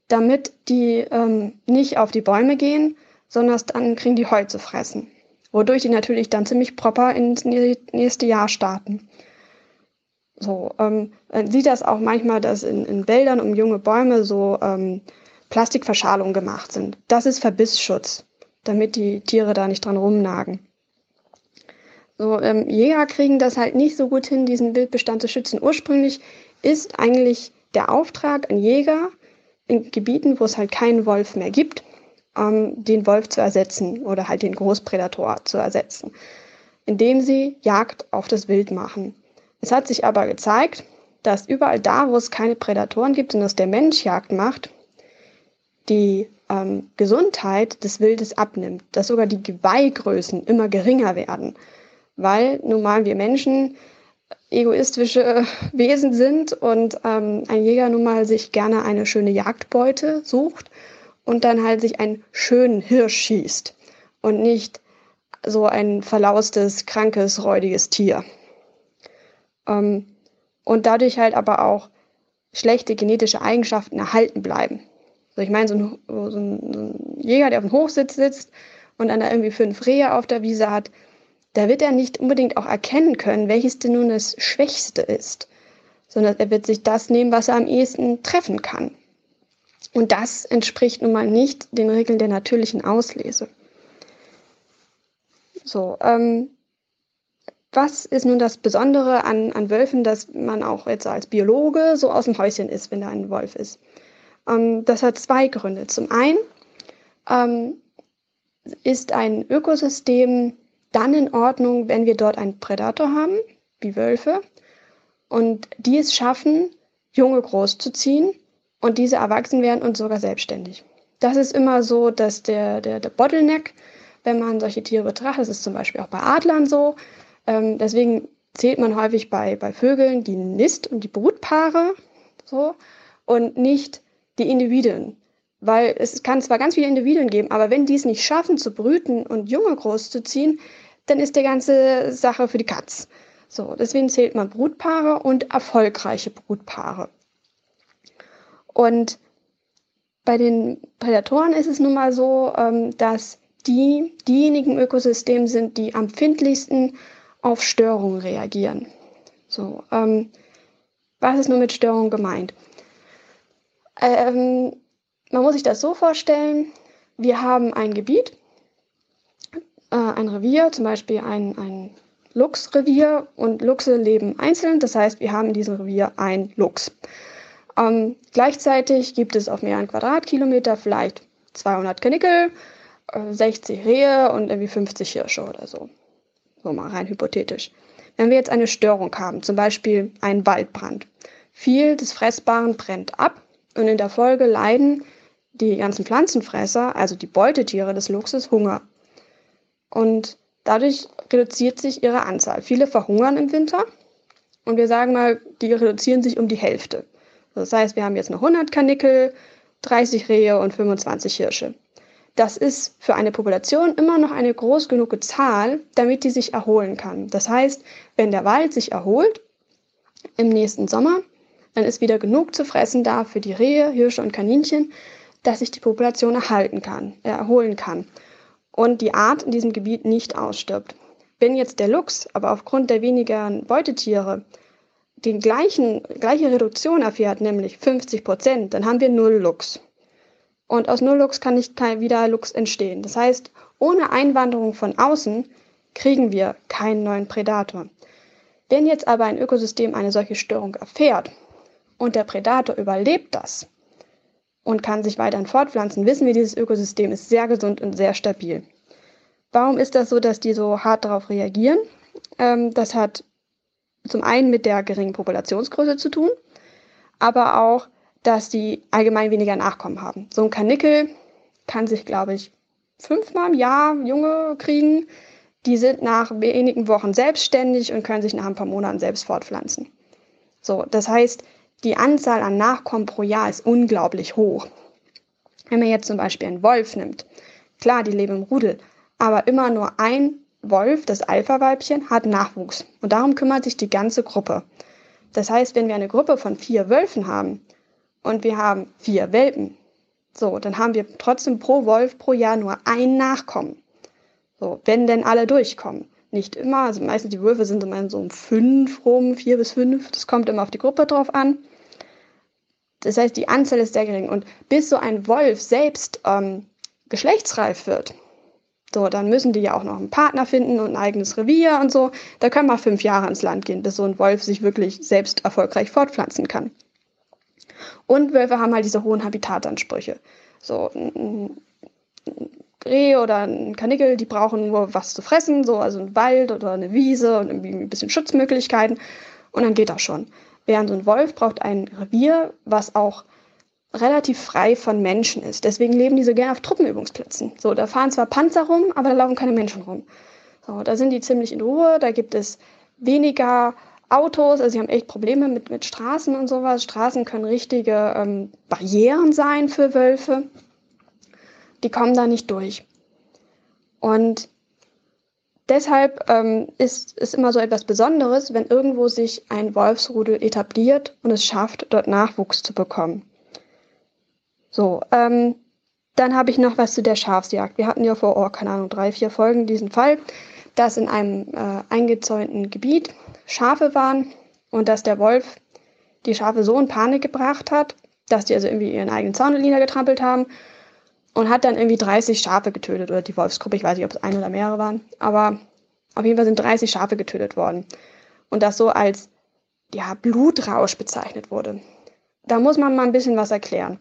damit die ähm, nicht auf die Bäume gehen, sondern dann kriegen die Heu zu fressen. Wodurch die natürlich dann ziemlich proper ins nächste Jahr starten. So, ähm, man sieht das auch manchmal, dass in, in Wäldern um junge Bäume so ähm, Plastikverschalungen gemacht sind. Das ist Verbissschutz, damit die Tiere da nicht dran rumnagen. So, ähm, Jäger kriegen das halt nicht so gut hin, diesen Wildbestand zu schützen. Ursprünglich ist eigentlich der Auftrag an Jäger in Gebieten, wo es halt keinen Wolf mehr gibt, ähm, den Wolf zu ersetzen oder halt den Großprädator zu ersetzen, indem sie Jagd auf das Wild machen. Es hat sich aber gezeigt, dass überall da, wo es keine Prädatoren gibt und dass der Mensch Jagd macht, die ähm, Gesundheit des Wildes abnimmt, dass sogar die Geweihgrößen immer geringer werden, weil nun mal wir Menschen egoistische Wesen sind und ähm, ein Jäger nun mal sich gerne eine schöne Jagdbeute sucht und dann halt sich einen schönen Hirsch schießt und nicht so ein verlaustes, krankes, räudiges Tier. Ähm, und dadurch halt aber auch schlechte genetische Eigenschaften erhalten bleiben. So, ich meine, so ein, so, ein, so ein Jäger, der auf dem Hochsitz sitzt und dann da irgendwie fünf Rehe auf der Wiese hat, da wird er nicht unbedingt auch erkennen können, welches denn nun das Schwächste ist, sondern er wird sich das nehmen, was er am ehesten treffen kann. Und das entspricht nun mal nicht den Regeln der natürlichen Auslese. So, ähm, was ist nun das Besondere an, an Wölfen, dass man auch jetzt als Biologe so aus dem Häuschen ist, wenn da ein Wolf ist? Ähm, das hat zwei Gründe. Zum einen ähm, ist ein Ökosystem dann in Ordnung, wenn wir dort einen Prädator haben, wie Wölfe, und die es schaffen, Junge großzuziehen und diese erwachsen werden und sogar selbstständig. Das ist immer so, dass der, der, der Bottleneck, wenn man solche Tiere betrachtet, das ist zum Beispiel auch bei Adlern so, ähm, deswegen zählt man häufig bei, bei Vögeln die Nist- und die Brutpaare so und nicht die Individuen. Weil es kann zwar ganz viele Individuen geben, aber wenn die es nicht schaffen zu brüten und Junge großzuziehen, dann ist die ganze Sache für die Katz. So, deswegen zählt man Brutpaare und erfolgreiche Brutpaare. Und bei den Prädatoren ist es nun mal so, ähm, dass die diejenigen Ökosysteme sind, die am empfindlichsten auf Störungen reagieren. So, ähm, was ist nun mit Störung gemeint? Ähm, man muss sich das so vorstellen, wir haben ein Gebiet, äh, ein Revier, zum Beispiel ein, ein Luchsrevier und Luchse leben einzeln, das heißt, wir haben in diesem Revier ein Luchs. Ähm, gleichzeitig gibt es auf mehreren Quadratkilometer vielleicht 200 Kanickel, äh, 60 Rehe und irgendwie 50 Hirsche oder so. So mal rein hypothetisch. Wenn wir jetzt eine Störung haben, zum Beispiel einen Waldbrand, viel des Fressbaren brennt ab und in der Folge leiden die ganzen Pflanzenfresser, also die Beutetiere des Luchses, Hunger. Und dadurch reduziert sich ihre Anzahl. Viele verhungern im Winter und wir sagen mal, die reduzieren sich um die Hälfte. Das heißt, wir haben jetzt noch 100 Kanickel, 30 Rehe und 25 Hirsche. Das ist für eine Population immer noch eine groß genug Zahl, damit die sich erholen kann. Das heißt, wenn der Wald sich erholt im nächsten Sommer, dann ist wieder genug zu fressen da für die Rehe, Hirsche und Kaninchen, dass sich die Population erhalten kann, äh, erholen kann und die Art in diesem Gebiet nicht ausstirbt. Wenn jetzt der Luchs aber aufgrund der wenigen Beutetiere die gleichen, gleiche Reduktion erfährt, nämlich 50 Prozent, dann haben wir null Luchs. Und aus null Luchs kann nicht wieder Luchs entstehen. Das heißt, ohne Einwanderung von außen kriegen wir keinen neuen Prädator. Wenn jetzt aber ein Ökosystem eine solche Störung erfährt und der Prädator überlebt das, und kann sich weiterhin fortpflanzen, wissen wir, dieses Ökosystem ist sehr gesund und sehr stabil. Warum ist das so, dass die so hart darauf reagieren? Ähm, das hat zum einen mit der geringen Populationsgröße zu tun, aber auch, dass die allgemein weniger Nachkommen haben. So ein Kanickel kann sich, glaube ich, fünfmal im Jahr Junge kriegen. Die sind nach wenigen Wochen selbstständig und können sich nach ein paar Monaten selbst fortpflanzen. So, das heißt, die Anzahl an Nachkommen pro Jahr ist unglaublich hoch. Wenn man jetzt zum Beispiel einen Wolf nimmt, klar, die leben im Rudel, aber immer nur ein Wolf, das Alpha-Weibchen, hat Nachwuchs. Und darum kümmert sich die ganze Gruppe. Das heißt, wenn wir eine Gruppe von vier Wölfen haben und wir haben vier Welpen, so, dann haben wir trotzdem pro Wolf pro Jahr nur ein Nachkommen. So, wenn denn alle durchkommen. Nicht immer, also meistens die Wölfe sind immer so um fünf rum, vier bis fünf. Das kommt immer auf die Gruppe drauf an. Das heißt, die Anzahl ist sehr gering. Und bis so ein Wolf selbst ähm, geschlechtsreif wird, so, dann müssen die ja auch noch einen Partner finden und ein eigenes Revier und so. Da können mal fünf Jahre ins Land gehen, bis so ein Wolf sich wirklich selbst erfolgreich fortpflanzen kann. Und Wölfe haben halt diese hohen Habitatansprüche. So, ein Reh oder ein Kanickel, die brauchen nur was zu fressen, so also ein Wald oder eine Wiese und irgendwie ein bisschen Schutzmöglichkeiten und dann geht das schon. Während so ein Wolf braucht ein Revier, was auch relativ frei von Menschen ist. Deswegen leben die so gerne auf Truppenübungsplätzen. So, da fahren zwar Panzer rum, aber da laufen keine Menschen rum. So, da sind die ziemlich in Ruhe, da gibt es weniger Autos, also sie haben echt Probleme mit, mit Straßen und sowas. Straßen können richtige ähm, Barrieren sein für Wölfe. Die kommen da nicht durch. Und deshalb ähm, ist es immer so etwas Besonderes, wenn irgendwo sich ein Wolfsrudel etabliert und es schafft, dort Nachwuchs zu bekommen. So, ähm, dann habe ich noch was zu der Schafsjagd. Wir hatten ja vor, oh, keine Ahnung, drei, vier Folgen diesen Fall, dass in einem äh, eingezäunten Gebiet Schafe waren und dass der Wolf die Schafe so in Panik gebracht hat, dass die also irgendwie ihren eigenen Zaun getrampelt haben und hat dann irgendwie 30 Schafe getötet oder die Wolfsgruppe, ich weiß nicht, ob es ein oder mehrere waren, aber auf jeden Fall sind 30 Schafe getötet worden und das so als ja, Blutrausch bezeichnet wurde. Da muss man mal ein bisschen was erklären.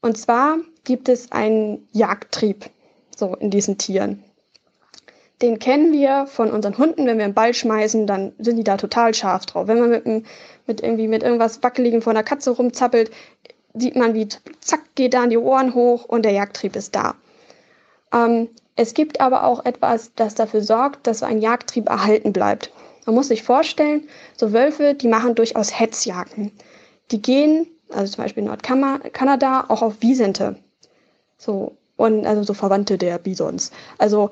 Und zwar gibt es einen Jagdtrieb so in diesen Tieren. Den kennen wir von unseren Hunden, wenn wir einen Ball schmeißen, dann sind die da total scharf drauf. Wenn man mit, mit irgendwie mit irgendwas Wackeligem von einer Katze rumzappelt, sieht man, wie zack, geht da an die Ohren hoch und der Jagdtrieb ist da. Ähm, es gibt aber auch etwas, das dafür sorgt, dass ein Jagdtrieb erhalten bleibt. Man muss sich vorstellen, so Wölfe, die machen durchaus Hetzjagden. Die gehen, also zum Beispiel in Nordkanada, auch auf Wiesente. So, und also so Verwandte der Bisons. Also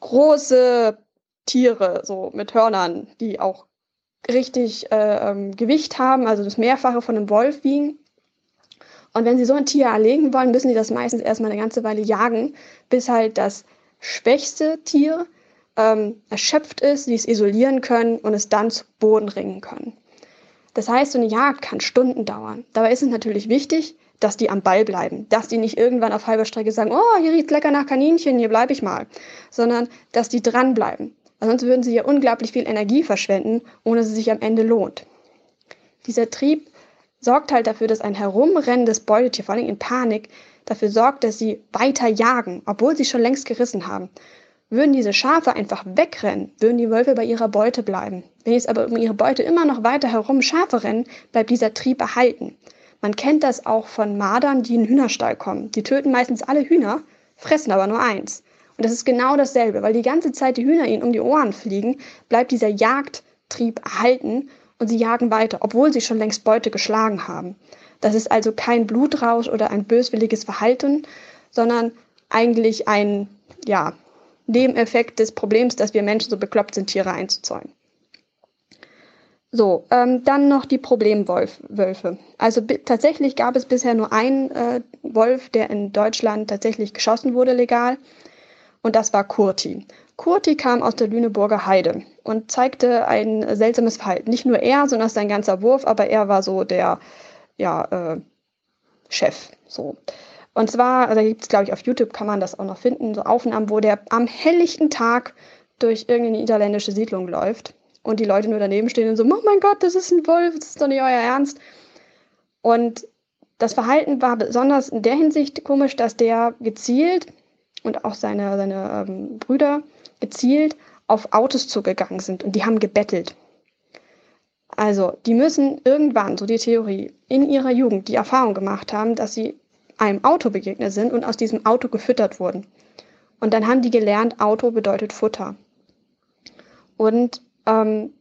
große Tiere, so mit Hörnern, die auch richtig äh, ähm, Gewicht haben, also das Mehrfache von einem Wolf wiegen. Und wenn sie so ein Tier erlegen wollen, müssen sie das meistens erstmal eine ganze Weile jagen, bis halt das schwächste Tier ähm, erschöpft ist, sie es isolieren können und es dann zu Boden ringen können. Das heißt, so eine Jagd kann Stunden dauern. Dabei ist es natürlich wichtig, dass die am Ball bleiben, dass die nicht irgendwann auf halber Strecke sagen, oh, hier riecht lecker nach Kaninchen, hier bleibe ich mal, sondern dass die dranbleiben. Sonst würden sie ja unglaublich viel Energie verschwenden, ohne dass es sich am Ende lohnt. Dieser Trieb sorgt halt dafür, dass ein herumrennendes Beutetier, vor allem in Panik, dafür sorgt, dass sie weiter jagen, obwohl sie schon längst gerissen haben. Würden diese Schafe einfach wegrennen, würden die Wölfe bei ihrer Beute bleiben. Wenn jetzt aber um ihre Beute immer noch weiter herum Schafe rennen, bleibt dieser Trieb erhalten. Man kennt das auch von Mardern, die in den Hühnerstall kommen. Die töten meistens alle Hühner, fressen aber nur eins. Und das ist genau dasselbe, weil die ganze Zeit die Hühner ihnen um die Ohren fliegen, bleibt dieser Jagdtrieb erhalten und sie jagen weiter, obwohl sie schon längst Beute geschlagen haben. Das ist also kein Blutrausch oder ein böswilliges Verhalten, sondern eigentlich ein ja, Nebeneffekt des Problems, dass wir Menschen so bekloppt sind, Tiere einzuzäunen. So, ähm, dann noch die Problemwölfe. Also tatsächlich gab es bisher nur einen äh, Wolf, der in Deutschland tatsächlich geschossen wurde legal. Und das war Kurti. Kurti kam aus der Lüneburger Heide und zeigte ein seltsames Verhalten. Nicht nur er, sondern sein ganzer Wurf, aber er war so der ja, äh, Chef. So. Und zwar, also da gibt es, glaube ich, auf YouTube kann man das auch noch finden, so Aufnahmen, wo der am helllichten Tag durch irgendeine niederländische Siedlung läuft und die Leute nur daneben stehen und so, oh mein Gott, das ist ein Wolf, das ist doch nicht euer Ernst. Und das Verhalten war besonders in der Hinsicht komisch, dass der gezielt und auch seine, seine ähm, Brüder gezielt auf Autos zugegangen sind und die haben gebettelt. Also, die müssen irgendwann, so die Theorie, in ihrer Jugend die Erfahrung gemacht haben, dass sie einem Auto begegnet sind und aus diesem Auto gefüttert wurden. Und dann haben die gelernt, Auto bedeutet Futter. Und ähm,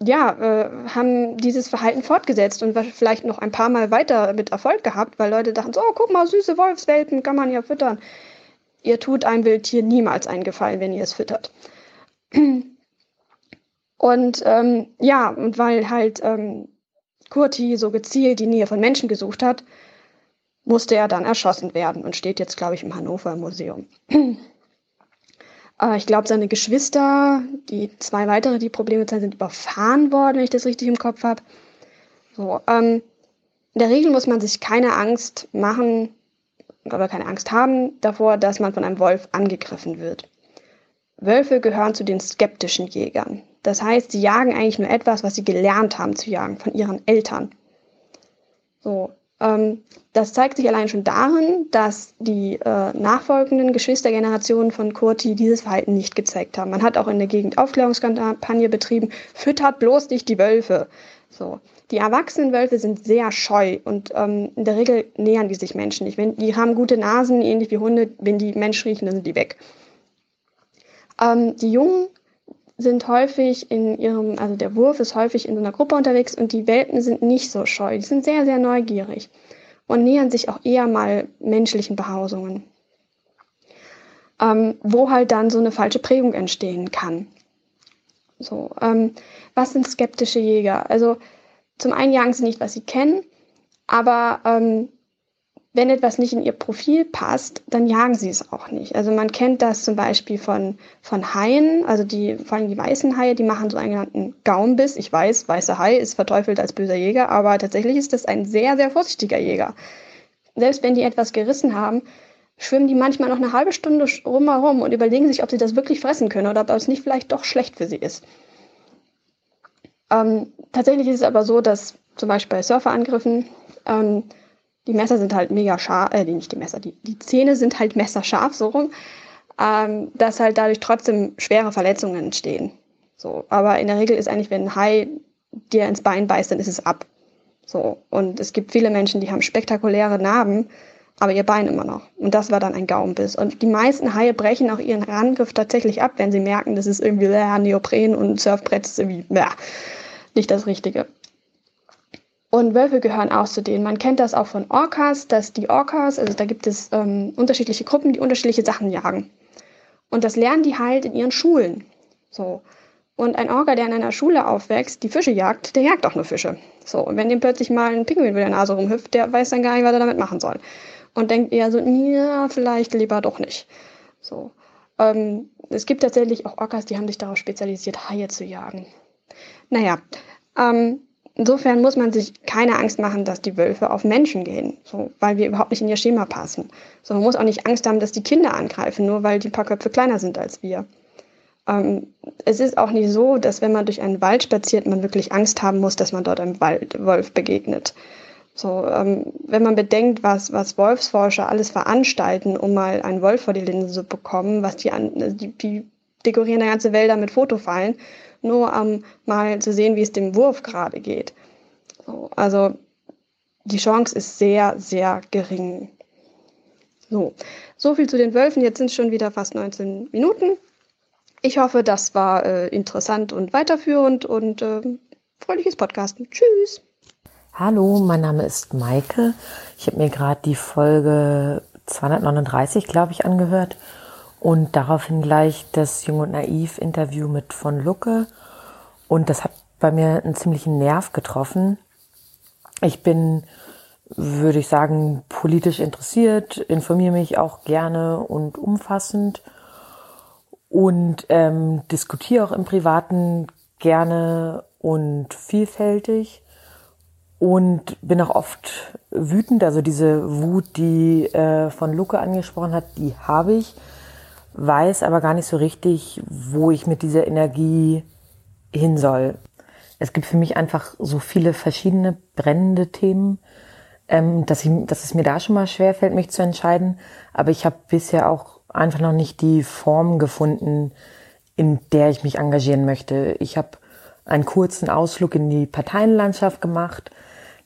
ja, äh, haben dieses Verhalten fortgesetzt und vielleicht noch ein paar Mal weiter mit Erfolg gehabt, weil Leute dachten, so, oh, guck mal, süße Wolfswelpen kann man ja füttern. Ihr tut einem Wildtier niemals einen Gefallen, wenn ihr es füttert. Und ähm, ja, und weil halt ähm, Kurti so gezielt die Nähe von Menschen gesucht hat, musste er dann erschossen werden und steht jetzt, glaube ich, im Hannover Museum. Äh, ich glaube, seine Geschwister, die zwei weitere, die Probleme zeigen, sind überfahren worden, wenn ich das richtig im Kopf habe. So, ähm, in der Regel muss man sich keine Angst machen oder keine Angst haben davor, dass man von einem Wolf angegriffen wird. Wölfe gehören zu den skeptischen Jägern. Das heißt, sie jagen eigentlich nur etwas, was sie gelernt haben zu jagen, von ihren Eltern. So, das zeigt sich allein schon darin, dass die äh, nachfolgenden Geschwistergenerationen von Kurti dieses Verhalten nicht gezeigt haben. Man hat auch in der Gegend Aufklärungskampagne betrieben, füttert bloß nicht die Wölfe. So. Die erwachsenen Wölfe sind sehr scheu und ähm, in der Regel nähern die sich Menschen nicht. Wenn, die haben gute Nasen, ähnlich wie Hunde. Wenn die Mensch riechen, dann sind die weg. Ähm, die Jungen sind häufig in ihrem, also der Wurf ist häufig in so einer Gruppe unterwegs und die Welpen sind nicht so scheu. Die sind sehr, sehr neugierig und nähern sich auch eher mal menschlichen Behausungen. Ähm, wo halt dann so eine falsche Prägung entstehen kann. So, ähm, was sind skeptische Jäger? Also zum einen jagen sie nicht, was sie kennen, aber ähm, wenn etwas nicht in ihr Profil passt, dann jagen sie es auch nicht. Also man kennt das zum Beispiel von, von Haien, also die, vor allem die weißen Haie, die machen so einen genannten Gaumbiss. Ich weiß, weißer Hai ist verteufelt als böser Jäger, aber tatsächlich ist das ein sehr, sehr vorsichtiger Jäger. Selbst wenn die etwas gerissen haben, schwimmen die manchmal noch eine halbe Stunde rumherum und überlegen sich, ob sie das wirklich fressen können oder ob es nicht vielleicht doch schlecht für sie ist. Ähm, tatsächlich ist es aber so, dass zum Beispiel bei Surferangriffen ähm, die Messer sind halt mega scharf, äh, nicht die Messer, die, die Zähne sind halt messerscharf, so rum, ähm, dass halt dadurch trotzdem schwere Verletzungen entstehen. So, aber in der Regel ist eigentlich, wenn ein Hai dir ins Bein beißt, dann ist es ab. So, und es gibt viele Menschen, die haben spektakuläre Narben, aber ihr Bein immer noch. Und das war dann ein Gaumenbiss. Und die meisten Haie brechen auch ihren Angriff tatsächlich ab, wenn sie merken, das ist irgendwie äh, Neopren und Surfbrett ist irgendwie äh, nicht das Richtige. Und Wölfe gehören auch zu denen. Man kennt das auch von Orcas, dass die Orcas, also da gibt es ähm, unterschiedliche Gruppen, die unterschiedliche Sachen jagen. Und das lernen die halt in ihren Schulen. So. Und ein Orca, der in einer Schule aufwächst, die Fische jagt, der jagt auch nur Fische. So. Und wenn dem plötzlich mal ein Pinguin über der Nase rumhüpft, der weiß dann gar nicht, was er damit machen soll. Und denkt eher so, ja, vielleicht lieber doch nicht. So. Ähm, es gibt tatsächlich auch Orcas, die haben sich darauf spezialisiert, Haie zu jagen. Naja, ähm, insofern muss man sich keine Angst machen, dass die Wölfe auf Menschen gehen, so, weil wir überhaupt nicht in ihr Schema passen. So, man muss auch nicht Angst haben, dass die Kinder angreifen, nur weil die paar Köpfe kleiner sind als wir. Ähm, es ist auch nicht so, dass wenn man durch einen Wald spaziert, man wirklich Angst haben muss, dass man dort einem Waldwolf begegnet. So, ähm, wenn man bedenkt, was, was Wolfsforscher alles veranstalten, um mal einen Wolf vor die Linse zu bekommen, was die, an, die, die dekorieren eine ganze Wälder mit Fotofallen nur um mal zu sehen, wie es dem Wurf gerade geht. So, also die Chance ist sehr, sehr gering. So, so viel zu den Wölfen. Jetzt sind es schon wieder fast 19 Minuten. Ich hoffe, das war äh, interessant und weiterführend und äh, fröhliches Podcasten. Tschüss. Hallo, mein Name ist Maike. Ich habe mir gerade die Folge 239, glaube ich, angehört und daraufhin gleich das Jung und Naiv Interview mit von Lucke. Und das hat bei mir einen ziemlichen Nerv getroffen. Ich bin, würde ich sagen, politisch interessiert, informiere mich auch gerne und umfassend und ähm, diskutiere auch im Privaten gerne und vielfältig und bin auch oft wütend. Also diese Wut, die äh, von Luke angesprochen hat, die habe ich, weiß aber gar nicht so richtig, wo ich mit dieser Energie hin soll. Es gibt für mich einfach so viele verschiedene brennende Themen, ähm, dass, ich, dass es mir da schon mal schwer fällt, mich zu entscheiden. Aber ich habe bisher auch einfach noch nicht die Form gefunden, in der ich mich engagieren möchte. Ich habe einen kurzen Ausflug in die Parteienlandschaft gemacht.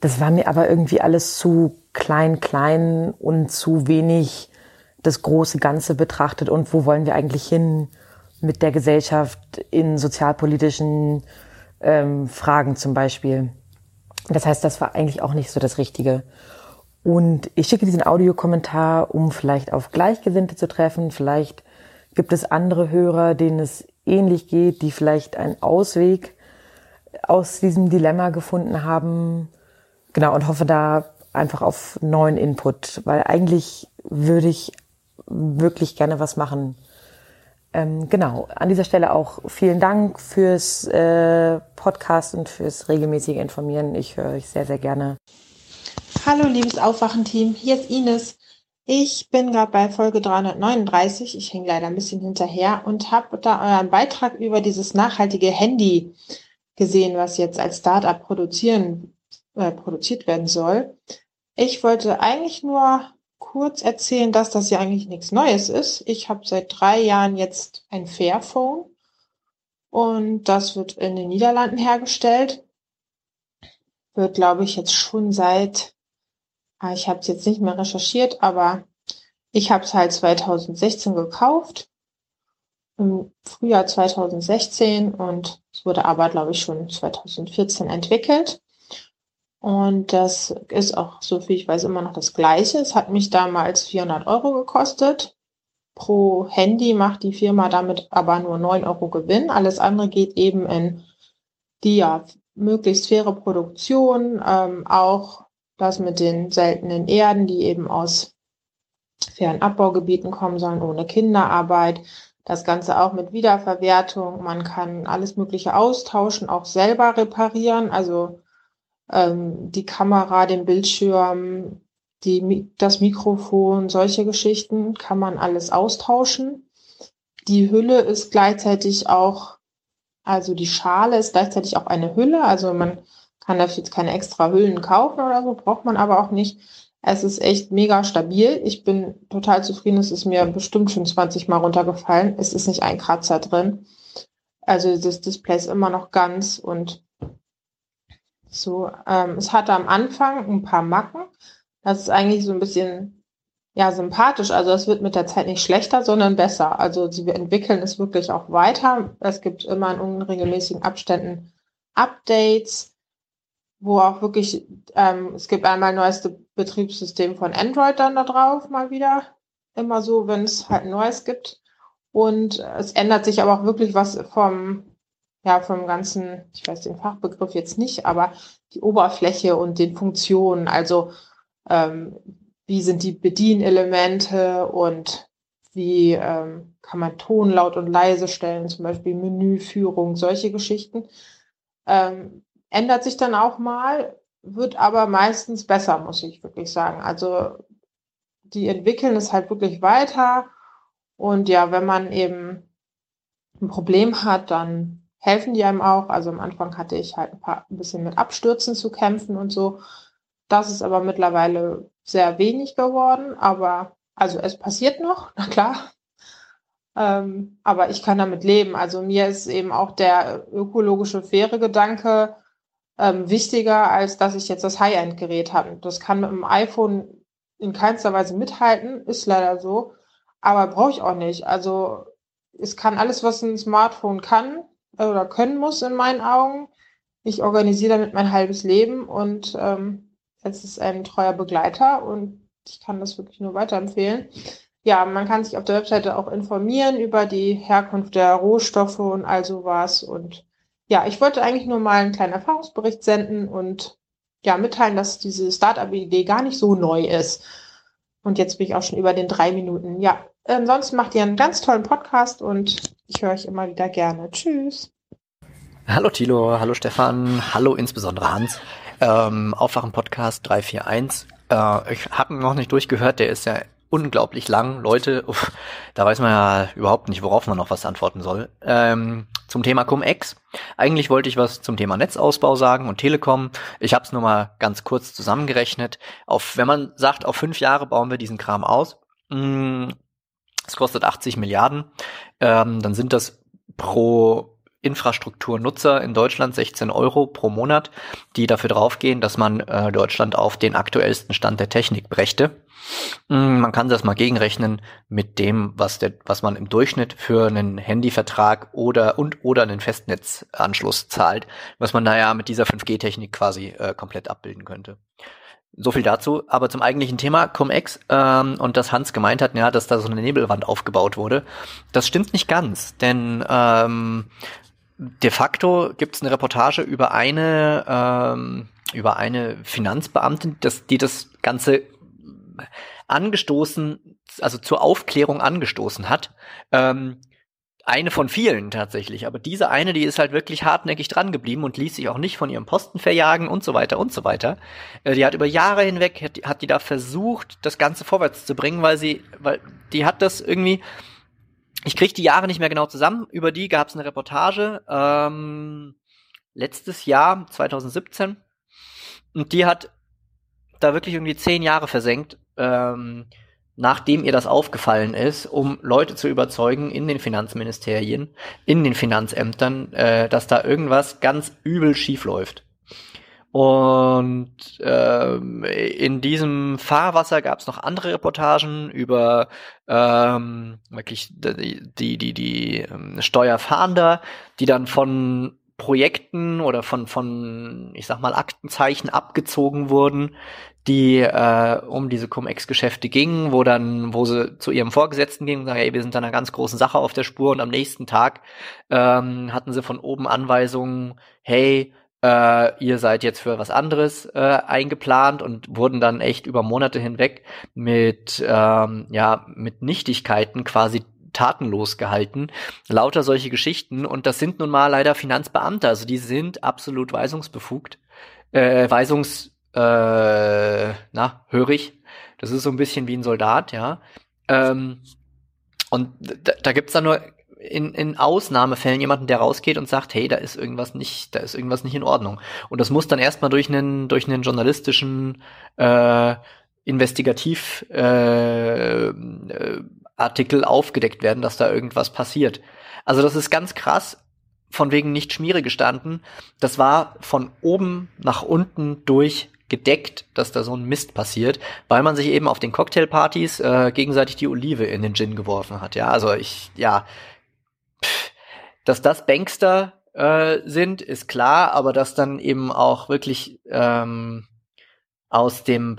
Das war mir aber irgendwie alles zu klein, klein und zu wenig das große Ganze betrachtet und wo wollen wir eigentlich hin mit der Gesellschaft in sozialpolitischen ähm, Fragen zum Beispiel. Das heißt, das war eigentlich auch nicht so das Richtige. Und ich schicke diesen Audiokommentar, um vielleicht auf Gleichgesinnte zu treffen. Vielleicht gibt es andere Hörer, denen es ähnlich geht, die vielleicht einen Ausweg aus diesem Dilemma gefunden haben. Genau, und hoffe da einfach auf neuen Input, weil eigentlich würde ich wirklich gerne was machen. Ähm, genau, an dieser Stelle auch vielen Dank fürs äh, Podcast und fürs regelmäßige Informieren. Ich höre euch sehr, sehr gerne. Hallo, liebes Aufwachen-Team, hier ist Ines. Ich bin gerade bei Folge 339, ich hänge leider ein bisschen hinterher und habe da euren Beitrag über dieses nachhaltige Handy gesehen, was jetzt als Startup produzieren, äh, produziert werden soll. Ich wollte eigentlich nur kurz erzählen, dass das ja eigentlich nichts Neues ist. Ich habe seit drei Jahren jetzt ein Fairphone und das wird in den Niederlanden hergestellt. Wird, glaube ich, jetzt schon seit Ah, ich habe es jetzt nicht mehr recherchiert, aber ich habe es halt 2016 gekauft, im Frühjahr 2016 und es wurde aber, glaube ich, schon 2014 entwickelt. Und das ist auch, so viel ich weiß, immer noch das Gleiche. Es hat mich damals 400 Euro gekostet. Pro Handy macht die Firma damit aber nur 9 Euro Gewinn. Alles andere geht eben in die ja möglichst faire Produktion, ähm, auch das mit den seltenen Erden, die eben aus fairen Abbaugebieten kommen sollen, ohne Kinderarbeit. Das Ganze auch mit Wiederverwertung. Man kann alles Mögliche austauschen, auch selber reparieren. Also ähm, die Kamera, den Bildschirm, die, das Mikrofon, solche Geschichten kann man alles austauschen. Die Hülle ist gleichzeitig auch, also die Schale ist gleichzeitig auch eine Hülle. Also man kann dafür jetzt keine extra Hüllen kaufen oder so, braucht man aber auch nicht. Es ist echt mega stabil. Ich bin total zufrieden. Es ist mir bestimmt schon 20 Mal runtergefallen. Es ist nicht ein Kratzer drin. Also das Display ist immer noch ganz und so. Ähm, es hatte am Anfang ein paar Macken. Das ist eigentlich so ein bisschen ja sympathisch. Also es wird mit der Zeit nicht schlechter, sondern besser. Also sie entwickeln es wirklich auch weiter. Es gibt immer in unregelmäßigen Abständen Updates wo auch wirklich, ähm, es gibt einmal neueste Betriebssystem von Android dann da drauf, mal wieder. Immer so, wenn es halt ein neues gibt. Und es ändert sich aber auch wirklich was vom, ja, vom ganzen, ich weiß den Fachbegriff jetzt nicht, aber die Oberfläche und den Funktionen. Also, ähm, wie sind die Bedienelemente und wie ähm, kann man Ton laut und leise stellen, zum Beispiel Menüführung, solche Geschichten. Ähm, ändert sich dann auch mal, wird aber meistens besser, muss ich wirklich sagen. Also die entwickeln es halt wirklich weiter. Und ja, wenn man eben ein Problem hat, dann helfen die einem auch. Also am Anfang hatte ich halt ein, paar, ein bisschen mit Abstürzen zu kämpfen und so. Das ist aber mittlerweile sehr wenig geworden. Aber also es passiert noch, na klar. Ähm, aber ich kann damit leben. Also mir ist eben auch der ökologische faire Gedanke ähm, wichtiger, als dass ich jetzt das High-End-Gerät habe. Das kann mit dem iPhone in keinster Weise mithalten, ist leider so, aber brauche ich auch nicht. Also es kann alles, was ein Smartphone kann oder können muss in meinen Augen. Ich organisiere damit mein halbes Leben und ähm, es ist ein treuer Begleiter und ich kann das wirklich nur weiterempfehlen. Ja, man kann sich auf der Webseite auch informieren über die Herkunft der Rohstoffe und all sowas. Und ja, ich wollte eigentlich nur mal einen kleinen Erfahrungsbericht senden und ja, mitteilen, dass diese Startup-Idee gar nicht so neu ist. Und jetzt bin ich auch schon über den drei Minuten. Ja, ansonsten macht ihr einen ganz tollen Podcast und ich höre euch immer wieder gerne. Tschüss. Hallo Tilo, hallo Stefan, hallo insbesondere Hans. Ähm, Aufwachen Podcast 341. Äh, ich habe ihn noch nicht durchgehört, der ist ja unglaublich lang. Leute, uff, da weiß man ja überhaupt nicht, worauf man noch was antworten soll. Ähm, zum Thema Cum-Ex. Eigentlich wollte ich was zum Thema Netzausbau sagen und Telekom. Ich habe es nur mal ganz kurz zusammengerechnet. Auf, wenn man sagt, auf fünf Jahre bauen wir diesen Kram aus, mh, mm, es kostet 80 Milliarden, ähm, dann sind das pro Infrastrukturnutzer in Deutschland 16 Euro pro Monat, die dafür draufgehen, dass man äh, Deutschland auf den aktuellsten Stand der Technik brächte. Mm, man kann das mal gegenrechnen mit dem, was, der, was man im Durchschnitt für einen Handyvertrag oder und oder einen Festnetzanschluss zahlt, was man naja mit dieser 5G-Technik quasi äh, komplett abbilden könnte. So viel dazu. Aber zum eigentlichen Thema Cum-Ex ähm, und dass Hans gemeint hat, ja, dass da so eine Nebelwand aufgebaut wurde. Das stimmt nicht ganz, denn ähm, de facto gibt es eine Reportage über eine ähm, über eine Finanzbeamtin, das, die das Ganze angestoßen, also zur Aufklärung angestoßen hat. Ähm, eine von vielen tatsächlich, aber diese eine, die ist halt wirklich hartnäckig dran geblieben und ließ sich auch nicht von ihrem Posten verjagen und so weiter und so weiter. Äh, die hat über Jahre hinweg, hat, hat die da versucht, das Ganze vorwärts zu bringen, weil sie, weil die hat das irgendwie, ich kriege die Jahre nicht mehr genau zusammen. Über die gab es eine Reportage ähm, letztes Jahr, 2017. Und die hat da wirklich irgendwie zehn Jahre versenkt, ähm, nachdem ihr das aufgefallen ist, um Leute zu überzeugen in den Finanzministerien, in den Finanzämtern, äh, dass da irgendwas ganz übel schief läuft. Und ähm, in diesem Fahrwasser gab es noch andere Reportagen über ähm, wirklich die, die, die, die ähm, Steuerfahnder, die dann von Projekten oder von, von, ich sag mal, Aktenzeichen abgezogen wurden, die äh, um diese Cum-Ex-Geschäfte gingen, wo dann, wo sie zu ihrem Vorgesetzten gingen und sagen, hey, wir sind da einer ganz großen Sache auf der Spur und am nächsten Tag ähm, hatten sie von oben Anweisungen, hey, äh, ihr seid jetzt für was anderes äh, eingeplant und wurden dann echt über Monate hinweg mit ähm, ja mit Nichtigkeiten quasi tatenlos gehalten. Lauter solche Geschichten und das sind nun mal leider Finanzbeamte, also die sind absolut weisungsbefugt, äh, weisungs äh, na hörig. Das ist so ein bisschen wie ein Soldat, ja. Ähm, und da, da gibt's dann nur in, in Ausnahmefällen jemanden, der rausgeht und sagt, hey, da ist irgendwas nicht, da ist irgendwas nicht in Ordnung. Und das muss dann erstmal durch einen, durch einen journalistischen äh, Investigativ äh, äh, Artikel aufgedeckt werden, dass da irgendwas passiert. Also das ist ganz krass, von wegen nicht Schmiere gestanden. Das war von oben nach unten durch gedeckt, dass da so ein Mist passiert, weil man sich eben auf den Cocktailpartys äh, gegenseitig die Olive in den Gin geworfen hat. Ja, also ich, ja, dass das Bankster äh, sind, ist klar, aber dass dann eben auch wirklich ähm, aus dem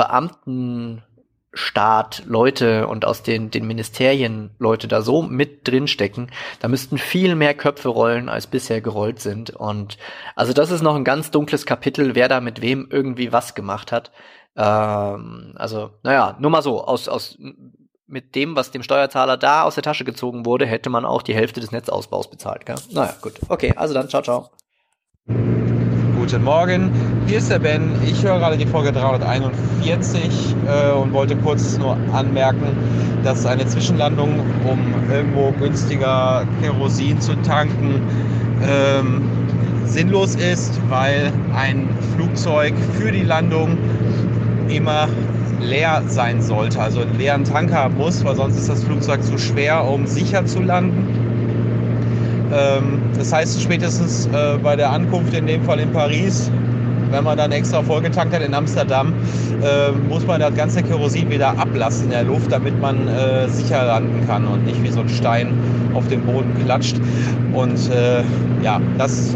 Beamtenstaat Leute und aus den, den Ministerien Leute da so mit drin stecken, da müssten viel mehr Köpfe rollen, als bisher gerollt sind. Und also das ist noch ein ganz dunkles Kapitel, wer da mit wem irgendwie was gemacht hat. Ähm, also, naja, nur mal so, aus, aus mit dem, was dem Steuerzahler da aus der Tasche gezogen wurde, hätte man auch die Hälfte des Netzausbaus bezahlt. Gell? Naja, gut. Okay, also dann, ciao, ciao. Guten Morgen, hier ist der Ben. Ich höre gerade die Folge 341 äh, und wollte kurz nur anmerken, dass eine Zwischenlandung, um irgendwo günstiger Kerosin zu tanken, ähm, sinnlos ist, weil ein Flugzeug für die Landung immer leer sein sollte, also einen leeren Tank haben muss, weil sonst ist das Flugzeug zu schwer, um sicher zu landen. Ähm, das heißt, spätestens äh, bei der Ankunft, in dem Fall in Paris, wenn man dann extra vollgetankt hat in Amsterdam, äh, muss man das ganze Kerosin wieder ablassen in der Luft, damit man äh, sicher landen kann und nicht wie so ein Stein auf den Boden klatscht. Und ja, das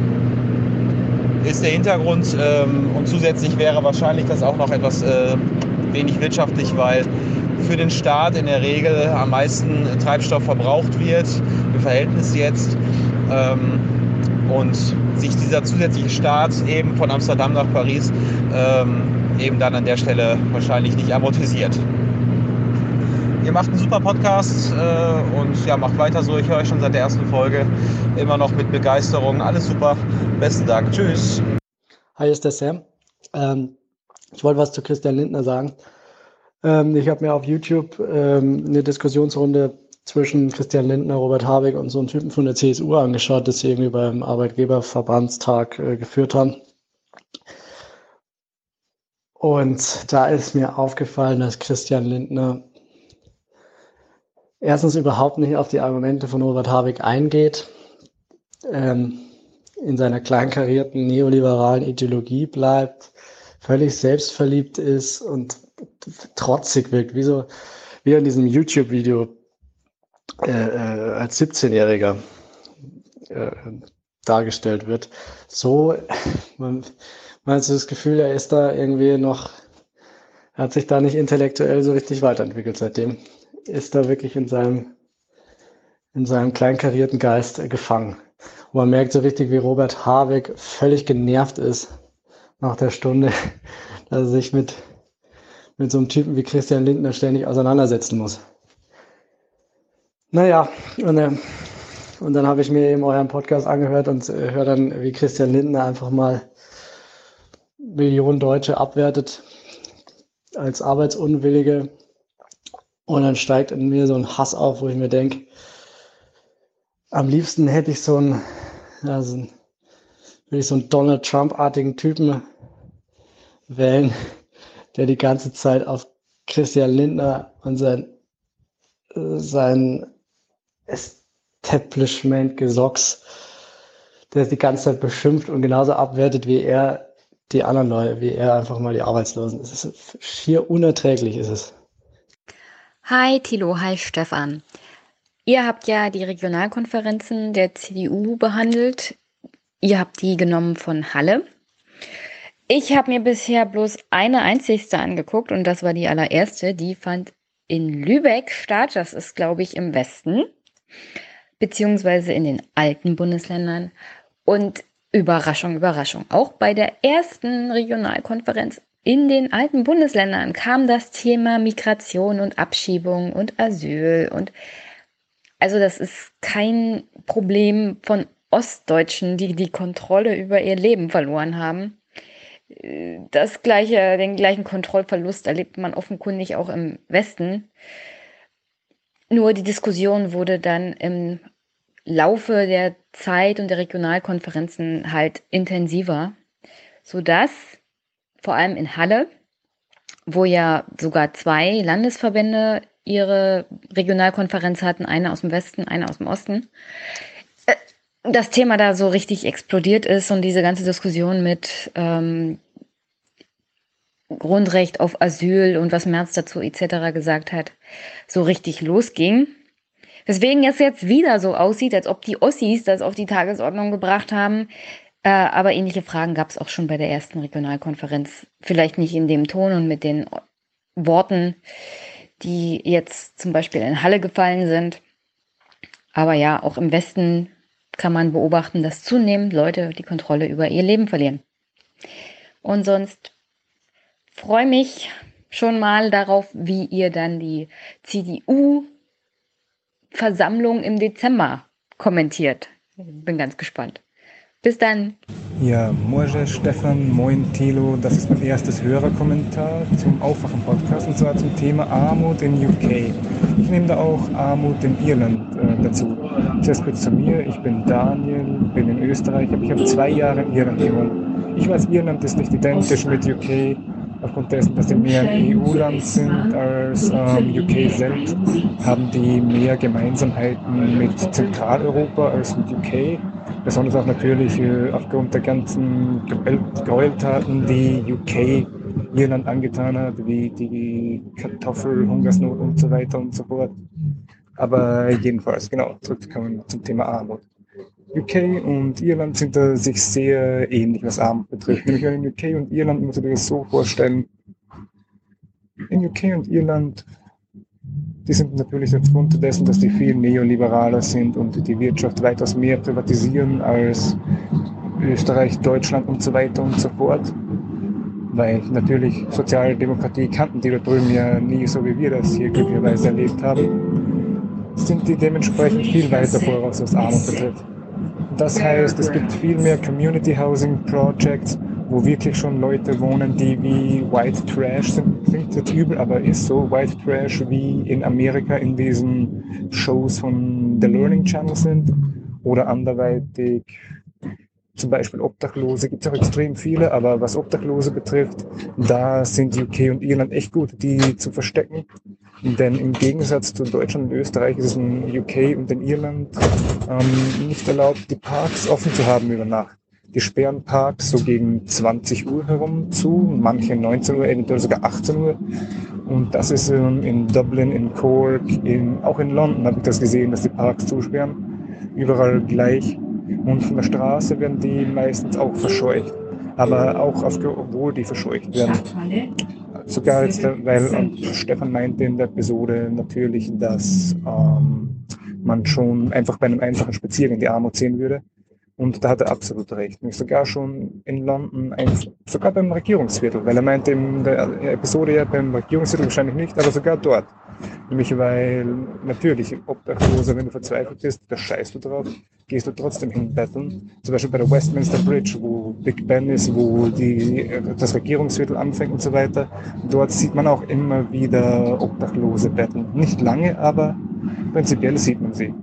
ist der Hintergrund. Ähm, und zusätzlich wäre wahrscheinlich das auch noch etwas wenig wirtschaftlich, weil für den Staat in der Regel am meisten Treibstoff verbraucht wird, im Verhältnis jetzt. Ähm, und sich dieser zusätzliche Start eben von Amsterdam nach Paris ähm, eben dann an der Stelle wahrscheinlich nicht amortisiert. Ihr macht einen super Podcast äh, und ja, macht weiter so. Ich höre euch schon seit der ersten Folge immer noch mit Begeisterung. Alles super. Besten Dank. Tschüss. Hi, ist der Sam. Ähm, ich wollte was zu Christian Lindner sagen. Ähm, ich habe mir auf YouTube ähm, eine Diskussionsrunde zwischen Christian Lindner, Robert Habeck und so einem Typen von der CSU angeschaut, das sie irgendwie beim Arbeitgeberverbandstag äh, geführt haben. Und da ist mir aufgefallen, dass Christian Lindner erstens überhaupt nicht auf die Argumente von Robert Habeck eingeht, ähm, in seiner kleinkarierten neoliberalen Ideologie bleibt, völlig selbstverliebt ist und trotzig wirkt, wie so wie in diesem YouTube-Video äh, äh, als 17-Jähriger äh, dargestellt wird. So, man, man hat so das Gefühl, er ist da irgendwie noch, hat sich da nicht intellektuell so richtig weiterentwickelt seitdem. Ist da wirklich in seinem, in seinem kleinkarierten Geist gefangen. Und man merkt so richtig, wie Robert Habeck völlig genervt ist nach der Stunde, dass er sich mit, mit so einem Typen wie Christian Lindner ständig auseinandersetzen muss. Naja, und, äh, und dann habe ich mir eben euren Podcast angehört und äh, höre dann, wie Christian Lindner einfach mal Millionen Deutsche abwertet als Arbeitsunwillige. Und dann steigt in mir so ein Hass auf, wo ich mir denke, am liebsten hätte ich so einen, also würde ich so einen Donald Trump-artigen Typen wählen, der die ganze Zeit auf Christian Lindner und sein, sein Establishment Gesocks, der die ganze Zeit beschimpft und genauso abwertet wie er die anderen Leute, wie er einfach mal die Arbeitslosen. Es ist schier unerträglich, ist es. Hi Tilo, hi Stefan. Ihr habt ja die Regionalkonferenzen der CDU behandelt. Ihr habt die genommen von Halle. Ich habe mir bisher bloß eine einzigste angeguckt und das war die allererste. Die fand in Lübeck statt. Das ist, glaube ich, im Westen beziehungsweise in den alten Bundesländern. Und Überraschung, Überraschung, auch bei der ersten Regionalkonferenz in den alten Bundesländern kam das Thema Migration und Abschiebung und Asyl und also das ist kein Problem von Ostdeutschen, die die Kontrolle über ihr Leben verloren haben. Das gleiche, den gleichen Kontrollverlust erlebt man offenkundig auch im Westen. Nur die Diskussion wurde dann im Laufe der Zeit und der Regionalkonferenzen halt intensiver, sodass vor allem in Halle, wo ja sogar zwei Landesverbände ihre Regionalkonferenz hatten, eine aus dem Westen, eine aus dem Osten, das Thema da so richtig explodiert ist und diese ganze Diskussion mit ähm, Grundrecht auf Asyl und was Merz dazu etc. gesagt hat, so richtig losging. Deswegen es jetzt wieder so aussieht, als ob die Ossis das auf die Tagesordnung gebracht haben. Äh, aber ähnliche Fragen gab es auch schon bei der ersten Regionalkonferenz. Vielleicht nicht in dem Ton und mit den Worten, die jetzt zum Beispiel in Halle gefallen sind. Aber ja, auch im Westen kann man beobachten, dass zunehmend Leute die Kontrolle über ihr Leben verlieren. Und sonst freue mich schon mal darauf, wie ihr dann die CDU-Versammlung im Dezember kommentiert. Bin ganz gespannt. Bis dann. Ja, moin Stefan, moin Thilo. Das ist mein erstes Hörerkommentar zum Aufwachen-Podcast und zwar zum Thema Armut in UK. Ich nehme da auch Armut in Irland äh, dazu. Zuerst kurz zu mir. Ich bin Daniel, bin in Österreich, aber ich habe zwei Jahre in Irland gewohnt. Ich weiß, Irland ist nicht identisch mit UK aufgrund dessen, dass sie mehr EU-Land sind als ähm, UK selbst, haben die mehr Gemeinsamkeiten mit Zentraleuropa als mit UK. Besonders auch natürlich äh, aufgrund der ganzen Gräueltaten, die UK Irland angetan hat, wie die Kartoffelhungersnot und so weiter und so fort. Aber jedenfalls, genau, zurückzukommen zum Thema Armut. UK und Irland sind da sich sehr ähnlich, was Armut betrifft. Nämlich in UK und Irland muss ich mir das so vorstellen. In UK und Irland, die sind natürlich aufgrund dessen, dass die viel neoliberaler sind und die Wirtschaft weitaus mehr privatisieren als Österreich, Deutschland und so weiter und so fort. Weil natürlich Sozialdemokratie kannten die da drüben ja nie so, wie wir das hier glücklicherweise erlebt haben, sind die dementsprechend viel weiter voraus, was Armut betrifft. Das heißt, es gibt viel mehr Community Housing Projects, wo wirklich schon Leute wohnen, die wie White Trash sind. Klingt jetzt übel, aber ist so. White Trash wie in Amerika in diesen Shows von The Learning Channel sind oder anderweitig zum Beispiel Obdachlose gibt es auch extrem viele, aber was Obdachlose betrifft, da sind UK und Irland echt gut, die zu verstecken. Denn im Gegensatz zu Deutschland und Österreich ist es in UK und in Irland ähm, nicht erlaubt, die Parks offen zu haben über Nacht. Die sperren Parks so gegen 20 Uhr herum zu, manche 19 Uhr, eventuell sogar 18 Uhr. Und das ist ähm, in Dublin, in Cork, in, auch in London habe ich das gesehen, dass die Parks zusperren. Überall gleich. Und von der Straße werden die meistens auch verscheucht. Aber auch auf, obwohl die verscheucht werden. Sogar jetzt, weil Stefan meinte in der Episode natürlich, dass ähm, man schon einfach bei einem einfachen Spaziergang die Armut sehen würde. Und da hat er absolut recht. Nämlich sogar schon in London, sogar beim Regierungsviertel, weil er meinte in der Episode ja beim Regierungsviertel wahrscheinlich nicht, aber sogar dort. Nämlich weil natürlich Obdachloser, wenn du verzweifelt bist, da scheißt du drauf, gehst du trotzdem hinbetteln. Zum Beispiel bei der Westminster Bridge, wo Big Ben ist, wo die, das Regierungsviertel anfängt und so weiter. Dort sieht man auch immer wieder Obdachlose betteln. Nicht lange, aber prinzipiell sieht man sie.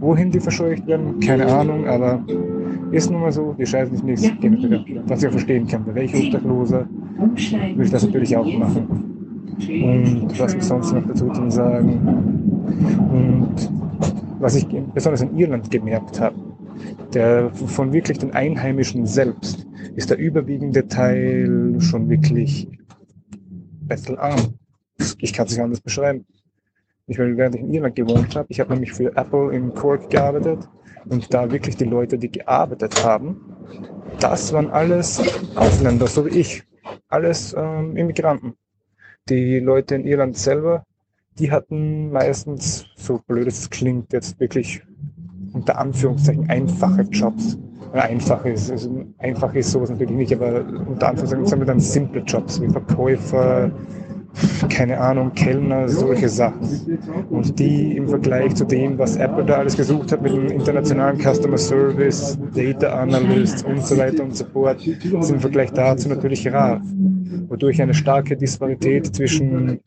Wohin die verscheucht werden, keine Ahnung, aber ist nun mal so, die scheißen sich nichts. Was ich auch verstehen kann, bei welcher Obdachlose würde ich das natürlich auch machen. Und was ich sonst noch dazu zu sagen. Und was ich besonders in Irland gemerkt habe, der von wirklich den Einheimischen selbst ist der überwiegende Teil schon wirklich bettelarm. Ich kann es nicht anders beschreiben. Ich meine, während ich in Irland gewohnt habe, ich habe nämlich für Apple in Cork gearbeitet und da wirklich die Leute, die gearbeitet haben, das waren alles Ausländer, so wie ich. Alles ähm, Immigranten. Die Leute in Irland selber, die hatten meistens, so blöd es klingt, jetzt wirklich unter Anführungszeichen einfache Jobs. Einfach ist, also einfach ist sowas natürlich nicht, aber unter Anführungszeichen sagen wir dann simple Jobs wie Verkäufer, keine Ahnung, Kellner, solche Sachen. Und die im Vergleich zu dem, was Apple da alles gesucht hat mit dem internationalen Customer Service, Data Analyst und so weiter und so fort, sind im Vergleich dazu natürlich rar. Wodurch eine starke Disparität zwischen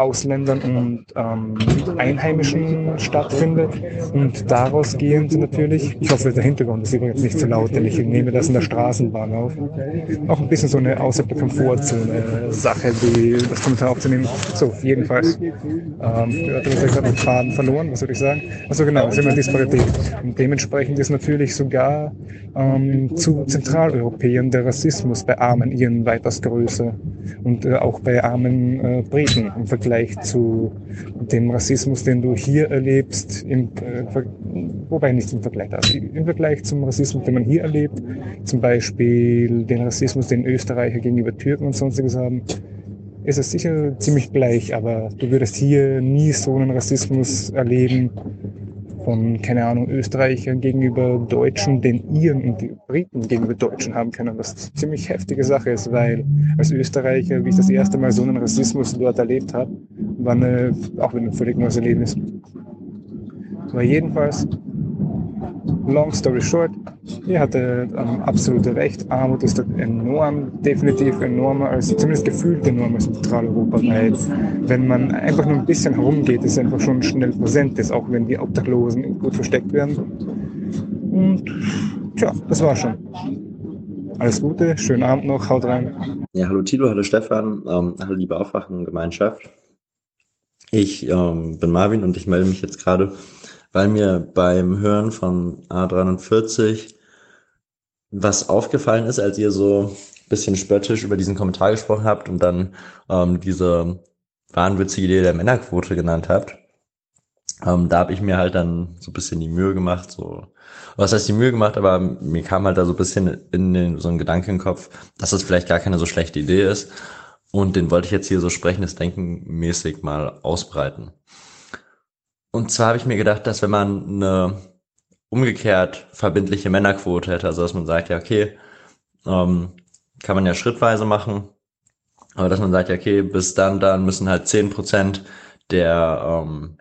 Ausländern und ähm, Einheimischen stattfindet. Und daraus gehend natürlich, ich hoffe, der Hintergrund ist übrigens nicht zu laut, denn ich nehme das in der Straßenbahn auf. Auch ein bisschen so eine außerhalb der Komfortzone-Sache, die das Kommentar aufzunehmen. So, jedenfalls. Ähm, hatte gerade den Faden verloren, was würde ich sagen? Also genau, es ist immer Disparität. Und dementsprechend ist natürlich sogar ähm, zu Zentraleuropäern der Rassismus bei armen Iren weitaus größer. Und äh, auch bei armen äh, Briten im Vergleich Vergleich zu dem Rassismus, den du hier erlebst, im, äh, wobei nicht im Vergleich, also im Vergleich zum Rassismus, den man hier erlebt, zum Beispiel den Rassismus, den Österreicher gegenüber Türken und sonstiges haben, ist es sicher ziemlich gleich, aber du würdest hier nie so einen Rassismus erleben, von, keine Ahnung, Österreichern gegenüber Deutschen, den Iren und die Briten gegenüber Deutschen haben können, was eine ziemlich heftige Sache ist, weil als Österreicher, wie ich das erste Mal so einen Rassismus dort erlebt habe, war eine, auch ein völlig neues Erlebnis. Aber jedenfalls, long story short, ihr hatte ähm, absolute Recht. Armut ist enorm, definitiv enormer als, zumindest gefühlt enormer als in Zentraleuropa, weil wenn man einfach nur ein bisschen herumgeht, ist einfach schon schnell präsent ist, auch wenn die Obdachlosen gut versteckt werden. Und tja, das war schon. Alles Gute, schönen Abend noch, haut rein. Ja, hallo Tilo, hallo Stefan, ähm, hallo liebe Aufwachengemeinschaft. Ich ähm, bin Marvin und ich melde mich jetzt gerade weil mir beim Hören von A43 was aufgefallen ist, als ihr so ein bisschen spöttisch über diesen Kommentar gesprochen habt und dann ähm, diese wahnwitzige Idee der Männerquote genannt habt. Ähm, da habe ich mir halt dann so ein bisschen die Mühe gemacht, so was heißt die Mühe gemacht, aber mir kam halt da so ein bisschen in den, so ein Gedanke im Kopf, dass das vielleicht gar keine so schlechte Idee ist. Und den wollte ich jetzt hier so sprechendes Denken mäßig mal ausbreiten. Und zwar habe ich mir gedacht, dass wenn man eine umgekehrt verbindliche Männerquote hätte, also dass man sagt, ja, okay, ähm, kann man ja schrittweise machen, aber dass man sagt, ja, okay, bis dann, dann müssen halt zehn Prozent der ähm,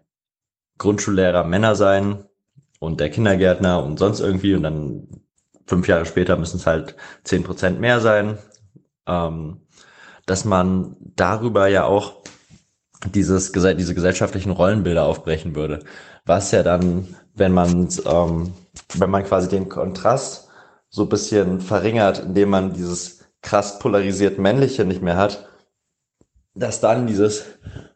Grundschullehrer Männer sein und der Kindergärtner und sonst irgendwie und dann fünf Jahre später müssen es halt zehn Prozent mehr sein, ähm, dass man darüber ja auch dieses, diese gesellschaftlichen Rollenbilder aufbrechen würde. Was ja dann, wenn man, ähm, wenn man quasi den Kontrast so bisschen verringert, indem man dieses krass polarisiert männliche nicht mehr hat, dass dann dieses,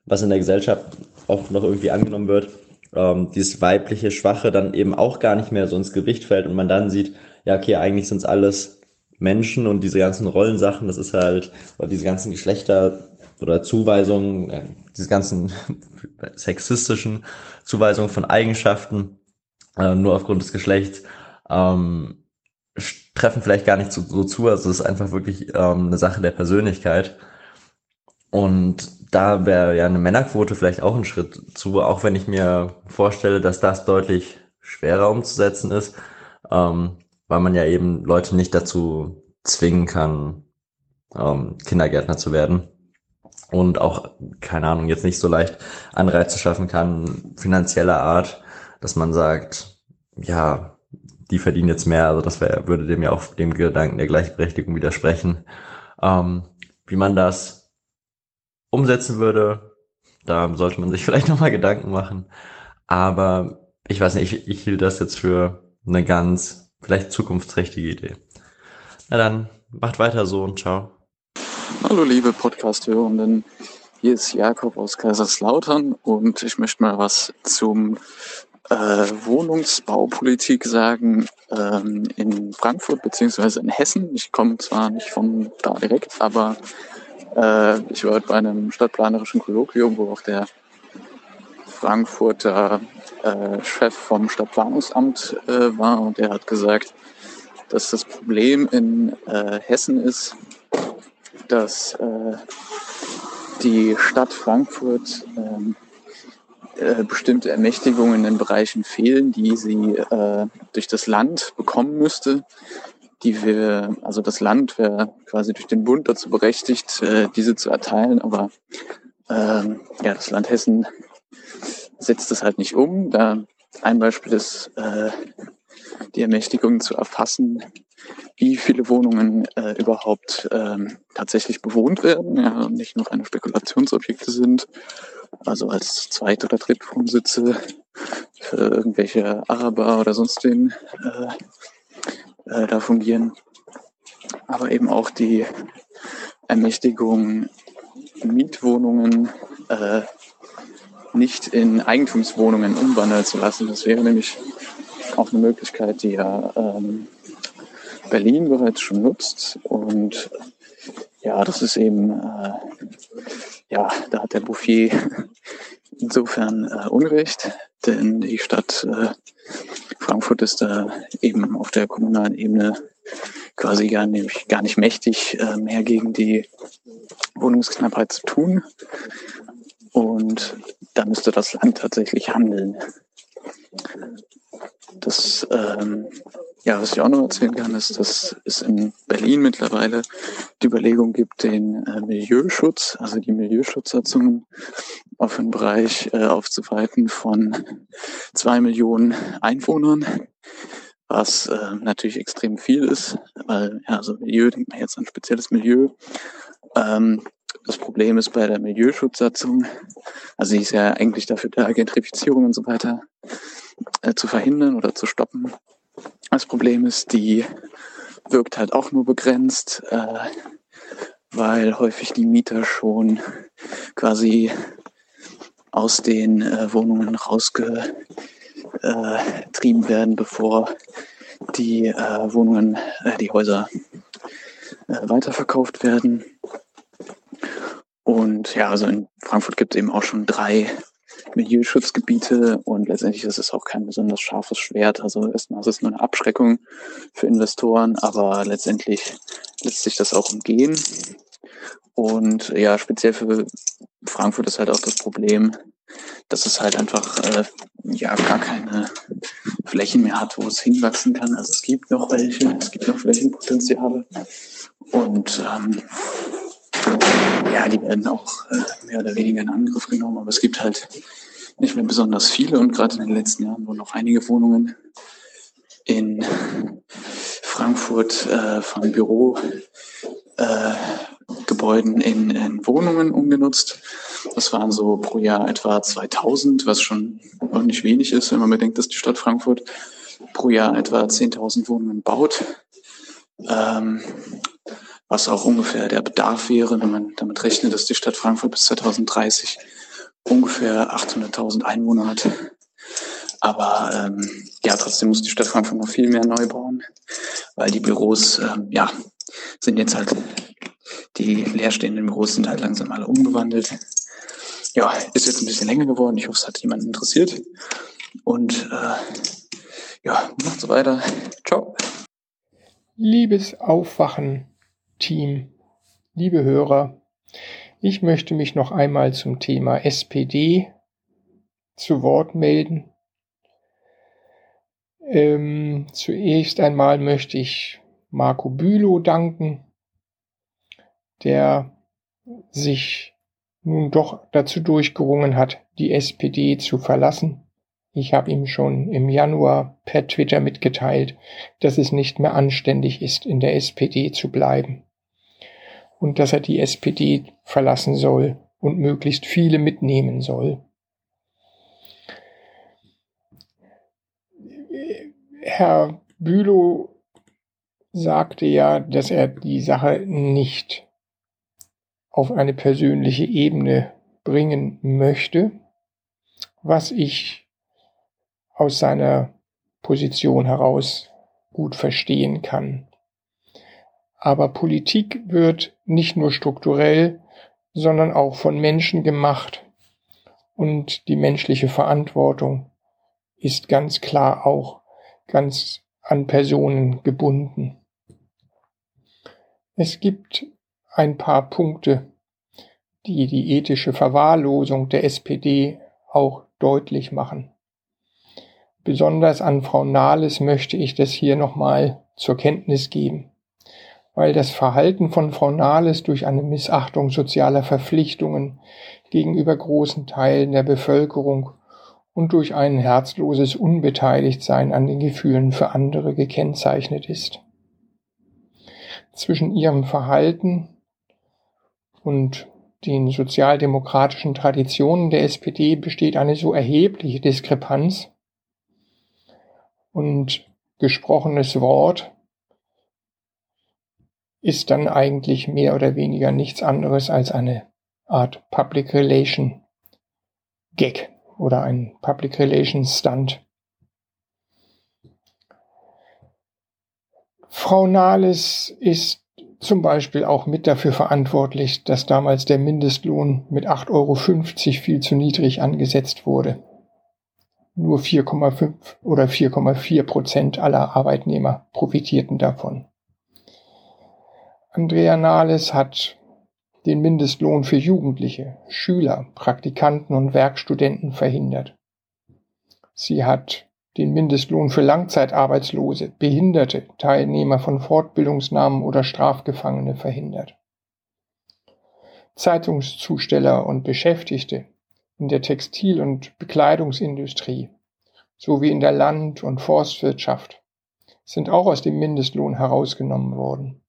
was in der Gesellschaft oft noch irgendwie angenommen wird, ähm, dieses weibliche Schwache dann eben auch gar nicht mehr so ins Gewicht fällt und man dann sieht, ja, okay, eigentlich sind es alles Menschen und diese ganzen Rollensachen, das ist halt, oder diese ganzen Geschlechter oder Zuweisungen, äh, diese ganzen sexistischen Zuweisungen von Eigenschaften, äh, nur aufgrund des Geschlechts, ähm, treffen vielleicht gar nicht so, so zu. Also es ist einfach wirklich ähm, eine Sache der Persönlichkeit. Und da wäre ja eine Männerquote vielleicht auch ein Schritt zu, auch wenn ich mir vorstelle, dass das deutlich schwerer umzusetzen ist, ähm, weil man ja eben Leute nicht dazu zwingen kann, ähm, Kindergärtner zu werden. Und auch, keine Ahnung, jetzt nicht so leicht Anreize schaffen kann, finanzieller Art, dass man sagt, ja, die verdienen jetzt mehr, also das wär, würde dem ja auch dem Gedanken der Gleichberechtigung widersprechen. Ähm, wie man das umsetzen würde. Da sollte man sich vielleicht nochmal Gedanken machen. Aber ich weiß nicht, ich, ich hielt das jetzt für eine ganz, vielleicht zukunftsträchtige Idee. Na dann, macht weiter so und ciao. Hallo liebe Podcast-Hörenden, hier ist Jakob aus Kaiserslautern und ich möchte mal was zum äh, Wohnungsbaupolitik sagen ähm, in Frankfurt beziehungsweise in Hessen. Ich komme zwar nicht von da direkt, aber äh, ich war heute bei einem stadtplanerischen Kolloquium, wo auch der Frankfurter äh, Chef vom Stadtplanungsamt äh, war und der hat gesagt, dass das Problem in äh, Hessen ist, dass äh, die Stadt Frankfurt ähm, äh, bestimmte Ermächtigungen in Bereichen fehlen, die sie äh, durch das Land bekommen müsste, die wir, also das Land wäre quasi durch den Bund dazu berechtigt, äh, diese zu erteilen, aber ähm, ja, das Land Hessen setzt es halt nicht um. Da ein Beispiel ist äh, die Ermächtigung zu erfassen, wie viele Wohnungen äh, überhaupt ähm, tatsächlich bewohnt werden, ja, nicht nur reine Spekulationsobjekte sind, also als Zweit- oder Drittwohnsitze für irgendwelche Araber oder sonst wen äh, äh, da fungieren. Aber eben auch die Ermächtigung, Mietwohnungen äh, nicht in Eigentumswohnungen umwandeln zu lassen. Das wäre nämlich auch eine Möglichkeit, die ja ähm, Berlin bereits schon nutzt. Und ja, das ist eben, äh, ja, da hat der Bouffier insofern äh, Unrecht, denn die Stadt äh, Frankfurt ist da eben auf der kommunalen Ebene quasi gar nicht, gar nicht mächtig, äh, mehr gegen die Wohnungsknappheit zu tun. Und da müsste das Land tatsächlich handeln. Das, ähm, ja, was ich auch noch erzählen kann, ist, dass es in Berlin mittlerweile die Überlegung gibt, den äh, Milieuschutz, also die Milieuschutzsatzungen auf einen Bereich äh, aufzuweiten von zwei Millionen Einwohnern, was äh, natürlich extrem viel ist, weil, ja, also Milieu, denkt man jetzt an spezielles Milieu. Ähm, das Problem ist bei der Milieuschutzsatzung, also sie ist ja eigentlich dafür da, Gentrifizierung und so weiter äh, zu verhindern oder zu stoppen. Das Problem ist, die wirkt halt auch nur begrenzt, äh, weil häufig die Mieter schon quasi aus den äh, Wohnungen rausge, abgetrieben werden, bevor die äh, Wohnungen, äh, die Häuser äh, weiterverkauft werden. Und ja, also in Frankfurt gibt es eben auch schon drei Milieuschutzgebiete und letztendlich ist es auch kein besonders scharfes Schwert. Also erstmal ist es nur eine Abschreckung für Investoren, aber letztendlich lässt sich das auch umgehen. Und ja, speziell für Frankfurt ist halt auch das Problem, dass es halt einfach äh, ja gar keine Flächen mehr hat, wo es hinwachsen kann. Also es gibt noch welche, es gibt noch Flächenpotenziale und ähm, ja, die werden auch äh, mehr oder weniger in Angriff genommen, aber es gibt halt nicht mehr besonders viele und gerade in den letzten Jahren wurden noch einige Wohnungen in Frankfurt äh, von Bürogebäuden äh, in, in Wohnungen umgenutzt. Das waren so pro Jahr etwa 2000, was schon ordentlich wenig ist, wenn man bedenkt, dass die Stadt Frankfurt pro Jahr etwa 10.000 Wohnungen baut. Ähm, was auch ungefähr der Bedarf wäre, wenn man damit rechnet, dass die Stadt Frankfurt bis 2030 ungefähr 800.000 Einwohner hat. Aber ähm, ja, trotzdem muss die Stadt Frankfurt noch viel mehr neu bauen, weil die Büros, ähm, ja, sind jetzt halt, die leerstehenden Büros sind halt langsam alle umgewandelt. Ja, ist jetzt ein bisschen länger geworden. Ich hoffe, es hat jemanden interessiert. Und äh, ja, macht so weiter. Ciao. Liebes Aufwachen, Team, liebe Hörer, ich möchte mich noch einmal zum Thema SPD zu Wort melden. Ähm, zuerst einmal möchte ich Marco Bülow danken, der sich nun doch dazu durchgerungen hat, die SPD zu verlassen. Ich habe ihm schon im Januar per Twitter mitgeteilt, dass es nicht mehr anständig ist, in der SPD zu bleiben und dass er die SPD verlassen soll und möglichst viele mitnehmen soll. Herr Bülow sagte ja, dass er die Sache nicht auf eine persönliche Ebene bringen möchte, was ich aus seiner Position heraus gut verstehen kann. Aber Politik wird nicht nur strukturell, sondern auch von Menschen gemacht. Und die menschliche Verantwortung ist ganz klar auch ganz an Personen gebunden. Es gibt ein paar Punkte, die die ethische Verwahrlosung der SPD auch deutlich machen. Besonders an Frau Nahles möchte ich das hier nochmal zur Kenntnis geben weil das Verhalten von Frau Nahles durch eine Missachtung sozialer Verpflichtungen gegenüber großen Teilen der Bevölkerung und durch ein herzloses Unbeteiligtsein an den Gefühlen für andere gekennzeichnet ist. Zwischen ihrem Verhalten und den sozialdemokratischen Traditionen der SPD besteht eine so erhebliche Diskrepanz und gesprochenes Wort ist dann eigentlich mehr oder weniger nichts anderes als eine Art Public Relation Gag oder ein Public Relation Stunt. Frau Nahles ist zum Beispiel auch mit dafür verantwortlich, dass damals der Mindestlohn mit 8,50 Euro viel zu niedrig angesetzt wurde. Nur 4,5 oder 4,4 Prozent aller Arbeitnehmer profitierten davon. Andrea Nahles hat den Mindestlohn für Jugendliche, Schüler, Praktikanten und Werkstudenten verhindert. Sie hat den Mindestlohn für Langzeitarbeitslose, Behinderte, Teilnehmer von Fortbildungsnahmen oder Strafgefangene verhindert. Zeitungszusteller und Beschäftigte in der Textil- und Bekleidungsindustrie sowie in der Land- und Forstwirtschaft sind auch aus dem Mindestlohn herausgenommen worden.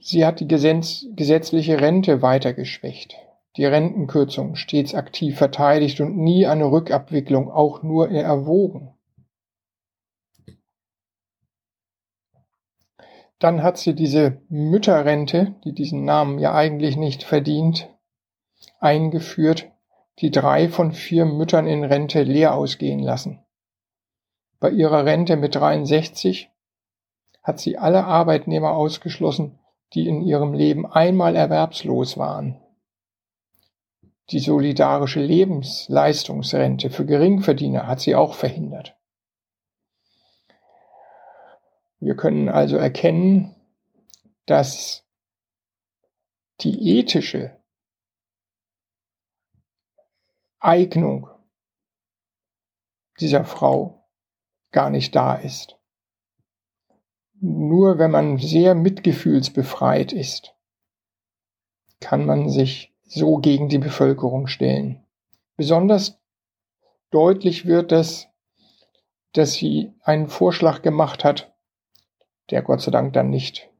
Sie hat die gesetzliche Rente weiter geschwächt, die Rentenkürzung stets aktiv verteidigt und nie eine Rückabwicklung auch nur erwogen. Dann hat sie diese Mütterrente, die diesen Namen ja eigentlich nicht verdient, eingeführt, die drei von vier Müttern in Rente leer ausgehen lassen. Bei ihrer Rente mit 63 hat sie alle Arbeitnehmer ausgeschlossen, die in ihrem Leben einmal erwerbslos waren. Die solidarische Lebensleistungsrente für Geringverdiener hat sie auch verhindert. Wir können also erkennen, dass die ethische Eignung dieser Frau gar nicht da ist. Nur wenn man sehr mitgefühlsbefreit ist, kann man sich so gegen die Bevölkerung stellen. Besonders deutlich wird das, dass sie einen Vorschlag gemacht hat, der Gott sei Dank dann nicht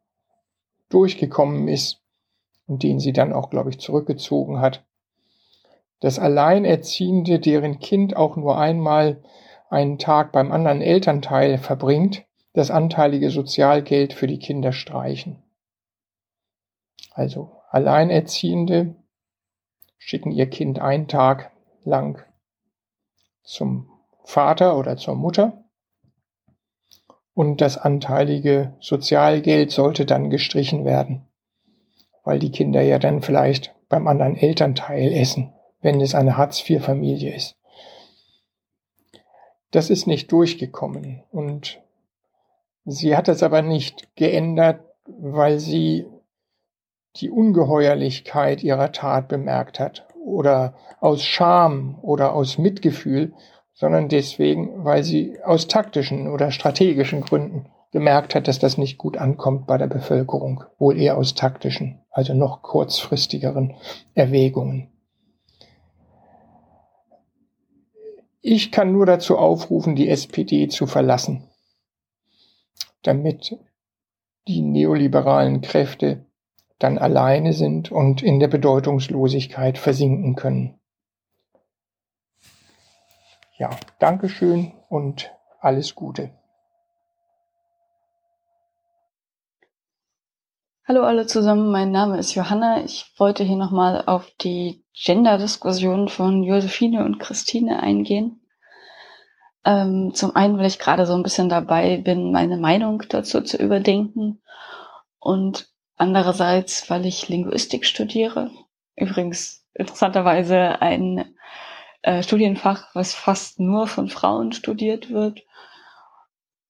durchgekommen ist und den sie dann auch, glaube ich, zurückgezogen hat, dass Alleinerziehende, deren Kind auch nur einmal einen Tag beim anderen Elternteil verbringt, das anteilige Sozialgeld für die Kinder streichen. Also Alleinerziehende schicken ihr Kind einen Tag lang zum Vater oder zur Mutter und das anteilige Sozialgeld sollte dann gestrichen werden, weil die Kinder ja dann vielleicht beim anderen Elternteil essen wenn es eine Hartz-IV-Familie ist. Das ist nicht durchgekommen und sie hat es aber nicht geändert, weil sie die Ungeheuerlichkeit ihrer Tat bemerkt hat oder aus Scham oder aus Mitgefühl, sondern deswegen, weil sie aus taktischen oder strategischen Gründen gemerkt hat, dass das nicht gut ankommt bei der Bevölkerung, wohl eher aus taktischen, also noch kurzfristigeren Erwägungen. Ich kann nur dazu aufrufen, die SPD zu verlassen, damit die neoliberalen Kräfte dann alleine sind und in der Bedeutungslosigkeit versinken können. Ja, Dankeschön und alles Gute. Hallo alle zusammen, mein Name ist Johanna. Ich wollte hier nochmal auf die Gender-Diskussion von Josephine und Christine eingehen. Ähm, zum einen, weil ich gerade so ein bisschen dabei bin, meine Meinung dazu zu überdenken. Und andererseits, weil ich Linguistik studiere. Übrigens interessanterweise ein äh, Studienfach, was fast nur von Frauen studiert wird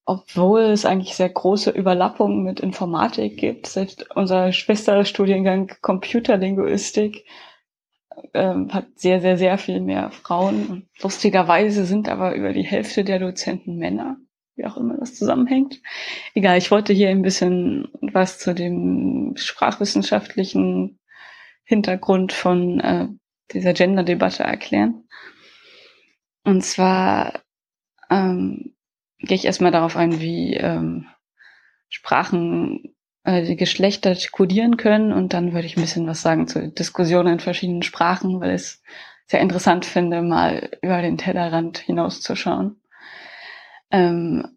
obwohl es eigentlich sehr große Überlappungen mit Informatik gibt. Selbst unser Schwesterstudiengang Computerlinguistik ähm, hat sehr, sehr, sehr viel mehr Frauen. Und lustigerweise sind aber über die Hälfte der Dozenten Männer, wie auch immer das zusammenhängt. Egal, ich wollte hier ein bisschen was zu dem sprachwissenschaftlichen Hintergrund von äh, dieser Gender-Debatte erklären. Und zwar ähm, gehe ich erstmal darauf ein, wie ähm, Sprachen äh, Geschlechter kodieren können und dann würde ich ein bisschen was sagen zu Diskussionen in verschiedenen Sprachen, weil ich es sehr interessant finde, mal über den Tellerrand hinauszuschauen. Ähm,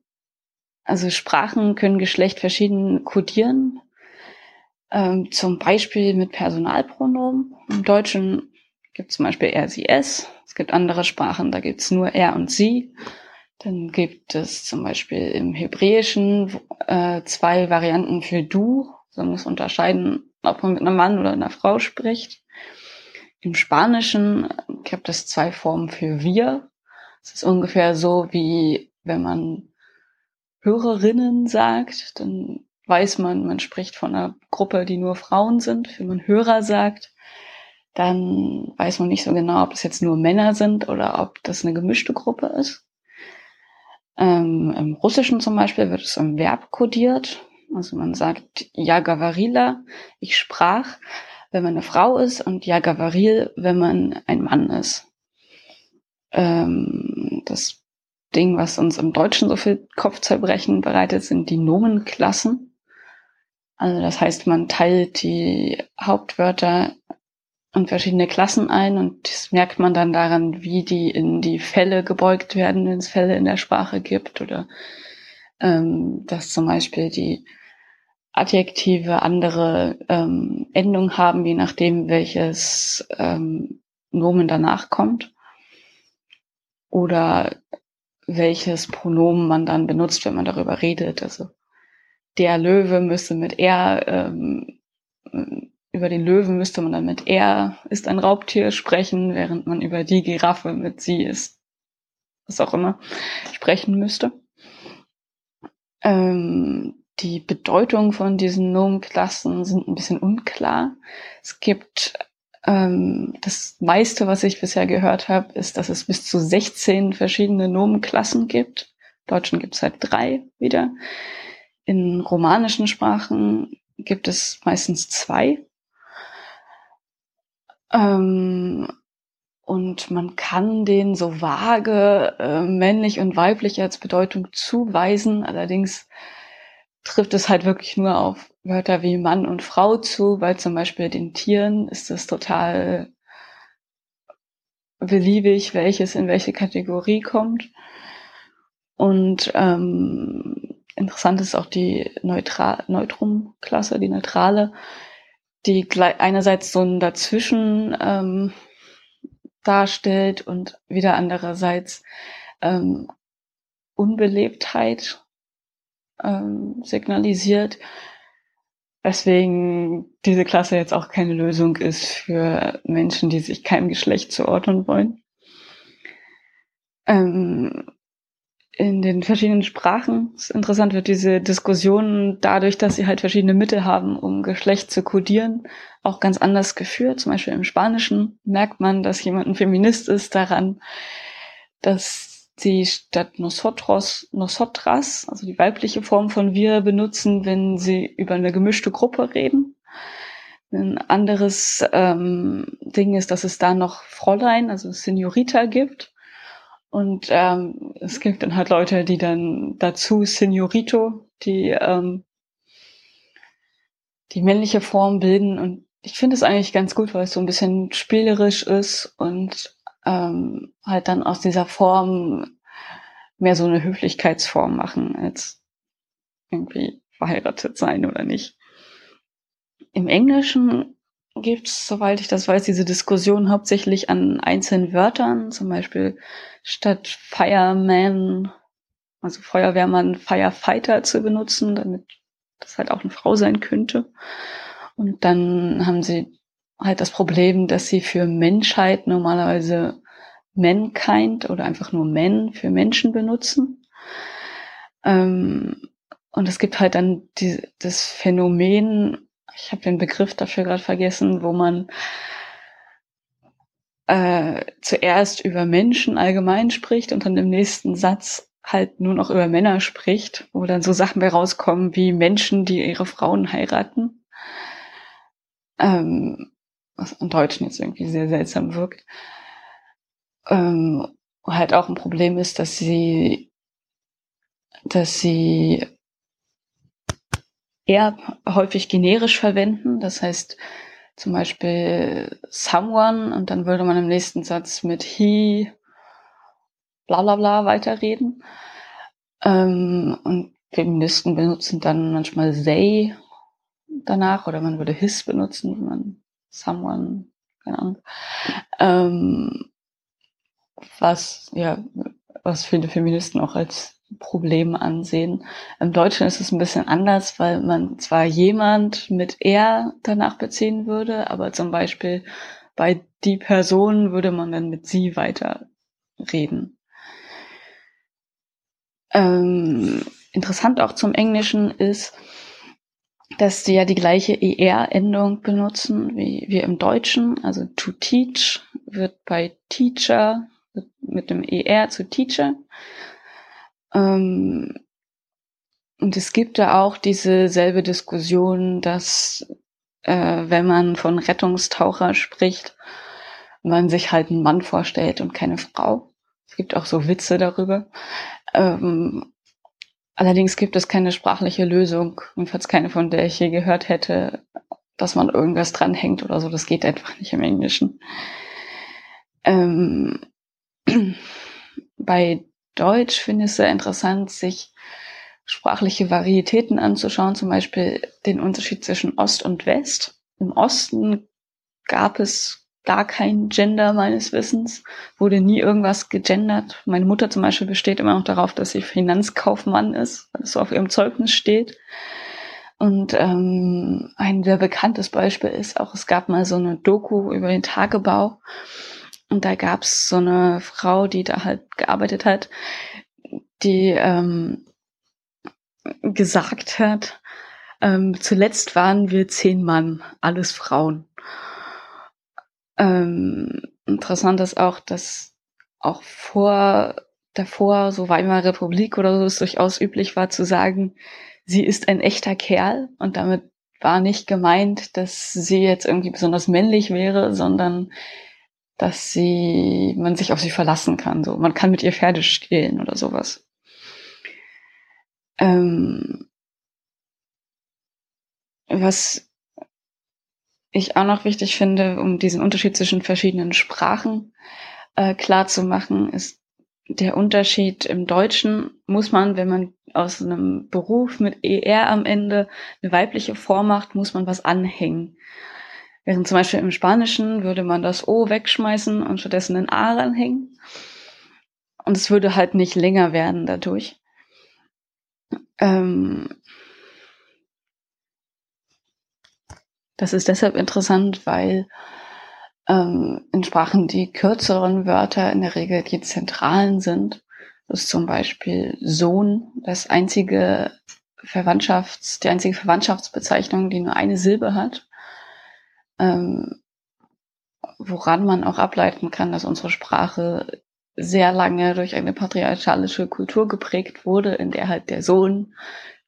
also Sprachen können Geschlecht verschieden kodieren, ähm, zum Beispiel mit Personalpronomen. Im Deutschen gibt es zum Beispiel er, sie, es. Es gibt andere Sprachen, da gibt es nur er und sie. Dann gibt es zum Beispiel im Hebräischen äh, zwei Varianten für du. So muss unterscheiden, ob man mit einem Mann oder einer Frau spricht. Im Spanischen gibt es zwei Formen für wir. Es ist ungefähr so, wie wenn man Hörerinnen sagt, dann weiß man, man spricht von einer Gruppe, die nur Frauen sind. Wenn man Hörer sagt, dann weiß man nicht so genau, ob es jetzt nur Männer sind oder ob das eine gemischte Gruppe ist. Ähm, Im Russischen zum Beispiel wird es im Verb kodiert. Also man sagt ja gavarila, ich sprach, wenn man eine Frau ist und ja gavaril, wenn man ein Mann ist. Ähm, das Ding, was uns im Deutschen so viel Kopfzerbrechen bereitet, sind die Nomenklassen. Also das heißt, man teilt die Hauptwörter und verschiedene Klassen ein und das merkt man dann daran, wie die in die Fälle gebeugt werden, wenn es Fälle in der Sprache gibt oder ähm, dass zum Beispiel die Adjektive andere ähm, Endungen haben, je nachdem, welches ähm, Nomen danach kommt oder welches Pronomen man dann benutzt, wenn man darüber redet. Also der Löwe müsste mit er, ähm, über den Löwen müsste man dann mit er ist ein Raubtier sprechen, während man über die Giraffe mit sie ist, was auch immer, sprechen müsste. Ähm, die Bedeutung von diesen Nomenklassen sind ein bisschen unklar. Es gibt ähm, das meiste, was ich bisher gehört habe, ist, dass es bis zu 16 verschiedene Nomenklassen gibt. Im Deutschen gibt es halt drei wieder. In romanischen Sprachen gibt es meistens zwei. Ähm, und man kann den so vage äh, männlich und weiblich als Bedeutung zuweisen. Allerdings trifft es halt wirklich nur auf Wörter wie Mann und Frau zu, weil zum Beispiel den Tieren ist es total beliebig, welches in welche Kategorie kommt. Und ähm, interessant ist auch die Neutral Neutrum-Klasse, die neutrale, die einerseits so ein Dazwischen ähm, darstellt und wieder andererseits ähm, Unbelebtheit ähm, signalisiert, weswegen diese Klasse jetzt auch keine Lösung ist für Menschen, die sich keinem Geschlecht zuordnen wollen. Ähm, in den verschiedenen Sprachen ist interessant wird diese Diskussion dadurch, dass sie halt verschiedene Mittel haben, um Geschlecht zu kodieren, auch ganz anders geführt. Zum Beispiel im Spanischen merkt man, dass jemand ein Feminist ist daran, dass sie statt nosotros nosotras, also die weibliche Form von wir benutzen, wenn sie über eine gemischte Gruppe reden. Ein anderes ähm, Ding ist, dass es da noch Fräulein, also Senorita gibt. Und ähm, es gibt dann halt Leute, die dann dazu Senorito, die ähm, die männliche Form bilden. Und ich finde es eigentlich ganz gut, weil es so ein bisschen spielerisch ist und ähm, halt dann aus dieser Form mehr so eine Höflichkeitsform machen, als irgendwie verheiratet sein oder nicht. Im Englischen gibt's, soweit ich das weiß, diese Diskussion hauptsächlich an einzelnen Wörtern, zum Beispiel statt Fireman, also Feuerwehrmann, Firefighter zu benutzen, damit das halt auch eine Frau sein könnte. Und dann haben sie halt das Problem, dass sie für Menschheit normalerweise Mankind oder einfach nur Men für Menschen benutzen. Ähm, und es gibt halt dann die, das Phänomen, ich habe den Begriff dafür gerade vergessen, wo man äh, zuerst über Menschen allgemein spricht und dann im nächsten Satz halt nur noch über Männer spricht, wo dann so Sachen bei rauskommen wie Menschen, die ihre Frauen heiraten. Ähm, was im Deutschen jetzt irgendwie sehr seltsam wirkt. Ähm, halt auch ein Problem ist, dass sie, dass sie eher häufig generisch verwenden. Das heißt, zum Beispiel someone und dann würde man im nächsten Satz mit he bla bla bla weiterreden. Ähm, und Feministen benutzen dann manchmal they danach oder man würde his benutzen, wenn man someone, keine Ahnung. Ähm, was, ja, was viele Feministen auch als Problem ansehen. Im Deutschen ist es ein bisschen anders, weil man zwar jemand mit er danach beziehen würde, aber zum Beispiel bei die Person würde man dann mit sie weiter reden. Ähm, interessant auch zum Englischen ist, dass sie ja die gleiche ER-Endung benutzen wie wir im Deutschen. Also to teach wird bei teacher mit dem ER zu teacher. Ähm, und es gibt da auch diese selbe Diskussion, dass äh, wenn man von Rettungstaucher spricht, man sich halt einen Mann vorstellt und keine Frau. Es gibt auch so Witze darüber. Ähm, Allerdings gibt es keine sprachliche Lösung, jedenfalls keine, von der ich je gehört hätte, dass man irgendwas dranhängt oder so. Das geht einfach nicht im Englischen. Ähm, bei Deutsch finde ich es sehr interessant, sich sprachliche Varietäten anzuschauen, zum Beispiel den Unterschied zwischen Ost und West. Im Osten gab es gar kein Gender meines Wissens, wurde nie irgendwas gegendert. Meine Mutter zum Beispiel besteht immer noch darauf, dass sie Finanzkaufmann ist, weil es so auf ihrem Zeugnis steht. Und ähm, ein sehr bekanntes Beispiel ist auch, es gab mal so eine Doku über den Tagebau. Und da gab es so eine Frau, die da halt gearbeitet hat, die ähm, gesagt hat, ähm, zuletzt waren wir zehn Mann, alles Frauen. Ähm, interessant ist auch, dass auch vor davor, so Weimarer Republik oder so, es durchaus üblich war zu sagen, sie ist ein echter Kerl und damit war nicht gemeint, dass sie jetzt irgendwie besonders männlich wäre, sondern dass sie, man sich auf sie verlassen kann. So, man kann mit ihr Pferde stehlen oder sowas. Ähm, was ich auch noch wichtig finde, um diesen Unterschied zwischen verschiedenen Sprachen äh, klar zu machen, ist der Unterschied im Deutschen muss man, wenn man aus einem Beruf mit ER am Ende eine weibliche Form macht, muss man was anhängen. Während zum Beispiel im Spanischen würde man das O wegschmeißen und stattdessen ein A ranhängen. Und es würde halt nicht länger werden dadurch. Ähm, Das ist deshalb interessant, weil ähm, in Sprachen die kürzeren Wörter in der Regel die zentralen sind. Das ist zum Beispiel Sohn, das einzige Verwandtschafts, die einzige Verwandtschaftsbezeichnung, die nur eine Silbe hat. Ähm, woran man auch ableiten kann, dass unsere Sprache sehr lange durch eine patriarchalische Kultur geprägt wurde, in der halt der Sohn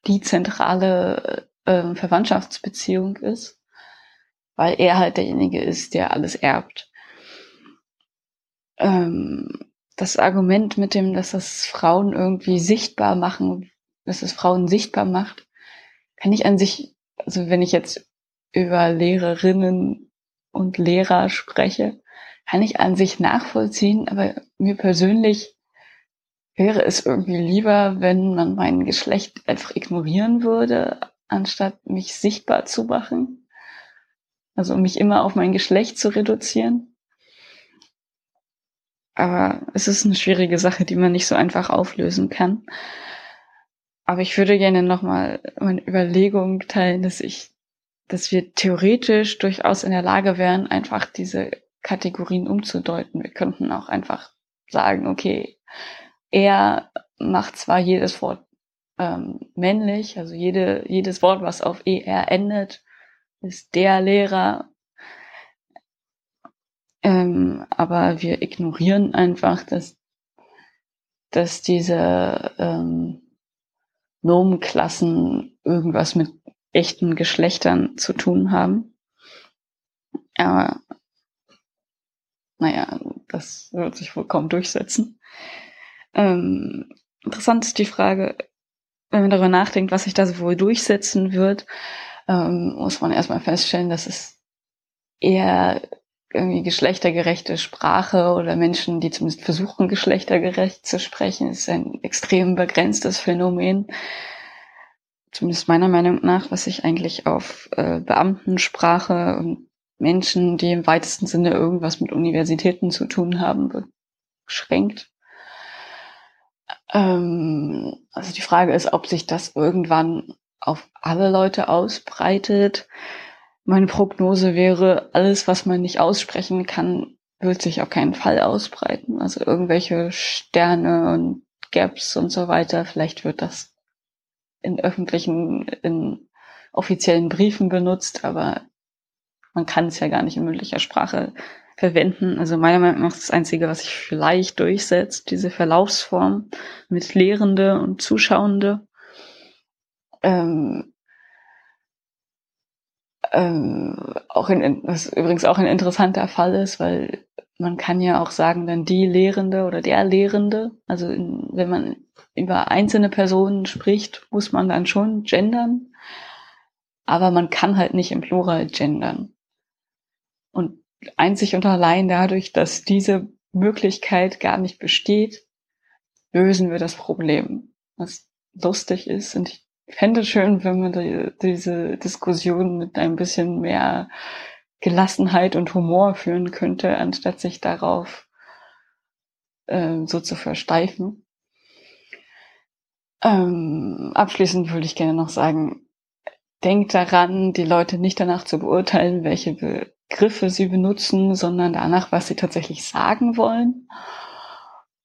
die zentrale äh, Verwandtschaftsbeziehung ist weil er halt derjenige ist, der alles erbt. Ähm, das Argument mit dem, dass das Frauen irgendwie sichtbar machen, dass es Frauen sichtbar macht, kann ich an sich, also wenn ich jetzt über Lehrerinnen und Lehrer spreche, kann ich an sich nachvollziehen, aber mir persönlich wäre es irgendwie lieber, wenn man mein Geschlecht einfach ignorieren würde, anstatt mich sichtbar zu machen. Also mich immer auf mein Geschlecht zu reduzieren. Aber es ist eine schwierige Sache, die man nicht so einfach auflösen kann. Aber ich würde gerne nochmal meine Überlegung teilen, dass ich, dass wir theoretisch durchaus in der Lage wären, einfach diese Kategorien umzudeuten. Wir könnten auch einfach sagen, okay, er macht zwar jedes Wort ähm, männlich, also jede, jedes Wort, was auf er endet, ist der Lehrer. Ähm, aber wir ignorieren einfach, dass, dass diese ähm, Nomenklassen irgendwas mit echten Geschlechtern zu tun haben. Aber naja, das wird sich wohl kaum durchsetzen. Ähm, interessant ist die Frage, wenn man darüber nachdenkt, was sich da wohl durchsetzen wird, ähm, muss man erstmal feststellen, dass es eher irgendwie geschlechtergerechte Sprache oder Menschen, die zumindest versuchen, geschlechtergerecht zu sprechen, ist ein extrem begrenztes Phänomen. Zumindest meiner Meinung nach, was sich eigentlich auf äh, Beamtensprache und Menschen, die im weitesten Sinne irgendwas mit Universitäten zu tun haben, beschränkt. Ähm, also die Frage ist, ob sich das irgendwann auf alle Leute ausbreitet. Meine Prognose wäre, alles, was man nicht aussprechen kann, wird sich auf keinen Fall ausbreiten. Also irgendwelche Sterne und Gaps und so weiter. Vielleicht wird das in öffentlichen, in offiziellen Briefen benutzt, aber man kann es ja gar nicht in mündlicher Sprache verwenden. Also meiner Meinung nach ist das Einzige, was sich vielleicht durchsetzt, diese Verlaufsform mit Lehrende und Zuschauende ähm, ähm, auch in, was übrigens auch ein interessanter Fall ist, weil man kann ja auch sagen, dann die Lehrende oder der Lehrende. Also in, wenn man über einzelne Personen spricht, muss man dann schon gendern. Aber man kann halt nicht im Plural gendern. Und einzig und allein dadurch, dass diese Möglichkeit gar nicht besteht, lösen wir das Problem. Was lustig ist, und ich fände schön, wenn man die, diese Diskussion mit ein bisschen mehr Gelassenheit und Humor führen könnte, anstatt sich darauf äh, so zu versteifen. Ähm, abschließend würde ich gerne noch sagen, denkt daran, die Leute nicht danach zu beurteilen, welche Begriffe sie benutzen, sondern danach, was sie tatsächlich sagen wollen.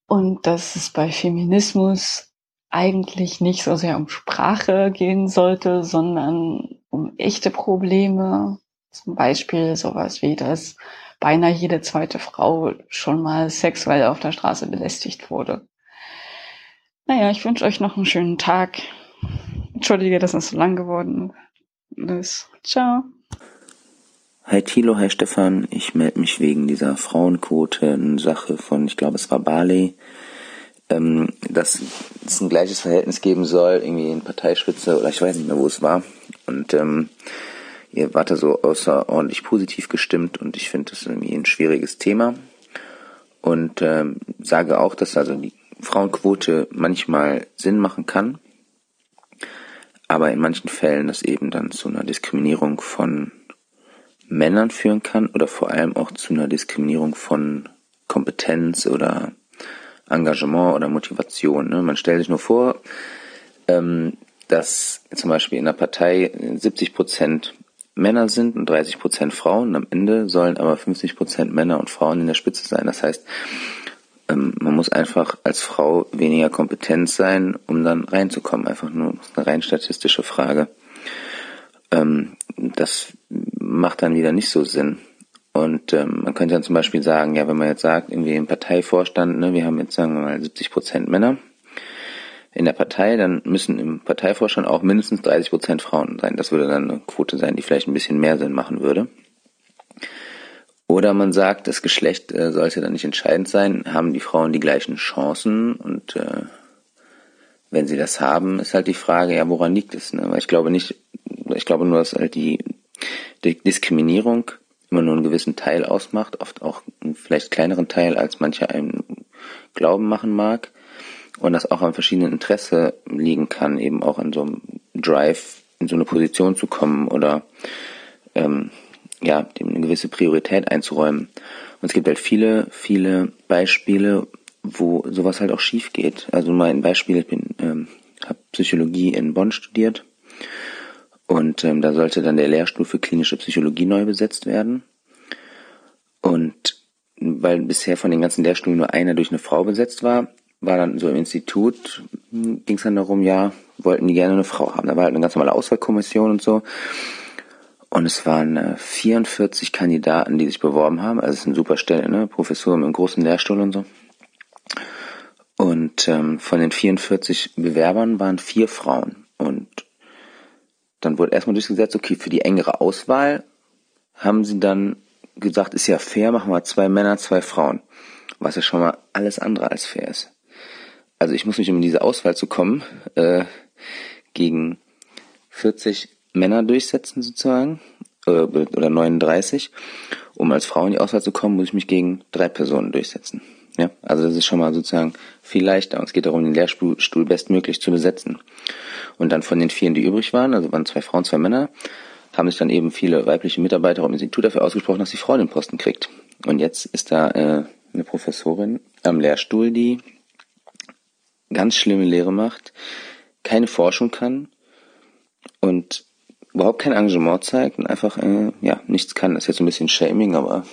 Und dass es bei Feminismus eigentlich nicht so sehr um Sprache gehen sollte, sondern um echte Probleme, zum Beispiel sowas wie, dass beinahe jede zweite Frau schon mal sexuell auf der Straße belästigt wurde. Naja, ich wünsche euch noch einen schönen Tag. Entschuldige, dass es so lang geworden ist. Ciao. Hi Thilo, hi Stefan. Ich melde mich wegen dieser Frauenquote-Sache von, ich glaube, es war Barley, ähm, dass es ein gleiches Verhältnis geben soll, irgendwie in Parteispitze oder ich weiß nicht mehr, wo es war. Und ähm, ihr wart da so außerordentlich positiv gestimmt und ich finde das irgendwie ein schwieriges Thema. Und ähm, sage auch, dass also die Frauenquote manchmal Sinn machen kann, aber in manchen Fällen das eben dann zu einer Diskriminierung von Männern führen kann oder vor allem auch zu einer Diskriminierung von Kompetenz oder Engagement oder Motivation. Ne? Man stellt sich nur vor, ähm, dass zum Beispiel in einer Partei 70 Prozent Männer sind und 30 Prozent Frauen. Am Ende sollen aber 50 Prozent Männer und Frauen in der Spitze sein. Das heißt, ähm, man muss einfach als Frau weniger kompetent sein, um dann reinzukommen. Einfach nur eine rein statistische Frage. Ähm, das macht dann wieder nicht so Sinn. Und ähm, man könnte dann zum Beispiel sagen, ja, wenn man jetzt sagt, irgendwie im Parteivorstand, ne, wir haben jetzt sagen wir mal 70 Prozent Männer, in der Partei, dann müssen im Parteivorstand auch mindestens 30 Prozent Frauen sein. Das würde dann eine Quote sein, die vielleicht ein bisschen mehr Sinn machen würde. Oder man sagt, das Geschlecht äh, sollte dann nicht entscheidend sein, haben die Frauen die gleichen Chancen und äh, wenn sie das haben, ist halt die Frage, ja, woran liegt es? Ne? Weil ich glaube nicht, ich glaube nur, dass halt die, die Diskriminierung immer nur einen gewissen Teil ausmacht, oft auch einen vielleicht kleineren Teil, als mancher einem Glauben machen mag und das auch an verschiedenen Interesse liegen kann, eben auch an so einem Drive in so eine Position zu kommen oder ähm, ja, dem eine gewisse Priorität einzuräumen. Und es gibt halt viele, viele Beispiele, wo sowas halt auch schief geht. Also mal ein Beispiel, ich bin, ähm, habe Psychologie in Bonn studiert und ähm, da sollte dann der Lehrstuhl für klinische Psychologie neu besetzt werden. Und weil bisher von den ganzen Lehrstühlen nur einer durch eine Frau besetzt war, war dann so im Institut, ging es dann darum, ja, wollten die gerne eine Frau haben. Da war halt eine ganz normale Auswahlkommission und so. Und es waren äh, 44 Kandidaten, die sich beworben haben. Also es ist eine super Stelle, ne? Professor mit einem großen Lehrstuhl und so. Und ähm, von den 44 Bewerbern waren vier Frauen. Und dann wurde erstmal durchgesetzt, okay, für die engere Auswahl haben sie dann gesagt, ist ja fair, machen wir zwei Männer, zwei Frauen. Was ja schon mal alles andere als fair ist also ich muss mich, um in diese Auswahl zu kommen, äh, gegen 40 Männer durchsetzen sozusagen, äh, oder 39. Um als Frau in die Auswahl zu kommen, muss ich mich gegen drei Personen durchsetzen. Ja, also das ist schon mal sozusagen viel leichter. Und es geht darum, den Lehrstuhl bestmöglich zu besetzen. Und dann von den vielen, die übrig waren, also waren zwei Frauen, zwei Männer, haben sich dann eben viele weibliche Mitarbeiter im Institut dafür ausgesprochen, dass die Frau den Posten kriegt. Und jetzt ist da äh, eine Professorin am Lehrstuhl, die ganz schlimme Lehre macht, keine Forschung kann und überhaupt kein Engagement zeigt und einfach äh, ja nichts kann. Das ist jetzt ein bisschen Shaming, aber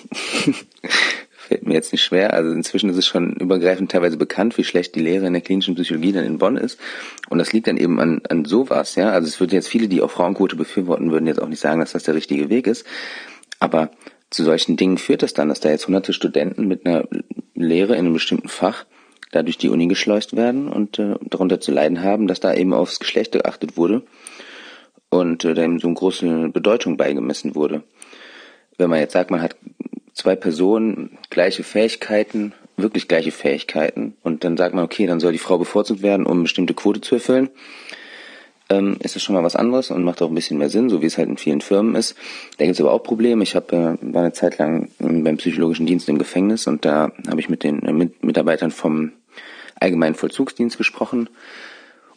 fällt mir jetzt nicht schwer. Also inzwischen ist es schon übergreifend teilweise bekannt, wie schlecht die Lehre in der klinischen Psychologie dann in Bonn ist. Und das liegt dann eben an, an sowas, ja. Also es würden jetzt viele, die auch Frauenquote befürworten, würden jetzt auch nicht sagen, dass das der richtige Weg ist. Aber zu solchen Dingen führt das dann, dass da jetzt hunderte Studenten mit einer Lehre in einem bestimmten Fach da durch die Uni geschleust werden und äh, darunter zu leiden haben, dass da eben aufs Geschlecht geachtet wurde und äh, da eben so eine große Bedeutung beigemessen wurde. Wenn man jetzt sagt, man hat zwei Personen, gleiche Fähigkeiten, wirklich gleiche Fähigkeiten und dann sagt man, okay, dann soll die Frau bevorzugt werden, um eine bestimmte Quote zu erfüllen, ähm, ist das schon mal was anderes und macht auch ein bisschen mehr Sinn, so wie es halt in vielen Firmen ist. Da gibt es aber auch Probleme. Ich hab, äh, war eine Zeit lang beim psychologischen Dienst im Gefängnis und da habe ich mit den äh, mit Mitarbeitern vom allgemeinen Vollzugsdienst gesprochen.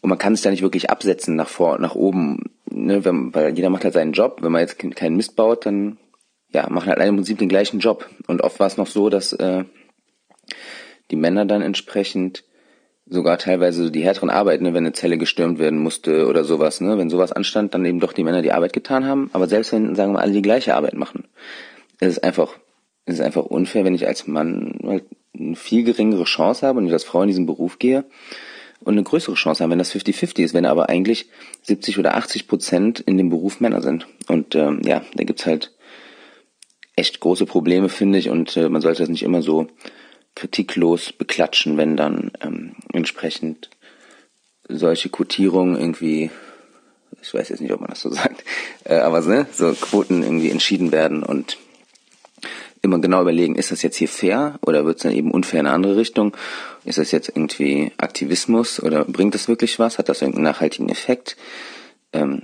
Und man kann es da nicht wirklich absetzen nach vor, nach oben, ne, wenn, weil jeder macht halt seinen Job. Wenn man jetzt keinen Mist baut, dann ja, machen halt alle im Prinzip den gleichen Job. Und oft war es noch so, dass äh, die Männer dann entsprechend sogar teilweise die härteren Arbeiten, ne, wenn eine Zelle gestürmt werden musste oder sowas, ne, wenn sowas anstand, dann eben doch die Männer die Arbeit getan haben, aber selbst wenn, sagen wir mal, alle die gleiche Arbeit machen, es ist einfach, es ist einfach unfair, wenn ich als Mann halt eine viel geringere Chance habe und ich als Frau in diesen Beruf gehe und eine größere Chance habe, wenn das 50-50 ist, wenn aber eigentlich 70 oder 80 Prozent in dem Beruf Männer sind. Und ähm, ja, da gibt's halt echt große Probleme, finde ich, und äh, man sollte das nicht immer so kritiklos beklatschen, wenn dann ähm, entsprechend solche Quotierungen irgendwie, ich weiß jetzt nicht, ob man das so sagt, äh, aber ne, so Quoten irgendwie entschieden werden und immer genau überlegen, ist das jetzt hier fair oder wird es dann eben unfair in eine andere Richtung? Ist das jetzt irgendwie Aktivismus oder bringt das wirklich was? Hat das irgendeinen nachhaltigen Effekt? Ähm,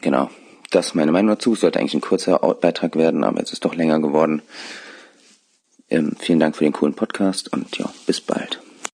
genau, das ist meine Meinung dazu. Es sollte eigentlich ein kurzer Beitrag werden, aber jetzt ist doch länger geworden. Ähm, vielen Dank für den coolen Podcast und ja, bis bald.